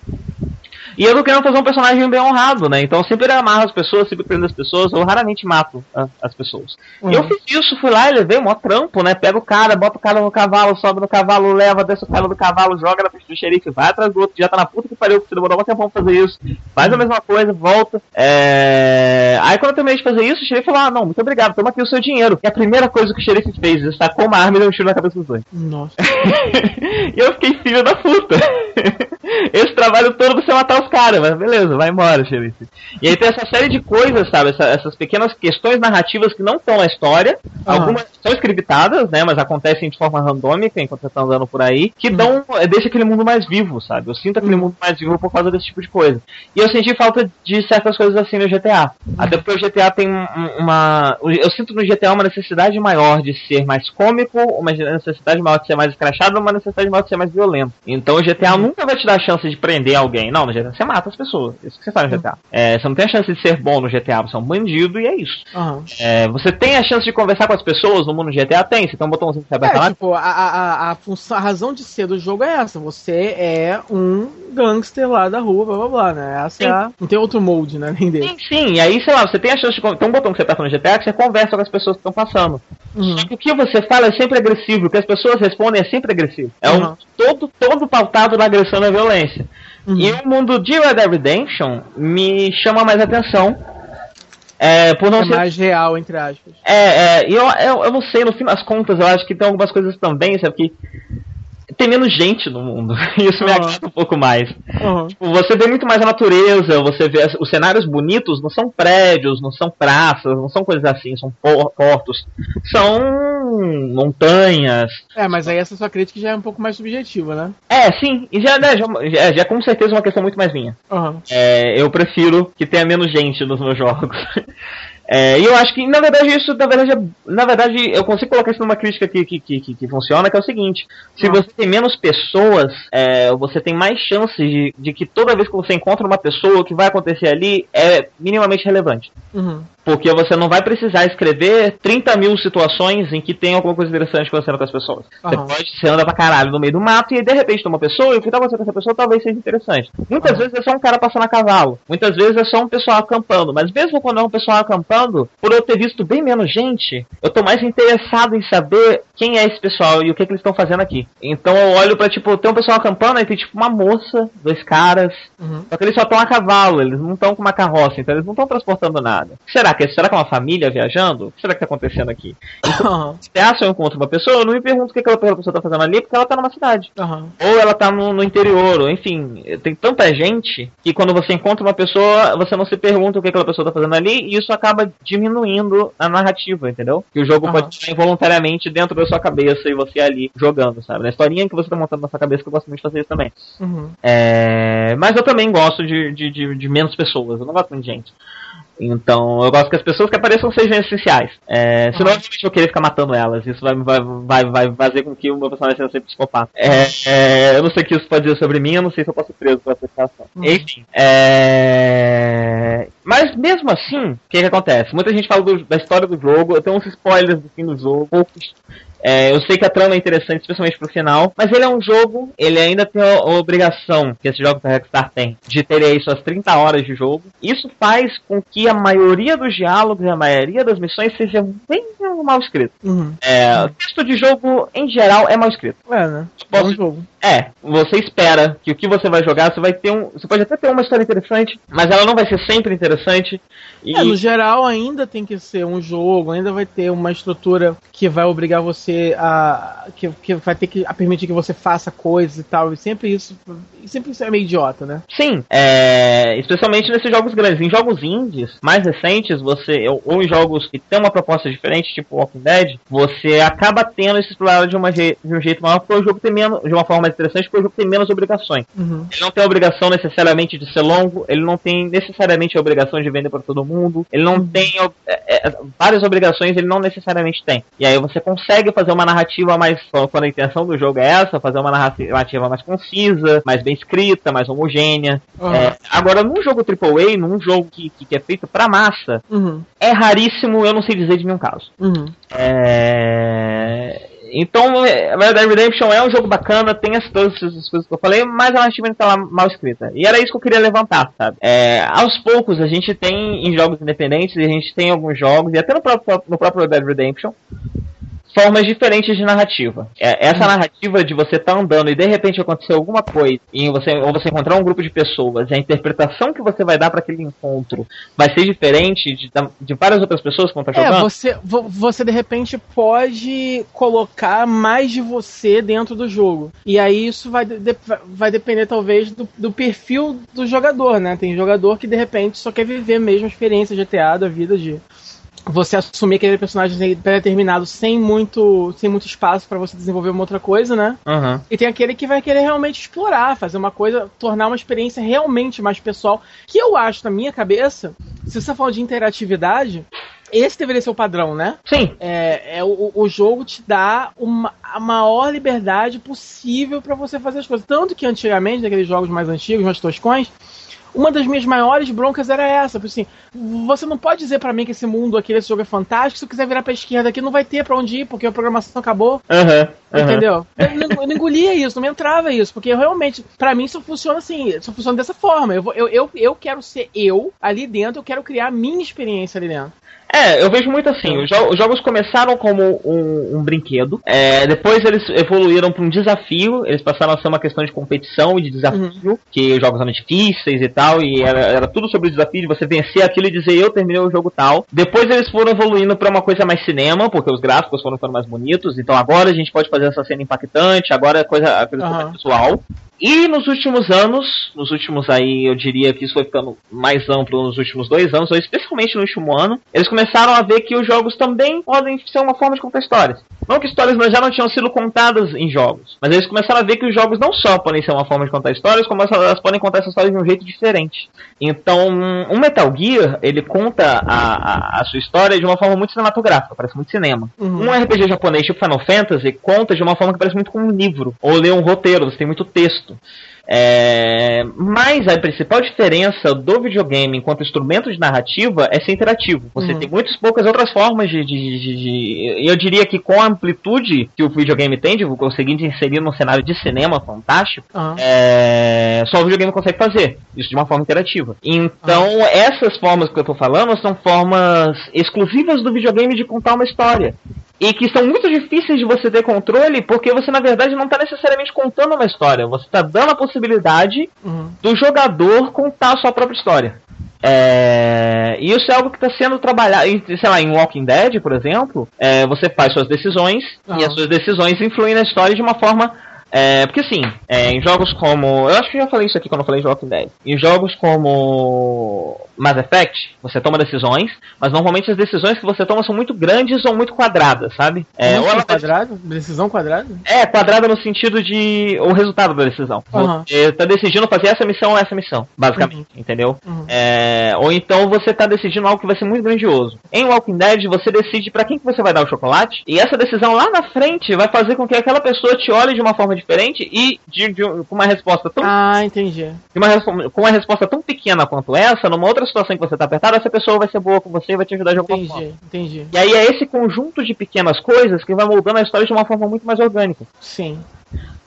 Speaker 2: E eu tô querendo fazer um personagem bem honrado, né? Então eu sempre amarro as pessoas, sempre prendo as pessoas, eu raramente mato ah, as pessoas.
Speaker 1: Uhum.
Speaker 2: E eu fiz isso, fui lá e levei mó trampo, né? Pega o cara, bota o cara no cavalo, sobe no cavalo, leva, desce o cara do cavalo, joga na frente do xerife, vai atrás do outro, já tá na puta que pariu, que você demorou um tempão pra fazer isso. Faz a mesma coisa, volta. É... Aí quando eu terminei de fazer isso, o xerife falou, ah, não, muito obrigado, toma aqui o seu dinheiro. E a primeira coisa que o xerife fez, ele sacou uma arma e deu um tiro na cabeça dos dois.
Speaker 1: Nossa.
Speaker 2: e eu fiquei filho da puta. Esse trabalho todo você matar os caras, mas beleza, vai embora, xerife. E aí tem essa série de coisas, sabe? Essa- essas pequenas questões narrativas que não estão na história.
Speaker 1: Aham.
Speaker 2: Algumas são scriptadas, né? Mas acontecem de forma randômica enquanto você tá andando por aí. Que dão. é, deixa aquele mundo mais vivo, sabe? Eu sinto aquele mundo mais vivo por causa desse tipo de coisa. E eu senti falta de certas coisas assim no GTA. Até porque o GTA tem um- uma. Eu sinto no GTA uma necessidade maior de ser mais cômico, uma necessidade maior de ser mais escrachado, uma necessidade maior de ser mais violento. Então o GTA nunca vai te dar a chance de prender alguém. Não, no GTA você mata as pessoas. Isso que você faz no GTA. É, você não tem a chance de ser bom no GTA, você é um bandido e é isso.
Speaker 1: Aham.
Speaker 2: É, você tem a chance de conversar com as pessoas no mundo do GTA? Tem. Você tem um botãozinho que você aperta
Speaker 1: É,
Speaker 2: lá.
Speaker 1: tipo, a, a, a, função, a razão de ser do jogo é essa. Você é um gangster lá da rua, blá blá blá, né? Essa é a, não tem outro molde, né? Nem dele.
Speaker 2: Sim, sim, e aí, sei lá, você tem a chance de. Tem um botão que você aperta no GTA que você conversa com as pessoas que estão passando.
Speaker 1: Uhum.
Speaker 2: O que você fala é sempre agressivo, o que as pessoas respondem é sempre agressivo. É um
Speaker 1: Uhum.
Speaker 2: todo, todo pautado na agressão e na violência.
Speaker 1: Uhum.
Speaker 2: E o mundo de Red Dead Redemption me chama mais atenção. É, por não
Speaker 1: É
Speaker 2: ser.
Speaker 1: mais real, entre aspas.
Speaker 2: É, é, e eu, eu, eu não sei, no fim das contas, eu acho que tem algumas coisas também, sabe, que tem menos gente no mundo. Isso me
Speaker 1: Uhum.
Speaker 2: um pouco mais.
Speaker 1: Uhum.
Speaker 2: Tipo, Você vê muito mais a natureza, você vê os cenários bonitos, não são prédios, não são praças, não são coisas assim, são por- portos. São montanhas.
Speaker 1: É, mas aí essa sua crítica já é um pouco mais subjetiva, né?
Speaker 2: É, sim, e já, né, já, já, já é com certeza uma questão muito mais minha.
Speaker 1: Uhum.
Speaker 2: É, eu prefiro que tenha menos gente nos meus jogos. É, e eu acho que, na verdade, isso, na verdade, na verdade, eu consigo colocar isso numa crítica que, que, que, que funciona, que é o seguinte: se ah. você tem menos pessoas, é, você tem mais chances de, de, que toda vez que você encontra uma pessoa, o que vai acontecer ali é minimamente relevante.
Speaker 1: Uhum.
Speaker 2: Porque você não vai precisar escrever 30 mil situações em que tem alguma coisa interessante acontecendo com as pessoas. Uhum. Você pode, você anda pra caralho no meio do mato e de repente tem uma pessoa e o que tá acontecendo com essa pessoa talvez seja interessante. Muitas uhum. vezes é só um cara passando a cavalo. Muitas vezes é só um pessoal acampando. Mas mesmo quando é um pessoal acampando, por eu ter visto bem menos gente, eu tô mais interessado em saber quem é esse pessoal e o que, que eles estão fazendo aqui. Então eu olho pra, tipo, tem um pessoal acampando e tem tipo uma moça, dois caras.
Speaker 1: Uhum.
Speaker 2: Só que eles só estão a cavalo, eles não estão com uma carroça, então eles não estão transportando nada. Será que, será que é uma família viajando? O que será que está acontecendo aqui? Então, se eu encontro uma pessoa, eu não me pergunto o que aquela pessoa está fazendo ali, porque ela está numa cidade.
Speaker 1: Uhum.
Speaker 2: Ou ela está no, no, interior, ou enfim, tem tanta gente que quando você encontra uma pessoa, você não se pergunta o que aquela pessoa está fazendo ali, e isso acaba diminuindo a narrativa, entendeu? Que o jogo uhum. pode estar involuntariamente dentro da sua cabeça e você ali jogando, sabe? Na historinha que você está montando na sua cabeça, que eu gosto muito de fazer isso também.
Speaker 1: Uhum.
Speaker 2: É... Mas eu também gosto de, de, de, de menos pessoas, eu não gosto muito de gente. Então, eu gosto que as pessoas que apareçam sejam essenciais. É, senão, eu vou querer ficar matando elas. Isso vai, vai, vai, vai fazer com que o meu personagem seja sempre psicopata. É, é, eu não sei o que isso pode dizer sobre mim, eu não sei se eu posso ser preso por essa situação. Uhum. Enfim. É... Mas mesmo assim, o que, que acontece? Muita gente fala do, da história do jogo, eu tenho uns spoilers do fim do jogo, poucos é, eu sei que a trama é interessante, especialmente pro final, mas ele é um jogo, ele ainda tem a, obrigação, que esse jogo da Rockstar tem, de ter aí suas 30 horas de jogo. Isso faz com que a maioria dos diálogos e a maioria das missões sejam bem mal escritos.
Speaker 1: Uhum.
Speaker 2: É, o texto de jogo, em geral, é mal escrito.
Speaker 1: É, né? Posso... É um jogo.
Speaker 2: É, você espera que o que você vai jogar, você vai ter um. Você pode até ter uma história interessante, mas ela não vai ser sempre interessante.
Speaker 1: E... É, no geral ainda tem que ser um jogo, ainda vai ter uma estrutura que vai obrigar você a. que, que vai ter que permitir que você faça coisas e tal. E sempre isso. Sempre isso é meio idiota, né?
Speaker 2: Sim, é, especialmente nesses jogos grandes. Em jogos indies, mais recentes, você. Ou, ou em jogos que tem uma proposta diferente, tipo Walking Dead, você acaba tendo esse explorar de, uma, de um jeito maior, porque o jogo tem menos. de uma forma mais interessante, porque o jogo tem menos obrigações.
Speaker 1: Uhum.
Speaker 2: Ele não tem a obrigação necessariamente de ser longo, ele não tem necessariamente a obrigação de vender para todo mundo, ele não uhum. tem é, é, várias obrigações, ele não necessariamente tem. E aí você consegue fazer uma narrativa mais. Quando a intenção do jogo é essa, fazer uma narrativa mais concisa, mais bem escrita, mais homogênea. Uhum. É, agora, num jogo AAA, num jogo que, que é feito pra massa,
Speaker 1: uhum.
Speaker 2: é raríssimo, eu não sei dizer de nenhum caso.
Speaker 1: Uhum.
Speaker 2: É. Então, Red Dead Redemption é um jogo bacana, tem as, todas essas coisas que eu falei, mas a narrativa está lá mal escrita. E era isso que eu queria levantar, sabe? É, aos poucos, a gente tem em jogos independentes, a gente tem alguns jogos, e até no próprio, no próprio Red Dead Redemption, formas diferentes de narrativa. É, essa hum. narrativa de você estar tá andando e de repente acontecer alguma coisa, e você, ou você encontrar um grupo de pessoas, e a interpretação que você vai dar para aquele encontro vai ser diferente de, de várias outras pessoas que vão estar tá jogando.
Speaker 1: É, você, você de repente pode colocar mais de você dentro do jogo. E aí isso vai, de, vai depender talvez do, do perfil do jogador, né? Tem jogador que de repente só quer viver mesmo a experiência GTA da vida de você assumir aquele personagem pré-determinado sem muito, sem muito espaço para você desenvolver uma outra coisa, né?
Speaker 2: Uhum.
Speaker 1: E tem aquele que vai querer realmente explorar, fazer uma coisa, tornar uma experiência realmente mais pessoal. Que eu acho, na minha cabeça, se você falar de interatividade, esse deveria ser o padrão, né?
Speaker 2: Sim.
Speaker 1: É, é o, o jogo te dá uma, a maior liberdade possível para você fazer as coisas. Tanto que antigamente, naqueles jogos mais antigos, mais toscões, uma das minhas maiores broncas era essa. Assim, você não pode dizer para mim que esse mundo aqui, esse jogo é fantástico, se eu quiser virar pra esquerda aqui, não vai ter pra onde ir, porque a programação acabou.
Speaker 2: Uhum,
Speaker 1: uhum. Entendeu? Eu, eu, não engolia isso, não me entrava isso, porque realmente, para mim, isso funciona assim, isso funciona dessa forma. Eu, eu, eu, eu quero ser eu ali dentro, eu quero criar a minha experiência ali dentro.
Speaker 2: É, eu vejo muito assim. Os, jo os jogos começaram como um, um brinquedo, é, depois eles evoluíram para um desafio, eles passaram a ser uma questão de competição e de desafio, uhum. que jogos eram difíceis e tal, e era, era, tudo sobre o desafio de você vencer aquilo e dizer eu terminei o jogo tal. Depois eles foram evoluindo para uma coisa mais cinema, porque os gráficos foram ficando mais bonitos, então agora a gente pode fazer essa cena impactante, agora é coisa, a coisa uhum. visual. E nos últimos anos, nos últimos aí, eu diria que isso foi ficando mais amplo nos últimos dois anos, ou especialmente no último ano, eles começaram a ver que os jogos também podem ser uma forma de contar histórias. Não que histórias já não tinham sido contadas em jogos, mas eles começaram a ver que os jogos não só podem ser uma forma de contar histórias, como elas podem contar essas histórias de um jeito diferente. Então, um Metal Gear, ele conta a, a, a sua história de uma forma muito cinematográfica, parece muito cinema. Uhum. Um RPG japonês tipo Final Fantasy conta de uma forma que parece muito como um livro, ou ler um roteiro, você tem muito texto. É... Mas a principal diferença do videogame enquanto instrumento de narrativa é ser interativo. Você uhum. tem muitas poucas outras formas de, de, de, de, Eu diria que com a amplitude que o videogame tem, de conseguir inserir num cenário de cinema fantástico, uhum. é... só o videogame consegue fazer. Isso de uma forma interativa. Então, uhum. essas formas que eu tô falando são formas exclusivas do videogame de contar uma história e que são muito difíceis de você ter controle, porque você na verdade não está necessariamente contando uma história, você está dando a possibilidade uhum. do jogador contar a sua própria história. É, e isso é algo que está sendo trabalhado, sei lá, em Walking Dead, por exemplo, é, você faz suas decisões uhum. e as suas decisões influem na história de uma forma é, porque assim, é, em jogos como. Eu acho que eu já falei isso aqui quando eu falei de Walking Dead. Em jogos como Mass Effect, você toma decisões, mas normalmente as decisões que você toma são muito grandes ou muito quadradas, sabe?
Speaker 1: É, ou ela quadrado? Decisão quadrada?
Speaker 2: É, quadrada no sentido de. o resultado da decisão. Uhum. Você tá decidindo fazer essa missão ou essa missão, basicamente, uhum. entendeu? Uhum. É, ou então você tá decidindo algo que vai ser muito grandioso. Em Walking Dead, você decide para quem que você vai dar o chocolate, e essa decisão lá na frente vai fazer com que aquela pessoa te olhe de uma forma diferente e de, de, com uma resposta tão.
Speaker 1: Ah, entendi.
Speaker 2: Uma, com uma resposta tão pequena quanto essa, numa outra situação que você tá apertado, essa pessoa vai ser boa com você e vai te ajudar de alguma
Speaker 1: entendi,
Speaker 2: forma.
Speaker 1: Entendi.
Speaker 2: E aí é esse conjunto de pequenas coisas que vai moldando a história de uma forma muito mais orgânica.
Speaker 1: Sim.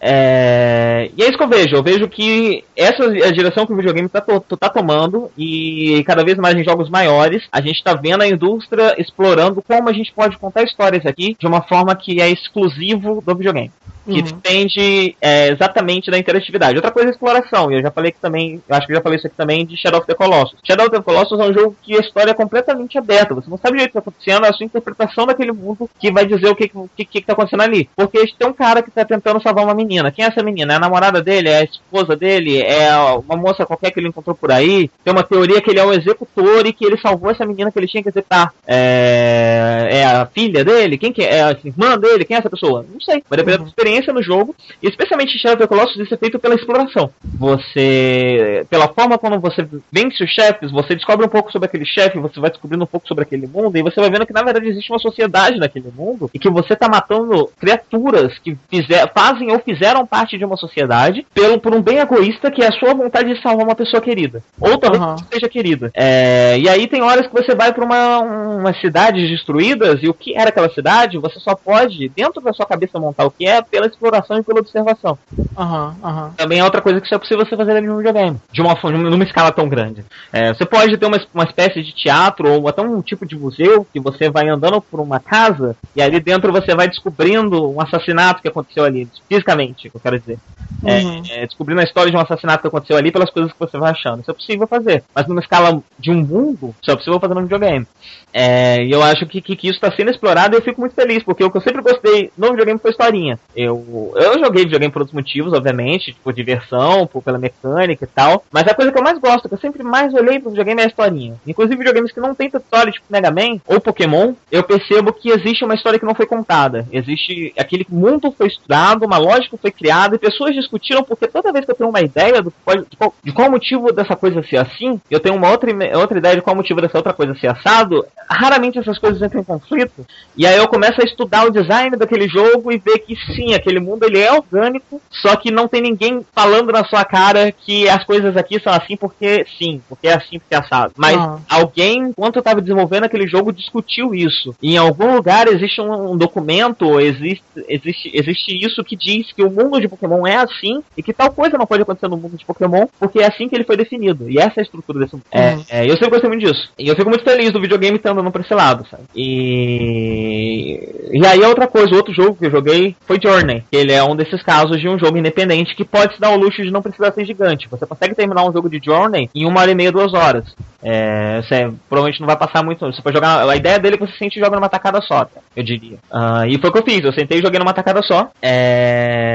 Speaker 2: É... E é isso que eu vejo. Eu vejo que essa é a direção que o videogame está tá tomando e cada vez mais em jogos maiores a gente está vendo a indústria explorando como a gente pode contar histórias aqui de uma forma que é exclusivo do videogame que uhum. depende é, exatamente da interatividade. Outra coisa é a exploração, e eu já falei que também, acho que já falei isso aqui também de Shadow of the Colossus. Shadow of the Colossus é um jogo que a história é completamente aberta, você não sabe o que está acontecendo, é a sua interpretação daquele mundo que vai dizer o que, que, que, tá acontecendo ali. Porque tem um cara que está tentando salvar uma menina. Quem é essa menina? É a namorada dele? É a esposa dele? É uma moça qualquer que ele encontrou por aí? Tem uma teoria que ele é o executor e que ele salvou essa menina que ele tinha que executar. É, é a filha dele? Quem que é? É a irmã dele? Quem é essa pessoa? Não sei. Vai depender uhum. da experiência experiência no jogo, e especialmente em Shadow of the Colossus isso é feito pela exploração. Você, pela forma como você vence os chefes, você descobre um pouco sobre aquele chefe, você vai descobrindo um pouco sobre aquele mundo, e você vai vendo que na verdade existe uma sociedade naquele mundo, e que você está matando criaturas que fizer, fazem ou fizeram parte de uma sociedade pelo, por um bem egoísta que é a sua vontade de salvar uma pessoa querida. Ou talvez uhum. seja querida. É, e aí tem horas que você vai para uma, uma cidades destruídas, e o que era aquela cidade, você só pode, dentro da sua cabeça, montar o que é pela exploração e pela observação.
Speaker 1: Uhum, uhum.
Speaker 2: Também é outra coisa que só é possível você fazer ali no videogame, de uma forma, numa escala tão grande. É, você pode ter uma, uma espécie de teatro ou até um tipo de museu que você vai andando por uma casa e ali dentro você vai descobrindo um assassinato que aconteceu ali, fisicamente, eu quero dizer. É, uhum. É, é, descobrindo a história de um assassinato que aconteceu ali pelas coisas que você vai achando. Isso é possível fazer. Mas numa escala de um mundo, isso é possível fazer no videogame. É, e eu acho que, que, que isso está sendo explorado e eu fico muito feliz, porque o que eu sempre gostei no videogame foi historinha. Eu, eu joguei videogame por outros motivos, obviamente, tipo diversão, por, pela mecânica e tal. Mas a coisa que eu mais gosto, que eu sempre mais olhei pro videogame é a historinha. Inclusive videogames que não tem tanta história, tipo Mega Man ou Pokémon, eu percebo que existe uma história que não foi contada. Existe aquele mundo foi estudado, uma lógica foi criada e pessoas discutiram porque toda vez que eu tenho uma ideia do, de, qual, de qual motivo dessa coisa ser assim, eu tenho uma outra, outra ideia de qual motivo dessa outra coisa ser assado, raramente essas coisas entram em conflito. E aí eu começo a estudar o design daquele jogo e ver que sim, aquele mundo ele é orgânico, só que não tem ninguém falando na sua cara que as coisas aqui são assim porque sim, porque é assim porque é assado. Mas ah. alguém, enquanto eu estava desenvolvendo aquele jogo, discutiu isso. E em algum lugar existe um, um documento, existe, existe, existe isso que diz que o mundo de Pokémon é assim e que tal coisa não pode acontecer no mundo de Pokémon porque é assim que ele foi definido. E essa é a estrutura desse mundo. É. É, é, eu sempre gostei muito disso. E eu fico muito feliz do videogame estando no pra esse lado, sabe? E. E aí outra coisa, outro jogo que eu joguei foi Journey. Ele é um desses casos de um jogo independente que pode se dar o luxo de não precisar ser gigante. Você consegue terminar um jogo de Journey em uma hora e meia, duas horas. É, você provavelmente não vai passar muito. Você pode jogar. A ideia dele é que você sente e joga numa tacada só, eu diria. Uh, e foi o que eu fiz. Eu sentei e joguei numa tacada só. É.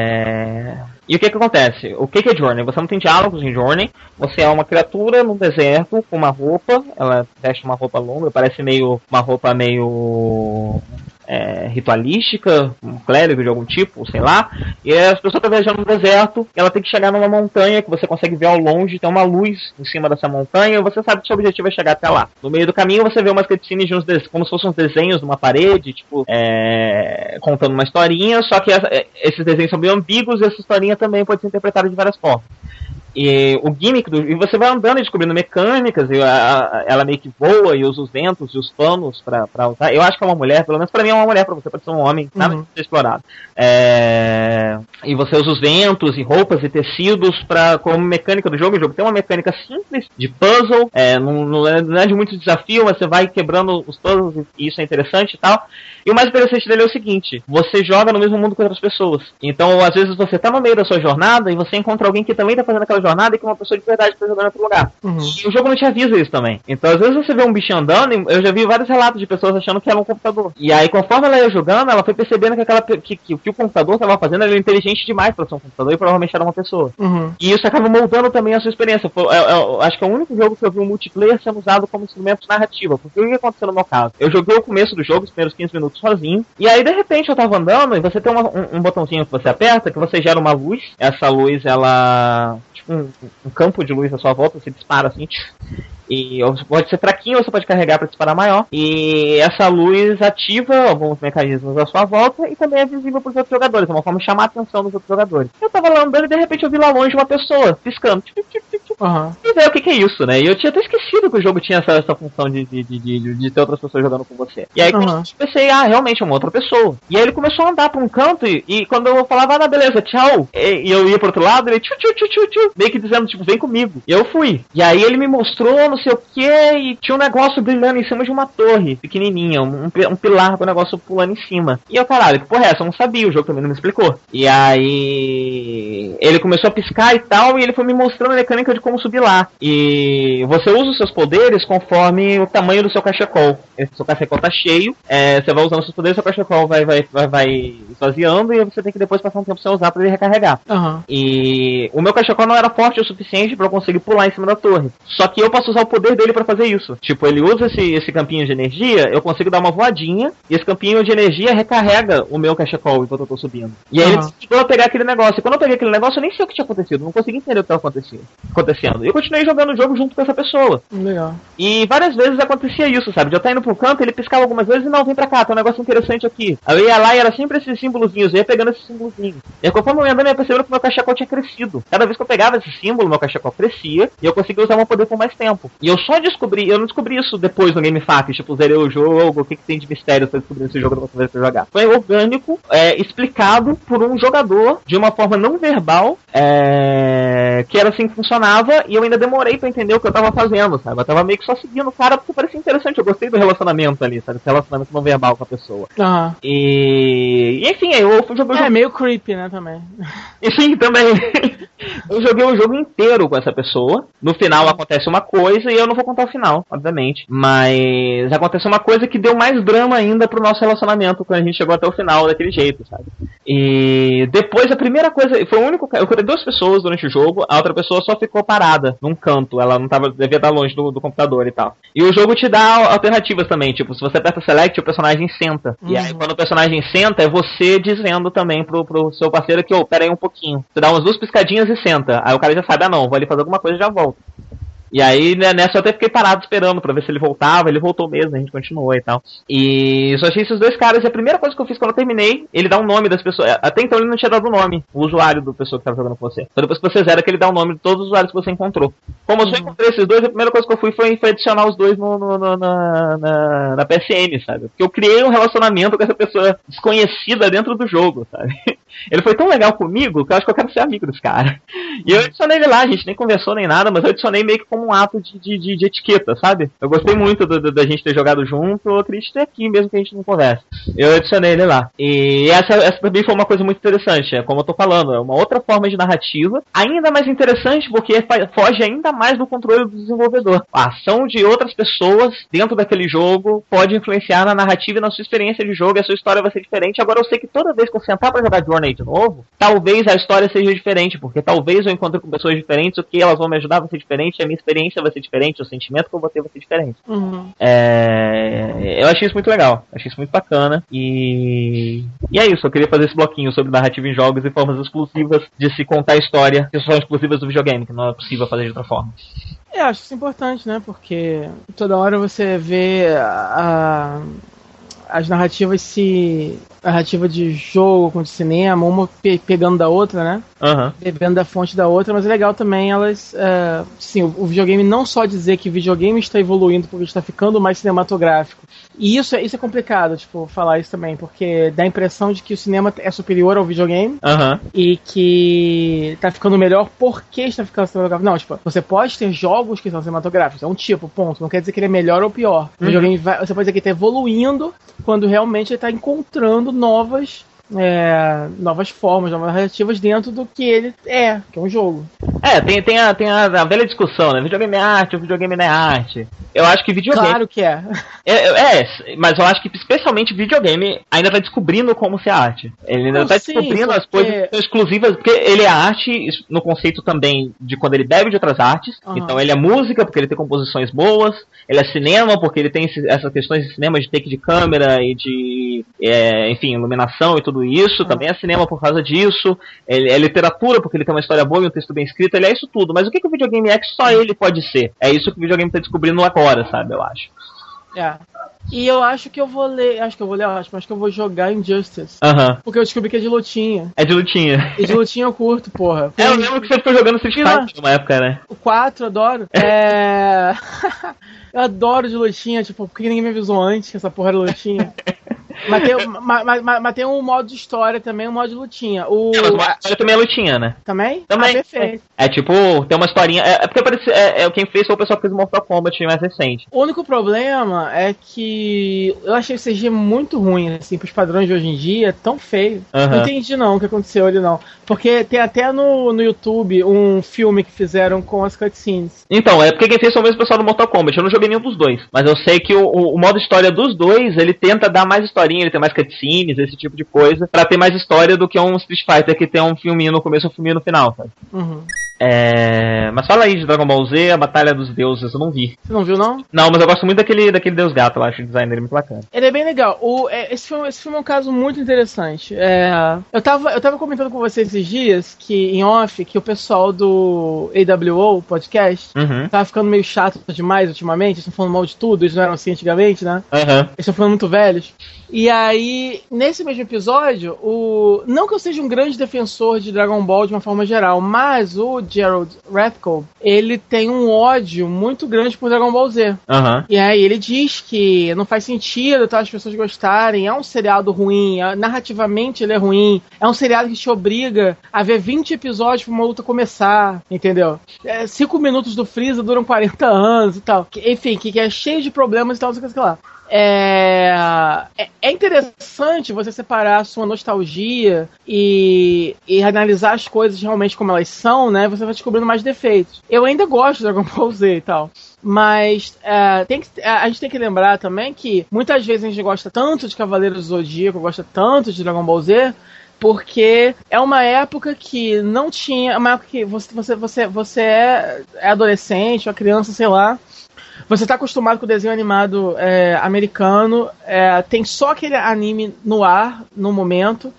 Speaker 2: E o que que acontece? O que que é Journey? Você não tem diálogos em Journey. Você é uma criatura no deserto com uma roupa. Ela veste uma roupa longa, parece meio uma roupa meio é, ritualística, um clérigo de algum tipo, sei lá. E as pessoas estão viajando no deserto, ela tem que chegar numa montanha que você consegue ver ao longe, tem uma luz em cima dessa montanha, e você sabe que seu objetivo é chegar até lá. No meio do caminho você vê umas cutscenes de uns como se fossem uns desenhos numa parede, tipo, é, contando uma historinha, só que essa, é, esses desenhos são bem ambíguos e essa historinha também pode ser interpretada de várias formas. E o gimmick do. E você vai andando e descobrindo mecânicas, e a, a, ela meio que voa e usa os ventos e os panos pra, pra usar. Eu acho que é uma mulher, pelo menos pra mim é uma mulher, pra você pode ser um homem, nada uhum. de ser explorado. É, e você usa os ventos e roupas e tecidos pra, como mecânica do jogo. O jogo tem uma mecânica simples de puzzle, é, não, não, é, não é de muito desafio, mas você vai quebrando os puzzles e isso é interessante e tal. E o mais interessante dele é o seguinte: você joga no mesmo mundo com outras pessoas. Então, às vezes, você tá no meio da sua jornada e você encontra alguém que também tá fazendo aquela jornada e que é uma pessoa de verdade que tá jogando em outro lugar. Uhum. E o jogo não te avisa isso também. Então, às vezes, você vê um bichinho andando, eu já vi vários relatos de pessoas achando que era um computador. E aí, conforme ela ia jogando, ela foi percebendo que, aquela, que, que, que o que o computador estava fazendo era inteligente demais para ser um computador e provavelmente era uma pessoa. Uhum. E isso acaba moldando também a sua experiência. Eu, eu, eu, acho que é o único jogo que eu vi um multiplayer sendo usado como instrumento narrativo. Porque o que aconteceu no meu caso? Eu joguei o começo do jogo, os primeiros 15 minutos sozinho, e aí aí de repente eu tava andando e você tem uma, um, um, botãozinho que você aperta que você gera uma luz. Essa luz, ela. Tipo um, um campo de luz à sua volta, você dispara assim. E pode ser fraquinho, ou você pode carregar para disparar maior. E essa luz ativa alguns mecanismos à sua volta e também é visível para os outros jogadores. É uma forma de chamar a atenção dos outros jogadores. Eu tava lá andando e de repente eu vi lá longe uma pessoa piscando. Uhum. E ver o que, que, é isso, né? E eu tinha até esquecido que o jogo tinha essa, essa função de, de, de, de, de ter outras pessoas jogando com você. E aí uhum. eu pensei, ah, realmente é uma outra pessoa. E aí ele começou a andar pra um canto e, e quando eu falava, ah, beleza, tchau. E, e, eu ia pro outro lado, ele tchu, tchu, tchu, tchu, tchu, meio que dizendo, tipo, vem comigo. E eu fui. E aí ele me mostrou não sei o que e tinha um negócio brilhando em cima de uma torre pequenininha, um, um pilar com o negócio pulando em cima. E eu, caralho, que porra é essa? Eu não sabia, o jogo também não me explicou. E aí ele começou a piscar e tal, e ele foi me mostrando a mecânica de como subir lá. E você usa os seus poderes conforme o tamanho do seu cachecol. Se seu cachecol tá cheio, é, você vai usando os seus poderes, seu cachecol vai, vai, vai, vai esvaziando e você tem que depois passar um tempo sem usar para ele recarregar. Uhum. E o meu cachecol não era forte o suficiente para eu conseguir pular em cima da torre. Só que eu posso usar o poder dele para fazer isso. Tipo, ele usa esse, esse campinho de energia, eu consigo dar uma voadinha e esse campinho de energia recarrega o meu cachecol enquanto eu tô subindo. E aí uhum. ele a pegar aquele negócio. E quando eu peguei aquele negócio, eu nem sei o que tinha acontecido. Não consegui entender o que estava acontecendo. acontecendo. E eu continuei jogando o jogo junto com essa pessoa. Legal. E várias vezes acontecia isso, sabe? De eu estar indo pro canto, ele piscava algumas vezes e não, vem pra cá, tem um negócio interessante aqui. Aí eu ia lá e era sempre esses símbolozinhos, eu ia pegando esses símbolozinhos. E aí, conforme eu ia andando, eu ia percebendo que meu cachecol tinha crescido. Cada vez que eu pegava esse símbolo, meu cachecol crescia e eu conseguia usar meu poder por mais tempo. E eu só descobri, eu não descobri isso depois no Game Facts, tipo, zerei o jogo, o que, que tem de mistério pra descobrir esse jogo que eu jogar. Foi orgânico, é, explicado por um jogador de uma forma não verbal, é, que era assim que funcionava, e eu ainda demorei para entender o que eu tava fazendo, sabe? Eu tava meio que só seguindo o cara porque parecia interessante, eu gostei do relacionamento ali, sabe? Esse relacionamento não verbal com a pessoa. Uhum. E... e enfim, eu
Speaker 1: joguei. É, jogo... meio creepy, né, também.
Speaker 2: Enfim, também. eu joguei o jogo inteiro com essa pessoa. No final acontece uma coisa e eu não vou contar o final, obviamente. Mas aconteceu uma coisa que deu mais drama ainda pro nosso relacionamento quando a gente chegou até o final daquele jeito, sabe? E depois a primeira coisa. Foi o único. Eu curei duas pessoas durante o jogo, a outra pessoa só ficou parada num canto. Ela não tava. devia estar longe do, do computador e tal. E o jogo te dá alternativas também. Tipo, se você aperta select, o personagem senta. Uhum. E aí uhum. quando o personagem senta, é você dizendo também pro, pro seu parceiro que, ô, oh, pera aí um pouquinho. Você dá umas duas piscadinhas e senta. Aí o cara já sabe, ah não, vou ali fazer alguma coisa e já volta. E aí, né, nessa eu até fiquei parado esperando pra ver se ele voltava. Ele voltou mesmo, a gente continuou e tal. E só achei esses dois caras. E a primeira coisa que eu fiz quando eu terminei, ele dá um nome das pessoas. Até então ele não tinha dado o nome, o usuário do pessoa que tava jogando com você. Então depois que você zera, que ele dá o nome de todos os usuários que você encontrou. Como eu só uhum. encontrei esses dois, a primeira coisa que eu fui foi, foi adicionar os dois no, no, no na, na, na PSN, sabe? Porque eu criei um relacionamento com essa pessoa desconhecida dentro do jogo, sabe? Ele foi tão legal comigo que eu acho que eu quero ser amigo desse cara. E eu adicionei ele lá, a gente nem conversou nem nada, mas eu adicionei meio que como um ato de, de, de, de etiqueta, sabe? Eu gostei muito da gente ter jogado junto, eu queria ter aqui mesmo que a gente não converse. Eu adicionei ele lá. E essa, essa também foi uma coisa muito interessante, é como eu tô falando, é uma outra forma de narrativa, ainda mais interessante porque foge ainda mais no controle do desenvolvedor. A ação de outras pessoas dentro daquele jogo pode influenciar na narrativa e na sua experiência de jogo, e a sua história vai ser diferente. Agora eu sei que toda vez que eu sentar para jogar Journey de novo, talvez a história seja diferente, porque talvez eu encontre com pessoas diferentes, o que elas vão me ajudar vai ser diferente, a minha experiência vai ser diferente, o sentimento que eu vou ter vai ser diferente.
Speaker 1: Uhum.
Speaker 2: É... Eu achei isso muito legal, achei isso muito bacana. E... e é isso, eu queria fazer esse bloquinho sobre narrativa em jogos e formas exclusivas de se contar a história que são exclusivas do videogame, que não é possível fazer de outra forma.
Speaker 1: É, acho isso importante, né? Porque toda hora você vê a, as narrativas se. Narrativa de jogo com de cinema, uma pe pegando da outra, né?
Speaker 2: Uhum.
Speaker 1: Bebendo da fonte da outra, mas é legal também elas. Uh, sim, o, o, videogame não só dizer que videogame está evoluindo porque está ficando mais cinematográfico. E isso é, isso é complicado, tipo, falar isso também, porque dá a impressão de que o cinema é superior ao videogame
Speaker 2: uhum.
Speaker 1: e que está ficando melhor porque está ficando cinematográfico. Não, tipo, você pode ter jogos que são cinematográficos, é um tipo, ponto. Não quer dizer que ele é melhor ou pior. O uhum. videogame vai, você pode dizer que ele está evoluindo quando realmente ele está encontrando novas é, novas formas, novas narrativas dentro do que ele é, que é um jogo.
Speaker 2: É, tem, tem, a, tem a, a velha discussão, né? Videogame é arte, videogame não é arte. Eu acho que videogame.
Speaker 1: Claro que é.
Speaker 2: é. É, mas eu acho que especialmente videogame ainda tá descobrindo como ser arte. Ele ainda não, tá descobrindo sim, as coisas exclusivas, porque ele é arte no conceito também de quando ele bebe de outras artes. Uhum. Então ele é música, porque ele tem composições boas. Ele é cinema, porque ele tem essas questões de cinema de take de câmera e de, é, enfim, iluminação e tudo isso. Uhum. Também é cinema por causa disso. Ele é literatura, porque ele tem uma história boa e um texto bem escrito. Ele é isso tudo. Mas o que, que o videogame é que só ele pode ser? É isso que o videogame tá descobrindo agora, sabe? Eu acho.
Speaker 1: É. E eu acho que eu vou ler. Acho que eu vou ler, acho, acho que eu vou jogar Injustice.
Speaker 2: Aham. Uhum.
Speaker 1: Porque eu descobri que é de lutinha.
Speaker 2: É de lutinha.
Speaker 1: E de lutinha eu curto, porra.
Speaker 2: É, eu lembro que você ficou jogando Street Fighter numa época, né?
Speaker 1: O 4, adoro. É. eu adoro de lutinha, tipo, por que ninguém me avisou antes que essa porra era lutinha? Mas tem, mas, mas, mas, tem um modo de história também, um modo de lutinha. O...
Speaker 2: Mas o modo de história também é lutinha, né?
Speaker 1: Também?
Speaker 2: Também.
Speaker 1: Ah, perfeito.
Speaker 2: É, é, tipo, tem uma historinha. É, é porque parece, é, é, quem fez foi o pessoal que fez o Mortal Kombat mais recente.
Speaker 1: O único problema é que eu achei o CG muito ruim, assim, pros padrões de hoje em dia, tão feio. Uhum. Não entendi não o que aconteceu ali, não. Porque tem até no, no YouTube um filme que fizeram com as cutscenes.
Speaker 2: Então, é porque quem fez foi o mesmo pessoal do Mortal Kombat. Eu não joguei nenhum dos dois. Mas eu sei que o, o, o modo história dos dois, ele tenta dar mais historinha, ele tem mais cutscenes, esse tipo de coisa, para ter mais história do que um Street Fighter que tem um filminho no começo e um filminho no final, sabe?
Speaker 1: Uhum.
Speaker 2: É... Mas fala aí de Dragon Ball Z, a Batalha dos Deuses, eu não vi.
Speaker 1: Você não viu, não?
Speaker 2: Não, mas eu gosto muito daquele, daquele Deus Gato, eu acho o design dele muito bacana.
Speaker 1: Ele é bem legal. O, é, esse, filme, esse filme é um caso muito interessante. É, eu, tava, eu tava comentando com você esses dias, que em off, que o pessoal do AWO podcast
Speaker 2: uhum.
Speaker 1: tava ficando meio chato demais ultimamente, eles estão falando mal de tudo, eles não eram assim antigamente, né?
Speaker 2: Uhum.
Speaker 1: Eles estão falando muito velhos. E aí, nesse mesmo episódio, o. Não que eu seja um grande defensor de Dragon Ball de uma forma geral, mas o Gerald Rathko, ele tem um ódio muito grande por Dragon Ball Z.
Speaker 2: Uhum.
Speaker 1: E aí ele diz que não faz sentido tá, as pessoas gostarem, é um seriado ruim, é, narrativamente ele é ruim, é um seriado que te obriga a ver 20 episódios pra uma luta começar, entendeu? É, cinco minutos do Freeza duram 40 anos e tal. Enfim, que, que é cheio de problemas e tal, não sei o que lá. É, é, é interessante você separar a sua nostalgia e, e analisar as coisas realmente como elas são, né? Você vai descobrindo mais defeitos. Eu ainda gosto de Dragon Ball Z e tal. Mas é, tem que, é, a gente tem que lembrar também que muitas vezes a gente gosta tanto de Cavaleiros do Zodíaco, gosta tanto de Dragon Ball Z, porque é uma época que não tinha. Uma época que você, você, você, você é, é adolescente, ou criança, sei lá. Você está acostumado com o desenho animado é, americano, é, tem só aquele anime no ar, no momento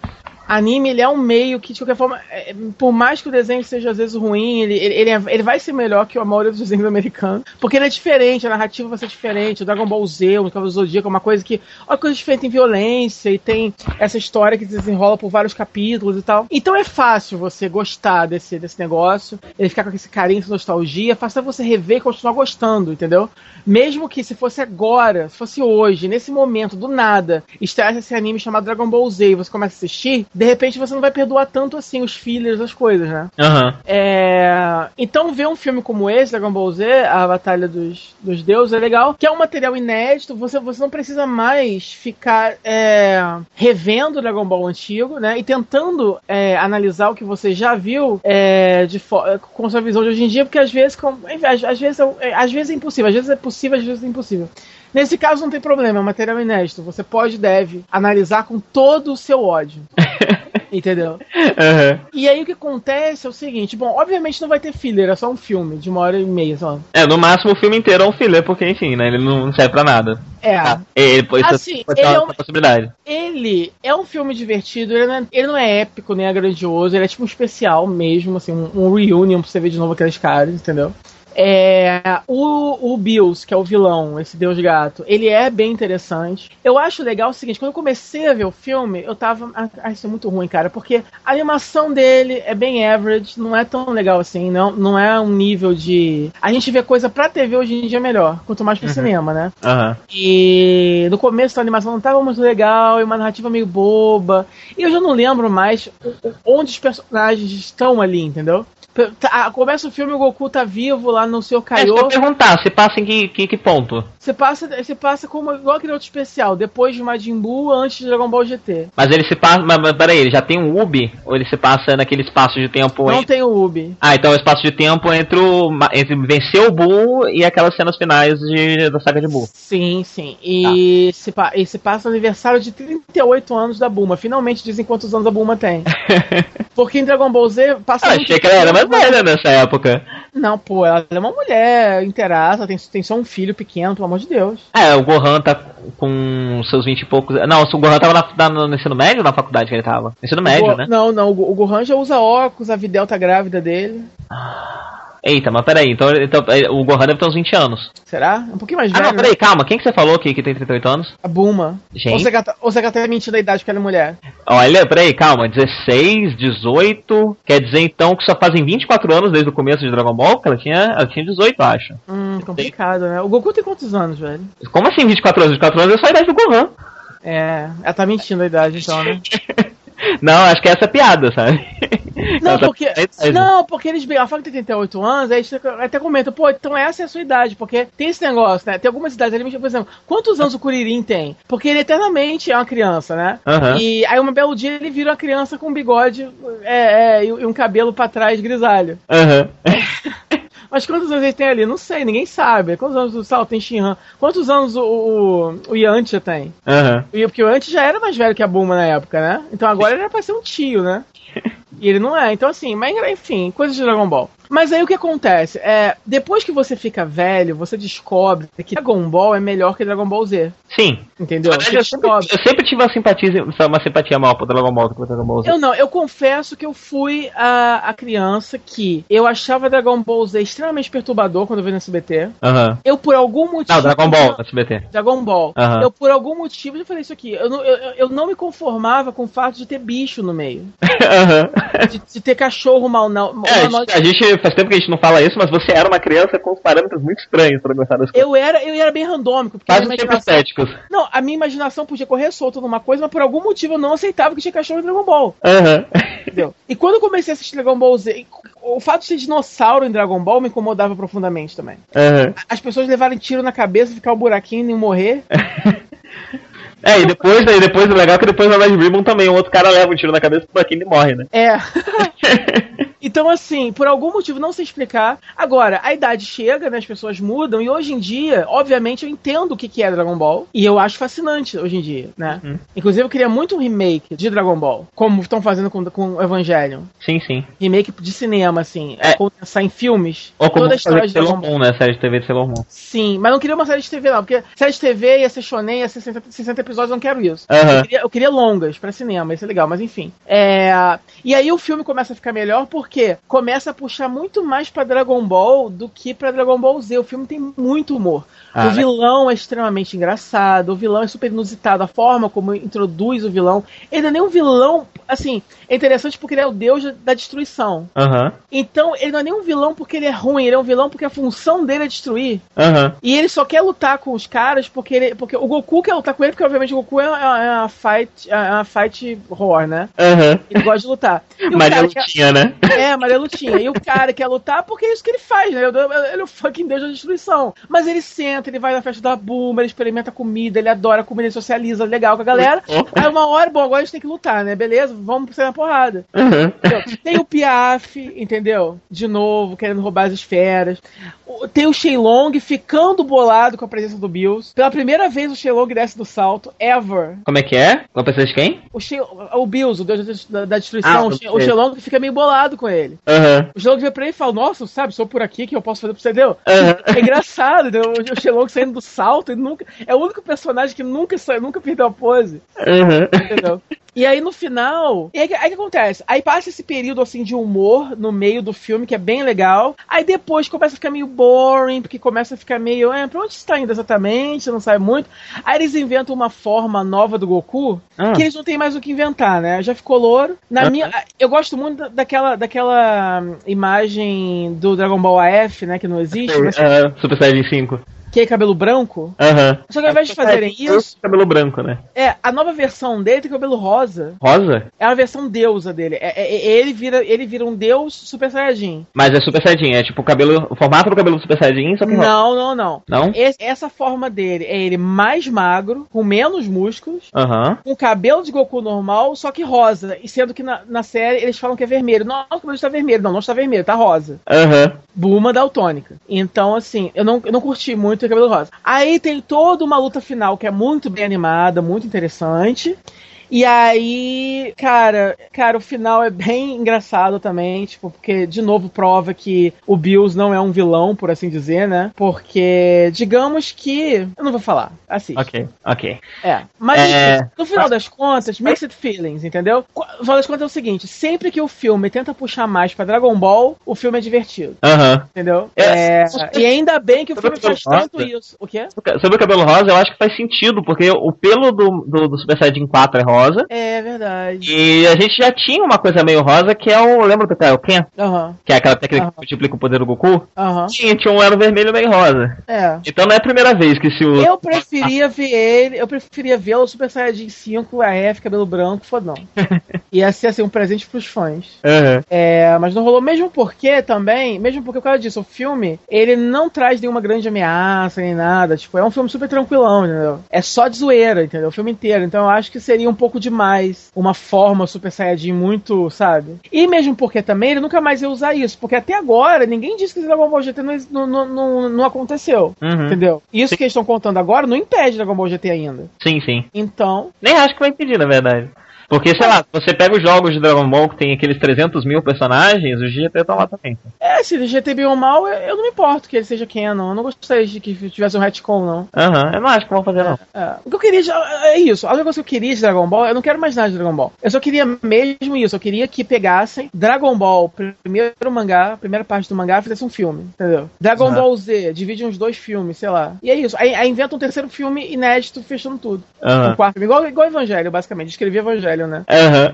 Speaker 1: anime ele é um meio que, de qualquer forma, é, por mais que o desenho seja às vezes ruim, ele, ele, ele, é, ele, vai ser melhor que a maioria dos desenhos americanos. Porque ele é diferente, a narrativa vai ser diferente. O Dragon Ball Z, o Cavaleiro do Zodíaco é uma coisa que. Olha, coisa diferente em violência e tem essa história que desenrola por vários capítulos e tal. Então é fácil você gostar desse, desse negócio, ele ficar com esse carinho, essa nostalgia, é fácil você rever e continuar gostando, entendeu? Mesmo que se fosse agora, se fosse hoje, nesse momento, do nada, estivesse esse anime chamado Dragon Ball Z e você começa a assistir, de repente você não vai perdoar tanto assim os fillers, as coisas, né?
Speaker 2: Aham.
Speaker 1: É, Então ver um filme como esse, Dragon Ball Z, a Batalha dos, dos Deuses, é legal, que é um material inédito, você, você não precisa mais ficar é, revendo Dragon Ball antigo, né? E tentando é, analisar o que você já viu é, de com sua visão de hoje em dia, porque às vezes, com- às, às vezes, é, às vezes é impossível, às vezes é possível, às vezes é impossível. Nesse caso não tem problema, é um material inédito. Você pode e deve analisar com todo o seu ódio. Entendeu?
Speaker 2: Aham.
Speaker 1: E aí o que acontece é o seguinte, bom, obviamente não vai ter filler, é só um filme de uma hora e meia só.
Speaker 2: É, no máximo o filme inteiro é um filler, porque enfim, né? Ele não serve pra nada.
Speaker 1: É.
Speaker 2: Ah, ele, isso
Speaker 1: Assim, ele é um-
Speaker 2: uma possibilidade.
Speaker 1: Ele é um filme divertido, ele não é, ele não é épico nem é grandioso, ele é tipo um especial mesmo, assim, um, um reunion pra você ver de novo aqueles caras, entendeu? É, o, o Bills, que é o vilão, esse Deus Gato, ele é bem interessante. Eu acho legal o seguinte: quando eu comecei a ver o filme, eu tava. Ah, ah, isso é muito ruim, cara, porque a animação dele é bem average, não é tão legal assim, não, não é um nível de. A gente vê coisa pra TV hoje em dia melhor, quanto mais pro cinema, né?
Speaker 2: Aham.
Speaker 1: E no começo a animação não estava muito legal, e uma narrativa meio boba. E eu já não lembro mais onde os personagens estão ali, entendeu? Tá- começa o filme, o Goku tá vivo lá no seu
Speaker 2: É, se eu
Speaker 1: Kaiô.
Speaker 2: perguntar, se passa em que, que, que ponto?
Speaker 1: Você passa, você passa como igual aquele outro especial, depois de Majin Buu, antes de Dragon Ball GT.
Speaker 2: Mas ele se passa. Mas, mas peraí, ele já tem um Ubi? Ou ele se passa naquele espaço de tempo
Speaker 1: Não
Speaker 2: entre.
Speaker 1: tem o Ubi.
Speaker 2: Ah, então é o espaço de tempo entre, o, entre vencer o Bull e aquelas cenas finais de, da saga de Bull.
Speaker 1: Sim, sim. E, se, pa- e se passa o aniversário de 38 anos da Bulma. Finalmente dizem quantos anos a Bulma tem. Porque em Dragon Ball Z passa
Speaker 2: Ah, achei que ela era mais velha nessa época.
Speaker 1: Não, pô, ela é uma mulher inteiraça, tem, tem só um filho pequeno, pelo amor de Deus.
Speaker 2: É, o Gohan tá com seus 20 e poucos. Não, o Gohan tava na, na- no ensino médio ou na faculdade que ele tava? Ensino médio,
Speaker 1: Go-
Speaker 2: né?
Speaker 1: Não, não, o Go- o Gohan já usa óculos, a Videl tá grávida dele.
Speaker 2: Eita, mas peraí, então, então é, o Gohan deve ter uns 20 anos.
Speaker 1: Será? Um pouquinho mais
Speaker 2: Ah,
Speaker 1: velho.
Speaker 2: não, peraí, calma, quem que você falou que, que tem 38 anos?
Speaker 1: A Bulma.
Speaker 2: Gente.
Speaker 1: Ou você, ou você tá mentindo a idade porque ela é mulher.
Speaker 2: Olha, peraí, calma, 16, 18, quer dizer então que só fazem 24 anos desde o começo de Dragon Ball? Que ela tinha, ela tinha 18, acho.
Speaker 1: Hum, complicado, né? O Goku tem quantos anos, velho?
Speaker 2: Como assim 24 anos? 24 anos é só a idade do Gohan.
Speaker 1: É, ela tá mentindo a idade então, né?
Speaker 2: Não, acho que essa é piada, sabe?
Speaker 1: Não, porque.
Speaker 2: 10
Speaker 1: Não, porque eles ela fala que tem 38 anos, aí até comenta, pô, então essa é a sua idade, porque tem esse negócio, né? Tem algumas idades ali, por exemplo, quantos anos o Kuririn tem? Porque ele eternamente é uma criança, né?
Speaker 2: Aham.
Speaker 1: E aí um belo dia ele vira uma criança com um bigode é, é, e, um cabelo pra trás grisalho.
Speaker 2: Aham.
Speaker 1: Mas quantos anos ele tem ali? Não sei, ninguém sabe. Quantos anos o Sal tem Shinhan? Quantos anos o, o, o Yantia tem?
Speaker 2: Aham.
Speaker 1: E- Porque o Yantia já era mais velho que a Bulma na época, né? Então agora ele era pra ser um tio, né? E ele não é. Então, assim, mas enfim, coisas de Dragon Ball. Mas aí o que acontece? É, depois que você fica velho, você descobre que Dragon Ball é melhor que Dragon Ball Z.
Speaker 2: Sim.
Speaker 1: Entendeu?
Speaker 2: Eu, sempre, eu sempre tive uma simpatia, uma simpatia maior pro Dragon Ball do que pro Dragon Ball Z.
Speaker 1: Eu não, eu confesso que eu fui a, a criança que eu achava Dragon Ball Z extremamente perturbador quando eu vi no SBT.
Speaker 2: Aham.
Speaker 1: Eu, por algum motivo.
Speaker 2: Não, Dragon Ball, SBT.
Speaker 1: Dragon Ball.
Speaker 2: Aham.
Speaker 1: Eu, por algum motivo, já falei isso aqui. Eu não, eu, eu não me conformava com o fato de ter bicho no meio.
Speaker 2: Aham.
Speaker 1: De, de ter cachorro mal. Não,
Speaker 2: É,
Speaker 1: mal-
Speaker 2: a gente faz tempo que a gente não fala isso, mas você era uma criança com os parâmetros muito estranhos pra gostar das coisas.
Speaker 1: eu era, eu era bem randômico.
Speaker 2: Quase
Speaker 1: imaginação,
Speaker 2: estéticos.
Speaker 1: não, a minha imaginação podia correr solta numa coisa, mas por algum motivo eu não aceitava que tinha cachorro em Dragon Ball.
Speaker 2: Aham.
Speaker 1: Entendeu? E quando eu comecei a assistir Dragon Ball Z, o fato de ser dinossauro em Dragon Ball me incomodava profundamente também.
Speaker 2: Aham.
Speaker 1: As pessoas levarem tiro na cabeça, ficar um buraquinho e morrer.
Speaker 2: É, e depois, aí depois o legal é que depois na Red Ribbon também, um outro cara leva um tiro na cabeça do Aquino e morre, né?
Speaker 1: É. Então, assim, por algum motivo não sei explicar. Agora, a idade chega, né? As pessoas mudam, e hoje em dia, obviamente, eu entendo o que que é Dragon Ball. E eu acho fascinante hoje em dia, né?
Speaker 2: Uhum.
Speaker 1: Inclusive, eu queria muito um remake de Dragon Ball, como estão fazendo com, com o Evangelion.
Speaker 2: Sim, sim.
Speaker 1: Remake de cinema, assim,
Speaker 2: É.
Speaker 1: condensar em filmes
Speaker 2: Ou como
Speaker 1: toda a história de Dragon Ball.
Speaker 2: Moon, né? Série de TV de Sailor Moon.
Speaker 1: Sim, mas não queria uma série de TV, não, porque série de TV ia ser shonen, ia ser 60, 60 episódios, eu não quero isso.
Speaker 2: Aham.
Speaker 1: Eu, queria, eu queria longas pra cinema, isso é legal, mas enfim. É, E aí o filme começa a ficar melhor porque quê? Começa a puxar muito mais pra Dragon Ball do que pra Dragon Ball Z. O filme tem muito humor.
Speaker 2: Ah,
Speaker 1: o vilão é extremamente engraçado, o vilão é super inusitado, a forma como introduz o vilão. Ele não é nem um vilão, assim, é interessante porque ele é o deus da destruição.
Speaker 2: Aham,
Speaker 1: Então, ele não é nem um vilão porque ele é ruim, ele é um vilão porque a função dele é destruir.
Speaker 2: aham.
Speaker 1: E ele só quer lutar com os caras porque ele, porque o Goku quer lutar com ele, porque obviamente o Goku é uma, é uma fight, é uma fight horror, né?
Speaker 2: Aham.
Speaker 1: Ele gosta de lutar. E o
Speaker 2: Maria
Speaker 1: cara quer-
Speaker 2: Lutinha, né?
Speaker 1: é, Maria Lutinha. E o cara quer lutar porque é isso que ele faz, né? Ele é o fucking deus da destruição. Mas ele senta, ele vai na festa da Buma, ele experimenta comida, ele adora comida, ele socializa legal com a galera. Aí uma hora, bom, agora a gente tem que lutar, né? Beleza? Vamos sair na porrada. Entendeu? Tem o Piaf, entendeu? De novo, querendo roubar as esferas. Tem o Shenlong ficando bolado com a presença do Bills. Pela primeira vez o Shenlong desce do salto, ever.
Speaker 2: Como é que é? Com a pessoa de quem?
Speaker 1: O, Shen, o Bills, o deus da, da destruição,
Speaker 2: Ah,
Speaker 1: o, Shen,
Speaker 2: ok.
Speaker 1: o Shenlong fica meio bolado com ele.
Speaker 2: Aham.
Speaker 1: O Shenlong vira pra ele e fala, nossa, sabe, sou por aqui que eu posso fazer pra você, entendeu?
Speaker 2: Aham.
Speaker 1: É engraçado, entendeu? O Shenlong saindo do salto, ele nunca, é o único personagem que nunca, nunca perdeu a pose,
Speaker 2: Aham.
Speaker 1: entendeu? E aí no final, e aí, aí que acontece? Aí passa esse período assim de humor no meio do filme, que é bem legal. Aí depois começa a ficar meio boring, porque começa a ficar meio, é, pra onde você tá indo exatamente? Você não sabe muito. Aí eles inventam uma forma nova do Goku,
Speaker 2: Ah.
Speaker 1: que eles não têm mais o que inventar, né? Já ficou louro. Na
Speaker 2: Aham.
Speaker 1: minha, eu gosto muito da- daquela, daquela hum, imagem do Dragon Ball AF, né, que não existe, mas
Speaker 2: Aham. Super Saiyajin 5.
Speaker 1: Que é cabelo branco.
Speaker 2: Aham.
Speaker 1: Só que ao invés de fazerem isso,
Speaker 2: Cabelo branco, né?
Speaker 1: é, a nova versão dele tem cabelo rosa.
Speaker 2: Rosa?
Speaker 1: É a versão deusa dele. É, é- é- ele, vira, ele vira um deus super saiyajin.
Speaker 2: Mas é Super Saiyajin, é tipo o cabelo. O formato do cabelo do Super Saiyajin, só que rosa.
Speaker 1: Não, não, não.
Speaker 2: Não?
Speaker 1: Esse- essa forma dele é ele mais magro, com menos músculos,
Speaker 2: Aham.
Speaker 1: com cabelo de Goku normal, só que rosa. E sendo que na, na série eles falam que é vermelho. Não, o cabelo está vermelho. Não, não está vermelho, tá rosa.
Speaker 2: Aham.
Speaker 1: Buma daltônica. Então, assim, eu não, eu não curti muito cabelo rosa. Aí tem toda uma luta final que é muito bem animada, muito interessante. E aí, cara, cara, o final é bem engraçado também, tipo, porque de novo prova que o Bills não é um vilão, por assim dizer, né? Porque, digamos que. Eu não vou falar, assiste.
Speaker 2: Ok, ok.
Speaker 1: É. Mas,
Speaker 2: É.
Speaker 1: enfim, no final das contas, mixed feelings, entendeu? No final das contas é o seguinte: sempre que o filme tenta puxar mais pra Dragon Ball, o filme é divertido.
Speaker 2: Aham.
Speaker 1: Entendeu?
Speaker 2: É.
Speaker 1: É, e ainda bem que o filme faz tanto isso. O quê?
Speaker 2: Sobre o cabelo rosa, eu acho que faz sentido, porque o pelo do, do, do Super Saiyajin 4 é rosa.
Speaker 1: É verdade.
Speaker 2: E a gente já tinha uma coisa meio rosa que é o. Lembra do cara? O Ken?
Speaker 1: Aham,
Speaker 2: Que é aquela técnica
Speaker 1: Aham.
Speaker 2: que multiplica o poder do Goku?
Speaker 1: aham.
Speaker 2: Tinha, tinha um era vermelho meio rosa.
Speaker 1: É.
Speaker 2: Então não é a primeira vez que se usa.
Speaker 1: Eu preferia ver ele, eu preferia ver o Super Saiyajin 5, AF, cabelo branco, fodão. Ia ser assim, um presente pros fãs.
Speaker 2: Aham.
Speaker 1: É, mas não rolou, mesmo porque também, mesmo porque por causa disso, o filme, ele não traz nenhuma grande ameaça nem nada, tipo, é um filme super tranquilão, entendeu? É só de zoeira, entendeu? O filme inteiro, então eu acho que seria um pouco demais uma forma Super Saiyajin muito, sabe? E mesmo porque também ele nunca mais ia usar isso, porque até agora ninguém disse que Dragon Ball GT não, não, não, não aconteceu,
Speaker 2: Uhum.
Speaker 1: entendeu? Isso que eles estão contando agora não impede Dragon Ball GT ainda.
Speaker 2: Sim, sim.
Speaker 1: Então,
Speaker 2: Nem acho que vai impedir, na verdade. Porque, sei lá, você pega os jogos de Dragon Ball que tem aqueles 300 mil personagens, os GT estão lá também.
Speaker 1: é, se ele GT bem ou mal, eu não me importo que ele seja canon, eu não gostaria de que tivesse um retcon, não.
Speaker 2: Aham, eu não acho que vão fazer, não.
Speaker 1: É, o que eu queria de- é isso. A única coisa que eu queria de Dragon Ball, eu não quero mais nada de Dragon Ball. Eu só queria mesmo isso. Eu queria que pegassem Dragon Ball, primeiro mangá, primeira parte do mangá, e fizesse um filme, entendeu? Dragon
Speaker 2: Aham.
Speaker 1: Ball Z, divide uns dois filmes, sei lá. E é isso. Aí, aí inventa um terceiro filme inédito, fechando tudo. Um
Speaker 2: Aham.
Speaker 1: quarto igual, igual Evangelho, basicamente. Escrevi Evangelho, né?
Speaker 2: Aham.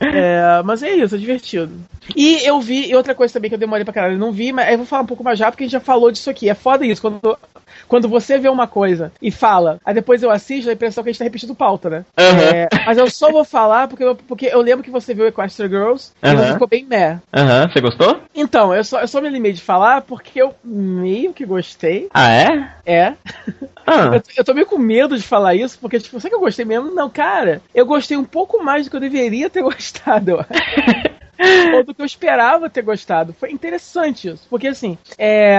Speaker 1: É, mas é isso, é divertido. E eu vi, e outra coisa também que eu demorei pra caralho, eu não vi, mas eu vou falar um pouco mais já, porque a gente já falou disso aqui. É foda isso, quando, quando você vê uma coisa e fala, aí depois eu assisto, a impressão que a gente tá repetindo pauta, né?
Speaker 2: Aham.
Speaker 1: É, mas eu só vou falar porque eu, porque eu lembro que você viu Equestria Girls e
Speaker 2: Aham.
Speaker 1: você ficou bem meh.
Speaker 2: Aham, você gostou?
Speaker 1: Então, eu só, eu só me limei de falar porque eu meio que gostei.
Speaker 2: Ah, é?
Speaker 1: É.
Speaker 2: Ah,
Speaker 1: Eu, eu tô meio com medo de falar isso, porque, tipo, será que eu gostei mesmo? Não, cara, eu gostei um pouco mais do que eu deveria ter gostado, eu acho. Ou do que eu esperava ter gostado. Foi interessante isso. Porque, assim, é...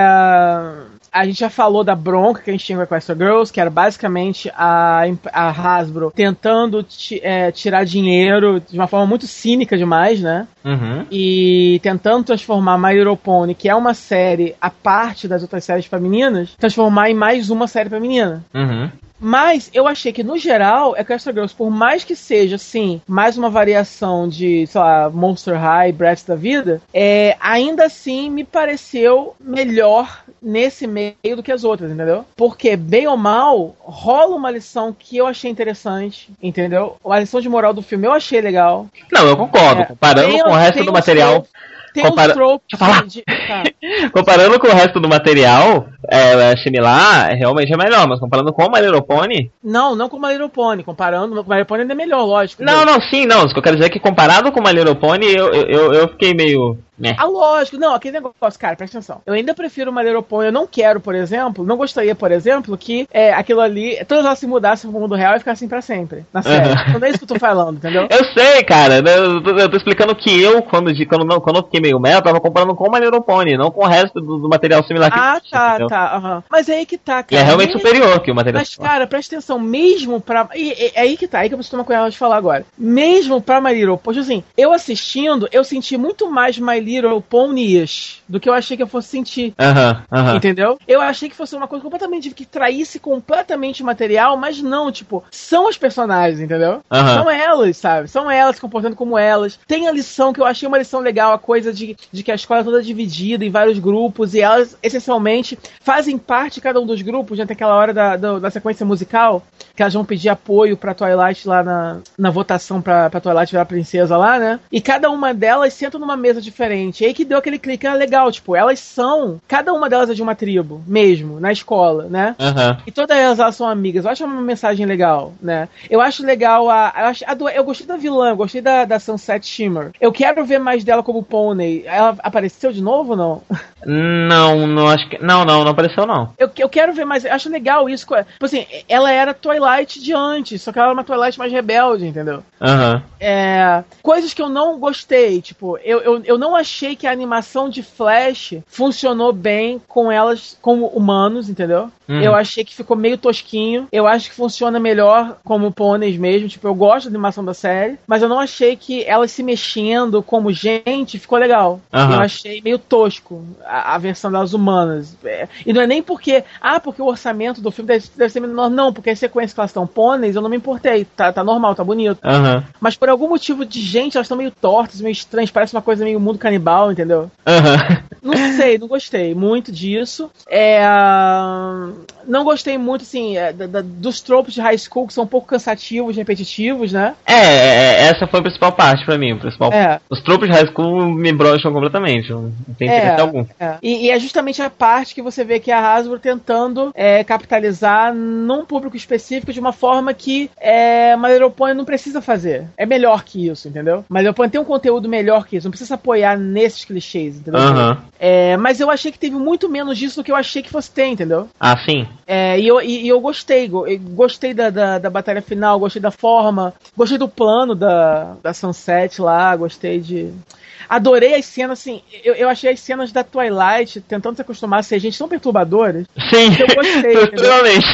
Speaker 1: a gente já falou da bronca que a gente tinha com a Equestria Girls, que era basicamente a, a Hasbro tentando é, tirar dinheiro de uma forma muito cínica demais, né?
Speaker 2: uhum.
Speaker 1: e tentando transformar My Little Pony, que é uma série à parte das outras séries pra meninas, transformar em mais uma série pra menina.
Speaker 2: Uhum.
Speaker 1: Mas eu achei que, no geral, Equestria Girls, por mais que seja, assim, mais uma variação de, sei lá, Monster High, Bratz da vida, é, ainda assim me pareceu melhor nesse meio do que as outras, entendeu? Porque, bem ou mal, rola uma lição que eu achei interessante, entendeu? A lição de moral do filme eu achei legal.
Speaker 2: Não, eu concordo. É, Comparando com o resto do material.
Speaker 1: Tem Compara... uns tropes
Speaker 2: de... tá. Comparando com o resto do material, é, é, similar, realmente é melhor, mas comparando com o My Little Pony...
Speaker 1: Não, não com o My Little Pony, comparando, o My Little Pony ainda é melhor, lógico.
Speaker 2: Não, não, sim, não, o que eu quero dizer é que comparado com o My Little Pony, eu, eu, eu fiquei meio...
Speaker 1: Né? Ah, lógico. Não, aquele negócio, cara, presta atenção. Eu ainda prefiro uma Little Pony. Eu não quero, por exemplo, não gostaria, por exemplo, que é, aquilo ali, todas elas se mudassem pro mundo real e ficassem pra sempre. Na série. Uhum. Então não é isso que eu tô falando, entendeu?
Speaker 2: Eu sei, cara. Eu tô, eu tô explicando que eu, quando, quando, não, quando eu fiquei meio mel, tava comparando com uma Little Pony, não com o resto do, do material similar
Speaker 1: que Ah, tá, entendeu? Tá. Mas é aí que tá, cara.
Speaker 2: E é realmente mesmo... superior que o material
Speaker 1: Mas, cara, presta atenção, mesmo pra. E, e, é aí que tá, aí que eu preciso tomar cuidado de falar agora. Mesmo pra My Little Pony, assim, eu assistindo, eu senti muito mais My Little Pony do que eu achei que eu fosse sentir.
Speaker 2: Uhum, uhum.
Speaker 1: Entendeu? Eu achei que fosse uma coisa completamente que traísse completamente o material, mas não, tipo, são os personagens, entendeu?
Speaker 2: Uhum.
Speaker 1: São elas, sabe? São elas se comportando como elas. Tem a lição que eu achei uma lição legal, a coisa de, de que a escola é toda dividida em vários grupos e elas, essencialmente, fazem parte cada um dos grupos, já tem aquela hora da, da, da sequência musical, que elas vão pedir apoio pra Twilight lá na, na votação pra, pra Twilight virar princesa lá, né? E cada uma delas senta numa mesa diferente. E aí que deu aquele clique, é legal, tipo, elas são, cada uma delas é de uma tribo, mesmo, na escola, né?
Speaker 2: Uhum.
Speaker 1: E todas elas, elas são amigas. Eu acho uma mensagem legal, né? Eu acho legal a. Eu, acho, a do, eu gostei da vilã, eu gostei da, da Sunset Shimmer. Eu quero ver mais dela como pônei. Ela apareceu de novo ou não?
Speaker 2: Não, não acho que. Não, não, não apareceu, não.
Speaker 1: Eu, eu quero ver mais. Acho legal isso. Tipo assim, ela era Twilight de antes, só que ela era uma Twilight mais rebelde, entendeu?
Speaker 2: Uhum.
Speaker 1: É, coisas que eu não gostei, tipo, eu, eu, eu não achei que a animação de Flash funcionou bem com elas como humanos, entendeu? Uhum. Eu achei que ficou meio tosquinho. Eu acho que funciona melhor como pôneis mesmo. Tipo, eu gosto da animação da série, mas eu não achei que elas se mexendo como gente ficou legal.
Speaker 2: Uhum.
Speaker 1: Eu achei meio tosco a, a, versão das humanas. É, e não é nem porque, ah, porque o orçamento do filme deve, deve ser menor. Não, porque a sequência que elas estão pôneis, eu não me importei. Tá, tá normal, tá bonito.
Speaker 2: Uhum.
Speaker 1: Mas por algum motivo de gente, elas estão meio tortas, meio estranhas. Parece uma coisa meio mundo canibal, entendeu? Não sei, não gostei muito disso. É não gostei muito, assim, é, da, da, dos tropos de high school que são um pouco cansativos, repetitivos, né?
Speaker 2: É, é, é essa foi a principal parte para mim. Principal... É. Os tropos de high school me brocham completamente. Não tem é, interesse algum.
Speaker 1: É. E, e, é justamente a parte que você vê que a Hasbro tentando é, capitalizar num público específico de uma forma que é, Pony não precisa fazer. É melhor que isso, entendeu? Pony tem um conteúdo melhor que isso. Não precisa apoiar nesses clichês, entendeu?
Speaker 2: Uhum.
Speaker 1: É, mas eu achei que teve muito menos disso do que eu achei que fosse ter, entendeu?
Speaker 2: Ah, sim.
Speaker 1: É, e, eu, e, e eu gostei, gostei da, da, da, batalha final, gostei da forma, gostei do plano da, da Sunset lá, gostei de. Adorei as cenas, assim, eu, eu achei as cenas da Twilight tentando se acostumar a ser gente tão perturbadoras.
Speaker 2: Sim, eu gostei. Totalmente.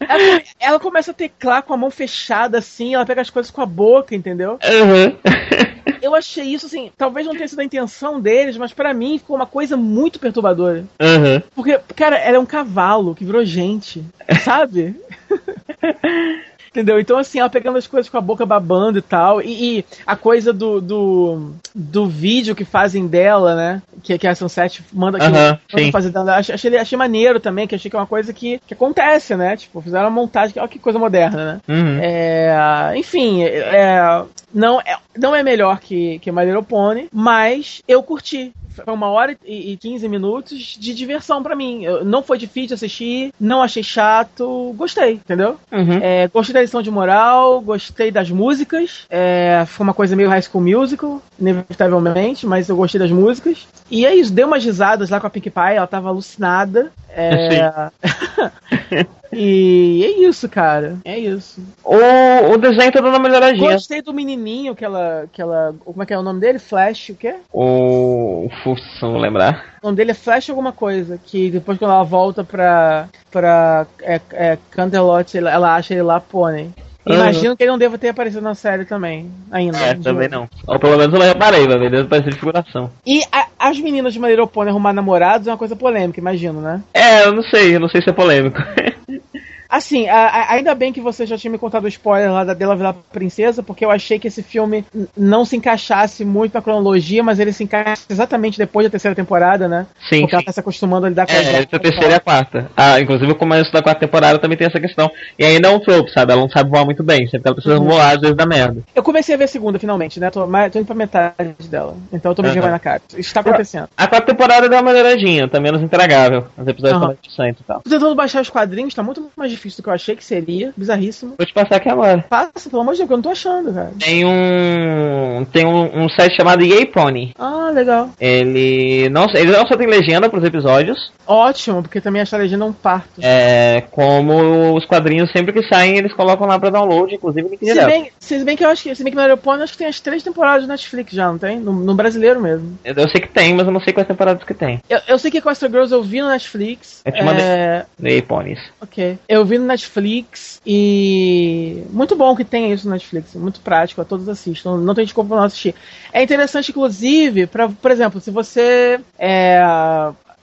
Speaker 1: Ela, ela, começa a teclar com a mão fechada, assim, ela pega as coisas com a boca, entendeu?
Speaker 2: Uhum.
Speaker 1: eu achei isso, assim, talvez não tenha sido a intenção deles, mas para mim ficou uma coisa muito perturbadora.
Speaker 2: Uhum.
Speaker 1: Porque, cara, ela é um cavalo que virou gente, sabe? Entendeu? Então, assim, ela pegando as coisas com a boca babando e tal. E, e, a coisa do, do, do vídeo que fazem dela, né? Que, que a Sunset manda,
Speaker 2: que, manda
Speaker 1: fazer dela. Achei, achei, achei maneiro também, que achei que é uma coisa que, que acontece, né? Tipo, fizeram uma montagem, olha que coisa moderna, né?
Speaker 2: Uhum.
Speaker 1: É, enfim, é, não, é, não é melhor que, que My Little Pony, mas eu curti foi uma hora e, quinze 15 minutos de diversão para mim. Eu, não foi difícil assistir, não achei chato, gostei, entendeu?
Speaker 2: Uhum.
Speaker 1: É, gostei da lição de moral, gostei das músicas. É, foi uma coisa meio High School Musical, inevitavelmente, mas eu gostei das músicas. E é isso, dei umas risadas lá com a Pink Pie, ela tava alucinada. É... E é isso, cara. É isso.
Speaker 2: O, o desenho tá dando uma melhoradinha.
Speaker 1: Gostei do menininho que ela, que ela. Como é que é o nome dele? Flash, o quê?
Speaker 2: O. Fuxa, não lembrar.
Speaker 1: O nome dele é Flash alguma coisa. Que depois quando ela volta pra. pra. É, é Canterlot, ela acha ele lá pônei. Imagino uhum. que ele não deva ter aparecido na série também, ainda.
Speaker 2: É, também não. Ou pelo menos eu não reparei, vai ver, deve aparecer de figuração.
Speaker 1: E a, as meninas de Maneiro Pony arrumar namorados é uma coisa polêmica, imagino, né?
Speaker 2: É, eu não sei, eu não sei se é polêmico.
Speaker 1: Assim, a, a, ainda bem que você já tinha me contado o spoiler lá da dela virar princesa, porque eu achei que esse filme não se encaixasse muito na cronologia, mas ele se encaixa exatamente depois da terceira temporada, né?
Speaker 2: Sim.
Speaker 1: Porque
Speaker 2: sim.
Speaker 1: ela tá se acostumando a lidar com
Speaker 2: É,
Speaker 1: as
Speaker 2: entre a terceira e a quarta. Ah, inclusive o começo da quarta temporada também tem essa questão. E ainda é um trope, sabe? Ela não sabe voar muito bem, sempre ela precisa
Speaker 1: Uhum.
Speaker 2: voar às vezes da merda.
Speaker 1: Eu comecei a ver a segunda, finalmente, né? Tô, mais- tô indo pra metade dela. Então eu tô me jogando na cara. Isso tá acontecendo.
Speaker 2: A quarta temporada deu uma melhoradinha, tá menos intragável. Os episódios
Speaker 1: Aham.
Speaker 2: estão mais interessantes e tal.
Speaker 1: Tô tentando baixar os quadrinhos, tá muito mais difícil do que eu achei que seria. Bizarríssimo.
Speaker 2: Vou te passar aqui agora.
Speaker 1: Passa, pelo amor de Deus, que eu não tô achando, cara.
Speaker 2: Tem um. Tem um, um site chamado Yay Pony.
Speaker 1: Ah, legal.
Speaker 2: Ele não, ele não só tem legenda pros episódios,
Speaker 1: Ótimo, porque também essa legenda é um parto.
Speaker 2: é, como os quadrinhos sempre que saem eles colocam lá pra download, inclusive link
Speaker 1: Se
Speaker 2: direto.
Speaker 1: bem, se bem que eu acho que, se bem que no Aeroporto, acho que tem as três temporadas do Netflix já, não tem? No, no brasileiro mesmo.
Speaker 2: Eu, eu sei que tem, mas eu não sei quais temporadas que tem.
Speaker 1: Eu, eu sei que Costa Girls eu vi no Netflix.
Speaker 2: Eu te mandei.
Speaker 1: É,
Speaker 2: No Ponies.
Speaker 1: ok. Eu vi no Netflix e. Muito bom que tenha isso no Netflix. Muito prático, a todos assistam. Não tem desculpa pra não assistir. É interessante, inclusive, pra, por exemplo, se você. É,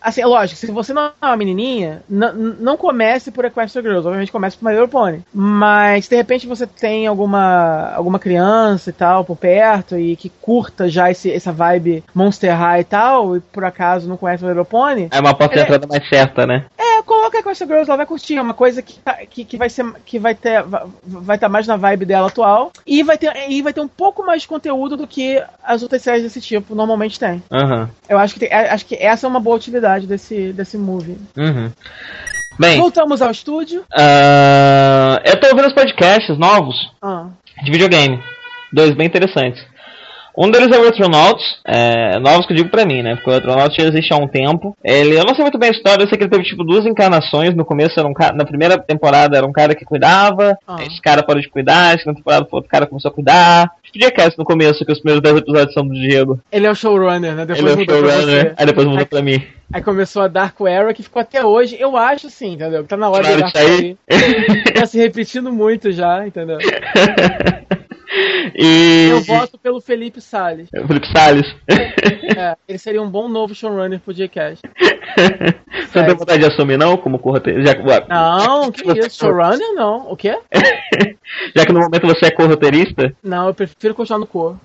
Speaker 1: Assim, é lógico, se você não é uma menininha, não comece por Equestria Girls, obviamente comece por My Little Pony. Mas de repente você tem alguma, alguma criança e tal por perto e que curta já esse, essa vibe Monster High e tal, e por acaso não conhece My Little Pony,
Speaker 2: É uma porta de
Speaker 1: É.
Speaker 2: entrada mais certa, né?
Speaker 1: Coloca Equestria Girls, ela vai curtir, é uma coisa que, tá- que, que vai ser que vai ter vai- estar mais na vibe dela atual e vai ter e vai ter um pouco mais de conteúdo do que as outras séries desse tipo normalmente tem.
Speaker 2: Aham.
Speaker 1: Eu acho que tem- é- acho que essa é uma boa utilidade desse desse movie.
Speaker 2: Uhum. Bem,
Speaker 1: Voltamos ao estúdio.
Speaker 2: ah, eu tô ouvindo os podcasts novos
Speaker 1: Ah,
Speaker 2: de videogame. Dois bem interessantes. Um deles é o Retronauts, é, novos que eu digo pra mim, né? Porque o Retronauts já existe há um tempo. Ele, eu não sei muito bem a história, eu sei que ele teve tipo duas encarnações. No começo era um cara, na primeira temporada era um cara que cuidava,
Speaker 1: Ah.
Speaker 2: esse cara parou de cuidar, na segunda temporada outro cara começou a cuidar. Podia cast no começo, que os primeiros 10 episódios são do Diego.
Speaker 1: ele é o showrunner, né? Depois
Speaker 2: ele é o showrunner, aí depois mudou pra mim.
Speaker 1: Aí começou a Dark Era, que ficou até hoje. Eu acho sim, entendeu? Tá na hora de
Speaker 2: de
Speaker 1: Dark. Era. Tá se repetindo muito já, entendeu?
Speaker 2: e.
Speaker 1: Eu voto pelo Felipe Salles.
Speaker 2: Felipe Salles.
Speaker 1: É, ele seria um bom novo showrunner pro Jcast.
Speaker 2: Você não tem vontade de assumir, não? Como corroteiro? Já,
Speaker 1: Não, que isso? Showrunner não. O quê?
Speaker 2: já que no momento você é corroteirista,
Speaker 1: Não, eu prefiro continuar no cor.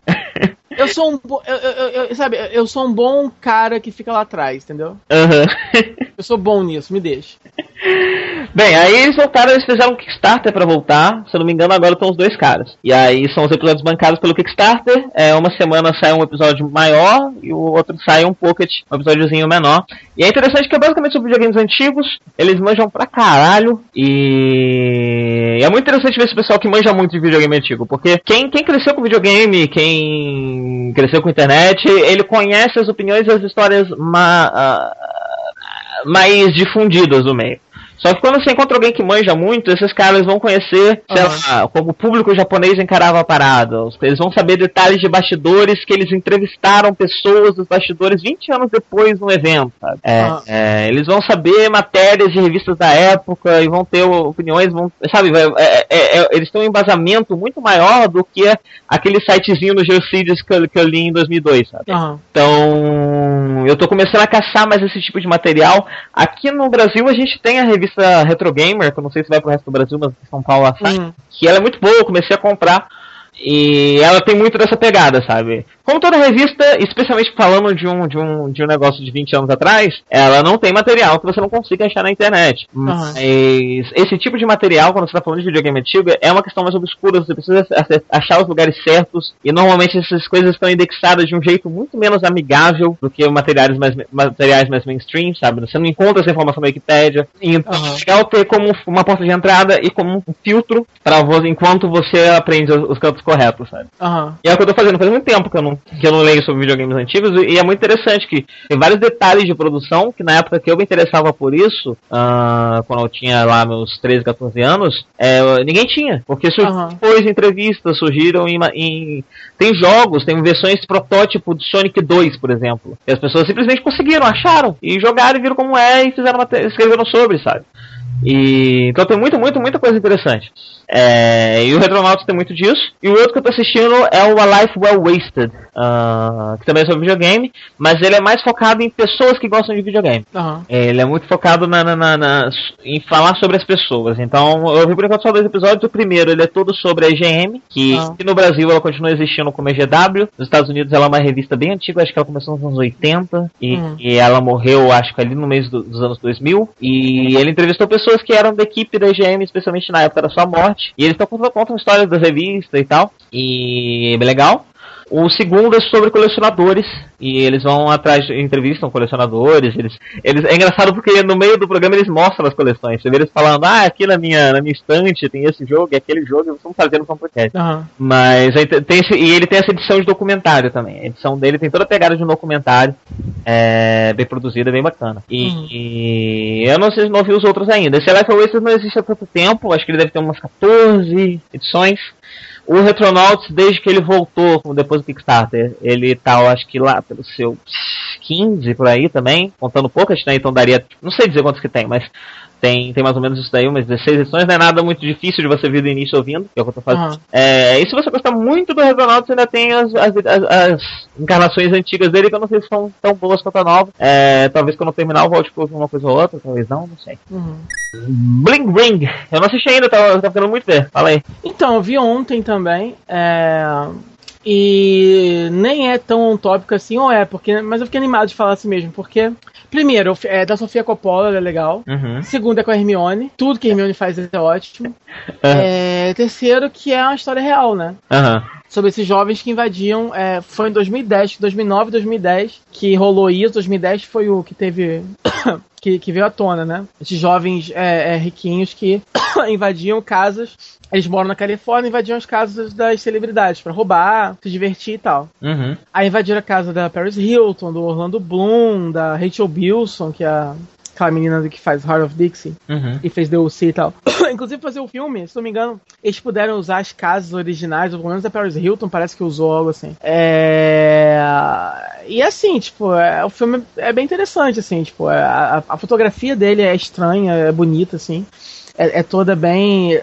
Speaker 1: Eu sou um bo... eu, eu, eu- sabe, eu sou um bom cara que fica lá atrás, entendeu?
Speaker 2: Aham.
Speaker 1: Eu sou bom nisso, me deixa.
Speaker 2: Bem, aí eles voltaram, eles fizeram um Kickstarter pra voltar. Se eu não me engano, agora estão os dois caras. E aí são os episódios bancados pelo Kickstarter. É, uma semana sai um episódio maior e o outro sai um pocket, um episódiozinho menor. E é interessante que é basicamente sobre videogames antigos. Eles manjam pra caralho. E é muito interessante ver esse pessoal que manja muito de videogame antigo. Porque quem, quem cresceu com videogame, quem cresceu com internet, ele conhece as opiniões e as histórias ma- ah, mais difundidas do meio. Só que quando você encontra alguém que manja muito, esses caras vão conhecer, sei lá, como o público japonês encarava a parada. Eles vão saber detalhes de bastidores que eles entrevistaram pessoas dos bastidores 20 anos depois no evento, sabe? É, é, eles vão saber matérias de revistas da época e vão ter opiniões, vão, sabe? vai- é- é- é- eles têm um embasamento muito maior do que aquele sitezinho do Geocities que eu, que eu li em 2002, sabe?
Speaker 1: Aham.
Speaker 2: Então, eu tô começando a caçar mais esse tipo de material. Aqui no Brasil a gente tem a revista Retro Gamer, que eu não sei se vai pro resto do Brasil, mas em São Paulo ela sai,
Speaker 1: Hum.
Speaker 2: que ela é muito boa, eu comecei a comprar. E ela tem muito dessa pegada, sabe? Como toda revista, especialmente falando de um, de um, de um negócio de 20 anos atrás, ela não tem material que você não consiga achar na internet. Mas esse tipo de material, quando você está falando de videogame antigo, é uma questão mais obscura, você precisa achar os lugares certos, e normalmente essas coisas estão indexadas de um jeito muito menos amigável do que materiais mais, materiais mais mainstream, sabe? Você não encontra essa informação na Wikipedia. Então
Speaker 1: Aham.
Speaker 2: é legal ter como uma porta de entrada e como um filtro para você, enquanto você aprende os, os campos corretos, sabe?
Speaker 1: Aham.
Speaker 2: E é o que eu tô fazendo, faz muito tempo que eu não, que eu não leio sobre videogames antigos, e é muito interessante que tem vários detalhes de produção, que na época que eu me interessava por isso, ah, quando eu tinha lá meus 13, 14 anos, é, ninguém tinha. Porque surgiram
Speaker 1: Aham.
Speaker 2: depois entrevistas, surgiram em, em- Tem jogos, tem versões protótipo de Sonic 2, por exemplo. E as pessoas simplesmente conseguiram, acharam, e jogaram e viram como é, e fizeram mate- escreveram sobre, sabe? E, então tem muito, muito, muita coisa interessante. É, e o Retronauts tem muito disso. E o outro que eu tô assistindo é o A Life Well Wasted. Uh, que também é sobre videogame, mas ele é mais focado em pessoas que gostam de videogame.
Speaker 1: Aham.
Speaker 2: Ele é muito focado na, na- na- na- em falar sobre as pessoas. Então, eu vi por enquanto só dois episódios. O primeiro, ele é todo sobre a IGM, que
Speaker 1: Ah.
Speaker 2: aqui no Brasil ela continua existindo como EGW. Nos Estados Unidos ela é uma revista bem antiga, acho que ela começou nos anos 80. E,
Speaker 1: Hum.
Speaker 2: e ela morreu, acho que ali no mês do- dos anos 2000. E ele entrevistou pessoas que eram da equipe da IGM, especialmente na época da sua morte. E eles estão contando, contam histórias das revistas e tal. E é bem legal. O segundo é sobre colecionadores. E eles vão atrás, entrevistam colecionadores. Eles, eles, é engraçado porque no meio do programa eles mostram as coleções. Você vê eles falando, ah, aqui na minha, na minha estante tem esse jogo e aquele jogo, eles estão fazendo com podcast.
Speaker 1: Aham.
Speaker 2: Mas tem esse- e ele tem essa edição de documentário também. A edição dele tem toda a pegada de um documentário. É, bem produzida, bem bacana. E,
Speaker 1: Uhum.
Speaker 2: e eu não sei se não vi os outros ainda. Esse Life Oasis não existe há tanto tempo, acho que ele deve ter umas 14 edições. O Retronauts, desde que ele voltou depois do Kickstarter, ele tá, eu acho que lá pelo seu 15 por aí também, contando poucas, né? Então daria, não sei dizer quantos que tem, mas tem, tem mais ou menos isso daí, umas 16 edições, não é nada muito difícil de você vir do início ouvindo, que é o que eu tô fazendo.
Speaker 1: Aham.
Speaker 2: É, e se você gostar muito do Retronauts, ainda tem as, as, as- as encarnações antigas dele, que eu não sei se são tão boas quanto a nova. É, talvez quando eu terminar eu volte pra uma coisa ou outra, talvez não, não sei.
Speaker 1: Uhum.
Speaker 2: Bling Ring! Eu não assisti ainda, tá, tá ficando muito ver. Fala aí.
Speaker 1: Então, eu vi ontem também. é, E nem é tão tópico assim, ou é, porque. Mas eu fiquei animado de falar assim mesmo, porque. Primeiro, é da Sofia Coppola, ela é legal.
Speaker 2: Uhum.
Speaker 1: Segundo é com a Hermione. Tudo que a Hermione faz é ótimo. É, terceiro, que é uma história real, né?
Speaker 2: Aham.
Speaker 1: Sobre esses jovens que invadiam. é, foi em 2010, 2009 2010 que rolou isso. 2010 foi o que teve. que, que veio à tona, né? Esses jovens é, é, riquinhos que invadiam casas. Eles moram na Califórnia e invadiam as casas das celebridades pra roubar, se divertir e tal.
Speaker 2: Uhum.
Speaker 1: Aí invadiram a casa da Paris Hilton, do Orlando Bloom, da Rachel Bilson, que é a- aquela menina que faz Heart of Dixie
Speaker 2: Uhum.
Speaker 1: e fez The O.C. e tal. Inclusive, fazer o filme, se não me engano, eles puderam usar as casas originais, ou pelo menos a Paris Hilton parece que usou algo assim. É... E assim, tipo, é, o filme é bem interessante, assim, tipo, é, a, a fotografia dele é estranha, é bonita, assim. É, é toda bem. é,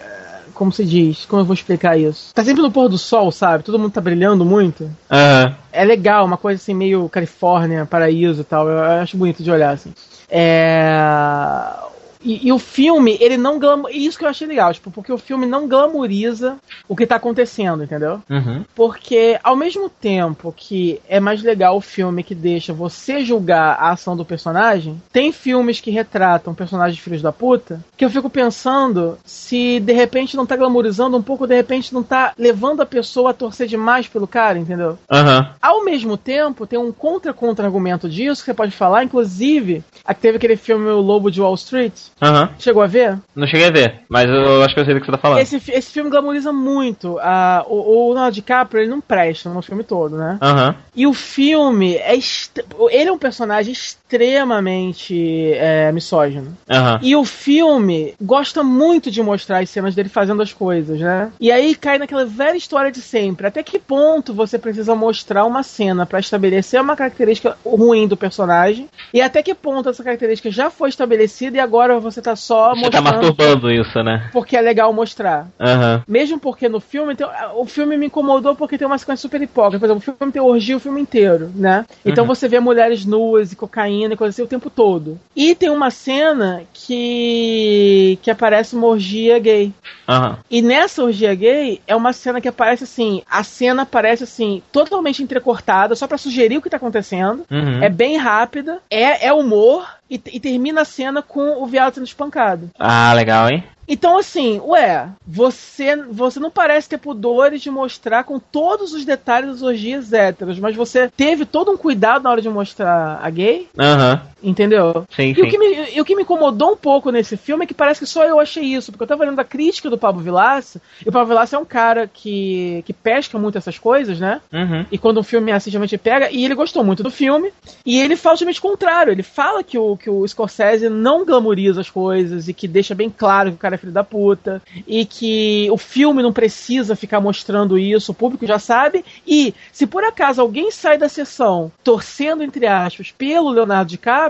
Speaker 1: Como se diz? Como eu vou explicar isso? Tá sempre no pôr do sol, sabe? Todo mundo tá brilhando muito.
Speaker 2: Aham.
Speaker 1: É legal, uma coisa assim, meio Califórnia, paraíso e tal. Eu acho bonito de olhar, assim. É... E, e o filme, ele não glamour... Isso que eu achei legal, tipo, porque o filme não glamoriza o que tá acontecendo, entendeu?
Speaker 2: Uhum.
Speaker 1: Porque ao mesmo tempo que é mais legal o filme que deixa você julgar a ação do personagem, tem filmes que retratam personagens filhos da puta, que eu fico pensando se de repente não tá glamorizando um pouco, de repente não tá levando a pessoa a torcer demais pelo cara, entendeu?
Speaker 2: Aham.
Speaker 1: Ao mesmo tempo, tem um contra-contra-argumento disso que você pode falar, inclusive, a que teve aquele filme O Lobo de Wall Street.
Speaker 2: Aham.
Speaker 1: Chegou a ver?
Speaker 2: Não cheguei a ver, mas eu acho que eu sei do que você tá falando.
Speaker 1: Esse, esse filme glamoriza muito. a o, o Leonardo DiCaprio, ele não presta no filme todo, né?
Speaker 2: Aham.
Speaker 1: E o filme é. est- Ele é um personagem extremamente é, misógino. E o filme gosta muito de mostrar as cenas dele fazendo as coisas, né? E aí cai naquela velha história de sempre. Até que ponto você precisa mostrar uma cena pra estabelecer uma característica ruim do personagem? E até que ponto essa característica já foi estabelecida e agora você tá só
Speaker 2: Você tá
Speaker 1: mostrando
Speaker 2: masturbando isso, né?
Speaker 1: porque é legal mostrar. Mesmo porque no filme tem- o filme me incomodou porque tem uma sequência super hipócrita. Por exemplo, o filme tem orgia o filme inteiro, né? Então
Speaker 2: Uhum.
Speaker 1: você vê mulheres nuas e cocaína e coisa assim o tempo todo. E tem uma cena que que aparece uma orgia gay.
Speaker 2: Aham.
Speaker 1: E nessa orgia gay é uma cena que aparece assim, a cena aparece assim, totalmente entrecortada, só pra sugerir o que tá acontecendo.
Speaker 2: Uhum.
Speaker 1: É bem rápida, é, é humor e, e termina a cena com o viado sendo espancado.
Speaker 2: Ah, legal, hein?
Speaker 1: Então, assim, ué, você, você não parece ter pudores de mostrar com todos os detalhes das orgias héteros, mas você teve todo um cuidado na hora de mostrar a gay,
Speaker 2: Aham.
Speaker 1: Entendeu?
Speaker 2: Sim,
Speaker 1: E o,
Speaker 2: sim.
Speaker 1: que me, e o que me incomodou um pouco nesse filme é que parece que só eu achei isso, porque eu tava lendo a crítica do Pablo Vilaça, e o Pablo Vilaça é um cara que, que pesca muito essas coisas, né?
Speaker 2: Uhum.
Speaker 1: E quando um filme assim, geralmente pega, e ele gostou muito do filme, e ele fala justamente o contrário. Ele fala que o, que o Scorsese não glamoriza as coisas e que deixa bem claro que o cara é filho da puta, e que o filme não precisa ficar mostrando isso, o público já sabe, e se por acaso alguém sai da sessão torcendo, entre aspas, pelo Leonardo DiCaprio,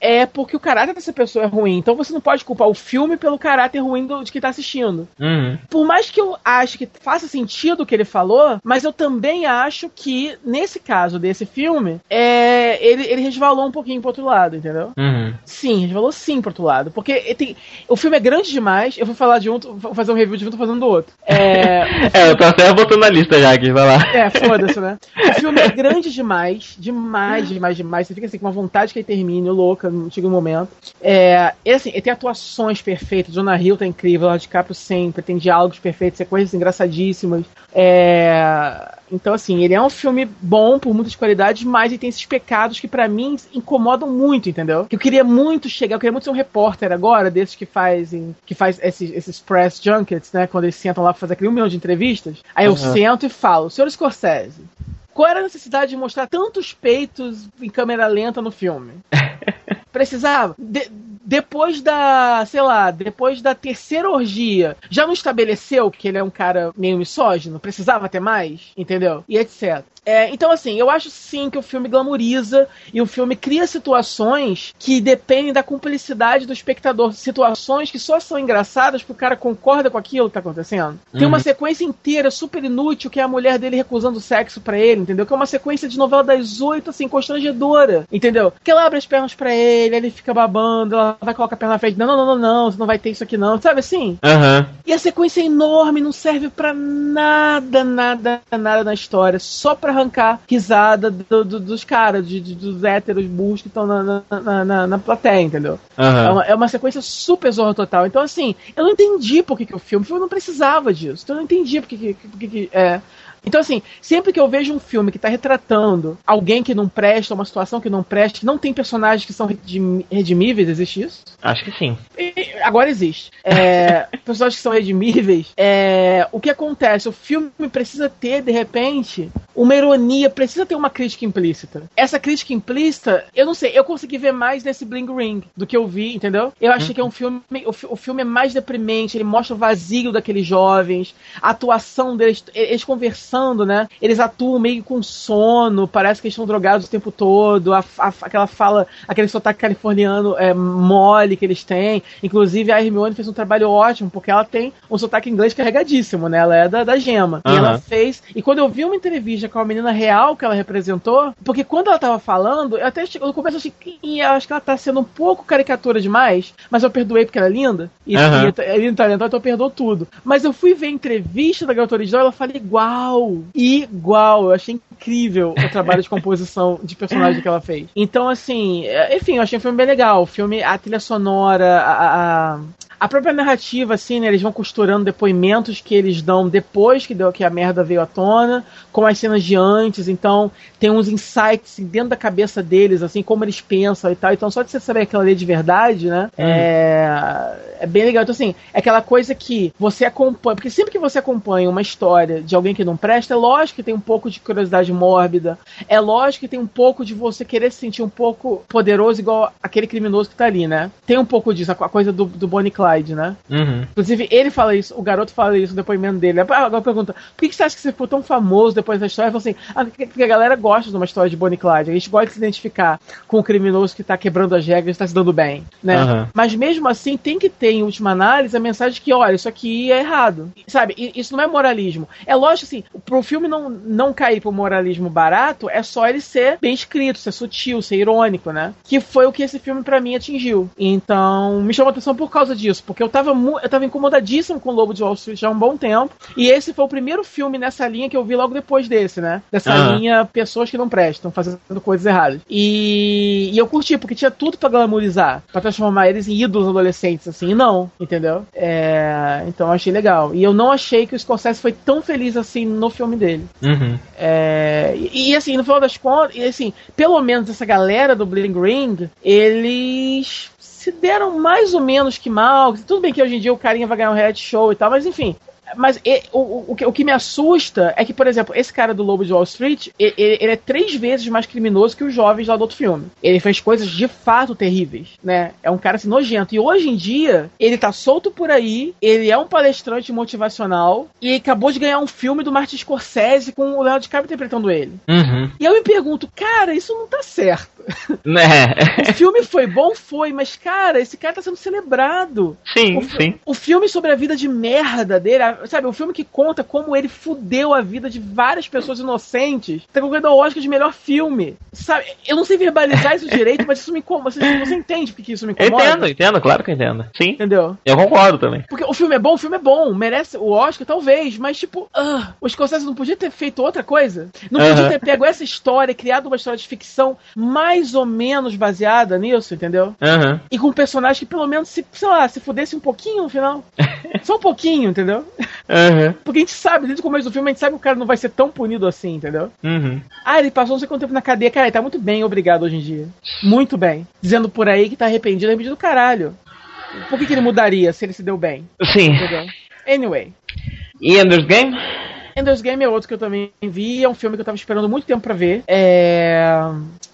Speaker 1: é porque o caráter dessa pessoa é ruim. Então você não pode culpar o filme pelo caráter ruim do, de quem tá assistindo.
Speaker 2: Uhum.
Speaker 1: Por mais que eu ache que faça sentido o que ele falou, mas eu também acho que, nesse caso desse filme, é, ele, ele resvalou um pouquinho pro outro lado, entendeu?
Speaker 2: Uhum.
Speaker 1: Sim, resvalou sim pro outro lado. Porque tem, o filme é grande demais, eu vou falar de um, vou fazer um review de um, tô fazendo do outro. É,
Speaker 2: É, eu tô até botando na lista já aqui, vai lá.
Speaker 1: é, foda-se, né? O filme é grande demais, demais, demais, demais. Você fica assim com uma vontade que ele termine, louca, no um momento. É, e assim, ele tem atuações perfeitas, Jonah Hill tá incrível, Leonardo DiCaprio sempre, tem diálogos perfeitos, sequências engraçadíssimas. É, então, assim, ele é um filme bom por muitas qualidades, mas ele tem esses pecados que pra mim incomodam muito, entendeu? Que eu queria muito chegar, eu queria muito ser um repórter agora, desses que fazem, que faz esses, esses press junkets, né? Quando eles sentam lá pra fazer aquele um milhão de entrevistas. Aí eu
Speaker 2: Uhum.
Speaker 1: sento e falo, senhor Scorsese, qual era a necessidade de mostrar tantos peitos em câmera lenta no filme? Precisava. De- depois da, sei lá, depois da terceira orgia, já não estabeleceu que ele é um cara meio misógino? Precisava ter mais? Entendeu? E etc. É, então, assim, eu acho sim que o filme glamoriza e o filme cria situações que dependem da cumplicidade do espectador. Situações que só são engraçadas porque o cara concorda com aquilo que tá acontecendo. Tem uma
Speaker 2: Uhum.
Speaker 1: sequência inteira super inútil que é a mulher dele recusando sexo pra ele, entendeu? Que é uma sequência de novela das oito, assim, constrangedora, entendeu? Que ela abre as pernas pra ele, ele fica babando, ela vai colocar a perna na frente, não, não, não, não, não, você não vai ter isso aqui não, sabe assim?
Speaker 2: Aham.
Speaker 1: E a sequência é enorme, não serve pra nada, nada, nada na história, só pra arrancar risada do- do- dos caras, de- de- dos héteros burros que estão na, na, na, na- plateia, entendeu? É
Speaker 2: Aham.
Speaker 1: uma, é uma sequência super zorra total. Então, assim, eu não entendi por que, que o filme. O filme não precisava disso. Então eu não entendi por que. que, por que, que é. Então, assim, sempre que eu vejo um filme que tá retratando alguém que não presta, uma situação que não presta, que não tem personagens que são redim- redimíveis, existe isso?
Speaker 2: Acho que sim.
Speaker 1: E- Agora existe. É, personagens que são redimíveis. É, o que acontece? O filme precisa ter, de repente, uma ironia, precisa ter uma crítica implícita. Essa crítica implícita, eu não sei, eu consegui ver mais nesse Bling Ring do que eu vi, entendeu? Eu achei que é um filme. O, o filme é mais deprimente, ele mostra o vazio daqueles jovens, a atuação deles, eles conversando, né? Eles atuam meio com sono, parece que eles estão drogados o tempo todo, a, a- aquela fala, aquele sotaque californiano é, mole que eles têm. Inclusive, a Hermione fez um trabalho ótimo, porque ela tem um sotaque inglês carregadíssimo, né? Ela é da, da gema. E
Speaker 2: Aham.
Speaker 1: ela fez. E quando eu vi uma entrevista com a menina real que ela representou, porque quando ela tava falando, eu até no começo achei que "Ih, eu acho que ela tá sendo um pouco caricatura demais, mas eu perdoei porque ela é linda. E,
Speaker 2: Aham.
Speaker 1: e é linda e talentosa, então eu perdoo tudo. Mas eu fui ver a entrevista da garota original e ela fala igual. Igual. Eu achei incrível o trabalho de composição de personagem que ela fez. Então, assim, é, enfim, eu achei o filme bem legal. O filme, a trilha sonora, a. a a própria narrativa, assim, né? Eles vão costurando depoimentos que eles dão depois que, deu, que a merda veio à tona, com as cenas de antes. Então, tem uns insights assim, dentro da cabeça deles, assim, como eles pensam e tal. Então, só de você saber aquela lei de verdade, né? É, é bem legal. Então, assim, é aquela coisa que você acompanha. Porque sempre que você acompanha uma história de alguém que não presta, é lógico que tem um pouco de curiosidade mórbida. É lógico que tem um pouco de você querer se sentir um pouco poderoso, igual aquele criminoso que tá ali, né? Tem um pouco disso, a a coisa do, do Bonnie Clyde, né?
Speaker 2: Uhum.
Speaker 1: Inclusive, ele fala isso, o garoto fala isso no depoimento dele. Agora pergunta: por que você acha que você ficou tão famoso depois da história? Ele fala assim: ah, porque a galera gosta de uma história de Bonnie Clyde. A gente gosta de se identificar com o criminoso que tá quebrando as regras e tá se dando bem, né?
Speaker 2: Aham.
Speaker 1: Mas mesmo assim, tem que ter, em última análise, a mensagem de que, olha, isso aqui é errado. Sabe? Isso não é moralismo. É lógico assim, pro filme não, não cair pro moralismo barato, é só ele ser bem escrito, ser sutil, ser irônico, né? Que foi o que esse filme, pra mim, atingiu. Então, me chamou a atenção por causa disso, porque eu tava, eu tava incomodadíssimo com o Lobo de Wall Street já há um bom tempo. E esse foi o primeiro filme nessa linha que eu vi logo depois desse, né? Dessa linha pessoas que não prestam, fazendo coisas erradas. E, e eu curti, porque tinha tudo pra glamorizar, pra transformar eles em ídolos adolescentes, assim, e não, entendeu? É, então eu achei legal. E eu não achei que o Scorsese foi tão feliz assim no filme dele.
Speaker 2: Uhum.
Speaker 1: É, e, e, assim, no final das contas, e, assim, pelo menos essa galera do Bling Ring, eles se deram mais ou menos que mal. Tudo bem que hoje em dia o carinha vai ganhar um reality show e tal, mas enfim. Mas e, o, o, o, que me assusta é que, por exemplo, esse cara do Lobo de Wall Street, ele, ele, é três vezes mais criminoso que os jovens lá do outro filme. Ele fez coisas de fato terríveis, né? É um cara assim, nojento. E hoje em dia, ele tá solto por aí, ele é um palestrante motivacional e acabou de ganhar um filme do Martin Scorsese com o Leonardo DiCaprio interpretando ele.
Speaker 2: Uhum.
Speaker 1: E eu me pergunto, cara, isso não tá certo.
Speaker 2: Né?
Speaker 1: o filme foi bom, foi, mas, cara, esse cara tá sendo celebrado.
Speaker 2: Sim,
Speaker 1: o,
Speaker 2: sim.
Speaker 1: O filme sobre a vida de merda dele, sabe? O filme que conta como ele fudeu a vida de várias pessoas inocentes, tá concorrendo ao Oscar de melhor filme. Sabe? Eu não sei verbalizar isso direito, mas isso me incomoda. Você, você entende por que isso me incomoda?
Speaker 2: Entendo, entendo, claro que entendo. Sim.
Speaker 1: Entendeu?
Speaker 2: Eu concordo também.
Speaker 1: Porque o filme é bom, o filme é bom, merece o Oscar, talvez, mas tipo, uh, o Scorsese não podia ter feito outra coisa? Não podia
Speaker 2: Uhum.
Speaker 1: ter pego essa história, criado uma história de ficção mais ou menos baseada nisso, entendeu?
Speaker 2: Aham.
Speaker 1: E com um personagem que pelo menos, se, sei lá, se fudesse um pouquinho no final. Só um pouquinho, entendeu?
Speaker 2: Aham.
Speaker 1: Porque a gente sabe, desde o começo do filme, a gente sabe que o cara não vai ser tão punido assim, entendeu?
Speaker 2: Uhum.
Speaker 1: Ah, ele passou não sei quanto tempo na cadeia. Cara, ele tá muito bem, obrigado hoje em dia. Muito bem. Dizendo por aí que tá arrependido, arrependido do caralho. Por que, que ele mudaria se ele se deu bem?
Speaker 2: Sim.
Speaker 1: Entendeu? Anyway.
Speaker 2: E Ender's Game?
Speaker 1: Ender's Game é outro que eu também vi, é um filme que eu tava esperando muito tempo pra ver. É...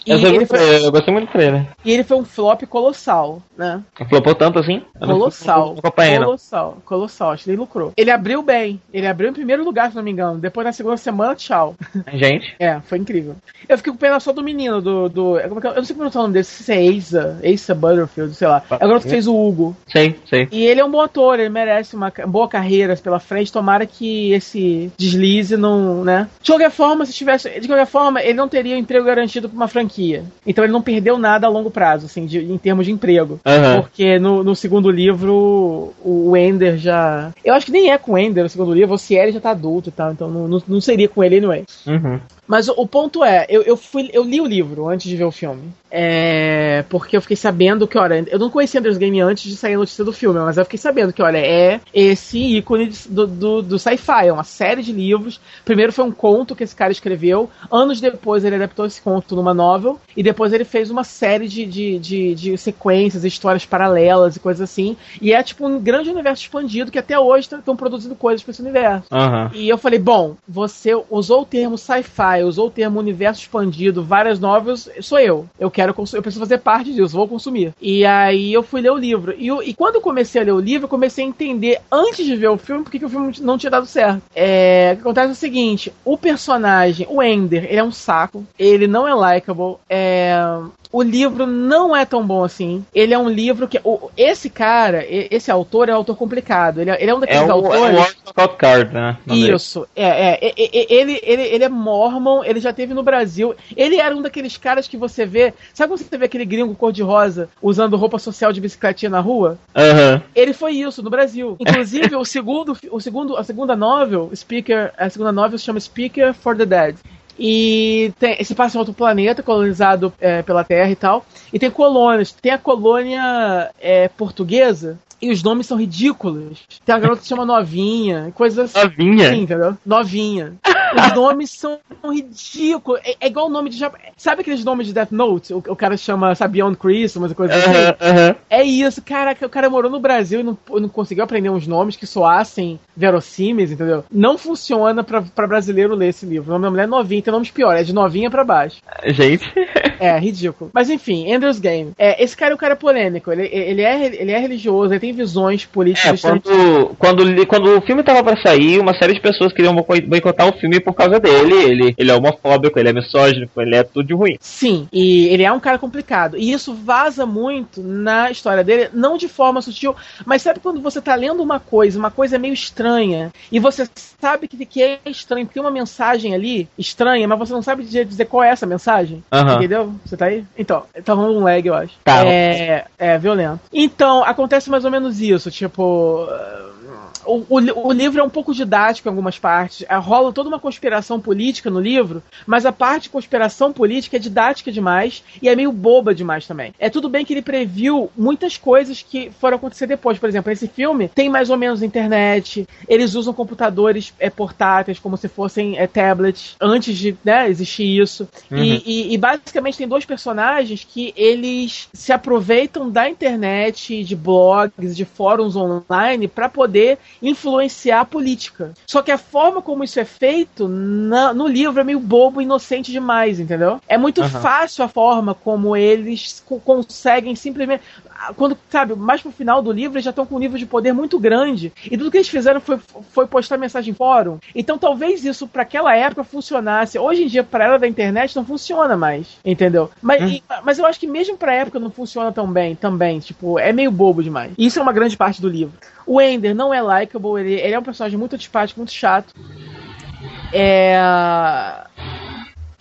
Speaker 1: E,
Speaker 2: Eu,
Speaker 1: ele
Speaker 2: muito
Speaker 1: foi,
Speaker 2: eu gostei muito do trailer.
Speaker 1: e ele foi um flop colossal, né?
Speaker 2: Flopou tanto assim? Eu
Speaker 1: Colossal. Colossal. Colossal. Acho que ele lucrou. Ele abriu bem. Ele abriu em primeiro lugar, se não me engano. Depois na segunda semana, tchau.
Speaker 2: Gente.
Speaker 1: É, foi incrível. Eu fiquei com pena só do menino, do. do como é que é? eu não sei como é o nome dele, se é Asa, Asa Butterfield, sei lá. É o garoto que fez o Hugo.
Speaker 2: Sei, sei.
Speaker 1: E ele é um bom ator, ele merece uma boa carreira pela frente. Tomara que esse deslize não, né? De qualquer forma, se tivesse. De qualquer forma, ele não teria emprego garantido pra uma franquia. Então ele não perdeu nada a longo prazo, assim, de- em termos de emprego.
Speaker 2: Aham.
Speaker 1: Porque no, no segundo livro, o Ender já. Eu acho que nem é com o Ender o segundo livro, o Ciel já tá adulto e tal, então não, não, não seria com ele anyway.
Speaker 2: Uhum.
Speaker 1: Mas o, o ponto é, eu, eu, fui, eu li o livro antes de ver o filme. É, porque eu fiquei sabendo que, olha, eu não conhecia Ender's Game antes de sair a notícia do filme, mas eu fiquei sabendo que, olha, é esse ícone do, do, do sci-fi, é uma série de livros. Primeiro foi um conto que esse cara escreveu, anos depois ele adaptou esse conto numa novel, e depois ele fez uma série de, de, de, de sequências, histórias paralelas e coisas assim. E é tipo um grande universo expandido que até hoje estão produzindo coisas para esse universo.
Speaker 2: Aham.
Speaker 1: E eu falei, bom, você usou o termo sci-fi, usou o termo universo expandido, várias novels, sou eu. Eu quero consumir, eu preciso fazer parte disso, vou consumir. E aí eu fui ler o livro. E, eu- e quando eu comecei a ler o livro, eu comecei a entender, antes de ver o filme, porque que o filme não tinha dado certo. É, o que acontece é o seguinte, o personagem, o Ender, ele é um saco, ele não é likable, é... O livro não é tão bom assim. Ele é um livro que. o- esse cara, esse autor é um autor complicado. Ele é, ele é um
Speaker 2: É
Speaker 1: daqueles
Speaker 2: o, é
Speaker 1: autores.
Speaker 2: o Walter Scott Card, né? o.
Speaker 1: Isso, é, é, é, é, ele, ele, ele é mormon, ele já teve no Brasil. Ele era um daqueles caras que você vê. Sabe quando você vê aquele gringo cor-de-rosa usando roupa social de bicicletinha na rua?
Speaker 2: Aham.
Speaker 1: Ele foi isso no Brasil. Inclusive, o segundo, o segundo, a segunda novel, Speaker, a segunda novel se chama Speaker for the Dead. E tem, se passa em outro planeta, colonizado é, pela Terra e tal. E tem colônias. Tem a colônia é, portuguesa. E os nomes são ridículos. Tem uma garota que se chama Novinha, coisas assim.
Speaker 2: Novinha.
Speaker 1: Sim, entendeu? Novinha. Os nomes são ridículos. É, é igual o nome de. Sabe aqueles nomes de Death Note? O, o cara chama, sabe, Beyond Christmas e coisa assim.
Speaker 2: Aham, aham.
Speaker 1: É isso, caraca, o cara morou no Brasil e não, não conseguiu aprender uns nomes que soassem verossímeis, entendeu? Não funciona pra, pra brasileiro ler esse livro. O nome da mulher é novinha, tem nomes piores, é de novinha pra baixo.
Speaker 2: Gente.
Speaker 1: É, ridículo. Mas enfim, Ender's Game. É, esse cara é um cara polêmico, ele, ele, é, ele é religioso, ele tem visões
Speaker 2: É,
Speaker 1: políticas
Speaker 2: quando, quando, li- quando o filme tava pra sair, uma série de pessoas queriam boi- boicotar o filme por causa dele. Ele, ele é homofóbico, ele é misógino, ele é tudo de ruim.
Speaker 1: Sim, e ele é um cara complicado. E isso vaza muito na história dele, não de forma sutil, mas sabe quando você tá lendo uma coisa, uma coisa meio estranha, e você sabe que, que é estranho, tem uma mensagem ali estranha, mas você não sabe dizer, qual é essa mensagem?
Speaker 2: Aham.
Speaker 1: Entendeu? Você tá aí? Então, tá rolando um lag, eu acho.
Speaker 2: Tá.
Speaker 1: É, é violento. Então, acontece mais ou menos isso, tipo. O, o, o livro é um pouco didático em algumas partes. É, rola toda uma conspiração política no livro, mas a parte de conspiração política é didática demais e é meio boba demais também. É tudo bem que ele previu muitas coisas que foram acontecer depois. Por exemplo, esse filme tem mais ou menos internet, eles usam computadores é, portáteis como se fossem é, tablets antes de né, existir isso.
Speaker 2: Uhum.
Speaker 1: E, e- e basicamente tem dois personagens que eles se aproveitam da internet, de blogs, de fóruns online para poder influenciar a política. Só que a forma como isso é feito na, no livro é meio bobo, inocente demais, entendeu? É muito uhum. fácil a forma como eles conseguem simplesmente quando, sabe, mais pro final do livro, eles já estão com um nível de poder muito grande. E tudo que eles fizeram foi, foi postar mensagem em fórum. Então talvez isso para aquela época funcionasse. Hoje em dia, pra ela da internet, não funciona mais. Entendeu? Mas, hum. e, mas eu acho que mesmo pra época não funciona tão bem também. Tipo, é meio bobo demais. E isso é uma grande parte do livro. O Ender não é likable, ele, ele é um personagem muito antipático, muito chato. É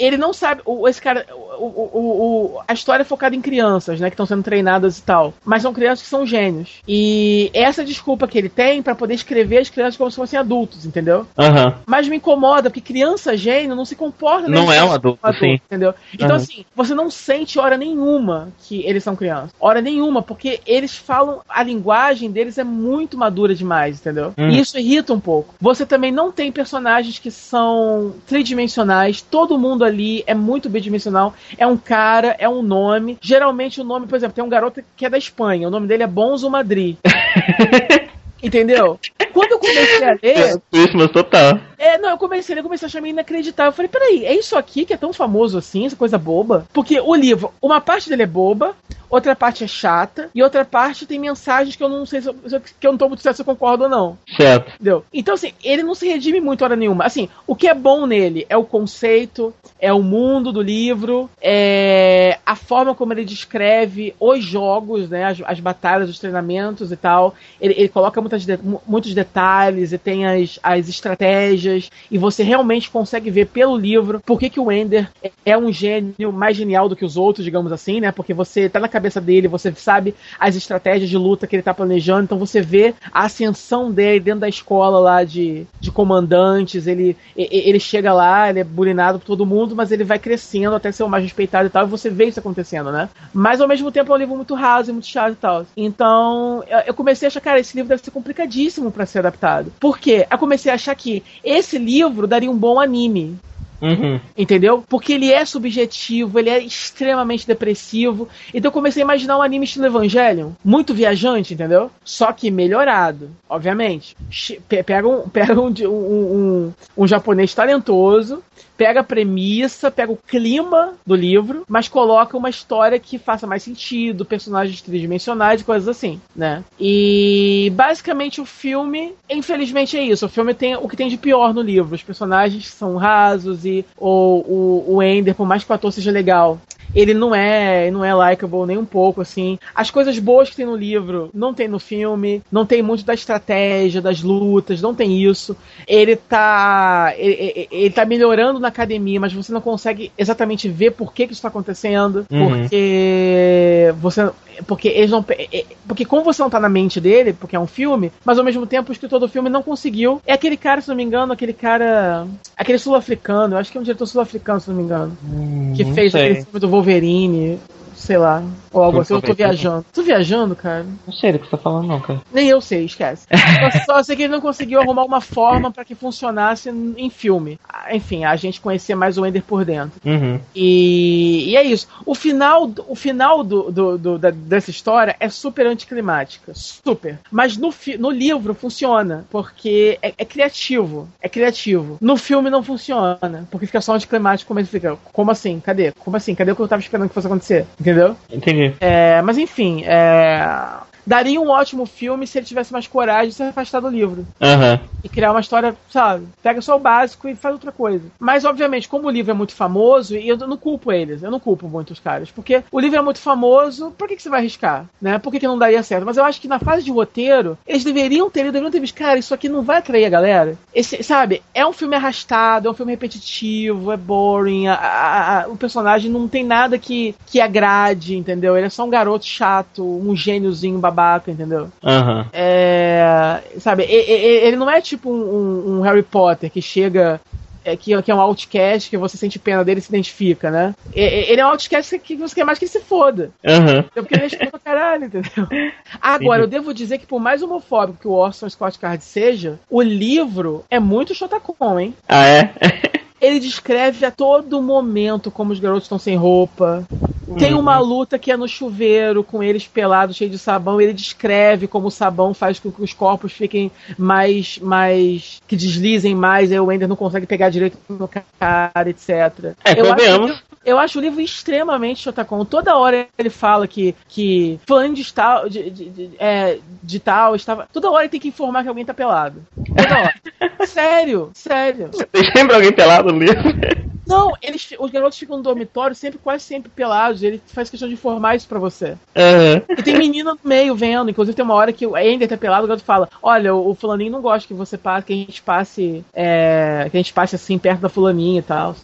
Speaker 1: ele não sabe. O, esse cara. O, o, o, a história é focada em crianças, né? Que estão sendo treinadas e tal. Mas são crianças que são gênios. E essa desculpa que ele tem para poder escrever as crianças como se fossem adultos, entendeu?
Speaker 2: Uhum.
Speaker 1: Mas me incomoda, porque criança gênio não se comporta
Speaker 2: Não é um adulto, adulto sim.
Speaker 1: Entendeu? Então, uhum. assim, você não sente hora nenhuma que eles são crianças. Hora nenhuma, porque eles falam. A linguagem deles é muito madura demais, entendeu? Uhum. E isso irrita um pouco. Você também não tem personagens que são tridimensionais. Todo mundo ali é muito bidimensional. É um cara, é um nome. Geralmente o nome, por exemplo, tem um garoto que é da Espanha. O nome dele é Bonzo Madrid. Entendeu? Quando eu comecei a ler.
Speaker 2: Christmas total.
Speaker 1: É, não, eu comecei, eu comecei a achar meio inacreditável. Eu falei, peraí, é isso aqui que é tão famoso assim, essa coisa boba? Porque o livro, uma parte dele é boba, outra parte é chata, e outra parte tem mensagens que eu não sei se eu, que eu não tô muito certo se eu concordo ou não.
Speaker 2: Certo.
Speaker 1: Entendeu? Então, assim, ele não se redime muito hora nenhuma. Assim, o que é bom nele é o conceito, é o mundo do livro, é a forma como ele descreve os jogos, né? As, as batalhas, os treinamentos e tal. Ele, ele coloca muitas de, muitos detalhes e tem as, as estratégias, e você realmente consegue ver pelo livro por que, que o Ender é um gênio mais genial do que os outros, digamos assim, né? Porque você tá na cabeça cabeça dele, você sabe as estratégias de luta que ele tá planejando, então você vê a ascensão dele dentro da escola lá de, de comandantes, ele, ele chega lá, ele é bulinado por todo mundo, mas ele vai crescendo até ser o mais respeitado e tal, e você vê isso acontecendo, né? Mas ao mesmo tempo é um livro muito raso e muito chato e tal. Então, eu comecei a achar, cara, esse livro deve ser complicadíssimo para ser adaptado. Por quê? Eu comecei a achar que esse livro daria um bom anime.
Speaker 2: Uhum.
Speaker 1: Entendeu? Porque ele é subjetivo, ele é extremamente depressivo. Então eu comecei a imaginar um anime estilo Evangelion, muito viajante, entendeu? Só que melhorado, obviamente. Pega um, pega um, um, um, um japonês talentoso, pega a premissa, pega o clima do livro, mas coloca uma história que faça mais sentido, personagens tridimensionais e coisas assim, né? E basicamente o filme, infelizmente é isso. O filme tem o que tem de pior no livro. Os personagens são rasos e o, o, o Ender, por mais que o ator seja legal, ele não é não é likable nem um pouco, assim. As coisas boas que tem no livro não tem no filme, não tem muito da estratégia, das lutas, não tem isso. Ele tá. Ele, ele tá melhorando na academia, mas você não consegue exatamente ver por que, que isso tá acontecendo. Uhum. Porque você. Porque eles não. Porque como você não tá na mente dele, porque é um filme, mas ao mesmo tempo o escritor do filme não conseguiu. É aquele cara, se não me engano, aquele cara. Aquele sul-africano, eu acho que é um diretor sul-africano, se não me engano.
Speaker 2: Hum,
Speaker 1: que fez aquele filme do Wolverine, Wolverine sei lá, ou algo assim. Eu tô viajando. Tô viajando, cara?
Speaker 2: Não sei do que você tá falando, não, cara.
Speaker 1: Nem eu sei, esquece. só, só sei que ele não conseguiu arrumar uma forma para que funcionasse em filme. Enfim, a gente conhecer mais o Ender por dentro.
Speaker 2: Uhum.
Speaker 1: E, e, é isso. O final, o final do, do, do da, dessa história é super anticlimática. Super. Mas no, no livro funciona, porque é, é, criativo. É criativo. No filme não funciona, porque fica só anticlimático, como ele fica. Como assim? Cadê? Como assim? Cadê o que eu tava esperando que fosse acontecer? Entendeu?
Speaker 2: Entendi.
Speaker 1: É, mas enfim, é daria um ótimo filme se ele tivesse mais coragem de se afastar do livro.
Speaker 2: Uhum.
Speaker 1: E criar uma história, sabe? Pega só o básico e faz outra coisa. Mas, obviamente, como o livro é muito famoso, e eu não culpo eles, eu não culpo muitos caras, porque o livro é muito famoso, por que, que você vai arriscar? Né? Por que, que não daria certo? Mas eu acho que na fase de roteiro, eles deveriam ter, eles deveriam ter visto, cara, isso aqui não vai atrair a galera. Esse, sabe? É um filme arrastado, é um filme repetitivo, é boring, a, a, a, o personagem não tem nada que, que agrade, entendeu? Ele é só um garoto chato, um gêniozinho babaca, entendeu?
Speaker 2: Uhum.
Speaker 1: É, sabe, ele não é tipo um, um Harry Potter que chega é, que, que, é um outcast, que você sente pena dele e se identifica, né? Ele é um outcast que você quer mais que ele se foda.
Speaker 2: Uhum.
Speaker 1: Porque ele é pra caralho, entendeu? Agora, eu devo dizer que por mais homofóbico que o Orson Scott Card seja, o livro é muito chotacon, hein?
Speaker 2: Ah, é?
Speaker 1: Ele descreve a todo momento como os garotos estão sem roupa, Tem uma luta que é no chuveiro, com eles pelados, cheio de sabão. Ele descreve como o sabão faz com que os corpos fiquem mais. mais que deslizem mais. Aí o Ender não consegue pegar direito no cara, etc.
Speaker 2: É,
Speaker 1: eu
Speaker 2: convenhamos.
Speaker 1: acho, eu acho o livro extremamente Shotacon. Toda hora ele fala que, que fulano de tal, de, de, de- é, de tal estava. Toda hora ele tem que informar que alguém tá pelado. Toda hora. sério, sério.
Speaker 2: Tem sempre alguém pelado no livro.
Speaker 1: Não, eles, os garotos ficam no dormitório sempre, quase sempre pelados. Ele faz questão de informar isso pra você.
Speaker 2: Aham.
Speaker 1: E tem menina no meio vendo. Inclusive tem uma hora que o Ender tá pelado, o garoto fala: Olha, o, o fulaninho não gosta que você passe, que a gente passe. é, que a gente passe assim perto da fulaninha e tal.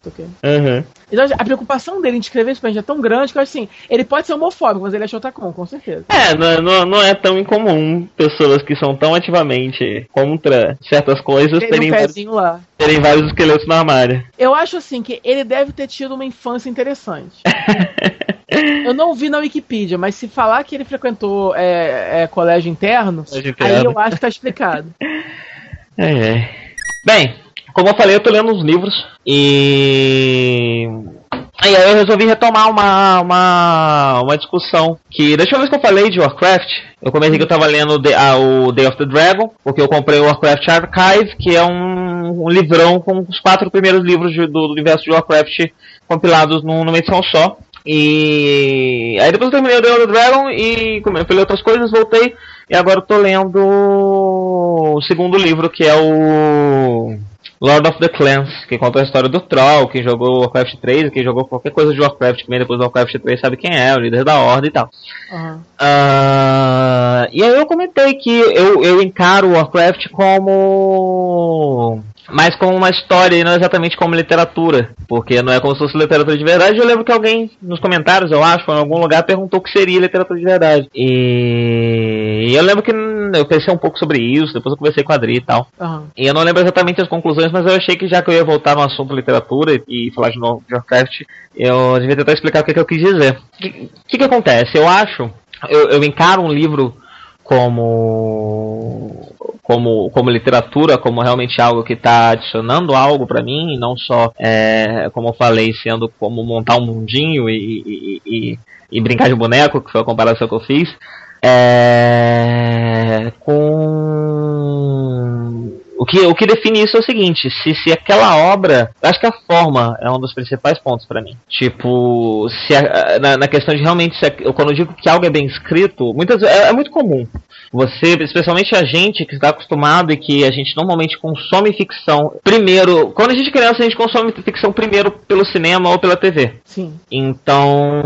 Speaker 2: Aham.
Speaker 1: Então a preocupação dele em descrever isso pra gente é tão grande que eu acho assim, ele pode ser homofóbico, mas ele é Shotacon, com certeza.
Speaker 2: É, não, não, não é tão incomum pessoas que são tão ativamente contra certas coisas
Speaker 1: Tem
Speaker 2: terem
Speaker 1: um
Speaker 2: vários,
Speaker 1: lá.
Speaker 2: terem vários esqueletos no armário.
Speaker 1: Eu acho assim que ele deve ter tido uma infância interessante. Eu não vi na Wikipedia, mas se falar que ele frequentou é, é, colégio interno,
Speaker 2: Colégio
Speaker 1: aí
Speaker 2: interno.
Speaker 1: eu acho que tá explicado.
Speaker 2: É, é. Bem, como eu falei, eu tô lendo uns livros e. Aí eu resolvi retomar uma, uma, uma discussão que da última vez que eu falei de Warcraft, eu comentei que eu tava lendo The- ah, o Day of the Dragon, porque eu comprei o Warcraft Archive, que é um, um livrão com os quatro primeiros livros de- do, do universo de Warcraft compilados num- numa edição só. E aí depois eu terminei o Day of the Dragon e como eu falei outras coisas, voltei e agora eu tô lendo o segundo livro, que é o Lord of the Clans, que conta a história do Troll, quem jogou Warcraft 3, quem jogou qualquer coisa de Warcraft que vem depois do Warcraft 3 sabe quem é, o líder da Horda e tal.
Speaker 1: Aham.
Speaker 2: Ah, e aí eu comentei que eu, eu encaro o Warcraft como mais como uma história e não exatamente como literatura, porque não é como se fosse literatura de verdade. Eu lembro que alguém nos comentários, eu acho, ou em algum lugar perguntou o que seria literatura de verdade. E eu lembro que eu pensei um pouco sobre isso, depois eu conversei com a Adri e tal.
Speaker 1: Aham.
Speaker 2: E eu não lembro exatamente as conclusões, mas eu achei que já que eu ia voltar no assunto literatura e falar de novo de Warcraft, eu devia tentar explicar o que, que eu quis dizer. O que, que, que acontece? Eu acho, eu, eu encaro um livro como como como literatura, como realmente algo que está adicionando algo para mim, e não só, é, como eu falei, sendo como montar um mundinho e, e, e, e brincar de boneco, que foi a comparação que eu fiz. É, com o que, o que define isso é o seguinte, se, se aquela obra. Acho que a forma é um dos principais pontos pra mim. Tipo, se a- na, na questão de realmente. Se a- eu, quando eu digo que algo é bem escrito, muitas é, é muito comum. Você, especialmente a gente que está acostumado e que a gente normalmente consome ficção. Primeiro, quando a gente é criança, a gente consome ficção primeiro pelo cinema ou pela TV.
Speaker 1: Sim.
Speaker 2: Então,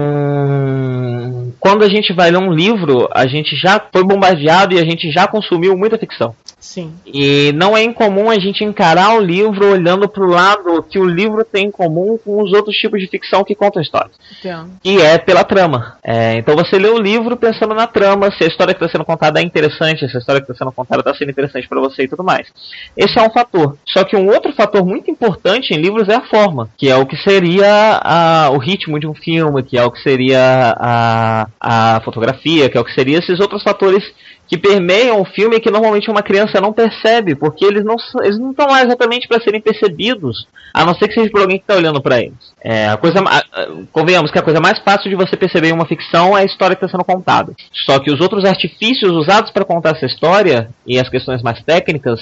Speaker 2: quando a gente vai ler um livro, a gente já foi bombardeado e a gente já consumiu muita ficção.
Speaker 1: Sim.
Speaker 2: E não é incomum a gente encarar o livro olhando para o lado que o livro tem em comum com os outros tipos de ficção que contam histórias.
Speaker 1: Entendo.
Speaker 2: E é pela trama. É, então você lê o livro pensando na trama, se a história que está sendo contada é interessante, se a história que está sendo contada está sendo interessante para você e tudo mais. Esse é um fator. Só que um outro fator muito importante em livros é a forma, que é o que seria a- o ritmo de um filme, que é o que seria a, a fotografia, que é o que seria esses outros fatores que permeiam o filme e que normalmente uma criança não percebe, porque eles não eles não estão lá exatamente para serem percebidos, a não ser que seja por alguém que está olhando para eles. É, a coisa, a- convenhamos que a coisa mais fácil de você perceber em uma ficção é a história que está sendo contada. Só que os outros artifícios usados para contar essa história e as questões mais técnicas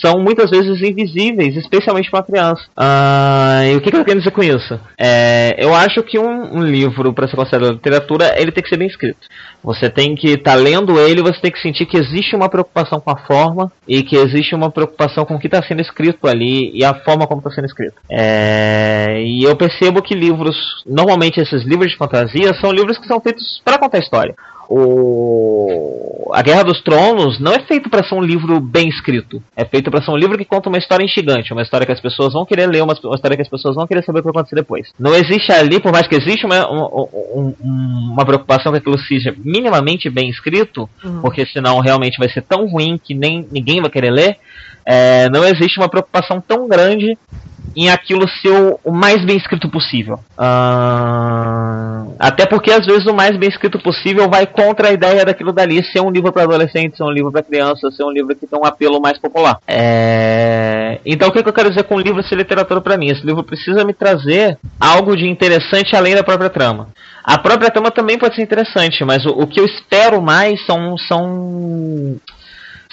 Speaker 2: são muitas vezes invisíveis, especialmente para criança. Ah, e o que, que eu quero dizer com isso? É, eu acho que um, um livro, para ser considerado literatura, ele tem que ser bem escrito. Você tem que estar lendo ele, você tem que sentir que existe uma preocupação com a forma e que existe uma preocupação com o que está sendo escrito ali e a forma como está sendo escrito. É, e eu percebo que livros, normalmente esses livros de fantasia, são livros que são feitos para contar história. O... A Guerra dos Tronos não é feito para ser um livro bem escrito. É feito para ser um livro que conta uma história instigante, uma história que as pessoas vão querer ler, uma, uma história que as pessoas vão querer saber o que vai acontecer depois. Não existe ali, por mais que exista uma, um- um- um- uma preocupação que aquilo seja minimamente bem escrito,
Speaker 1: Uhum.
Speaker 2: porque senão realmente vai ser tão ruim que nem ninguém vai querer ler. é, não existe uma preocupação tão grande em aquilo ser o, mais bem escrito possível. Uh, até porque às vezes o mais bem escrito possível vai contra a ideia daquilo dali ser um livro para adolescente, ser um livro para criança, ser um livro que tem um apelo mais popular. É... Então o que, que, eu quero dizer com o livro ser literatura para mim? Esse livro precisa me trazer algo de interessante além da própria trama. A própria trama também pode ser interessante, mas o, o que eu espero mais são são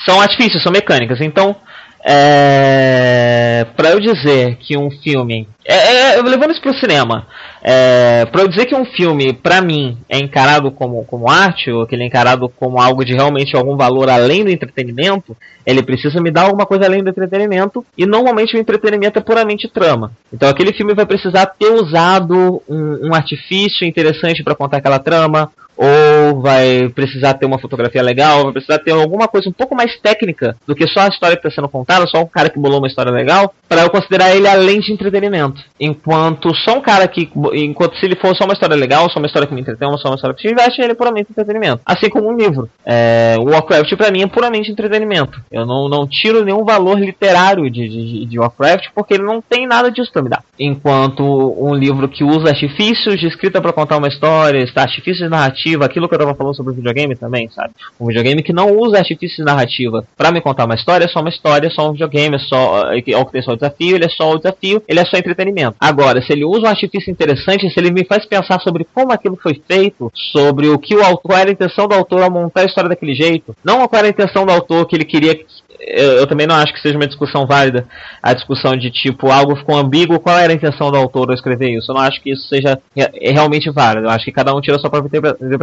Speaker 2: são artifícios, são mecânicas. Então é, para eu dizer que um filme. É, é, levando isso pro cinema. É, para eu dizer que um filme, para mim, é encarado como, como arte, ou que ele é encarado como algo de realmente algum valor além do entretenimento, ele precisa me dar alguma coisa além do entretenimento, e normalmente o entretenimento é puramente trama. Então aquele filme vai precisar ter usado um, um artifício interessante para contar aquela trama, ou vai precisar ter uma fotografia legal, vai precisar ter alguma coisa um pouco mais técnica do que só a história que está sendo contada, só um cara que bolou uma história legal, para eu considerar ele além de entretenimento. Enquanto só um cara que, enquanto se ele for só uma história legal, só uma história que me entretém, só uma história que se investe, ele é puramente entretenimento. Assim como um livro. É, o Warcraft para mim é puramente entretenimento. Eu não, não tiro nenhum valor literário de, de, de Warcraft porque ele não tem nada disso para me dar. Enquanto um livro que usa artifícios de escrita para contar uma história, artifícios de narrativa aquilo que eu tava falando sobre o videogame também, sabe? Um videogame que não usa artifícios de narrativa para me contar uma história, é só uma história, é só um videogame, é só. É, é que tem só o desafio, ele é só o desafio, ele é só entretenimento. Agora, se ele usa um artifício interessante, se ele me faz pensar sobre como aquilo foi feito, sobre o que o autor, qual era a intenção do autor ao montar a história daquele jeito, não qual era a intenção do autor que ele queria eu, eu, também não acho que seja uma discussão válida a discussão de tipo algo ficou ambíguo, qual era a intenção do autor ao escrever isso. Eu não acho que isso seja é realmente válido. Eu acho que cada um tira a sua própria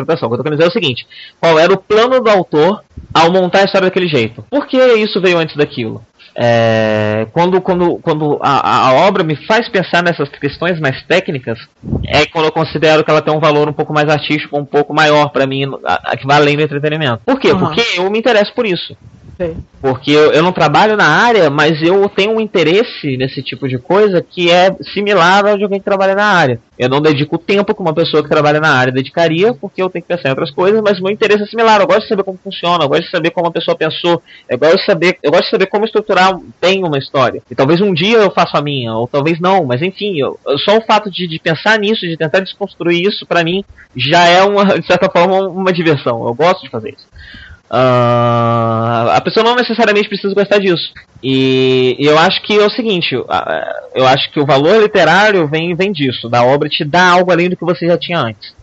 Speaker 2: interpretação. O que eu tô querendo dizer é o seguinte: qual era o plano do autor ao montar a história daquele jeito? Por que isso veio antes daquilo? É, quando quando, quando a, a, obra me faz pensar nessas questões mais técnicas, é quando eu considero que ela tem um valor um pouco mais artístico, um pouco maior para mim, a, a, que vai além do entretenimento. Por quê? Uhum. Porque eu me interesso por isso. Porque eu, eu, não trabalho na área, mas eu tenho um interesse nesse tipo de coisa que é similar ao de alguém que trabalha na área. Eu não dedico o tempo que uma pessoa que trabalha na área dedicaria, porque eu tenho que pensar em outras coisas, mas meu interesse é similar. Eu gosto de saber como funciona, eu gosto de saber como a pessoa pensou, eu gosto de saber, eu gosto de saber como estruturar bem uma história. E talvez um dia eu faça a minha, ou talvez não, mas enfim, eu, só o fato de, de pensar nisso, de tentar desconstruir isso, para mim, já é uma, de certa forma, uma diversão. Eu gosto de fazer isso. Uh, a pessoa não necessariamente precisa gostar disso. E, e, eu acho que é o seguinte, eu acho que o valor literário vem, vem disso, da obra te dá algo além do que você já tinha antes.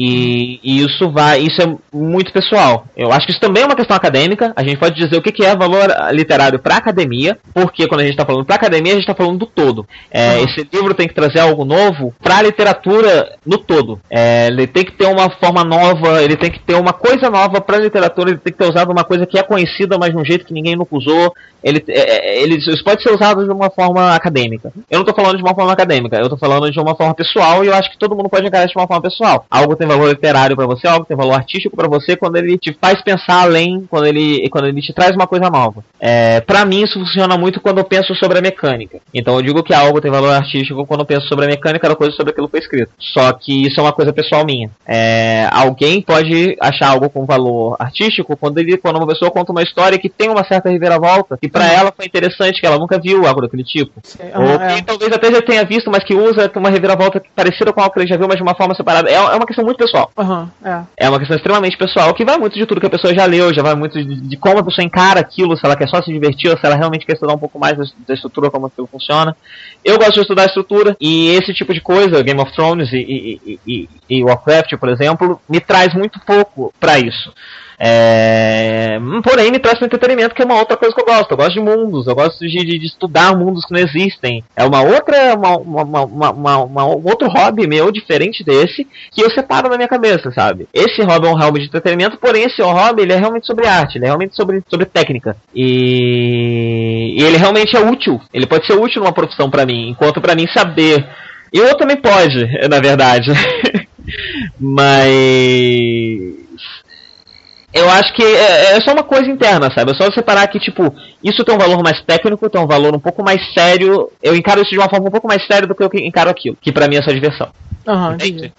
Speaker 2: E, e, isso vai, isso é muito pessoal. Eu acho que isso também é uma questão acadêmica. A gente pode dizer o que, que é valor literário para academia, porque quando a gente está falando para academia, a gente está falando do todo. É, uhum. Esse livro tem que trazer algo novo para a literatura no todo. É, ele tem que ter uma forma nova, ele tem que ter uma coisa nova para a literatura, ele tem que ter usado uma coisa que é conhecida, mas de um jeito que ninguém nunca usou. Ele, é, é ele, isso pode ser usado de uma forma acadêmica. Eu não estou falando de uma forma acadêmica, eu estou falando de uma forma pessoal e eu acho que todo mundo pode encarar isso de uma forma pessoal. Algo tem valor literário para você, algo tem valor artístico para você quando ele te faz pensar além, quando ele, quando ele te traz uma coisa nova. É, para mim isso funciona muito quando eu penso sobre a mecânica. Então eu digo que algo tem valor artístico quando eu penso sobre a mecânica da coisa sobre aquilo que foi escrito. Só que isso é uma coisa pessoal minha. É, alguém pode achar algo com valor artístico quando ele, quando uma pessoa conta uma história que tem uma certa reviravolta e para ela foi interessante que ela nunca viu algo daquele tipo. Ou é. que talvez até já tenha visto, mas que usa uma reviravolta parecida com algo que ele já viu, mas de uma forma separada. É, é uma questão muito pessoal.
Speaker 1: Uhum, é.
Speaker 2: é uma questão extremamente pessoal, que vai muito de tudo que a pessoa já leu, já vai muito de, de, como a pessoa encara aquilo, se ela quer só se divertir ou se ela realmente quer estudar um pouco mais da, da estrutura, como aquilo funciona. Eu gosto de estudar a estrutura, e esse tipo de coisa, Game of Thrones e, e, e, e Warcraft, por exemplo, me traz muito pouco para isso. É... Porém, me traz para entretenimento, que é uma outra coisa que eu gosto. Eu gosto de mundos, eu gosto de, de, de estudar mundos que não existem. É uma outra, uma, uma, uma, um outro hobby meu, diferente desse, que eu separo na minha cabeça, sabe? Esse hobby é um hobby de entretenimento, porém esse hobby ele é realmente sobre arte, ele é realmente sobre, sobre técnica. E... e ele realmente é útil. Ele pode ser útil numa profissão para mim, enquanto para mim saber. E o outro também pode, na verdade. Mas eu acho que é, é, só uma coisa interna, sabe? É só separar que, tipo, isso tem um valor mais técnico, tem um valor um pouco mais sério. Eu encaro isso de uma forma um pouco mais séria do que eu encaro aquilo, que para mim é só diversão.
Speaker 1: Aham, entendi.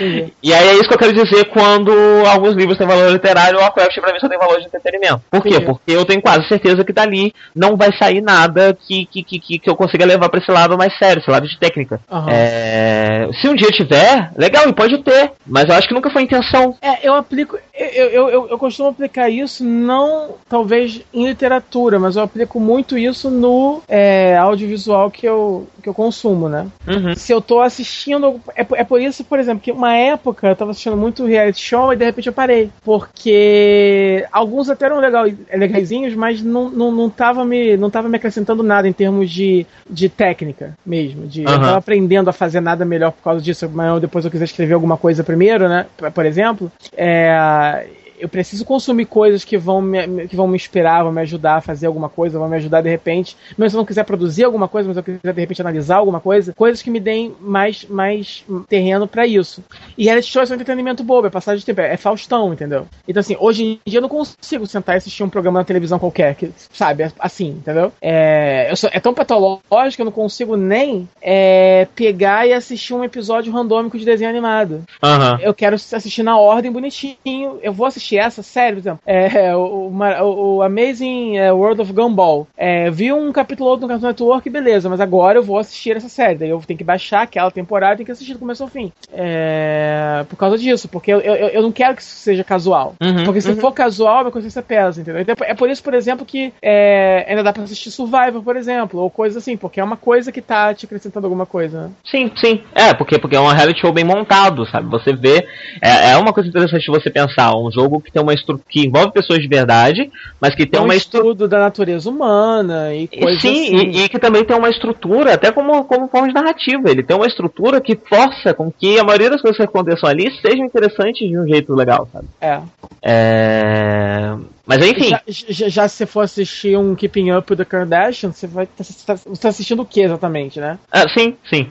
Speaker 1: entendi.
Speaker 2: E aí é isso que eu quero dizer quando alguns livros têm valor literário, o Warcraft pra mim só tem valor de entretenimento. Por quê? Entendi. Porque eu tenho quase certeza que dali não vai sair nada que, que, que, que eu consiga levar pra esse lado mais sério, esse lado de técnica. Uhum. É... Se um dia tiver, legal, e pode ter, mas eu acho que nunca foi a intenção.
Speaker 1: É, eu aplico. Eu, eu, eu, eu costumo aplicar isso, não talvez em literatura, mas eu aplico muito isso no é, audiovisual que eu, que eu consumo, né? Uhum. Se eu tô assistindo. É, é por isso, por exemplo, que uma época eu tava assistindo muito reality show e de repente eu parei. Porque alguns até eram legal, legaisinhos, mas não, não, não, tava me, não tava me acrescentando nada em termos de, de técnica mesmo. De, uhum. Eu tava aprendendo a fazer nada melhor por causa disso. Mas depois eu quiser escrever alguma coisa primeiro, né? Por exemplo. É, eu preciso consumir coisas que vão me, que vão me inspirar, vão me ajudar a fazer alguma coisa, vão me ajudar de repente. Mesmo se eu não quiser produzir alguma coisa, mas eu quiser de repente analisar alguma coisa, coisas que me deem mais, mais terreno para isso. E reality show é um entretenimento bobo, é passagem de tempo, é Faustão, entendeu? Então, assim, hoje em dia eu não consigo sentar e assistir um programa na televisão qualquer, que, sabe, é assim, entendeu? É, sou, é tão patológico que eu não consigo nem é, pegar e assistir um episódio randômico de desenho animado. Uhum. Eu quero assistir na ordem bonitinho, eu vou assistir assistir essa série, por exemplo, é, o, o, o Amazing é, World of Gumball. É, vi um capítulo outro no Cartoon Network, beleza, mas agora eu vou assistir essa série. Daí eu tenho que baixar aquela temporada e tenho que assistir do começo ao fim. É, por causa disso, porque eu, eu, eu, não quero que isso seja casual. Uhum, porque se uhum. for casual, minha consciência pesa, entendeu? Então, é por isso, por exemplo, que é, ainda dá pra assistir Survivor, por exemplo, ou coisas assim, porque é uma coisa que tá te acrescentando alguma coisa. Né?
Speaker 2: Sim, sim. É, porque, porque é um reality show bem montado, sabe? Você vê. É, é uma coisa interessante você pensar, um jogo que tem uma estrutura que envolve pessoas de verdade, mas que tem um uma
Speaker 1: estudo da natureza humana e coisas
Speaker 2: Sim,
Speaker 1: assim.
Speaker 2: e, e, que também tem uma estrutura, até como, como forma de narrativa. Ele tem uma estrutura que força com que a maioria das coisas que aconteçam ali sejam interessantes de um jeito legal, sabe?
Speaker 1: É.
Speaker 2: é... Mas enfim.
Speaker 1: Já, já, já, se você for assistir um Keeping Up with the Kardashians, você vai tá, você tá, você tá assistindo o que exatamente, né?
Speaker 2: Ah, sim, sim.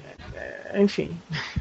Speaker 1: Enfim.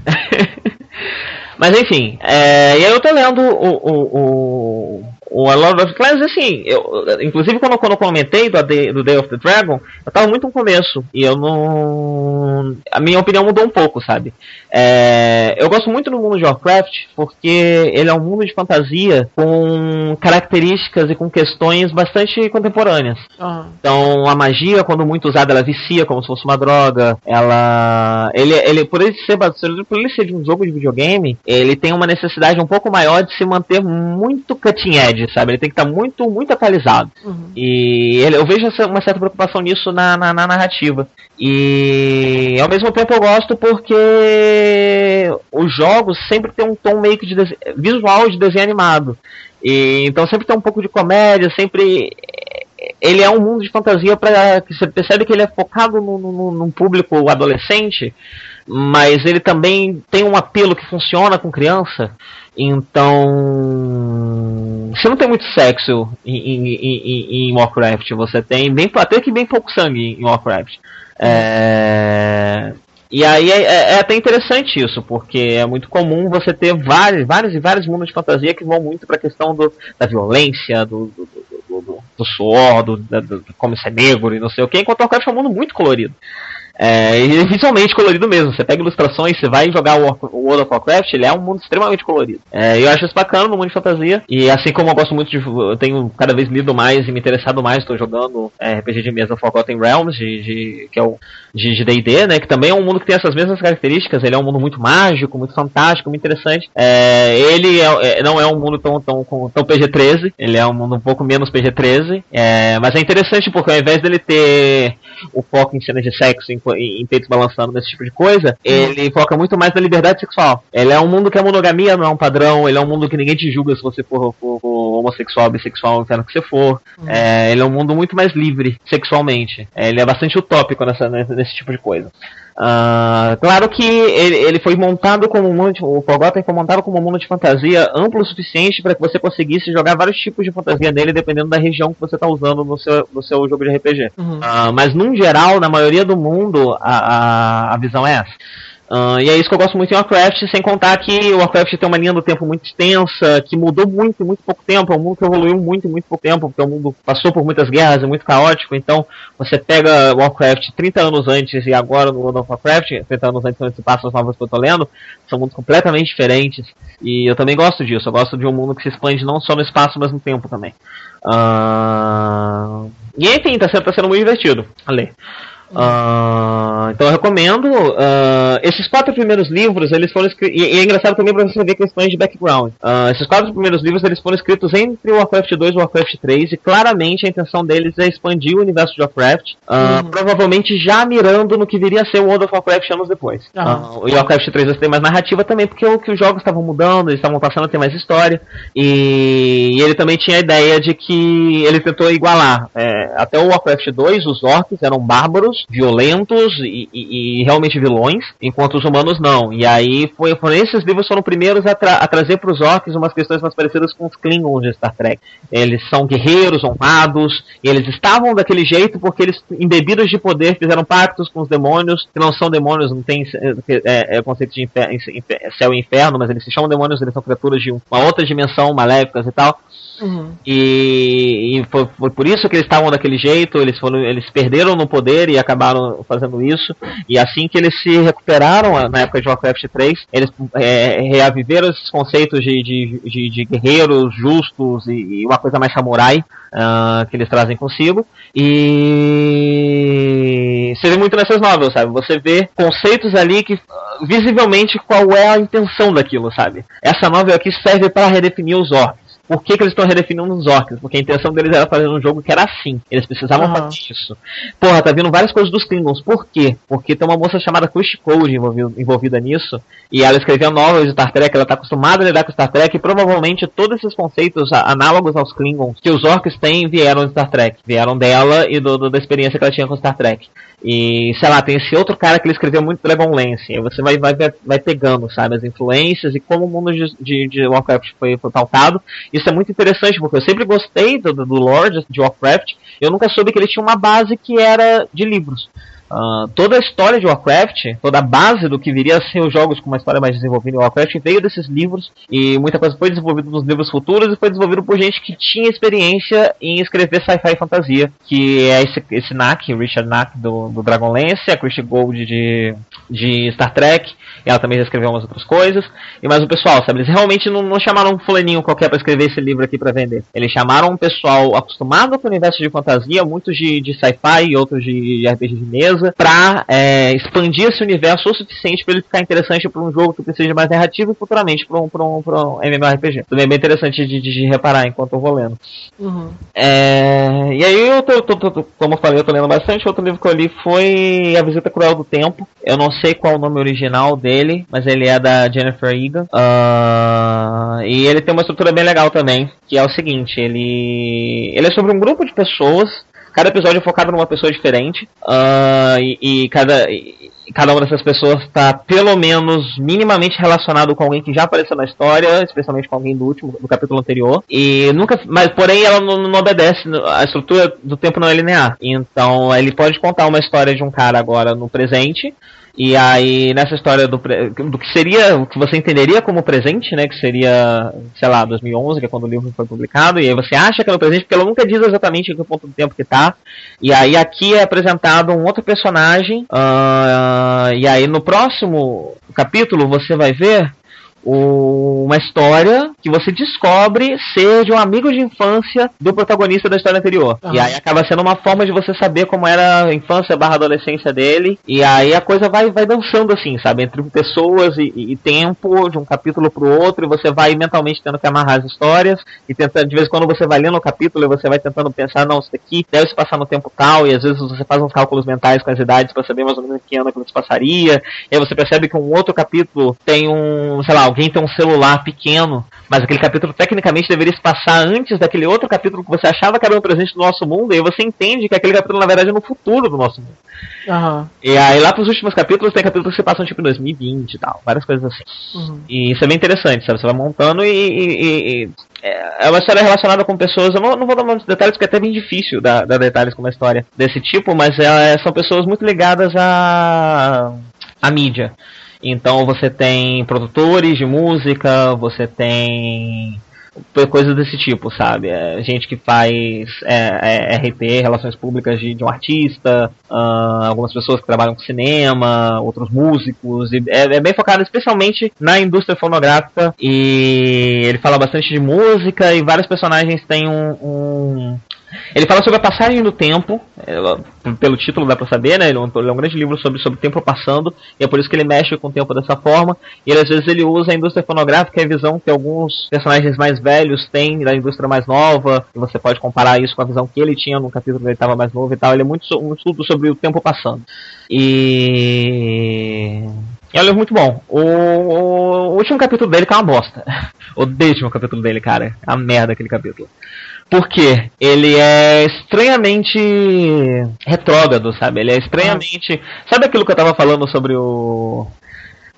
Speaker 2: Mas enfim, é, e aí eu tô lendo o, o, o A Lord of Clans, assim, eu, inclusive quando, quando eu comentei do, do Day of the Dragon, eu tava muito no começo, e eu não. A minha opinião mudou um pouco, sabe? É, eu gosto muito do mundo de Warcraft, porque ele é um mundo de fantasia com características e com questões bastante contemporâneas. Uhum. Então, a magia, quando muito usada, ela vicia como se fosse uma droga. Ela. Ele, ele por ele ser por ele ser de um jogo de videogame, ele tem uma necessidade um pouco maior de se manter muito cutting edge, sabe? Ele tem que estar muito, muito atualizado. Uhum. E ele, eu vejo uma certa preocupação nisso na, na, na, narrativa. E ao mesmo tempo eu gosto porque os jogos sempre tem um tom meio que de visual de desenho animado. E, então sempre tem um pouco de comédia, sempre ele é um mundo de fantasia para que você percebe que ele é focado no, no, num público adolescente, mas ele também tem um apelo que funciona com criança. Então, você não tem muito sexo em, em, em, em Warcraft, você tem bem, até que bem pouco sangue em Warcraft. É, e aí é, é, é, até interessante isso, porque é muito comum você ter vários, vários e vários mundos de fantasia que vão muito para a questão do, da violência, do, do, do, do, suor, do, como ser negro e não sei o que, enquanto Warcraft é um mundo muito colorido. É, e visualmente colorido mesmo. Você pega ilustrações, você vai jogar o World of Warcraft, ele é um mundo extremamente colorido. É, eu acho isso bacana no mundo de fantasia. E assim como eu gosto muito de. Eu tenho cada vez lido mais e me interessado mais, estou jogando é, RPG de mesa Forgotten Realms, de, de, que é o de DD, né? Que também é um mundo que tem essas mesmas características. Ele é um mundo muito mágico, muito fantástico, muito interessante. É, ele é, é não é um mundo tão, tão, tão PG-13, ele é um mundo um pouco menos PG-13. É, mas é interessante porque ao invés dele ter o foco em cenas de sexo, em, em peitos balançando, nesse tipo de coisa, ele foca muito mais na liberdade sexual. Ele é um mundo que a monogamia não é um padrão, ele é um mundo que ninguém te julga se você for, for, for homossexual, bissexual, o que você for. Uhum. É, ele é um mundo muito mais livre sexualmente. É, ele é bastante utópico nessa, nesse tipo de coisa. Uh, claro que ele, ele, foi montado como um mundo, de, o Forgotten foi montado como um mundo de fantasia amplo o suficiente para que você conseguisse jogar vários tipos de fantasia nele, dependendo da região que você está usando no seu, no seu jogo de RPG. Uhum. Uh, mas, num geral, na maioria do mundo, a, a, a visão é essa. Uh, e é isso que eu gosto muito em Warcraft, sem contar que o Warcraft tem uma linha do tempo muito extensa, que mudou muito em muito pouco tempo, é um mundo que evoluiu muito em muito pouco tempo, porque o mundo passou por muitas guerras, é muito caótico, então você pega Warcraft 30 anos antes e agora no World of Warcraft, 30 anos antes onde se passa as novas que eu tô lendo, são mundos completamente diferentes, e eu também gosto disso, eu gosto de um mundo que se expande não só no espaço, mas no tempo também. Uh... E enfim, tá sendo, tá sendo muito divertido a ler. Uh, então eu recomendo. Uh, esses quatro primeiros livros, eles foram escritos. E, e, é engraçado também para você ver questões de background. Uh, esses quatro primeiros livros, eles foram escritos entre o Warcraft 2 e Warcraft 3, e claramente a intenção deles é expandir o universo de Warcraft, uhum. provavelmente já mirando no que viria a ser o World of Warcraft anos depois. Uhum. o Warcraft 3 vai ter mais narrativa também, porque o que os jogos estavam mudando, eles estavam passando a ter mais história, e, e ele também tinha a ideia de que ele tentou igualar. É, até o Warcraft 2, os orcs eram bárbaros violentos e, e, e, realmente vilões, enquanto os humanos não. E aí foi, foram esses livros foram primeiros a, tra a trazer para os orcs umas questões mais parecidas com os Klingons de Star Trek. Eles são guerreiros, honrados, e eles estavam daquele jeito porque eles, embebidos de poder, fizeram pactos com os demônios, que não são demônios, não tem é, é, conceito de infer céu e inferno, mas eles se chamam demônios, eles são criaturas de uma outra dimensão, maléficas e tal. Uhum. E, e foi, foi, por isso que eles estavam daquele jeito, eles, foram, eles perderam no poder e acabaram fazendo isso. E assim que eles se recuperaram, na época de Warcraft 3, eles é, reaviveram esses conceitos de, de, de, de guerreiros justos e, e, uma coisa mais samurai uh, que eles trazem consigo. E você vê muito nessas novelas, sabe? Você vê conceitos ali que visivelmente qual é a intenção daquilo, sabe? Essa novela aqui serve para redefinir os orcs por que, que eles estão redefinindo os orcs? Porque a intenção deles era fazer um jogo que era assim. Eles precisavam uhum. fazer isso. Porra, tá vindo várias coisas dos Klingons. Por quê? Porque tem uma moça chamada Chris Code envolvida, envolvida nisso. E ela escreveu novas de Star Trek, ela tá acostumada a lidar com Star Trek. E provavelmente todos esses conceitos análogos aos Klingons que os orcs têm vieram de Star Trek. Vieram dela e do, do, da experiência que ela tinha com Star Trek. E, sei lá, tem esse outro cara que ele escreveu muito Dragonlance. E você vai, vai, vai pegando, sabe, as influências e como o mundo de, de, de Warcraft foi, foi pautado. Isso é muito interessante, porque eu sempre gostei do, do Lord de Warcraft. Eu nunca soube que ele tinha uma base que era de livros. Uh, toda a história de Warcraft, toda a base do que viria a ser os jogos com uma história mais desenvolvida em Warcraft veio desses livros e muita coisa foi desenvolvida nos livros futuros e foi desenvolvido por gente que tinha experiência em escrever sci-fi e fantasia, que é esse, esse Nack, Richard Nack do, do Dragonlance, a Christie Gold de, de Star Trek, ela também já escreveu umas outras coisas. E mais o pessoal, sabe? Eles realmente não, não chamaram um fulaninho qualquer para escrever esse livro aqui para vender. Eles chamaram um pessoal acostumado com o universo de fantasia, muitos de, de sci-fi e outros de, RPG de mesa, pra é, expandir esse universo o suficiente para ele ficar interessante para um jogo que precisa de mais narrativa e futuramente para um, pra um, pra um MMORPG. Também é bem interessante de, de, reparar enquanto eu vou lendo. Uhum. É, e aí eu tô, tô, tô, como eu falei, eu tô lendo bastante. Outro livro que eu li foi A Visita Cruel do Tempo. Eu não sei qual o nome original dele dele, mas ele é da Jennifer Egan. Uh, e ele tem uma estrutura bem legal também, que é o seguinte, ele, ele é sobre um grupo de pessoas cada episódio é focado numa pessoa diferente uh, e, e, cada e cada uma dessas pessoas está pelo menos minimamente relacionado com alguém que já apareceu na história, especialmente com alguém do último do capítulo anterior e nunca mas porém ela não, não obedece a estrutura do tempo não é linear. Então ele pode contar uma história de um cara agora no presente e aí, nessa história do, do que seria, o que você entenderia como presente, né? Que seria, sei lá, 2011, que é quando o livro foi publicado. E aí você acha que é o presente, porque ela nunca diz exatamente em que ponto do tempo que tá. E aí aqui é apresentado um outro personagem. Uh, e aí no próximo capítulo você vai ver uma história que você descobre ser de um amigo de infância do protagonista da história anterior. Uhum. E aí acaba sendo uma forma de você saber como era a infância barra adolescência dele. E aí a coisa vai, vai dançando assim, sabe? Entre pessoas e, e, tempo, de um capítulo pro outro, e você vai mentalmente tendo que amarrar as histórias. E tentando, de vez em quando você vai lendo o capítulo e você vai tentando pensar, não, isso daqui deve se passar no tempo tal, e às vezes você faz uns cálculos mentais com as idades para saber mais ou menos que ano que se passaria. E aí você percebe que um outro capítulo tem um, sei lá, alguém tem um celular pequeno, mas aquele capítulo tecnicamente deveria se passar antes daquele outro capítulo que você achava que era um presente do nosso mundo, e aí você entende que aquele capítulo na verdade é no futuro do nosso mundo. Uhum. E aí lá pros últimos capítulos tem capítulos que se passam tipo em 2020 e tal, várias coisas assim. Uhum. E isso é bem interessante, sabe? Você vai montando e, e, e é, é uma história relacionada com pessoas. Eu não, não vou dar muitos detalhes porque é até bem difícil dar, dar detalhes com uma história desse tipo, mas é, são pessoas muito ligadas à, à mídia. Então você tem produtores de música, você tem coisas desse tipo, sabe? É, gente que faz é, é, RP, relações públicas de, de um artista, uh, algumas pessoas que trabalham com cinema, outros músicos, é, é, bem focado especialmente na indústria fonográfica e ele fala bastante de música e vários personagens têm um, um ele fala sobre a passagem do tempo, é, pelo título dá pra saber, né? Ele é, um, ele é um grande livro sobre, sobre o tempo passando, e é por isso que ele mexe com o tempo dessa forma. E ele, às vezes ele usa a indústria fonográfica e a visão que alguns personagens mais velhos têm da indústria mais nova, e você pode comparar isso com a visão que ele tinha no capítulo que ele estava mais novo e tal. Ele é muito um estudo sobre o tempo passando. E. É um livro muito bom. O, o, último capítulo dele tá uma bosta. Odeio o último capítulo dele, cara. É a merda aquele capítulo. Porque ele é estranhamente retrógrado, sabe? Ele é estranhamente. Sabe aquilo que eu tava falando sobre o.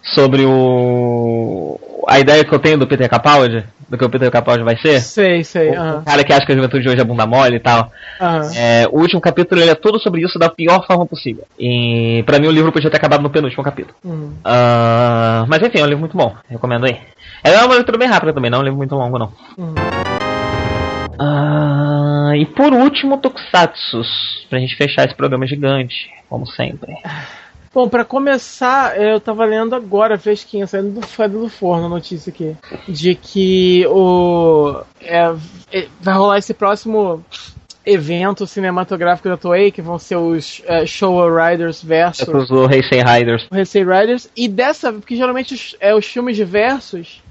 Speaker 2: Sobre o. A ideia que eu tenho do Peter Capaldi? Do que o Peter Capaldi vai ser?
Speaker 1: Sei, sei.
Speaker 2: O, uhum. cara que acha que a juventude de hoje é bunda mole e tal. Uhum. É, o último capítulo ele é todo sobre isso da pior forma possível. E para mim o livro podia ter acabado no penúltimo capítulo. Uhum. Uh, mas enfim, é um livro muito bom. Recomendo aí. É uma leitura bem rápida também, não é um livro muito longo, não. Uhum. Uh, e por último, Tokusatsu, pra gente fechar esse programa gigante, como sempre.
Speaker 1: Bom, para começar, eu tava lendo agora, fresquinha, saindo do, saindo do forno a notícia aqui, de que o é, é, vai rolar esse próximo evento cinematográfico da Toei, que vão ser os é, Showa Riders versus... É
Speaker 2: o Heisei Riders.
Speaker 1: O Heisei Riders, e dessa, porque geralmente os, é, os filmes de versus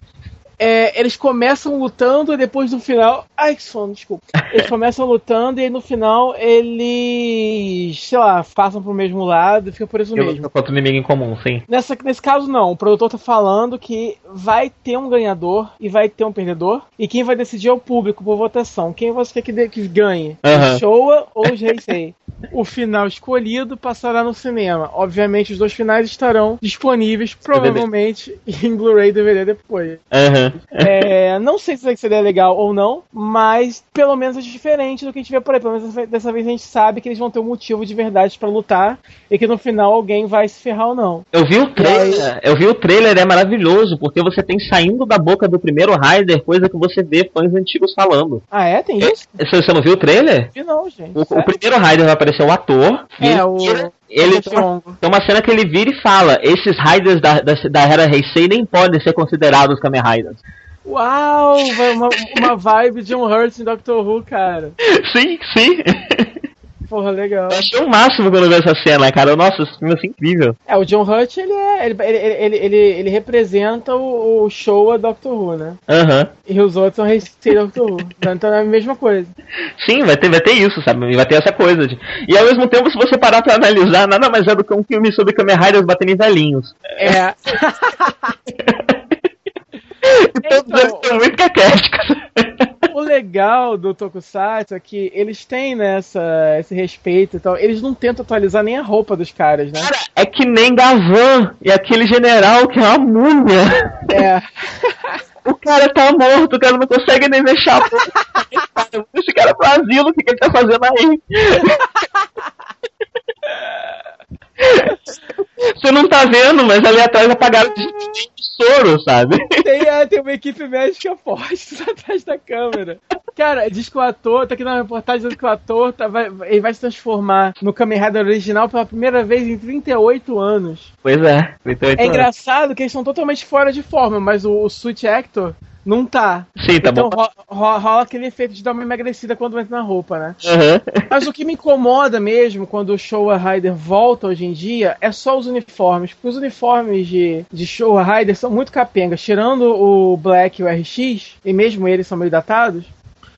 Speaker 1: é, eles começam lutando e depois no final. Ai, que sono, desculpa. Eles começam lutando e aí no final eles, sei lá, passam pro mesmo lado e fica por isso Eu mesmo.
Speaker 2: Contra o inimigo em comum, sim.
Speaker 1: Nessa, nesse caso, não. O produtor tá falando que vai ter um ganhador e vai ter um perdedor. E quem vai decidir é o público por votação. Quem você quer que, de, que ganhe? Uhum. O Showa ou Heisei? O final escolhido passará no cinema. Obviamente, os dois finais estarão disponíveis, provavelmente, em Blu-ray e DVD depois. Uhum. É, não sei se seria legal ou não, mas pelo menos é diferente do que a gente vê por aí. Pelo menos dessa vez a gente sabe que eles vão ter um motivo de verdade para lutar e que no final alguém vai se ferrar ou não.
Speaker 2: Eu vi o trailer, eu vi o trailer, é maravilhoso, porque você tem saindo da boca do primeiro Rider coisa que você vê fãs antigos falando.
Speaker 1: Ah, é? Tem isso?
Speaker 2: Você não viu o trailer?
Speaker 1: Vi não, gente.
Speaker 2: O, o primeiro Rider vai aparecer o ator.
Speaker 1: É, o.
Speaker 2: Ele tem uma, tem uma, cena que ele vira e fala: esses Riders da, da, da era Heisei nem podem ser considerados Kamen Riders.
Speaker 1: Uau! Uma, uma vibe de um Hurt em Doctor Who, cara.
Speaker 2: Sim, sim.
Speaker 1: Porra, legal.
Speaker 2: Eu achei o máximo quando eu vi essa cena, cara. Nossa, esse filme é incrível.
Speaker 1: É, o John Hurt, ele é. Ele, ele, ele, ele, representa o, show a Doctor Who, né?
Speaker 2: Aham.
Speaker 1: E os outros são receita Doctor Who. Então é a mesma coisa.
Speaker 2: Sim, vai ter, vai ter isso, sabe? Vai ter essa coisa. E ao mesmo tempo, se você parar pra analisar, nada mais é do que um filme sobre Kamen Riders batendo em velhinhos.
Speaker 1: É.
Speaker 2: então, então, muito caquéticos
Speaker 1: legal do Tokusatsu é que eles têm nessa né, esse respeito e tal. Eles não tentam atualizar nem a roupa dos caras, né? Cara,
Speaker 2: é que nem Gavan e aquele general que é uma múmia.
Speaker 1: É.
Speaker 2: o cara tá morto, o cara não consegue nem deixar a Esse cara pro asilo, o que, que ele tá fazendo aí? Você não tá vendo, mas ali atrás apagaram de soro, sabe?
Speaker 1: Tem, é, tem uma equipe médica forte atrás da câmera. Cara, diz que o ator, tá aqui na reportagem dizendo que o ator tá, vai, ele vai se transformar no Kamen Rider original pela primeira vez em 38 anos.
Speaker 2: Pois é, 38
Speaker 1: É engraçado que eles estão totalmente fora de forma, mas o, o Suit Actor não tá.
Speaker 2: Sim, tá
Speaker 1: então,
Speaker 2: bom.
Speaker 1: Rola, rola aquele efeito de dar uma emagrecida quando entra na roupa, né? Uhum. Mas o que me incomoda mesmo quando o Showa Rider volta hoje em dia é só os uniformes. Porque os uniformes de, de Showa Rider são muito capengas. Tirando o Black e o RX, e mesmo eles são meio datados,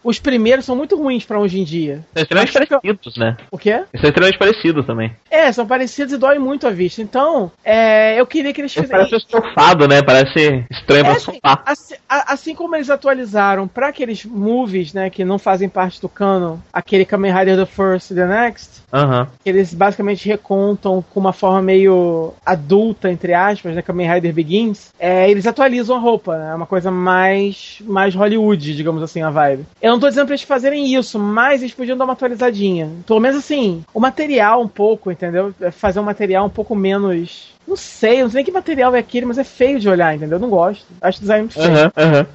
Speaker 1: os primeiros são muito ruins para hoje em dia.
Speaker 2: São extremamente parecidos, né?
Speaker 1: O quê?
Speaker 2: São extremamente parecidos também.
Speaker 1: É, são parecidos e dói muito a vista. Então, é, eu queria que eles
Speaker 2: fizessem. Parece estofado, né? Parece estranho é, pra assim,
Speaker 1: assim, assim, como eles atualizaram para aqueles movies, né, que não fazem parte do canon, aquele Kamen Rider The First e The Next,
Speaker 2: uhum.
Speaker 1: eles basicamente recontam com uma forma meio adulta, entre aspas, né, Kamen Rider Begins, é, eles atualizam a roupa, né? É uma coisa mais, mais Hollywood, digamos assim, a vibe. Eu não tô dizendo pra eles fazerem isso, mas eles podiam dar uma atualizadinha. Pelo menos assim, o material um pouco, entendeu? É Fazer um material um pouco menos. Não sei, não sei nem que material é aquele, mas é feio de olhar, entendeu? Eu não gosto. Acho design muito feio.
Speaker 2: Aham, aham.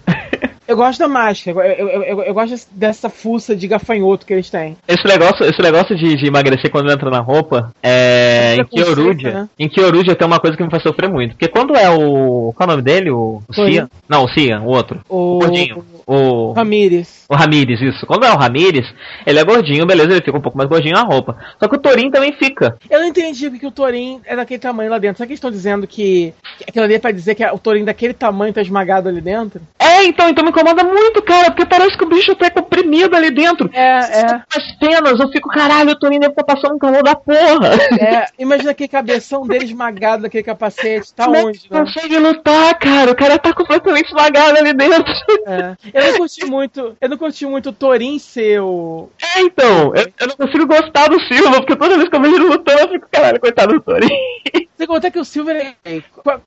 Speaker 1: Eu gosto da máscara, eu, eu, eu, eu gosto dessa fuça de gafanhoto que eles têm.
Speaker 2: Esse negócio, esse negócio de, de emagrecer quando entra na roupa, é. Em
Speaker 1: Preconceito,
Speaker 2: Kyoruja,
Speaker 1: né?
Speaker 2: em Kyoruja tem uma coisa que me faz sofrer muito. Porque quando é o. Qual é o nome dele? O, o. Cian? Não, o Cian, o outro.
Speaker 1: O,
Speaker 2: gordinho. O.
Speaker 1: Ramires.
Speaker 2: O Ramires, isso. Quando é o Ramires, ele é gordinho, beleza, ele fica um pouco mais gordinho na roupa. Só que o Torin também fica.
Speaker 1: Eu não entendi porque o Torin é daquele tamanho lá dentro. Será que eles estão dizendo que, aquilo ali é pra dizer que o Torin daquele tamanho tá esmagado ali dentro?
Speaker 2: É, então, então me incomoda muito, cara, porque parece que o bicho tá comprimido ali dentro.
Speaker 1: É, é.
Speaker 2: As penas, eu fico, caralho, o Torin deve estar passando um calor da porra.
Speaker 1: É, imagina aquele cabeção dele esmagado daquele capacete. Tá
Speaker 2: Como é que
Speaker 1: onde, né?
Speaker 2: consegue lutar, cara? O cara tá completamente esmagado ali dentro.
Speaker 1: É. Eu não curti muito. Eu não curti muito o Torin ser o.
Speaker 2: É, então, eu, eu não consigo gostar do Silva, porque toda vez que eu vejo ele lutando, eu fico, caralho, coitado do Torin.
Speaker 1: Você contar que o Silver é.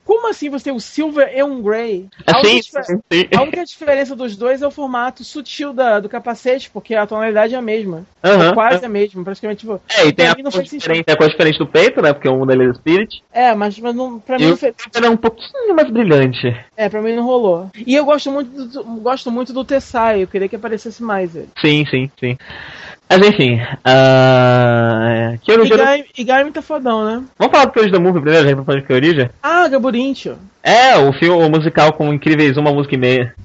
Speaker 1: Como assim você tem o Silver e um Grey? A
Speaker 2: Assim,
Speaker 1: única,
Speaker 2: sim.
Speaker 1: a única diferença dos dois é o formato sutil da, do capacete, porque a tonalidade é a mesma.
Speaker 2: Aham.
Speaker 1: É quase a mesma, praticamente. Tipo,
Speaker 2: É, e tem a
Speaker 1: mim não
Speaker 2: cor diferente, a cor diferente do peito, né? Porque um deles é Spirit.
Speaker 1: É, mas, mas não, pra mim
Speaker 2: E
Speaker 1: não
Speaker 2: o ele é um pouquinho mais brilhante.
Speaker 1: É, pra mim não rolou. E eu gosto muito do, gosto muito do Tessai, eu queria que aparecesse mais ele.
Speaker 2: Sim, sim, sim. Mas enfim, uh... que
Speaker 1: E
Speaker 2: origem...
Speaker 1: E Gaim tá fodão, né?
Speaker 2: Vamos falar do Courage da Movie primeiro, já que falando de que origem?
Speaker 1: Ah, Gaburincho.
Speaker 2: É, o filme o musical com incríveis uma música e meia.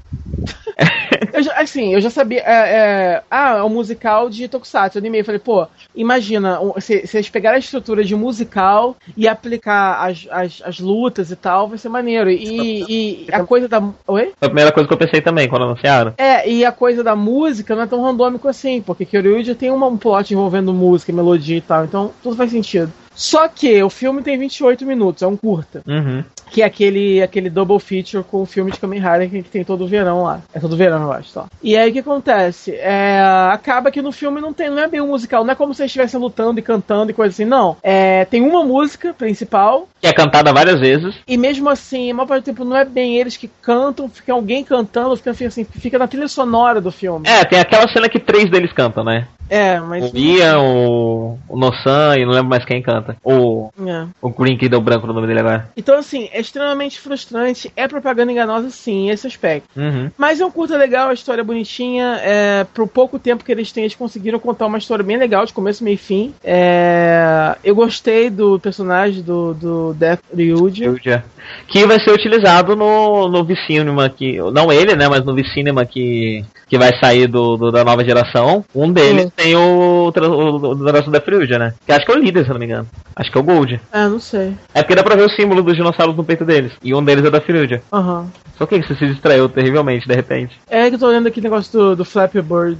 Speaker 1: Eu já, assim, eu já sabia. É, é, ah, é um musical de Tokusatsu. Eu animei. Falei, pô, imagina se, se eles pegarem a estrutura de musical e aplicar as, as, as lutas e tal, vai ser maneiro. E, e a coisa da. Oi?
Speaker 2: Foi a primeira coisa que eu pensei também quando anunciaram.
Speaker 1: É, e a coisa da música não é tão randômico assim, porque Kyoryuja tem uma, um plot envolvendo música, melodia e tal, então tudo faz sentido. Só que o filme tem 28 minutos, é um curta.
Speaker 2: Uhum.
Speaker 1: Que é aquele, aquele double feature com o filme de Kamen Rider que tem todo verão lá. É todo verão, eu acho, só. E aí o que acontece? É, acaba que no filme não tem, não é bem um musical, não é como se eles estivessem lutando e cantando e coisa assim, não. É, tem uma música principal,
Speaker 2: Que é cantada várias vezes.
Speaker 1: e mesmo assim, a maior parte do tempo não é bem eles que cantam, fica alguém cantando, fica assim, fica na trilha sonora do filme.
Speaker 2: É, tem aquela cena que três deles cantam, né?
Speaker 1: É, mas.
Speaker 2: O Ian, o, o Nosan e não lembro mais quem canta. O,
Speaker 1: É.
Speaker 2: o Green que deu branco no nome dele agora.
Speaker 1: Então, assim, é extremamente frustrante. É propaganda enganosa, sim, esse aspecto.
Speaker 2: Uhum.
Speaker 1: Mas é um curta legal, a história é bonitinha. É, pro pouco tempo que eles têm, eles conseguiram contar uma história bem legal, de começo, meio e fim. É, eu gostei do personagem do, do Death Ryuji.
Speaker 2: Já. Que vai ser utilizado no, no V-Cinema que. Não ele, né? Mas no V-Cinema que, que vai sair do, do- da nova geração. Um deles
Speaker 1: Uhum.
Speaker 2: Tem o, o, da Friuja, né? Que acho que é o líder, se não me engano. Acho que é o Gold.
Speaker 1: Ah, não sei.
Speaker 2: É porque dá pra ver o símbolo dos dinossauros no peito deles. E um deles é da Friuja.
Speaker 1: Aham.
Speaker 2: Só que você se distraiu terrivelmente, de repente.
Speaker 1: É que eu tô olhando aqui o negócio do, do Flappy Bird.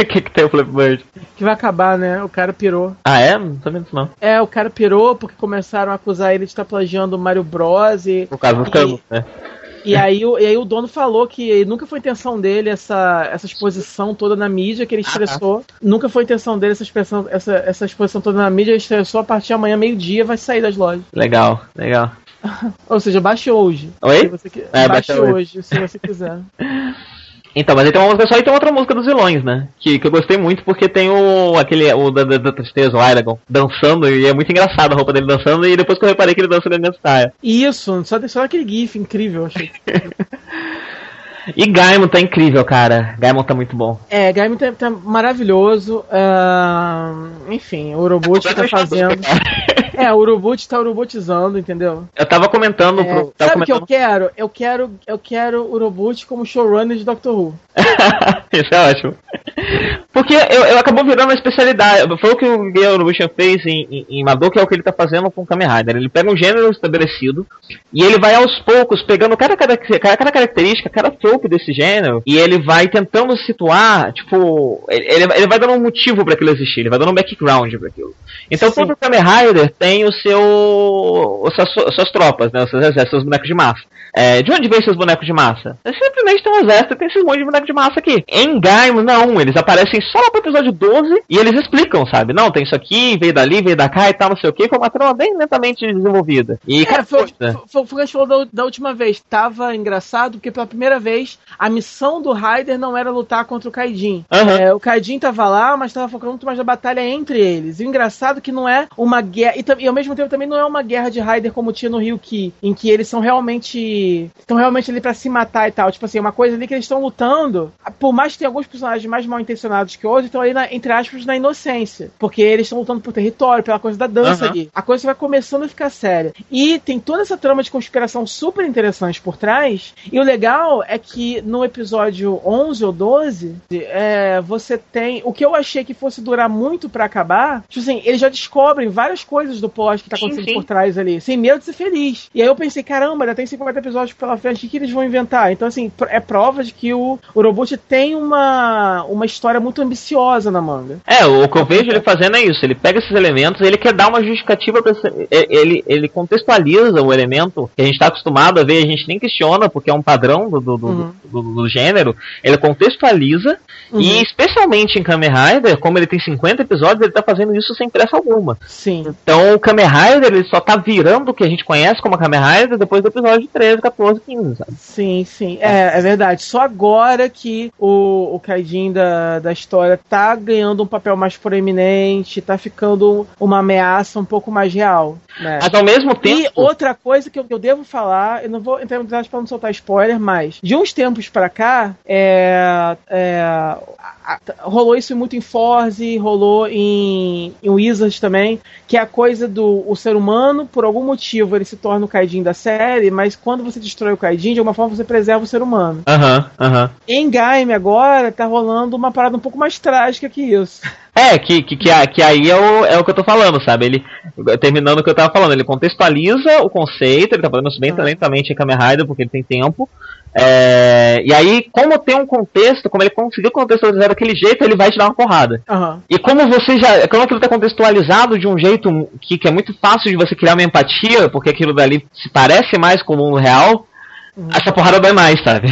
Speaker 2: O que, que tem o Flip Bird?
Speaker 1: Que vai acabar, né? O cara pirou.
Speaker 2: Ah, é? Não tô vendo isso não.
Speaker 1: É, o cara pirou porque começaram a acusar ele de estar plagiando o Mario Bros. E,
Speaker 2: Por causa dos
Speaker 1: E-
Speaker 2: né?
Speaker 1: E aí, o- e aí o dono falou que nunca foi intenção dele essa, essa exposição toda na mídia, que ele estressou. Nunca foi intenção dele essa, expressão, essa, essa exposição toda na mídia, ele estressou a partir de amanhã, meio-dia, vai sair das lojas.
Speaker 2: Legal, legal.
Speaker 1: Ou seja, baixe hoje.
Speaker 2: Oi?
Speaker 1: Se você,
Speaker 2: É,
Speaker 1: baixe
Speaker 2: hoje.
Speaker 1: hoje, se você quiser.
Speaker 2: Então, mas aí tem uma música só e tem outra música dos vilões, né? Que, que eu gostei muito porque tem o aquele o da, da, da tristeza, o Aragon, dançando, e é muito engraçado a roupa dele dançando, e depois que eu reparei que ele dança Gangnam Style.
Speaker 1: Isso, só, só aquele gif incrível, eu achei.
Speaker 2: E Gaimon tá incrível, cara. Gaimon tá muito bom.
Speaker 1: É, Gaime tá, tá maravilhoso. ah, enfim, o Urobut tá fazendo. É, o Urobut tá urobotizando, entendeu?
Speaker 2: Eu tava comentando
Speaker 1: É,
Speaker 2: pro. Tava
Speaker 1: sabe o que eu quero? Eu quero, eu quero o Urobut como showrunner de Doctor Who.
Speaker 2: Isso é ótimo. Porque eu, eu acabou virando uma especialidade. Foi o que o Gale Bushan fez em, em, em Madoka, é o que ele tá fazendo com o Kamen Rider. Ele pega um gênero estabelecido e ele vai aos poucos pegando cada, cada, cada, característica, cada trope desse gênero, e ele vai tentando situar, tipo, ele, ele ele vai dando um motivo para aquilo existir, ele vai dando um background para aquilo. Então
Speaker 1: Sim.
Speaker 2: todo Kamen Rider tem o seu, as suas, suas tropas, né, os seus exércitos, seus bonecos de massa. É, de onde vem esses bonecos de massa? É simplesmente tem um exército e tem esses monte de bonecos de massa aqui. Em Gaimon, não, eles aparecem só lá pro episódio 12 e eles explicam, sabe? Não, tem isso aqui, veio dali, veio da cá e tal, não sei o que. Foi uma trama bem lentamente desenvolvida. E,
Speaker 1: é, cara, foi, foi, foi, foi o que a gente falou da, da, última vez. Tava engraçado porque pela primeira vez a missão do Raider não era lutar contra o Kaidin. Uhum. É, o Kaidin tava lá, mas tava focando muito mais na batalha entre eles. E o engraçado é que não é uma guerra. E, e, ao mesmo tempo também não é uma guerra de Raider como tinha no Rio Ki, em que eles são realmente. estão realmente ali para se matar e tal. Tipo assim, uma coisa ali que eles estão lutando. Por mais que tenha alguns personagens mais mal intencionados que outros, estão ali, na, entre aspas, na inocência. Porque eles estão lutando por território, pela coisa da dança uhum. ali. A coisa vai começando a ficar séria. E tem toda essa trama de conspiração super interessante por trás. E o legal é que no episódio 11 ou 12, é, você tem. O que eu achei que fosse durar muito para acabar, tipo assim, eles já descobrem várias coisas do plot que tá acontecendo sim, sim. por trás ali, sem medo de ser feliz. E aí eu pensei, caramba, ainda tem 50 episódios pela frente, o que eles vão inventar? Então, assim, é prova de que o, o Robot tem uma, uma história muito ambiciosa na manga.
Speaker 2: É, o que eu vejo ele fazendo é isso. Ele pega esses elementos, ele quer dar uma justificativa pra ele, ele contextualiza o elemento que a gente está acostumado a ver, a gente nem questiona, porque é um padrão do, do, uhum. do, do, do gênero. Ele contextualiza, uhum. e especialmente em Kamen Rider, como ele tem 50 episódios, ele está fazendo isso sem pressa alguma.
Speaker 1: Sim.
Speaker 2: Então o Kamen Rider ele só está virando o que a gente conhece como Kamen Rider depois do episódio 13, 14, 15, sabe?
Speaker 1: Sim, sim. É, é verdade. Só agora que o, o Kaidin da, da história tá ganhando um papel mais proeminente, tá ficando uma ameaça um pouco mais real. Né?
Speaker 2: Mas ao mesmo tempo.
Speaker 1: E outra coisa que eu, eu devo falar, eu não vou entrar em detalhes para não soltar spoiler, mas de uns tempos para cá, é, é, rolou isso muito em Forze, rolou em, em Wizards também, que é a coisa do o ser humano, por algum motivo, ele se torna o Kaidin da série, mas quando você destrói o Kaidin, de alguma forma você preserva o ser humano.
Speaker 2: Aham, uh aham. uh -huh.
Speaker 1: Em Gaime agora, tá rolando uma parada um pouco mais trágica que isso.
Speaker 2: É, que, que, que, que aí é o, é o que eu tô falando, sabe? Ele, terminando o que eu tava falando, ele contextualiza o conceito, ele tá falando isso bem ah. lentamente em Kamen Rider, porque ele tem tempo. É, e aí, como tem um contexto, como ele conseguiu contextualizar daquele jeito, ele vai te dar uma porrada.
Speaker 1: Uhum.
Speaker 2: E como você já. Como aquilo tá contextualizado de um jeito que, que é muito fácil de você criar uma empatia, porque aquilo dali se parece mais com o mundo real, uhum. essa porrada vai mais, sabe?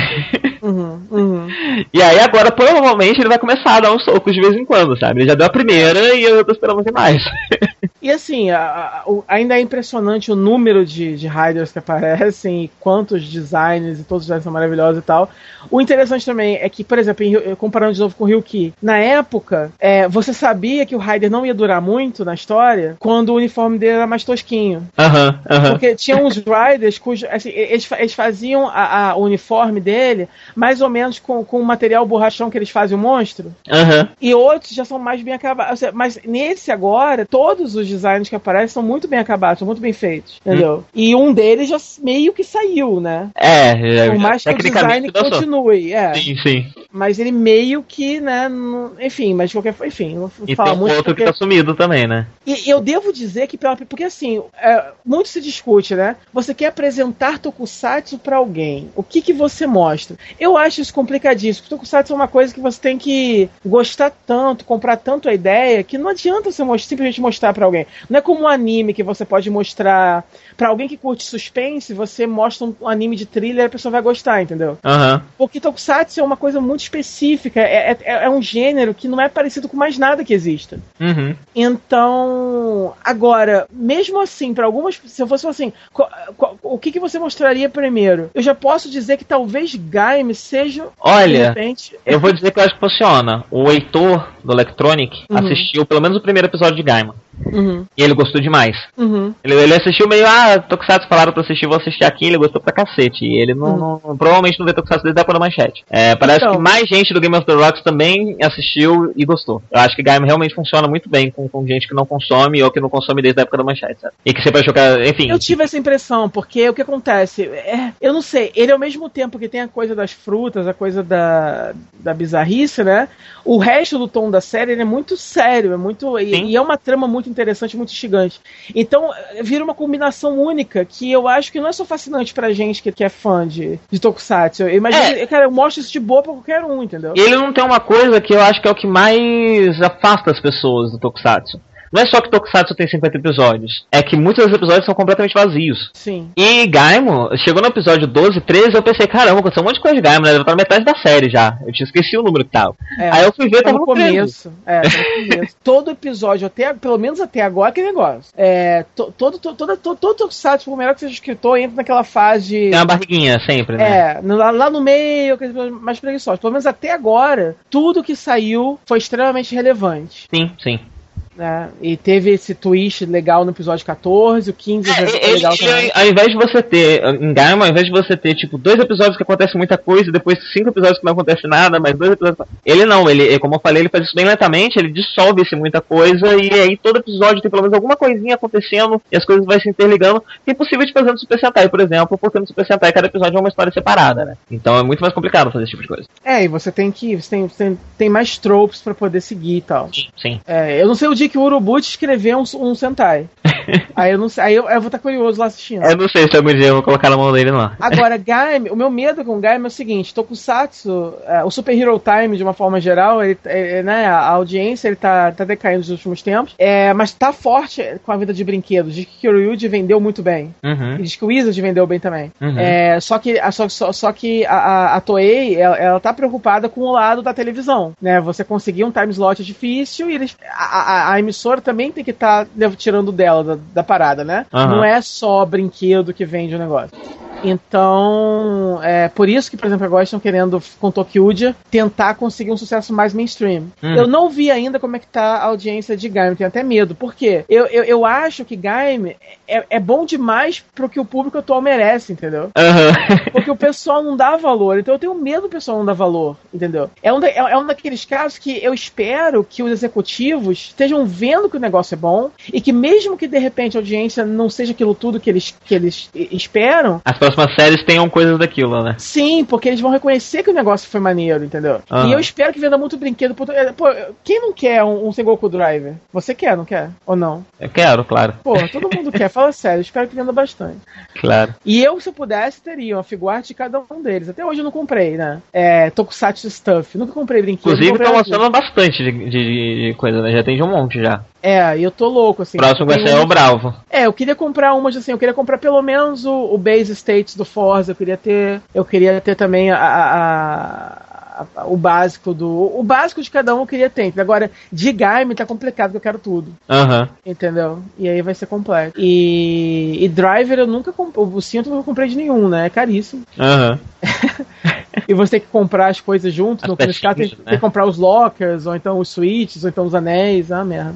Speaker 1: Uhum, uhum.
Speaker 2: E aí agora provavelmente ele vai começar a dar uns socos de vez em quando, sabe? Ele já deu a primeira e eu tô esperando ver mais.
Speaker 1: E assim, a, a, ainda é impressionante o número de, de riders que aparecem e quantos designs e todos os designs são maravilhosos e tal. O interessante também é que, por exemplo, em, comparando de novo com o Ryuki, na época, é, você sabia que o rider não ia durar muito na história quando o uniforme dele era mais tosquinho.
Speaker 2: Aham, uh. -huh, uh -huh.
Speaker 1: Porque tinha uns riders cujos, assim, eles, eles faziam a, a, o uniforme dele mais ou menos com, com o material borrachão que eles fazem o monstro.
Speaker 2: Aham. Uh -huh.
Speaker 1: E outros já são mais bem acabados. Mas nesse agora, todos os designs que aparecem são muito bem acabados, são muito bem feitos, entendeu? Hum. E um deles já meio que saiu, né?
Speaker 2: É,
Speaker 1: é Por mais que o design continue, é.
Speaker 2: Sim, sim.
Speaker 1: Mas ele meio que, né, não... enfim, mas de qualquer forma, enfim, não
Speaker 2: e fala tem um muito outro porque... que tá sumido também, né?
Speaker 1: E eu devo dizer que, pela... porque assim, é, muito se discute, né? Você quer apresentar Tokusatsu para alguém, o que que você mostra? Eu acho isso complicadíssimo, porque Tokusatsu é uma coisa que você tem que gostar tanto, comprar tanto a ideia, que não adianta você simplesmente mostrar para alguém. Não é como um anime que você pode mostrar. para alguém que curte suspense, você mostra um anime de thriller e a pessoa vai gostar, entendeu?
Speaker 2: Uhum.
Speaker 1: Porque Tokusatsu é uma coisa muito específica. É, é, é, um gênero que não é parecido com mais nada que exista.
Speaker 2: Uhum.
Speaker 1: Então, agora, mesmo assim, para algumas. Se eu fosse assim, qual, qual, o que, que você mostraria primeiro? Eu já posso dizer que talvez Gaime seja.
Speaker 2: Olha, repente... eu vou dizer que eu acho que funciona. O Heitor do Electronic uhum. assistiu pelo menos o primeiro episódio de Gaima.
Speaker 1: Uhum.
Speaker 2: E ele gostou demais.
Speaker 1: Uhum.
Speaker 2: Ele, ele, assistiu meio, ah, Tokusatsu falaram pra assistir, vou assistir aqui, ele gostou pra cacete. E ele não, uhum. não provavelmente não vê Tokusatsu desde a época da manchete. É, parece então. que mais gente do Game of the Rocks também assistiu e gostou. Eu acho que Gaim realmente funciona muito bem com, com gente que não consome ou que não consome desde a época da manchete, sabe? E que sempre achou que, enfim.
Speaker 1: Eu tive essa impressão, porque o que acontece? É, eu não sei, ele ao mesmo tempo que tem a coisa das frutas, a coisa da, da bizarrice, né? O resto do tom da série é muito sério, é muito. E, e, é uma trama muito interessante, muito instigante. Então, vira uma combinação única que eu acho que não é só fascinante pra gente que, que é fã de, de Tokusatsu. Eu imagino, é. cara, eu mostro isso de boa pra qualquer um, entendeu?
Speaker 2: E ele não tem uma coisa que eu acho que é o que mais afasta as pessoas do Tokusatsu não é só que Tokusatsu tem 50 episódios, é que muitos dos episódios são completamente vazios.
Speaker 1: Sim.
Speaker 2: E Gaimon, chegou no episódio 12, 13, eu pensei, caramba, aconteceu um monte de coisa de Gaimon, né? Estar na metade da série já. Eu tinha esquecido o número que tava.
Speaker 1: É,
Speaker 2: Aí eu fui ver,
Speaker 1: tá
Speaker 2: tava
Speaker 1: no
Speaker 2: no 13.
Speaker 1: começo. É, tá no começo. todo episódio, até, pelo menos até agora, que negócio. É, to- todo, todo, todo, todo, todo Tokusatsu, por melhor que seja escritor, entra naquela fase.
Speaker 2: Tem uma barriguinha sempre, né?
Speaker 1: É, lá, lá no meio, mais preguiçosos. Pelo menos até agora, tudo que saiu foi extremamente relevante.
Speaker 2: Sim, sim.
Speaker 1: Né? E teve esse twist legal no episódio 14, o 15 já foi
Speaker 2: É, ele,
Speaker 1: legal
Speaker 2: ele,
Speaker 1: também.
Speaker 2: ao invés de você ter, em Gaimon, ao invés de você ter, tipo, dois episódios que acontece muita coisa e depois cinco episódios que não acontece nada, mas dois episódios. Ele não, ele, como eu falei, ele faz isso bem lentamente, ele dissolve esse muita coisa e aí todo episódio tem pelo menos alguma coisinha acontecendo e as coisas vão se interligando. Que é impossível de fazer no Super Sentai, por exemplo, porque no Super Sentai cada episódio é uma história separada, né? Então é muito mais complicado fazer esse tipo de coisa.
Speaker 1: É, e você tem que. Você tem, você tem, tem mais tropes pra poder seguir e tal.
Speaker 2: Sim.
Speaker 1: É, eu não sei o dia que o Urobuchi escreveu um, um Sentai. aí eu não sei. Aí eu, eu vou estar curioso lá assistindo.
Speaker 2: Eu não sei se algum dia eu vou colocar na mão dele lá.
Speaker 1: Agora, Gaime, o meu medo com Gaime é o seguinte: Tokusatsu, é, o Super Hero Time, de uma forma geral, ele, é, é, né, a audiência ele tá, tá decaindo nos últimos tempos, é, mas tá forte com a vida de brinquedos. Diz que Kyoryuji vendeu muito bem.
Speaker 2: Uhum.
Speaker 1: E diz que o Wizard vendeu bem também.
Speaker 2: Uhum.
Speaker 1: É, só que, a, só, só, só que a, a, a Toei, ela, ela tá preocupada com o lado da televisão, né? Você conseguir um time slot é difícil e eles, a, a, a emissora também tem que estar tirando dela da, da parada, né?
Speaker 2: Aham.
Speaker 1: Não é só brinquedo que vende o negócio. Então, é por isso que, por exemplo, agora estão querendo, com Tokyuja, tentar conseguir um sucesso mais mainstream.
Speaker 2: Hum.
Speaker 1: Eu não vi ainda como é que tá a audiência de Gaime, tenho até medo. Por quê? Eu, eu, eu acho que Gaime é, é bom demais pro que o público atual merece, entendeu?
Speaker 2: Aham.
Speaker 1: Porque o pessoal não dá valor. Então eu tenho medo do pessoal não dar valor, entendeu? É um, da- é, é um daqueles casos que eu espero que os executivos estejam vendo que o negócio é bom e que mesmo que de repente a audiência não seja aquilo tudo que eles, que eles esperam,
Speaker 2: As próximas séries tenham coisas daquilo, né?
Speaker 1: sim, porque eles vão reconhecer que o negócio foi maneiro, entendeu?
Speaker 2: Aham.
Speaker 1: E eu espero que venda muito brinquedo. Pô, Pô, quem não quer um, um Sengoku Driver? Você quer, não quer? Ou não?
Speaker 2: Eu quero, claro.
Speaker 1: Pô, todo mundo quer. Fala sério, eu espero que venda bastante.
Speaker 2: Claro.
Speaker 1: E eu, se eu pudesse, teria uma figurarte de cada um deles. Até hoje eu não comprei, né? É, Tokusatsu Stuff. Nunca comprei brinquedo.
Speaker 2: Inclusive,
Speaker 1: comprei nada
Speaker 2: mostrando bastante de, de, de coisa, né? Já tem de um monte já.
Speaker 1: É, eu tô louco, assim.
Speaker 2: Próximo vai ser
Speaker 1: um-
Speaker 2: o Bravo.
Speaker 1: É, eu queria comprar umas, assim, eu queria comprar pelo menos o, o Base States do Forza, eu queria ter. Eu queria ter também a. a- o básico do. O básico de cada um eu queria ter. Agora, de game tá complicado, que eu quero tudo.
Speaker 2: Aham.
Speaker 1: Entendeu? E aí vai ser completo. E, e driver eu nunca comprei. O cinto eu nunca comprei de nenhum, né? É caríssimo.
Speaker 2: Aham.
Speaker 1: E você tem que comprar as coisas junto.
Speaker 2: As
Speaker 1: No caso, tem,
Speaker 2: pecinhas,
Speaker 1: tem que comprar os lockers, ou então os switches, ou então os anéis. Ah, merda.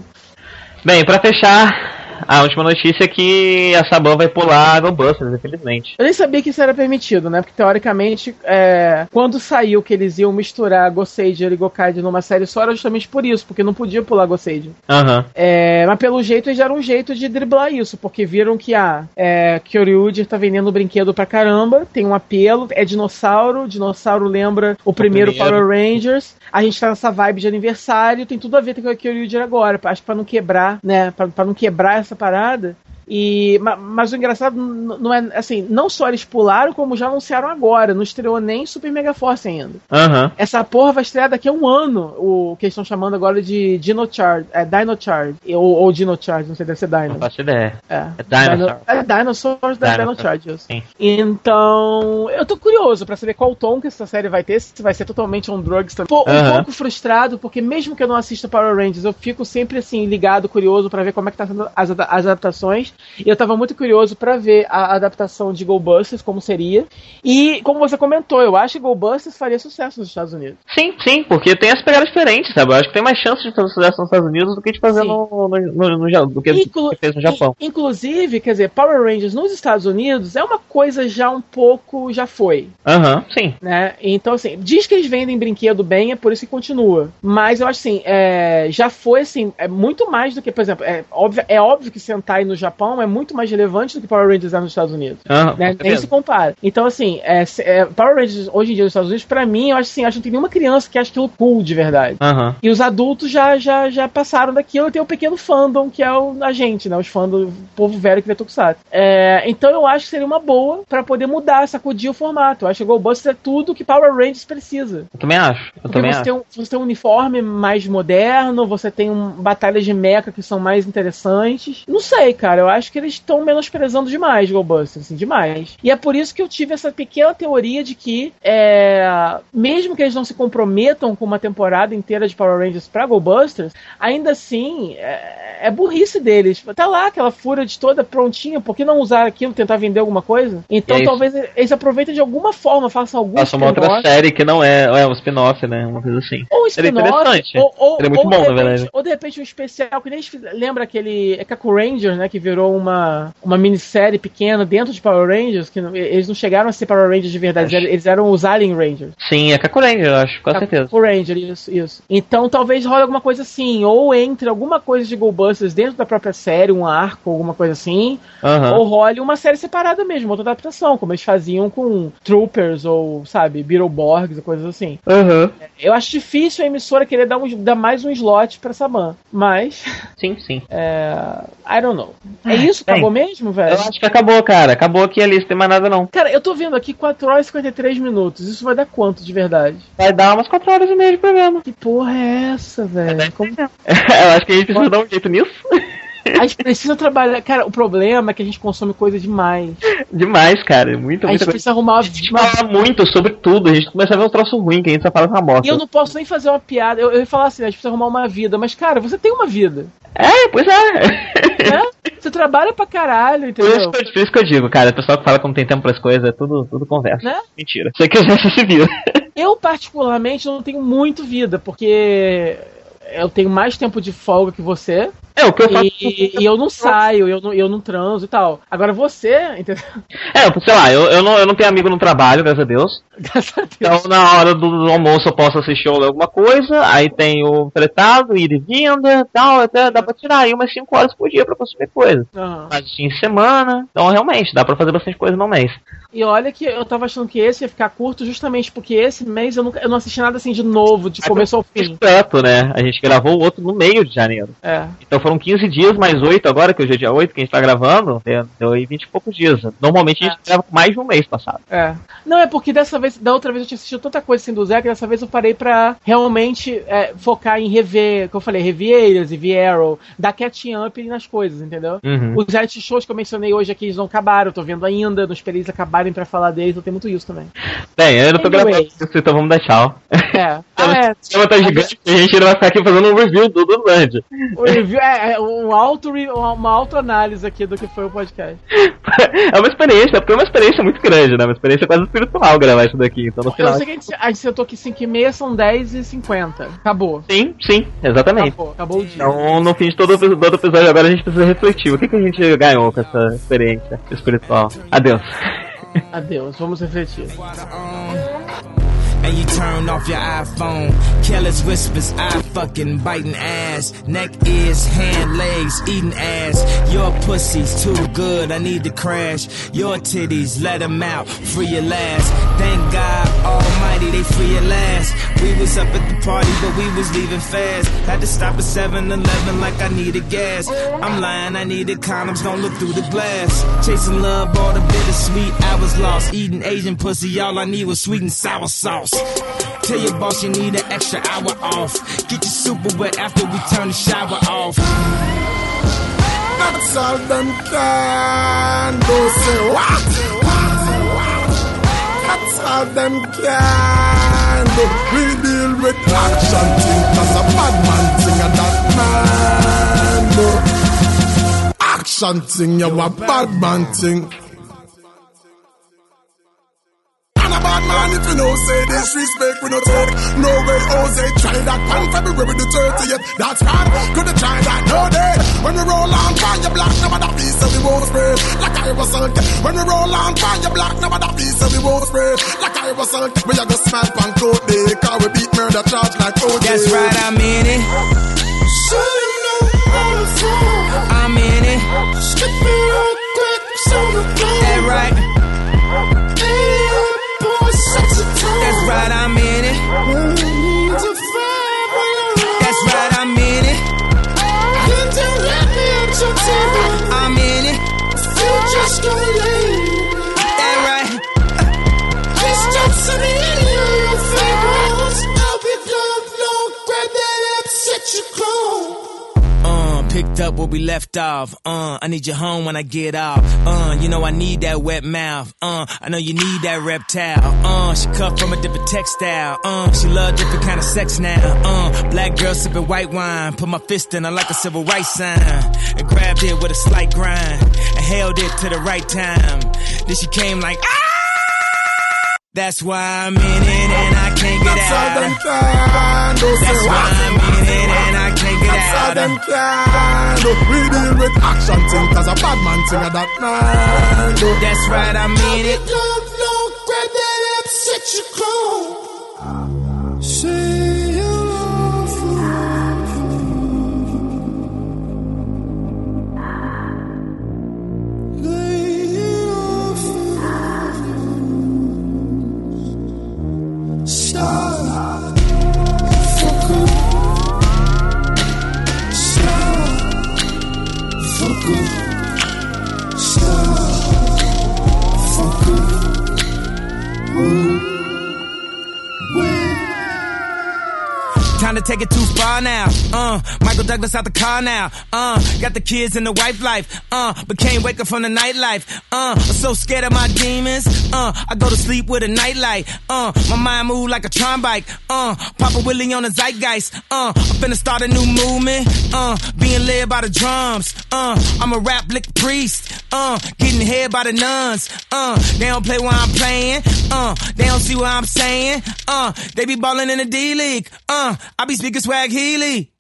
Speaker 2: Bem, pra fechar, a última notícia é que a Saban vai pular a GoBusters, infelizmente.
Speaker 1: Eu nem sabia que isso era permitido, né? Porque teoricamente, é, quando saiu que eles iam misturar Goseiger e Gokaiger numa série só, era justamente por isso, porque não podia pular Goseiger.
Speaker 2: Aham.
Speaker 1: É, mas pelo jeito eles deram um jeito de driblar isso, porque viram que ah, é, Kyoryuger tá vendendo brinquedo pra caramba, tem um apelo, é dinossauro, dinossauro lembra o primeiro,
Speaker 2: primeiro.
Speaker 1: Power Rangers, a gente tá nessa vibe de aniversário, tem tudo a ver com o Kyoryuger agora, acho que pra não quebrar, né, pra, pra não quebrar essa parada. E, ma- mas o engraçado não é assim, não só eles pularam, como já anunciaram agora, não estreou nem Super Mega Force ainda.
Speaker 2: Aham.
Speaker 1: Essa porra vai estrear daqui a um ano, o que eles estão chamando agora de Dino Charge, é Dino Charge, ou, ou Dino Charge, não sei, deve ser
Speaker 2: Não
Speaker 1: Dino.
Speaker 2: faço ideia.
Speaker 1: É,
Speaker 2: É Dinosaur.
Speaker 1: Dino, é Dinosaurs da Dino
Speaker 2: Dinosaur.
Speaker 1: Charge.
Speaker 2: Sim.
Speaker 1: Então, eu tô curioso pra saber qual tom que essa série vai ter, se vai ser totalmente on drugs também. Tô um
Speaker 2: Aham.
Speaker 1: pouco frustrado, porque mesmo que eu não assista Power Rangers, eu fico sempre assim, ligado, curioso pra ver como é que tá sendo as, as adaptações. E eu tava muito curioso pra ver a adaptação de Go Busters, como seria. E, como você comentou, eu acho que Go Busters faria sucesso nos Estados Unidos.
Speaker 2: Sim, sim, porque tem as pegadas diferentes, sabe? Eu acho que tem mais chance de fazer sucesso nos Estados Unidos do que de fazer no, no, no, no, do que,
Speaker 1: Inclu-
Speaker 2: que fez no Japão.
Speaker 1: in- Inclusive, quer dizer, Power Rangers nos Estados Unidos é uma coisa já um pouco. já foi.
Speaker 2: Aham, sim.
Speaker 1: Né? Então, assim, diz que eles vendem brinquedo bem, é por isso que continua. Mas eu acho assim, é, já foi assim, é muito mais do que, por exemplo, é óbvio, é óbvio que Sentai no Japão Japão é muito mais relevante do que Power Rangers é nos Estados Unidos. Né? Nem se compara. Então, assim, é, é, Power Rangers hoje em dia nos Estados Unidos, pra mim, eu acho assim, acho que não tem nenhuma criança que acha aquilo cool de verdade.
Speaker 2: Aham.
Speaker 1: E os adultos já, já, já passaram daquilo e tem o pequeno fandom, que é o, a gente, né? Os fãs do povo velho que vê Tokusatsu. É, então eu acho que seria uma boa pra poder mudar, sacudir o formato. Eu acho que Goldbusters é tudo que Power Rangers precisa.
Speaker 2: Eu também acho. Eu
Speaker 1: Porque
Speaker 2: também
Speaker 1: você
Speaker 2: acho.
Speaker 1: tem, um, você tem um uniforme mais moderno, você tem um, batalhas de mecha que são mais interessantes. Não sei, cara. Eu acho que eles estão menosprezando demais Goldbusters, assim, demais. E é por isso que eu tive essa pequena teoria de que, é, mesmo que eles não se comprometam com uma temporada inteira de Power Rangers pra Goldbusters, ainda assim é, é burrice deles. Tá lá aquela fúria de toda prontinha, por que não usar aquilo, tentar vender alguma coisa? Então
Speaker 2: É
Speaker 1: talvez eles aproveitem de alguma forma, façam algum
Speaker 2: Faça uma outra série que não é, é um spin-off, né? Uma coisa assim.
Speaker 1: Ou um spin-off, ou, ou, ou
Speaker 2: bom,
Speaker 1: de
Speaker 2: na
Speaker 1: repente,
Speaker 2: verdade.
Speaker 1: Ou de repente um especial, que nem lembra aquele é Kaku Rangers, né, que virou uma, uma minissérie pequena dentro de Power Rangers, que não- eles não chegaram a ser Power Rangers de verdade,
Speaker 2: Acho.
Speaker 1: eles eram os Alien Rangers.
Speaker 2: Sim, é Kakuren, eu acho, com certeza.
Speaker 1: Kaku Ranger, isso, isso. Então talvez role alguma coisa assim, ou entre alguma coisa de Goldbusters dentro da própria série, um arco, alguma coisa assim,
Speaker 2: Aham.
Speaker 1: ou role uma série separada mesmo, outra adaptação, como eles faziam com Troopers ou, sabe, Beetleborgs e coisas assim.
Speaker 2: Aham.
Speaker 1: Eu acho difícil a emissora querer dar, um, dar mais um slot pra Saban. Mas,
Speaker 2: Sim, sim.
Speaker 1: é, I don't know. É isso?
Speaker 2: bem,
Speaker 1: Acabou mesmo, velho?
Speaker 2: Eu acho que acabou, cara. Acabou aqui a lista, tem mais nada não.
Speaker 1: Cara, eu tô vendo aqui 4 horas e 53 minutos. Isso vai dar quanto de verdade?
Speaker 2: Vai dar umas 4 horas e meia de programa.
Speaker 1: Que porra é essa, velho? Como-
Speaker 2: eu acho que a gente precisa dar um jeito nisso.
Speaker 1: A gente precisa trabalhar. Cara, o problema é que a gente consome coisa demais.
Speaker 2: Demais, cara. Muita,
Speaker 1: A gente
Speaker 2: coisa.
Speaker 1: precisa arrumar
Speaker 2: A gente
Speaker 1: uma.
Speaker 2: fala muito sobre tudo, a gente começa a ver um troço ruim, que a gente só fala com a bosta.
Speaker 1: E eu não posso nem fazer uma piada. Eu, eu ia falar assim, a gente precisa arrumar uma vida. Mas, cara, você tem uma vida.
Speaker 2: É, pois é.
Speaker 1: Né? Você trabalha pra caralho,
Speaker 2: Por isso,
Speaker 1: entendeu?
Speaker 2: que eu, por isso que eu digo, cara, o pessoal que fala que não tem tempo pras coisas, é tudo, tudo conversa.
Speaker 1: Né?
Speaker 2: Mentira. Você quiser, você se vira.
Speaker 1: Eu, particularmente, não tenho muito vida, porque eu tenho mais tempo de folga que você.
Speaker 2: É, o que eu faço.
Speaker 1: E, e eu não saio, eu não, eu não transo e tal. Agora você, entendeu?
Speaker 2: É, sei lá, eu, eu, não, eu não tenho amigo no trabalho, graças a Deus.
Speaker 1: Graças a Deus.
Speaker 2: Então, na hora do, do almoço, eu posso assistir ou ler alguma coisa. Aí tem o fretado, ida e vinda tal. Até dá pra tirar aí umas 5 horas por dia pra consumir coisa.
Speaker 1: Aham.
Speaker 2: Mas assim, em semana. Então, realmente, dá pra fazer bastante coisa no mês.
Speaker 1: E olha que eu tava achando que esse ia ficar curto justamente porque esse mês eu, nunca, eu não assisti nada assim de novo, de começo ao fim.
Speaker 2: Completo, né? A gente gravou o outro no meio de janeiro.
Speaker 1: É.
Speaker 2: Então foram 15 dias mais 8 agora, que hoje é dia 8, que a gente tá gravando. Deu, deu aí 20 e poucos dias. Normalmente a gente grava com mais de um mês passado.
Speaker 1: É. Não, é porque dessa vez, da outra vez eu tinha assistido tanta coisa assim do Zé, que dessa vez eu parei pra realmente é, focar em rever, como eu falei, rever e ver Arrow, dar catching up nas coisas, entendeu?
Speaker 2: Uhum.
Speaker 1: Os reality shows que eu mencionei hoje aqui, eles não acabaram, eu tô vendo ainda, não esperei eles acabarem pra falar deles, eu tenho muito isso também.
Speaker 2: Bem, eu não tô
Speaker 1: Anyway.
Speaker 2: gravando isso, então vamos dar tchau.
Speaker 1: É. Ah, é.
Speaker 2: O tema tá gigante a gente ainda vai ficar aqui fazendo um review do do Land.
Speaker 1: O review é, é um auto, uma autoanálise aqui do que foi o podcast.
Speaker 2: é uma experiência, porque é uma experiência muito grande, né? Uma experiência quase espiritual gravar isso daqui. Então no
Speaker 1: Eu
Speaker 2: final.
Speaker 1: sei que a gente, a gente sentou aqui 5 e meia, são 10 e 50. Acabou.
Speaker 2: Sim, sim, exatamente.
Speaker 1: Acabou, acabou o dia.
Speaker 2: Então, no fim de todo, todo episódio agora a gente precisa refletir. O que, que a gente ganhou com essa experiência espiritual? Adeus.
Speaker 1: Adeus, vamos refletir.
Speaker 3: And you turn off your iPhone. Careless whispers, I fucking biting ass. Neck, ears, hand, legs, eating ass. Your pussy's too good, I need to crash. Your titties, let 'em out, free your last. Thank God Almighty, they free your last. We was up at the party, but we was leaving fast. Had to stop at 7-Eleven like I needed gas. I'm lying, I needed condoms, don't look through the glass. Chasing love, all the bittersweet, I was lost. Eating Asian pussy, all I need was sweet and sour sauce. Tell your boss you need an extra hour off. Get your super wet after we turn the shower off.
Speaker 4: That's all them can do. Say what? That's all them can do. We deal with action thing, cause a bad man thing and that man do. Action thing, you a bad man thing. And a bad man if you know say disrespect we no take No way. Jose try that on February the 30th That's bad, coulda tried that. No day When we roll on fire black number that piece and we won't spray Like I was sunk When we roll on fire black number that piece and we won't spray Like I was sunk We a go smell pan coat day Cause we beat murder charge like OJ
Speaker 3: That's right, I'm in it.
Speaker 4: So you know how to fall
Speaker 3: I'm in it.
Speaker 4: Skip me ride, I'm in it.
Speaker 3: Picked up where we left off. Uh, I need you home when I get off. Uh, you know I need that wet mouth. Uh, I know you need that reptile. Uh, she cut from a different textile. Uh, she love different kind of sex now. Uh, black girl sipping white wine. Put my fist in her like a civil rights sign. And grabbed it with a slight grind. And held it to the right time. Then she came like, ah! That's why I'm in it and I can't get out.
Speaker 4: them can do.
Speaker 3: That's why? I'm in it and I can't get
Speaker 4: That's how
Speaker 3: out.
Speaker 4: them can do. We deal with action thing, cause a bad man thing of that man do.
Speaker 3: That's right, I'm in it.
Speaker 4: Love, love, grab that up, set your clothes. Say you love me. Lay it off. Stop. Fuck up. Fuck. Ooh.
Speaker 3: To take it too far now. Uh, Michael Douglas out the car now. Uh, got the kids and the wife life. Uh, but can't wake up from the nightlife. Uh, I'm so scared of my demons. Uh, I go to sleep with a nightlight. Uh, my mind move like a tron bike. Uh, Papa Willie on the zeitgeist. Uh, I'm finna start a new movement. Uh, being led by the drums. Uh, I'm a rap lick priest. Uh, getting head by the nuns. Uh, they don't play where I'm playing. Uh, they don't see what I'm saying. Uh, they be balling in the D League. Uh, I be speaking swag Healy.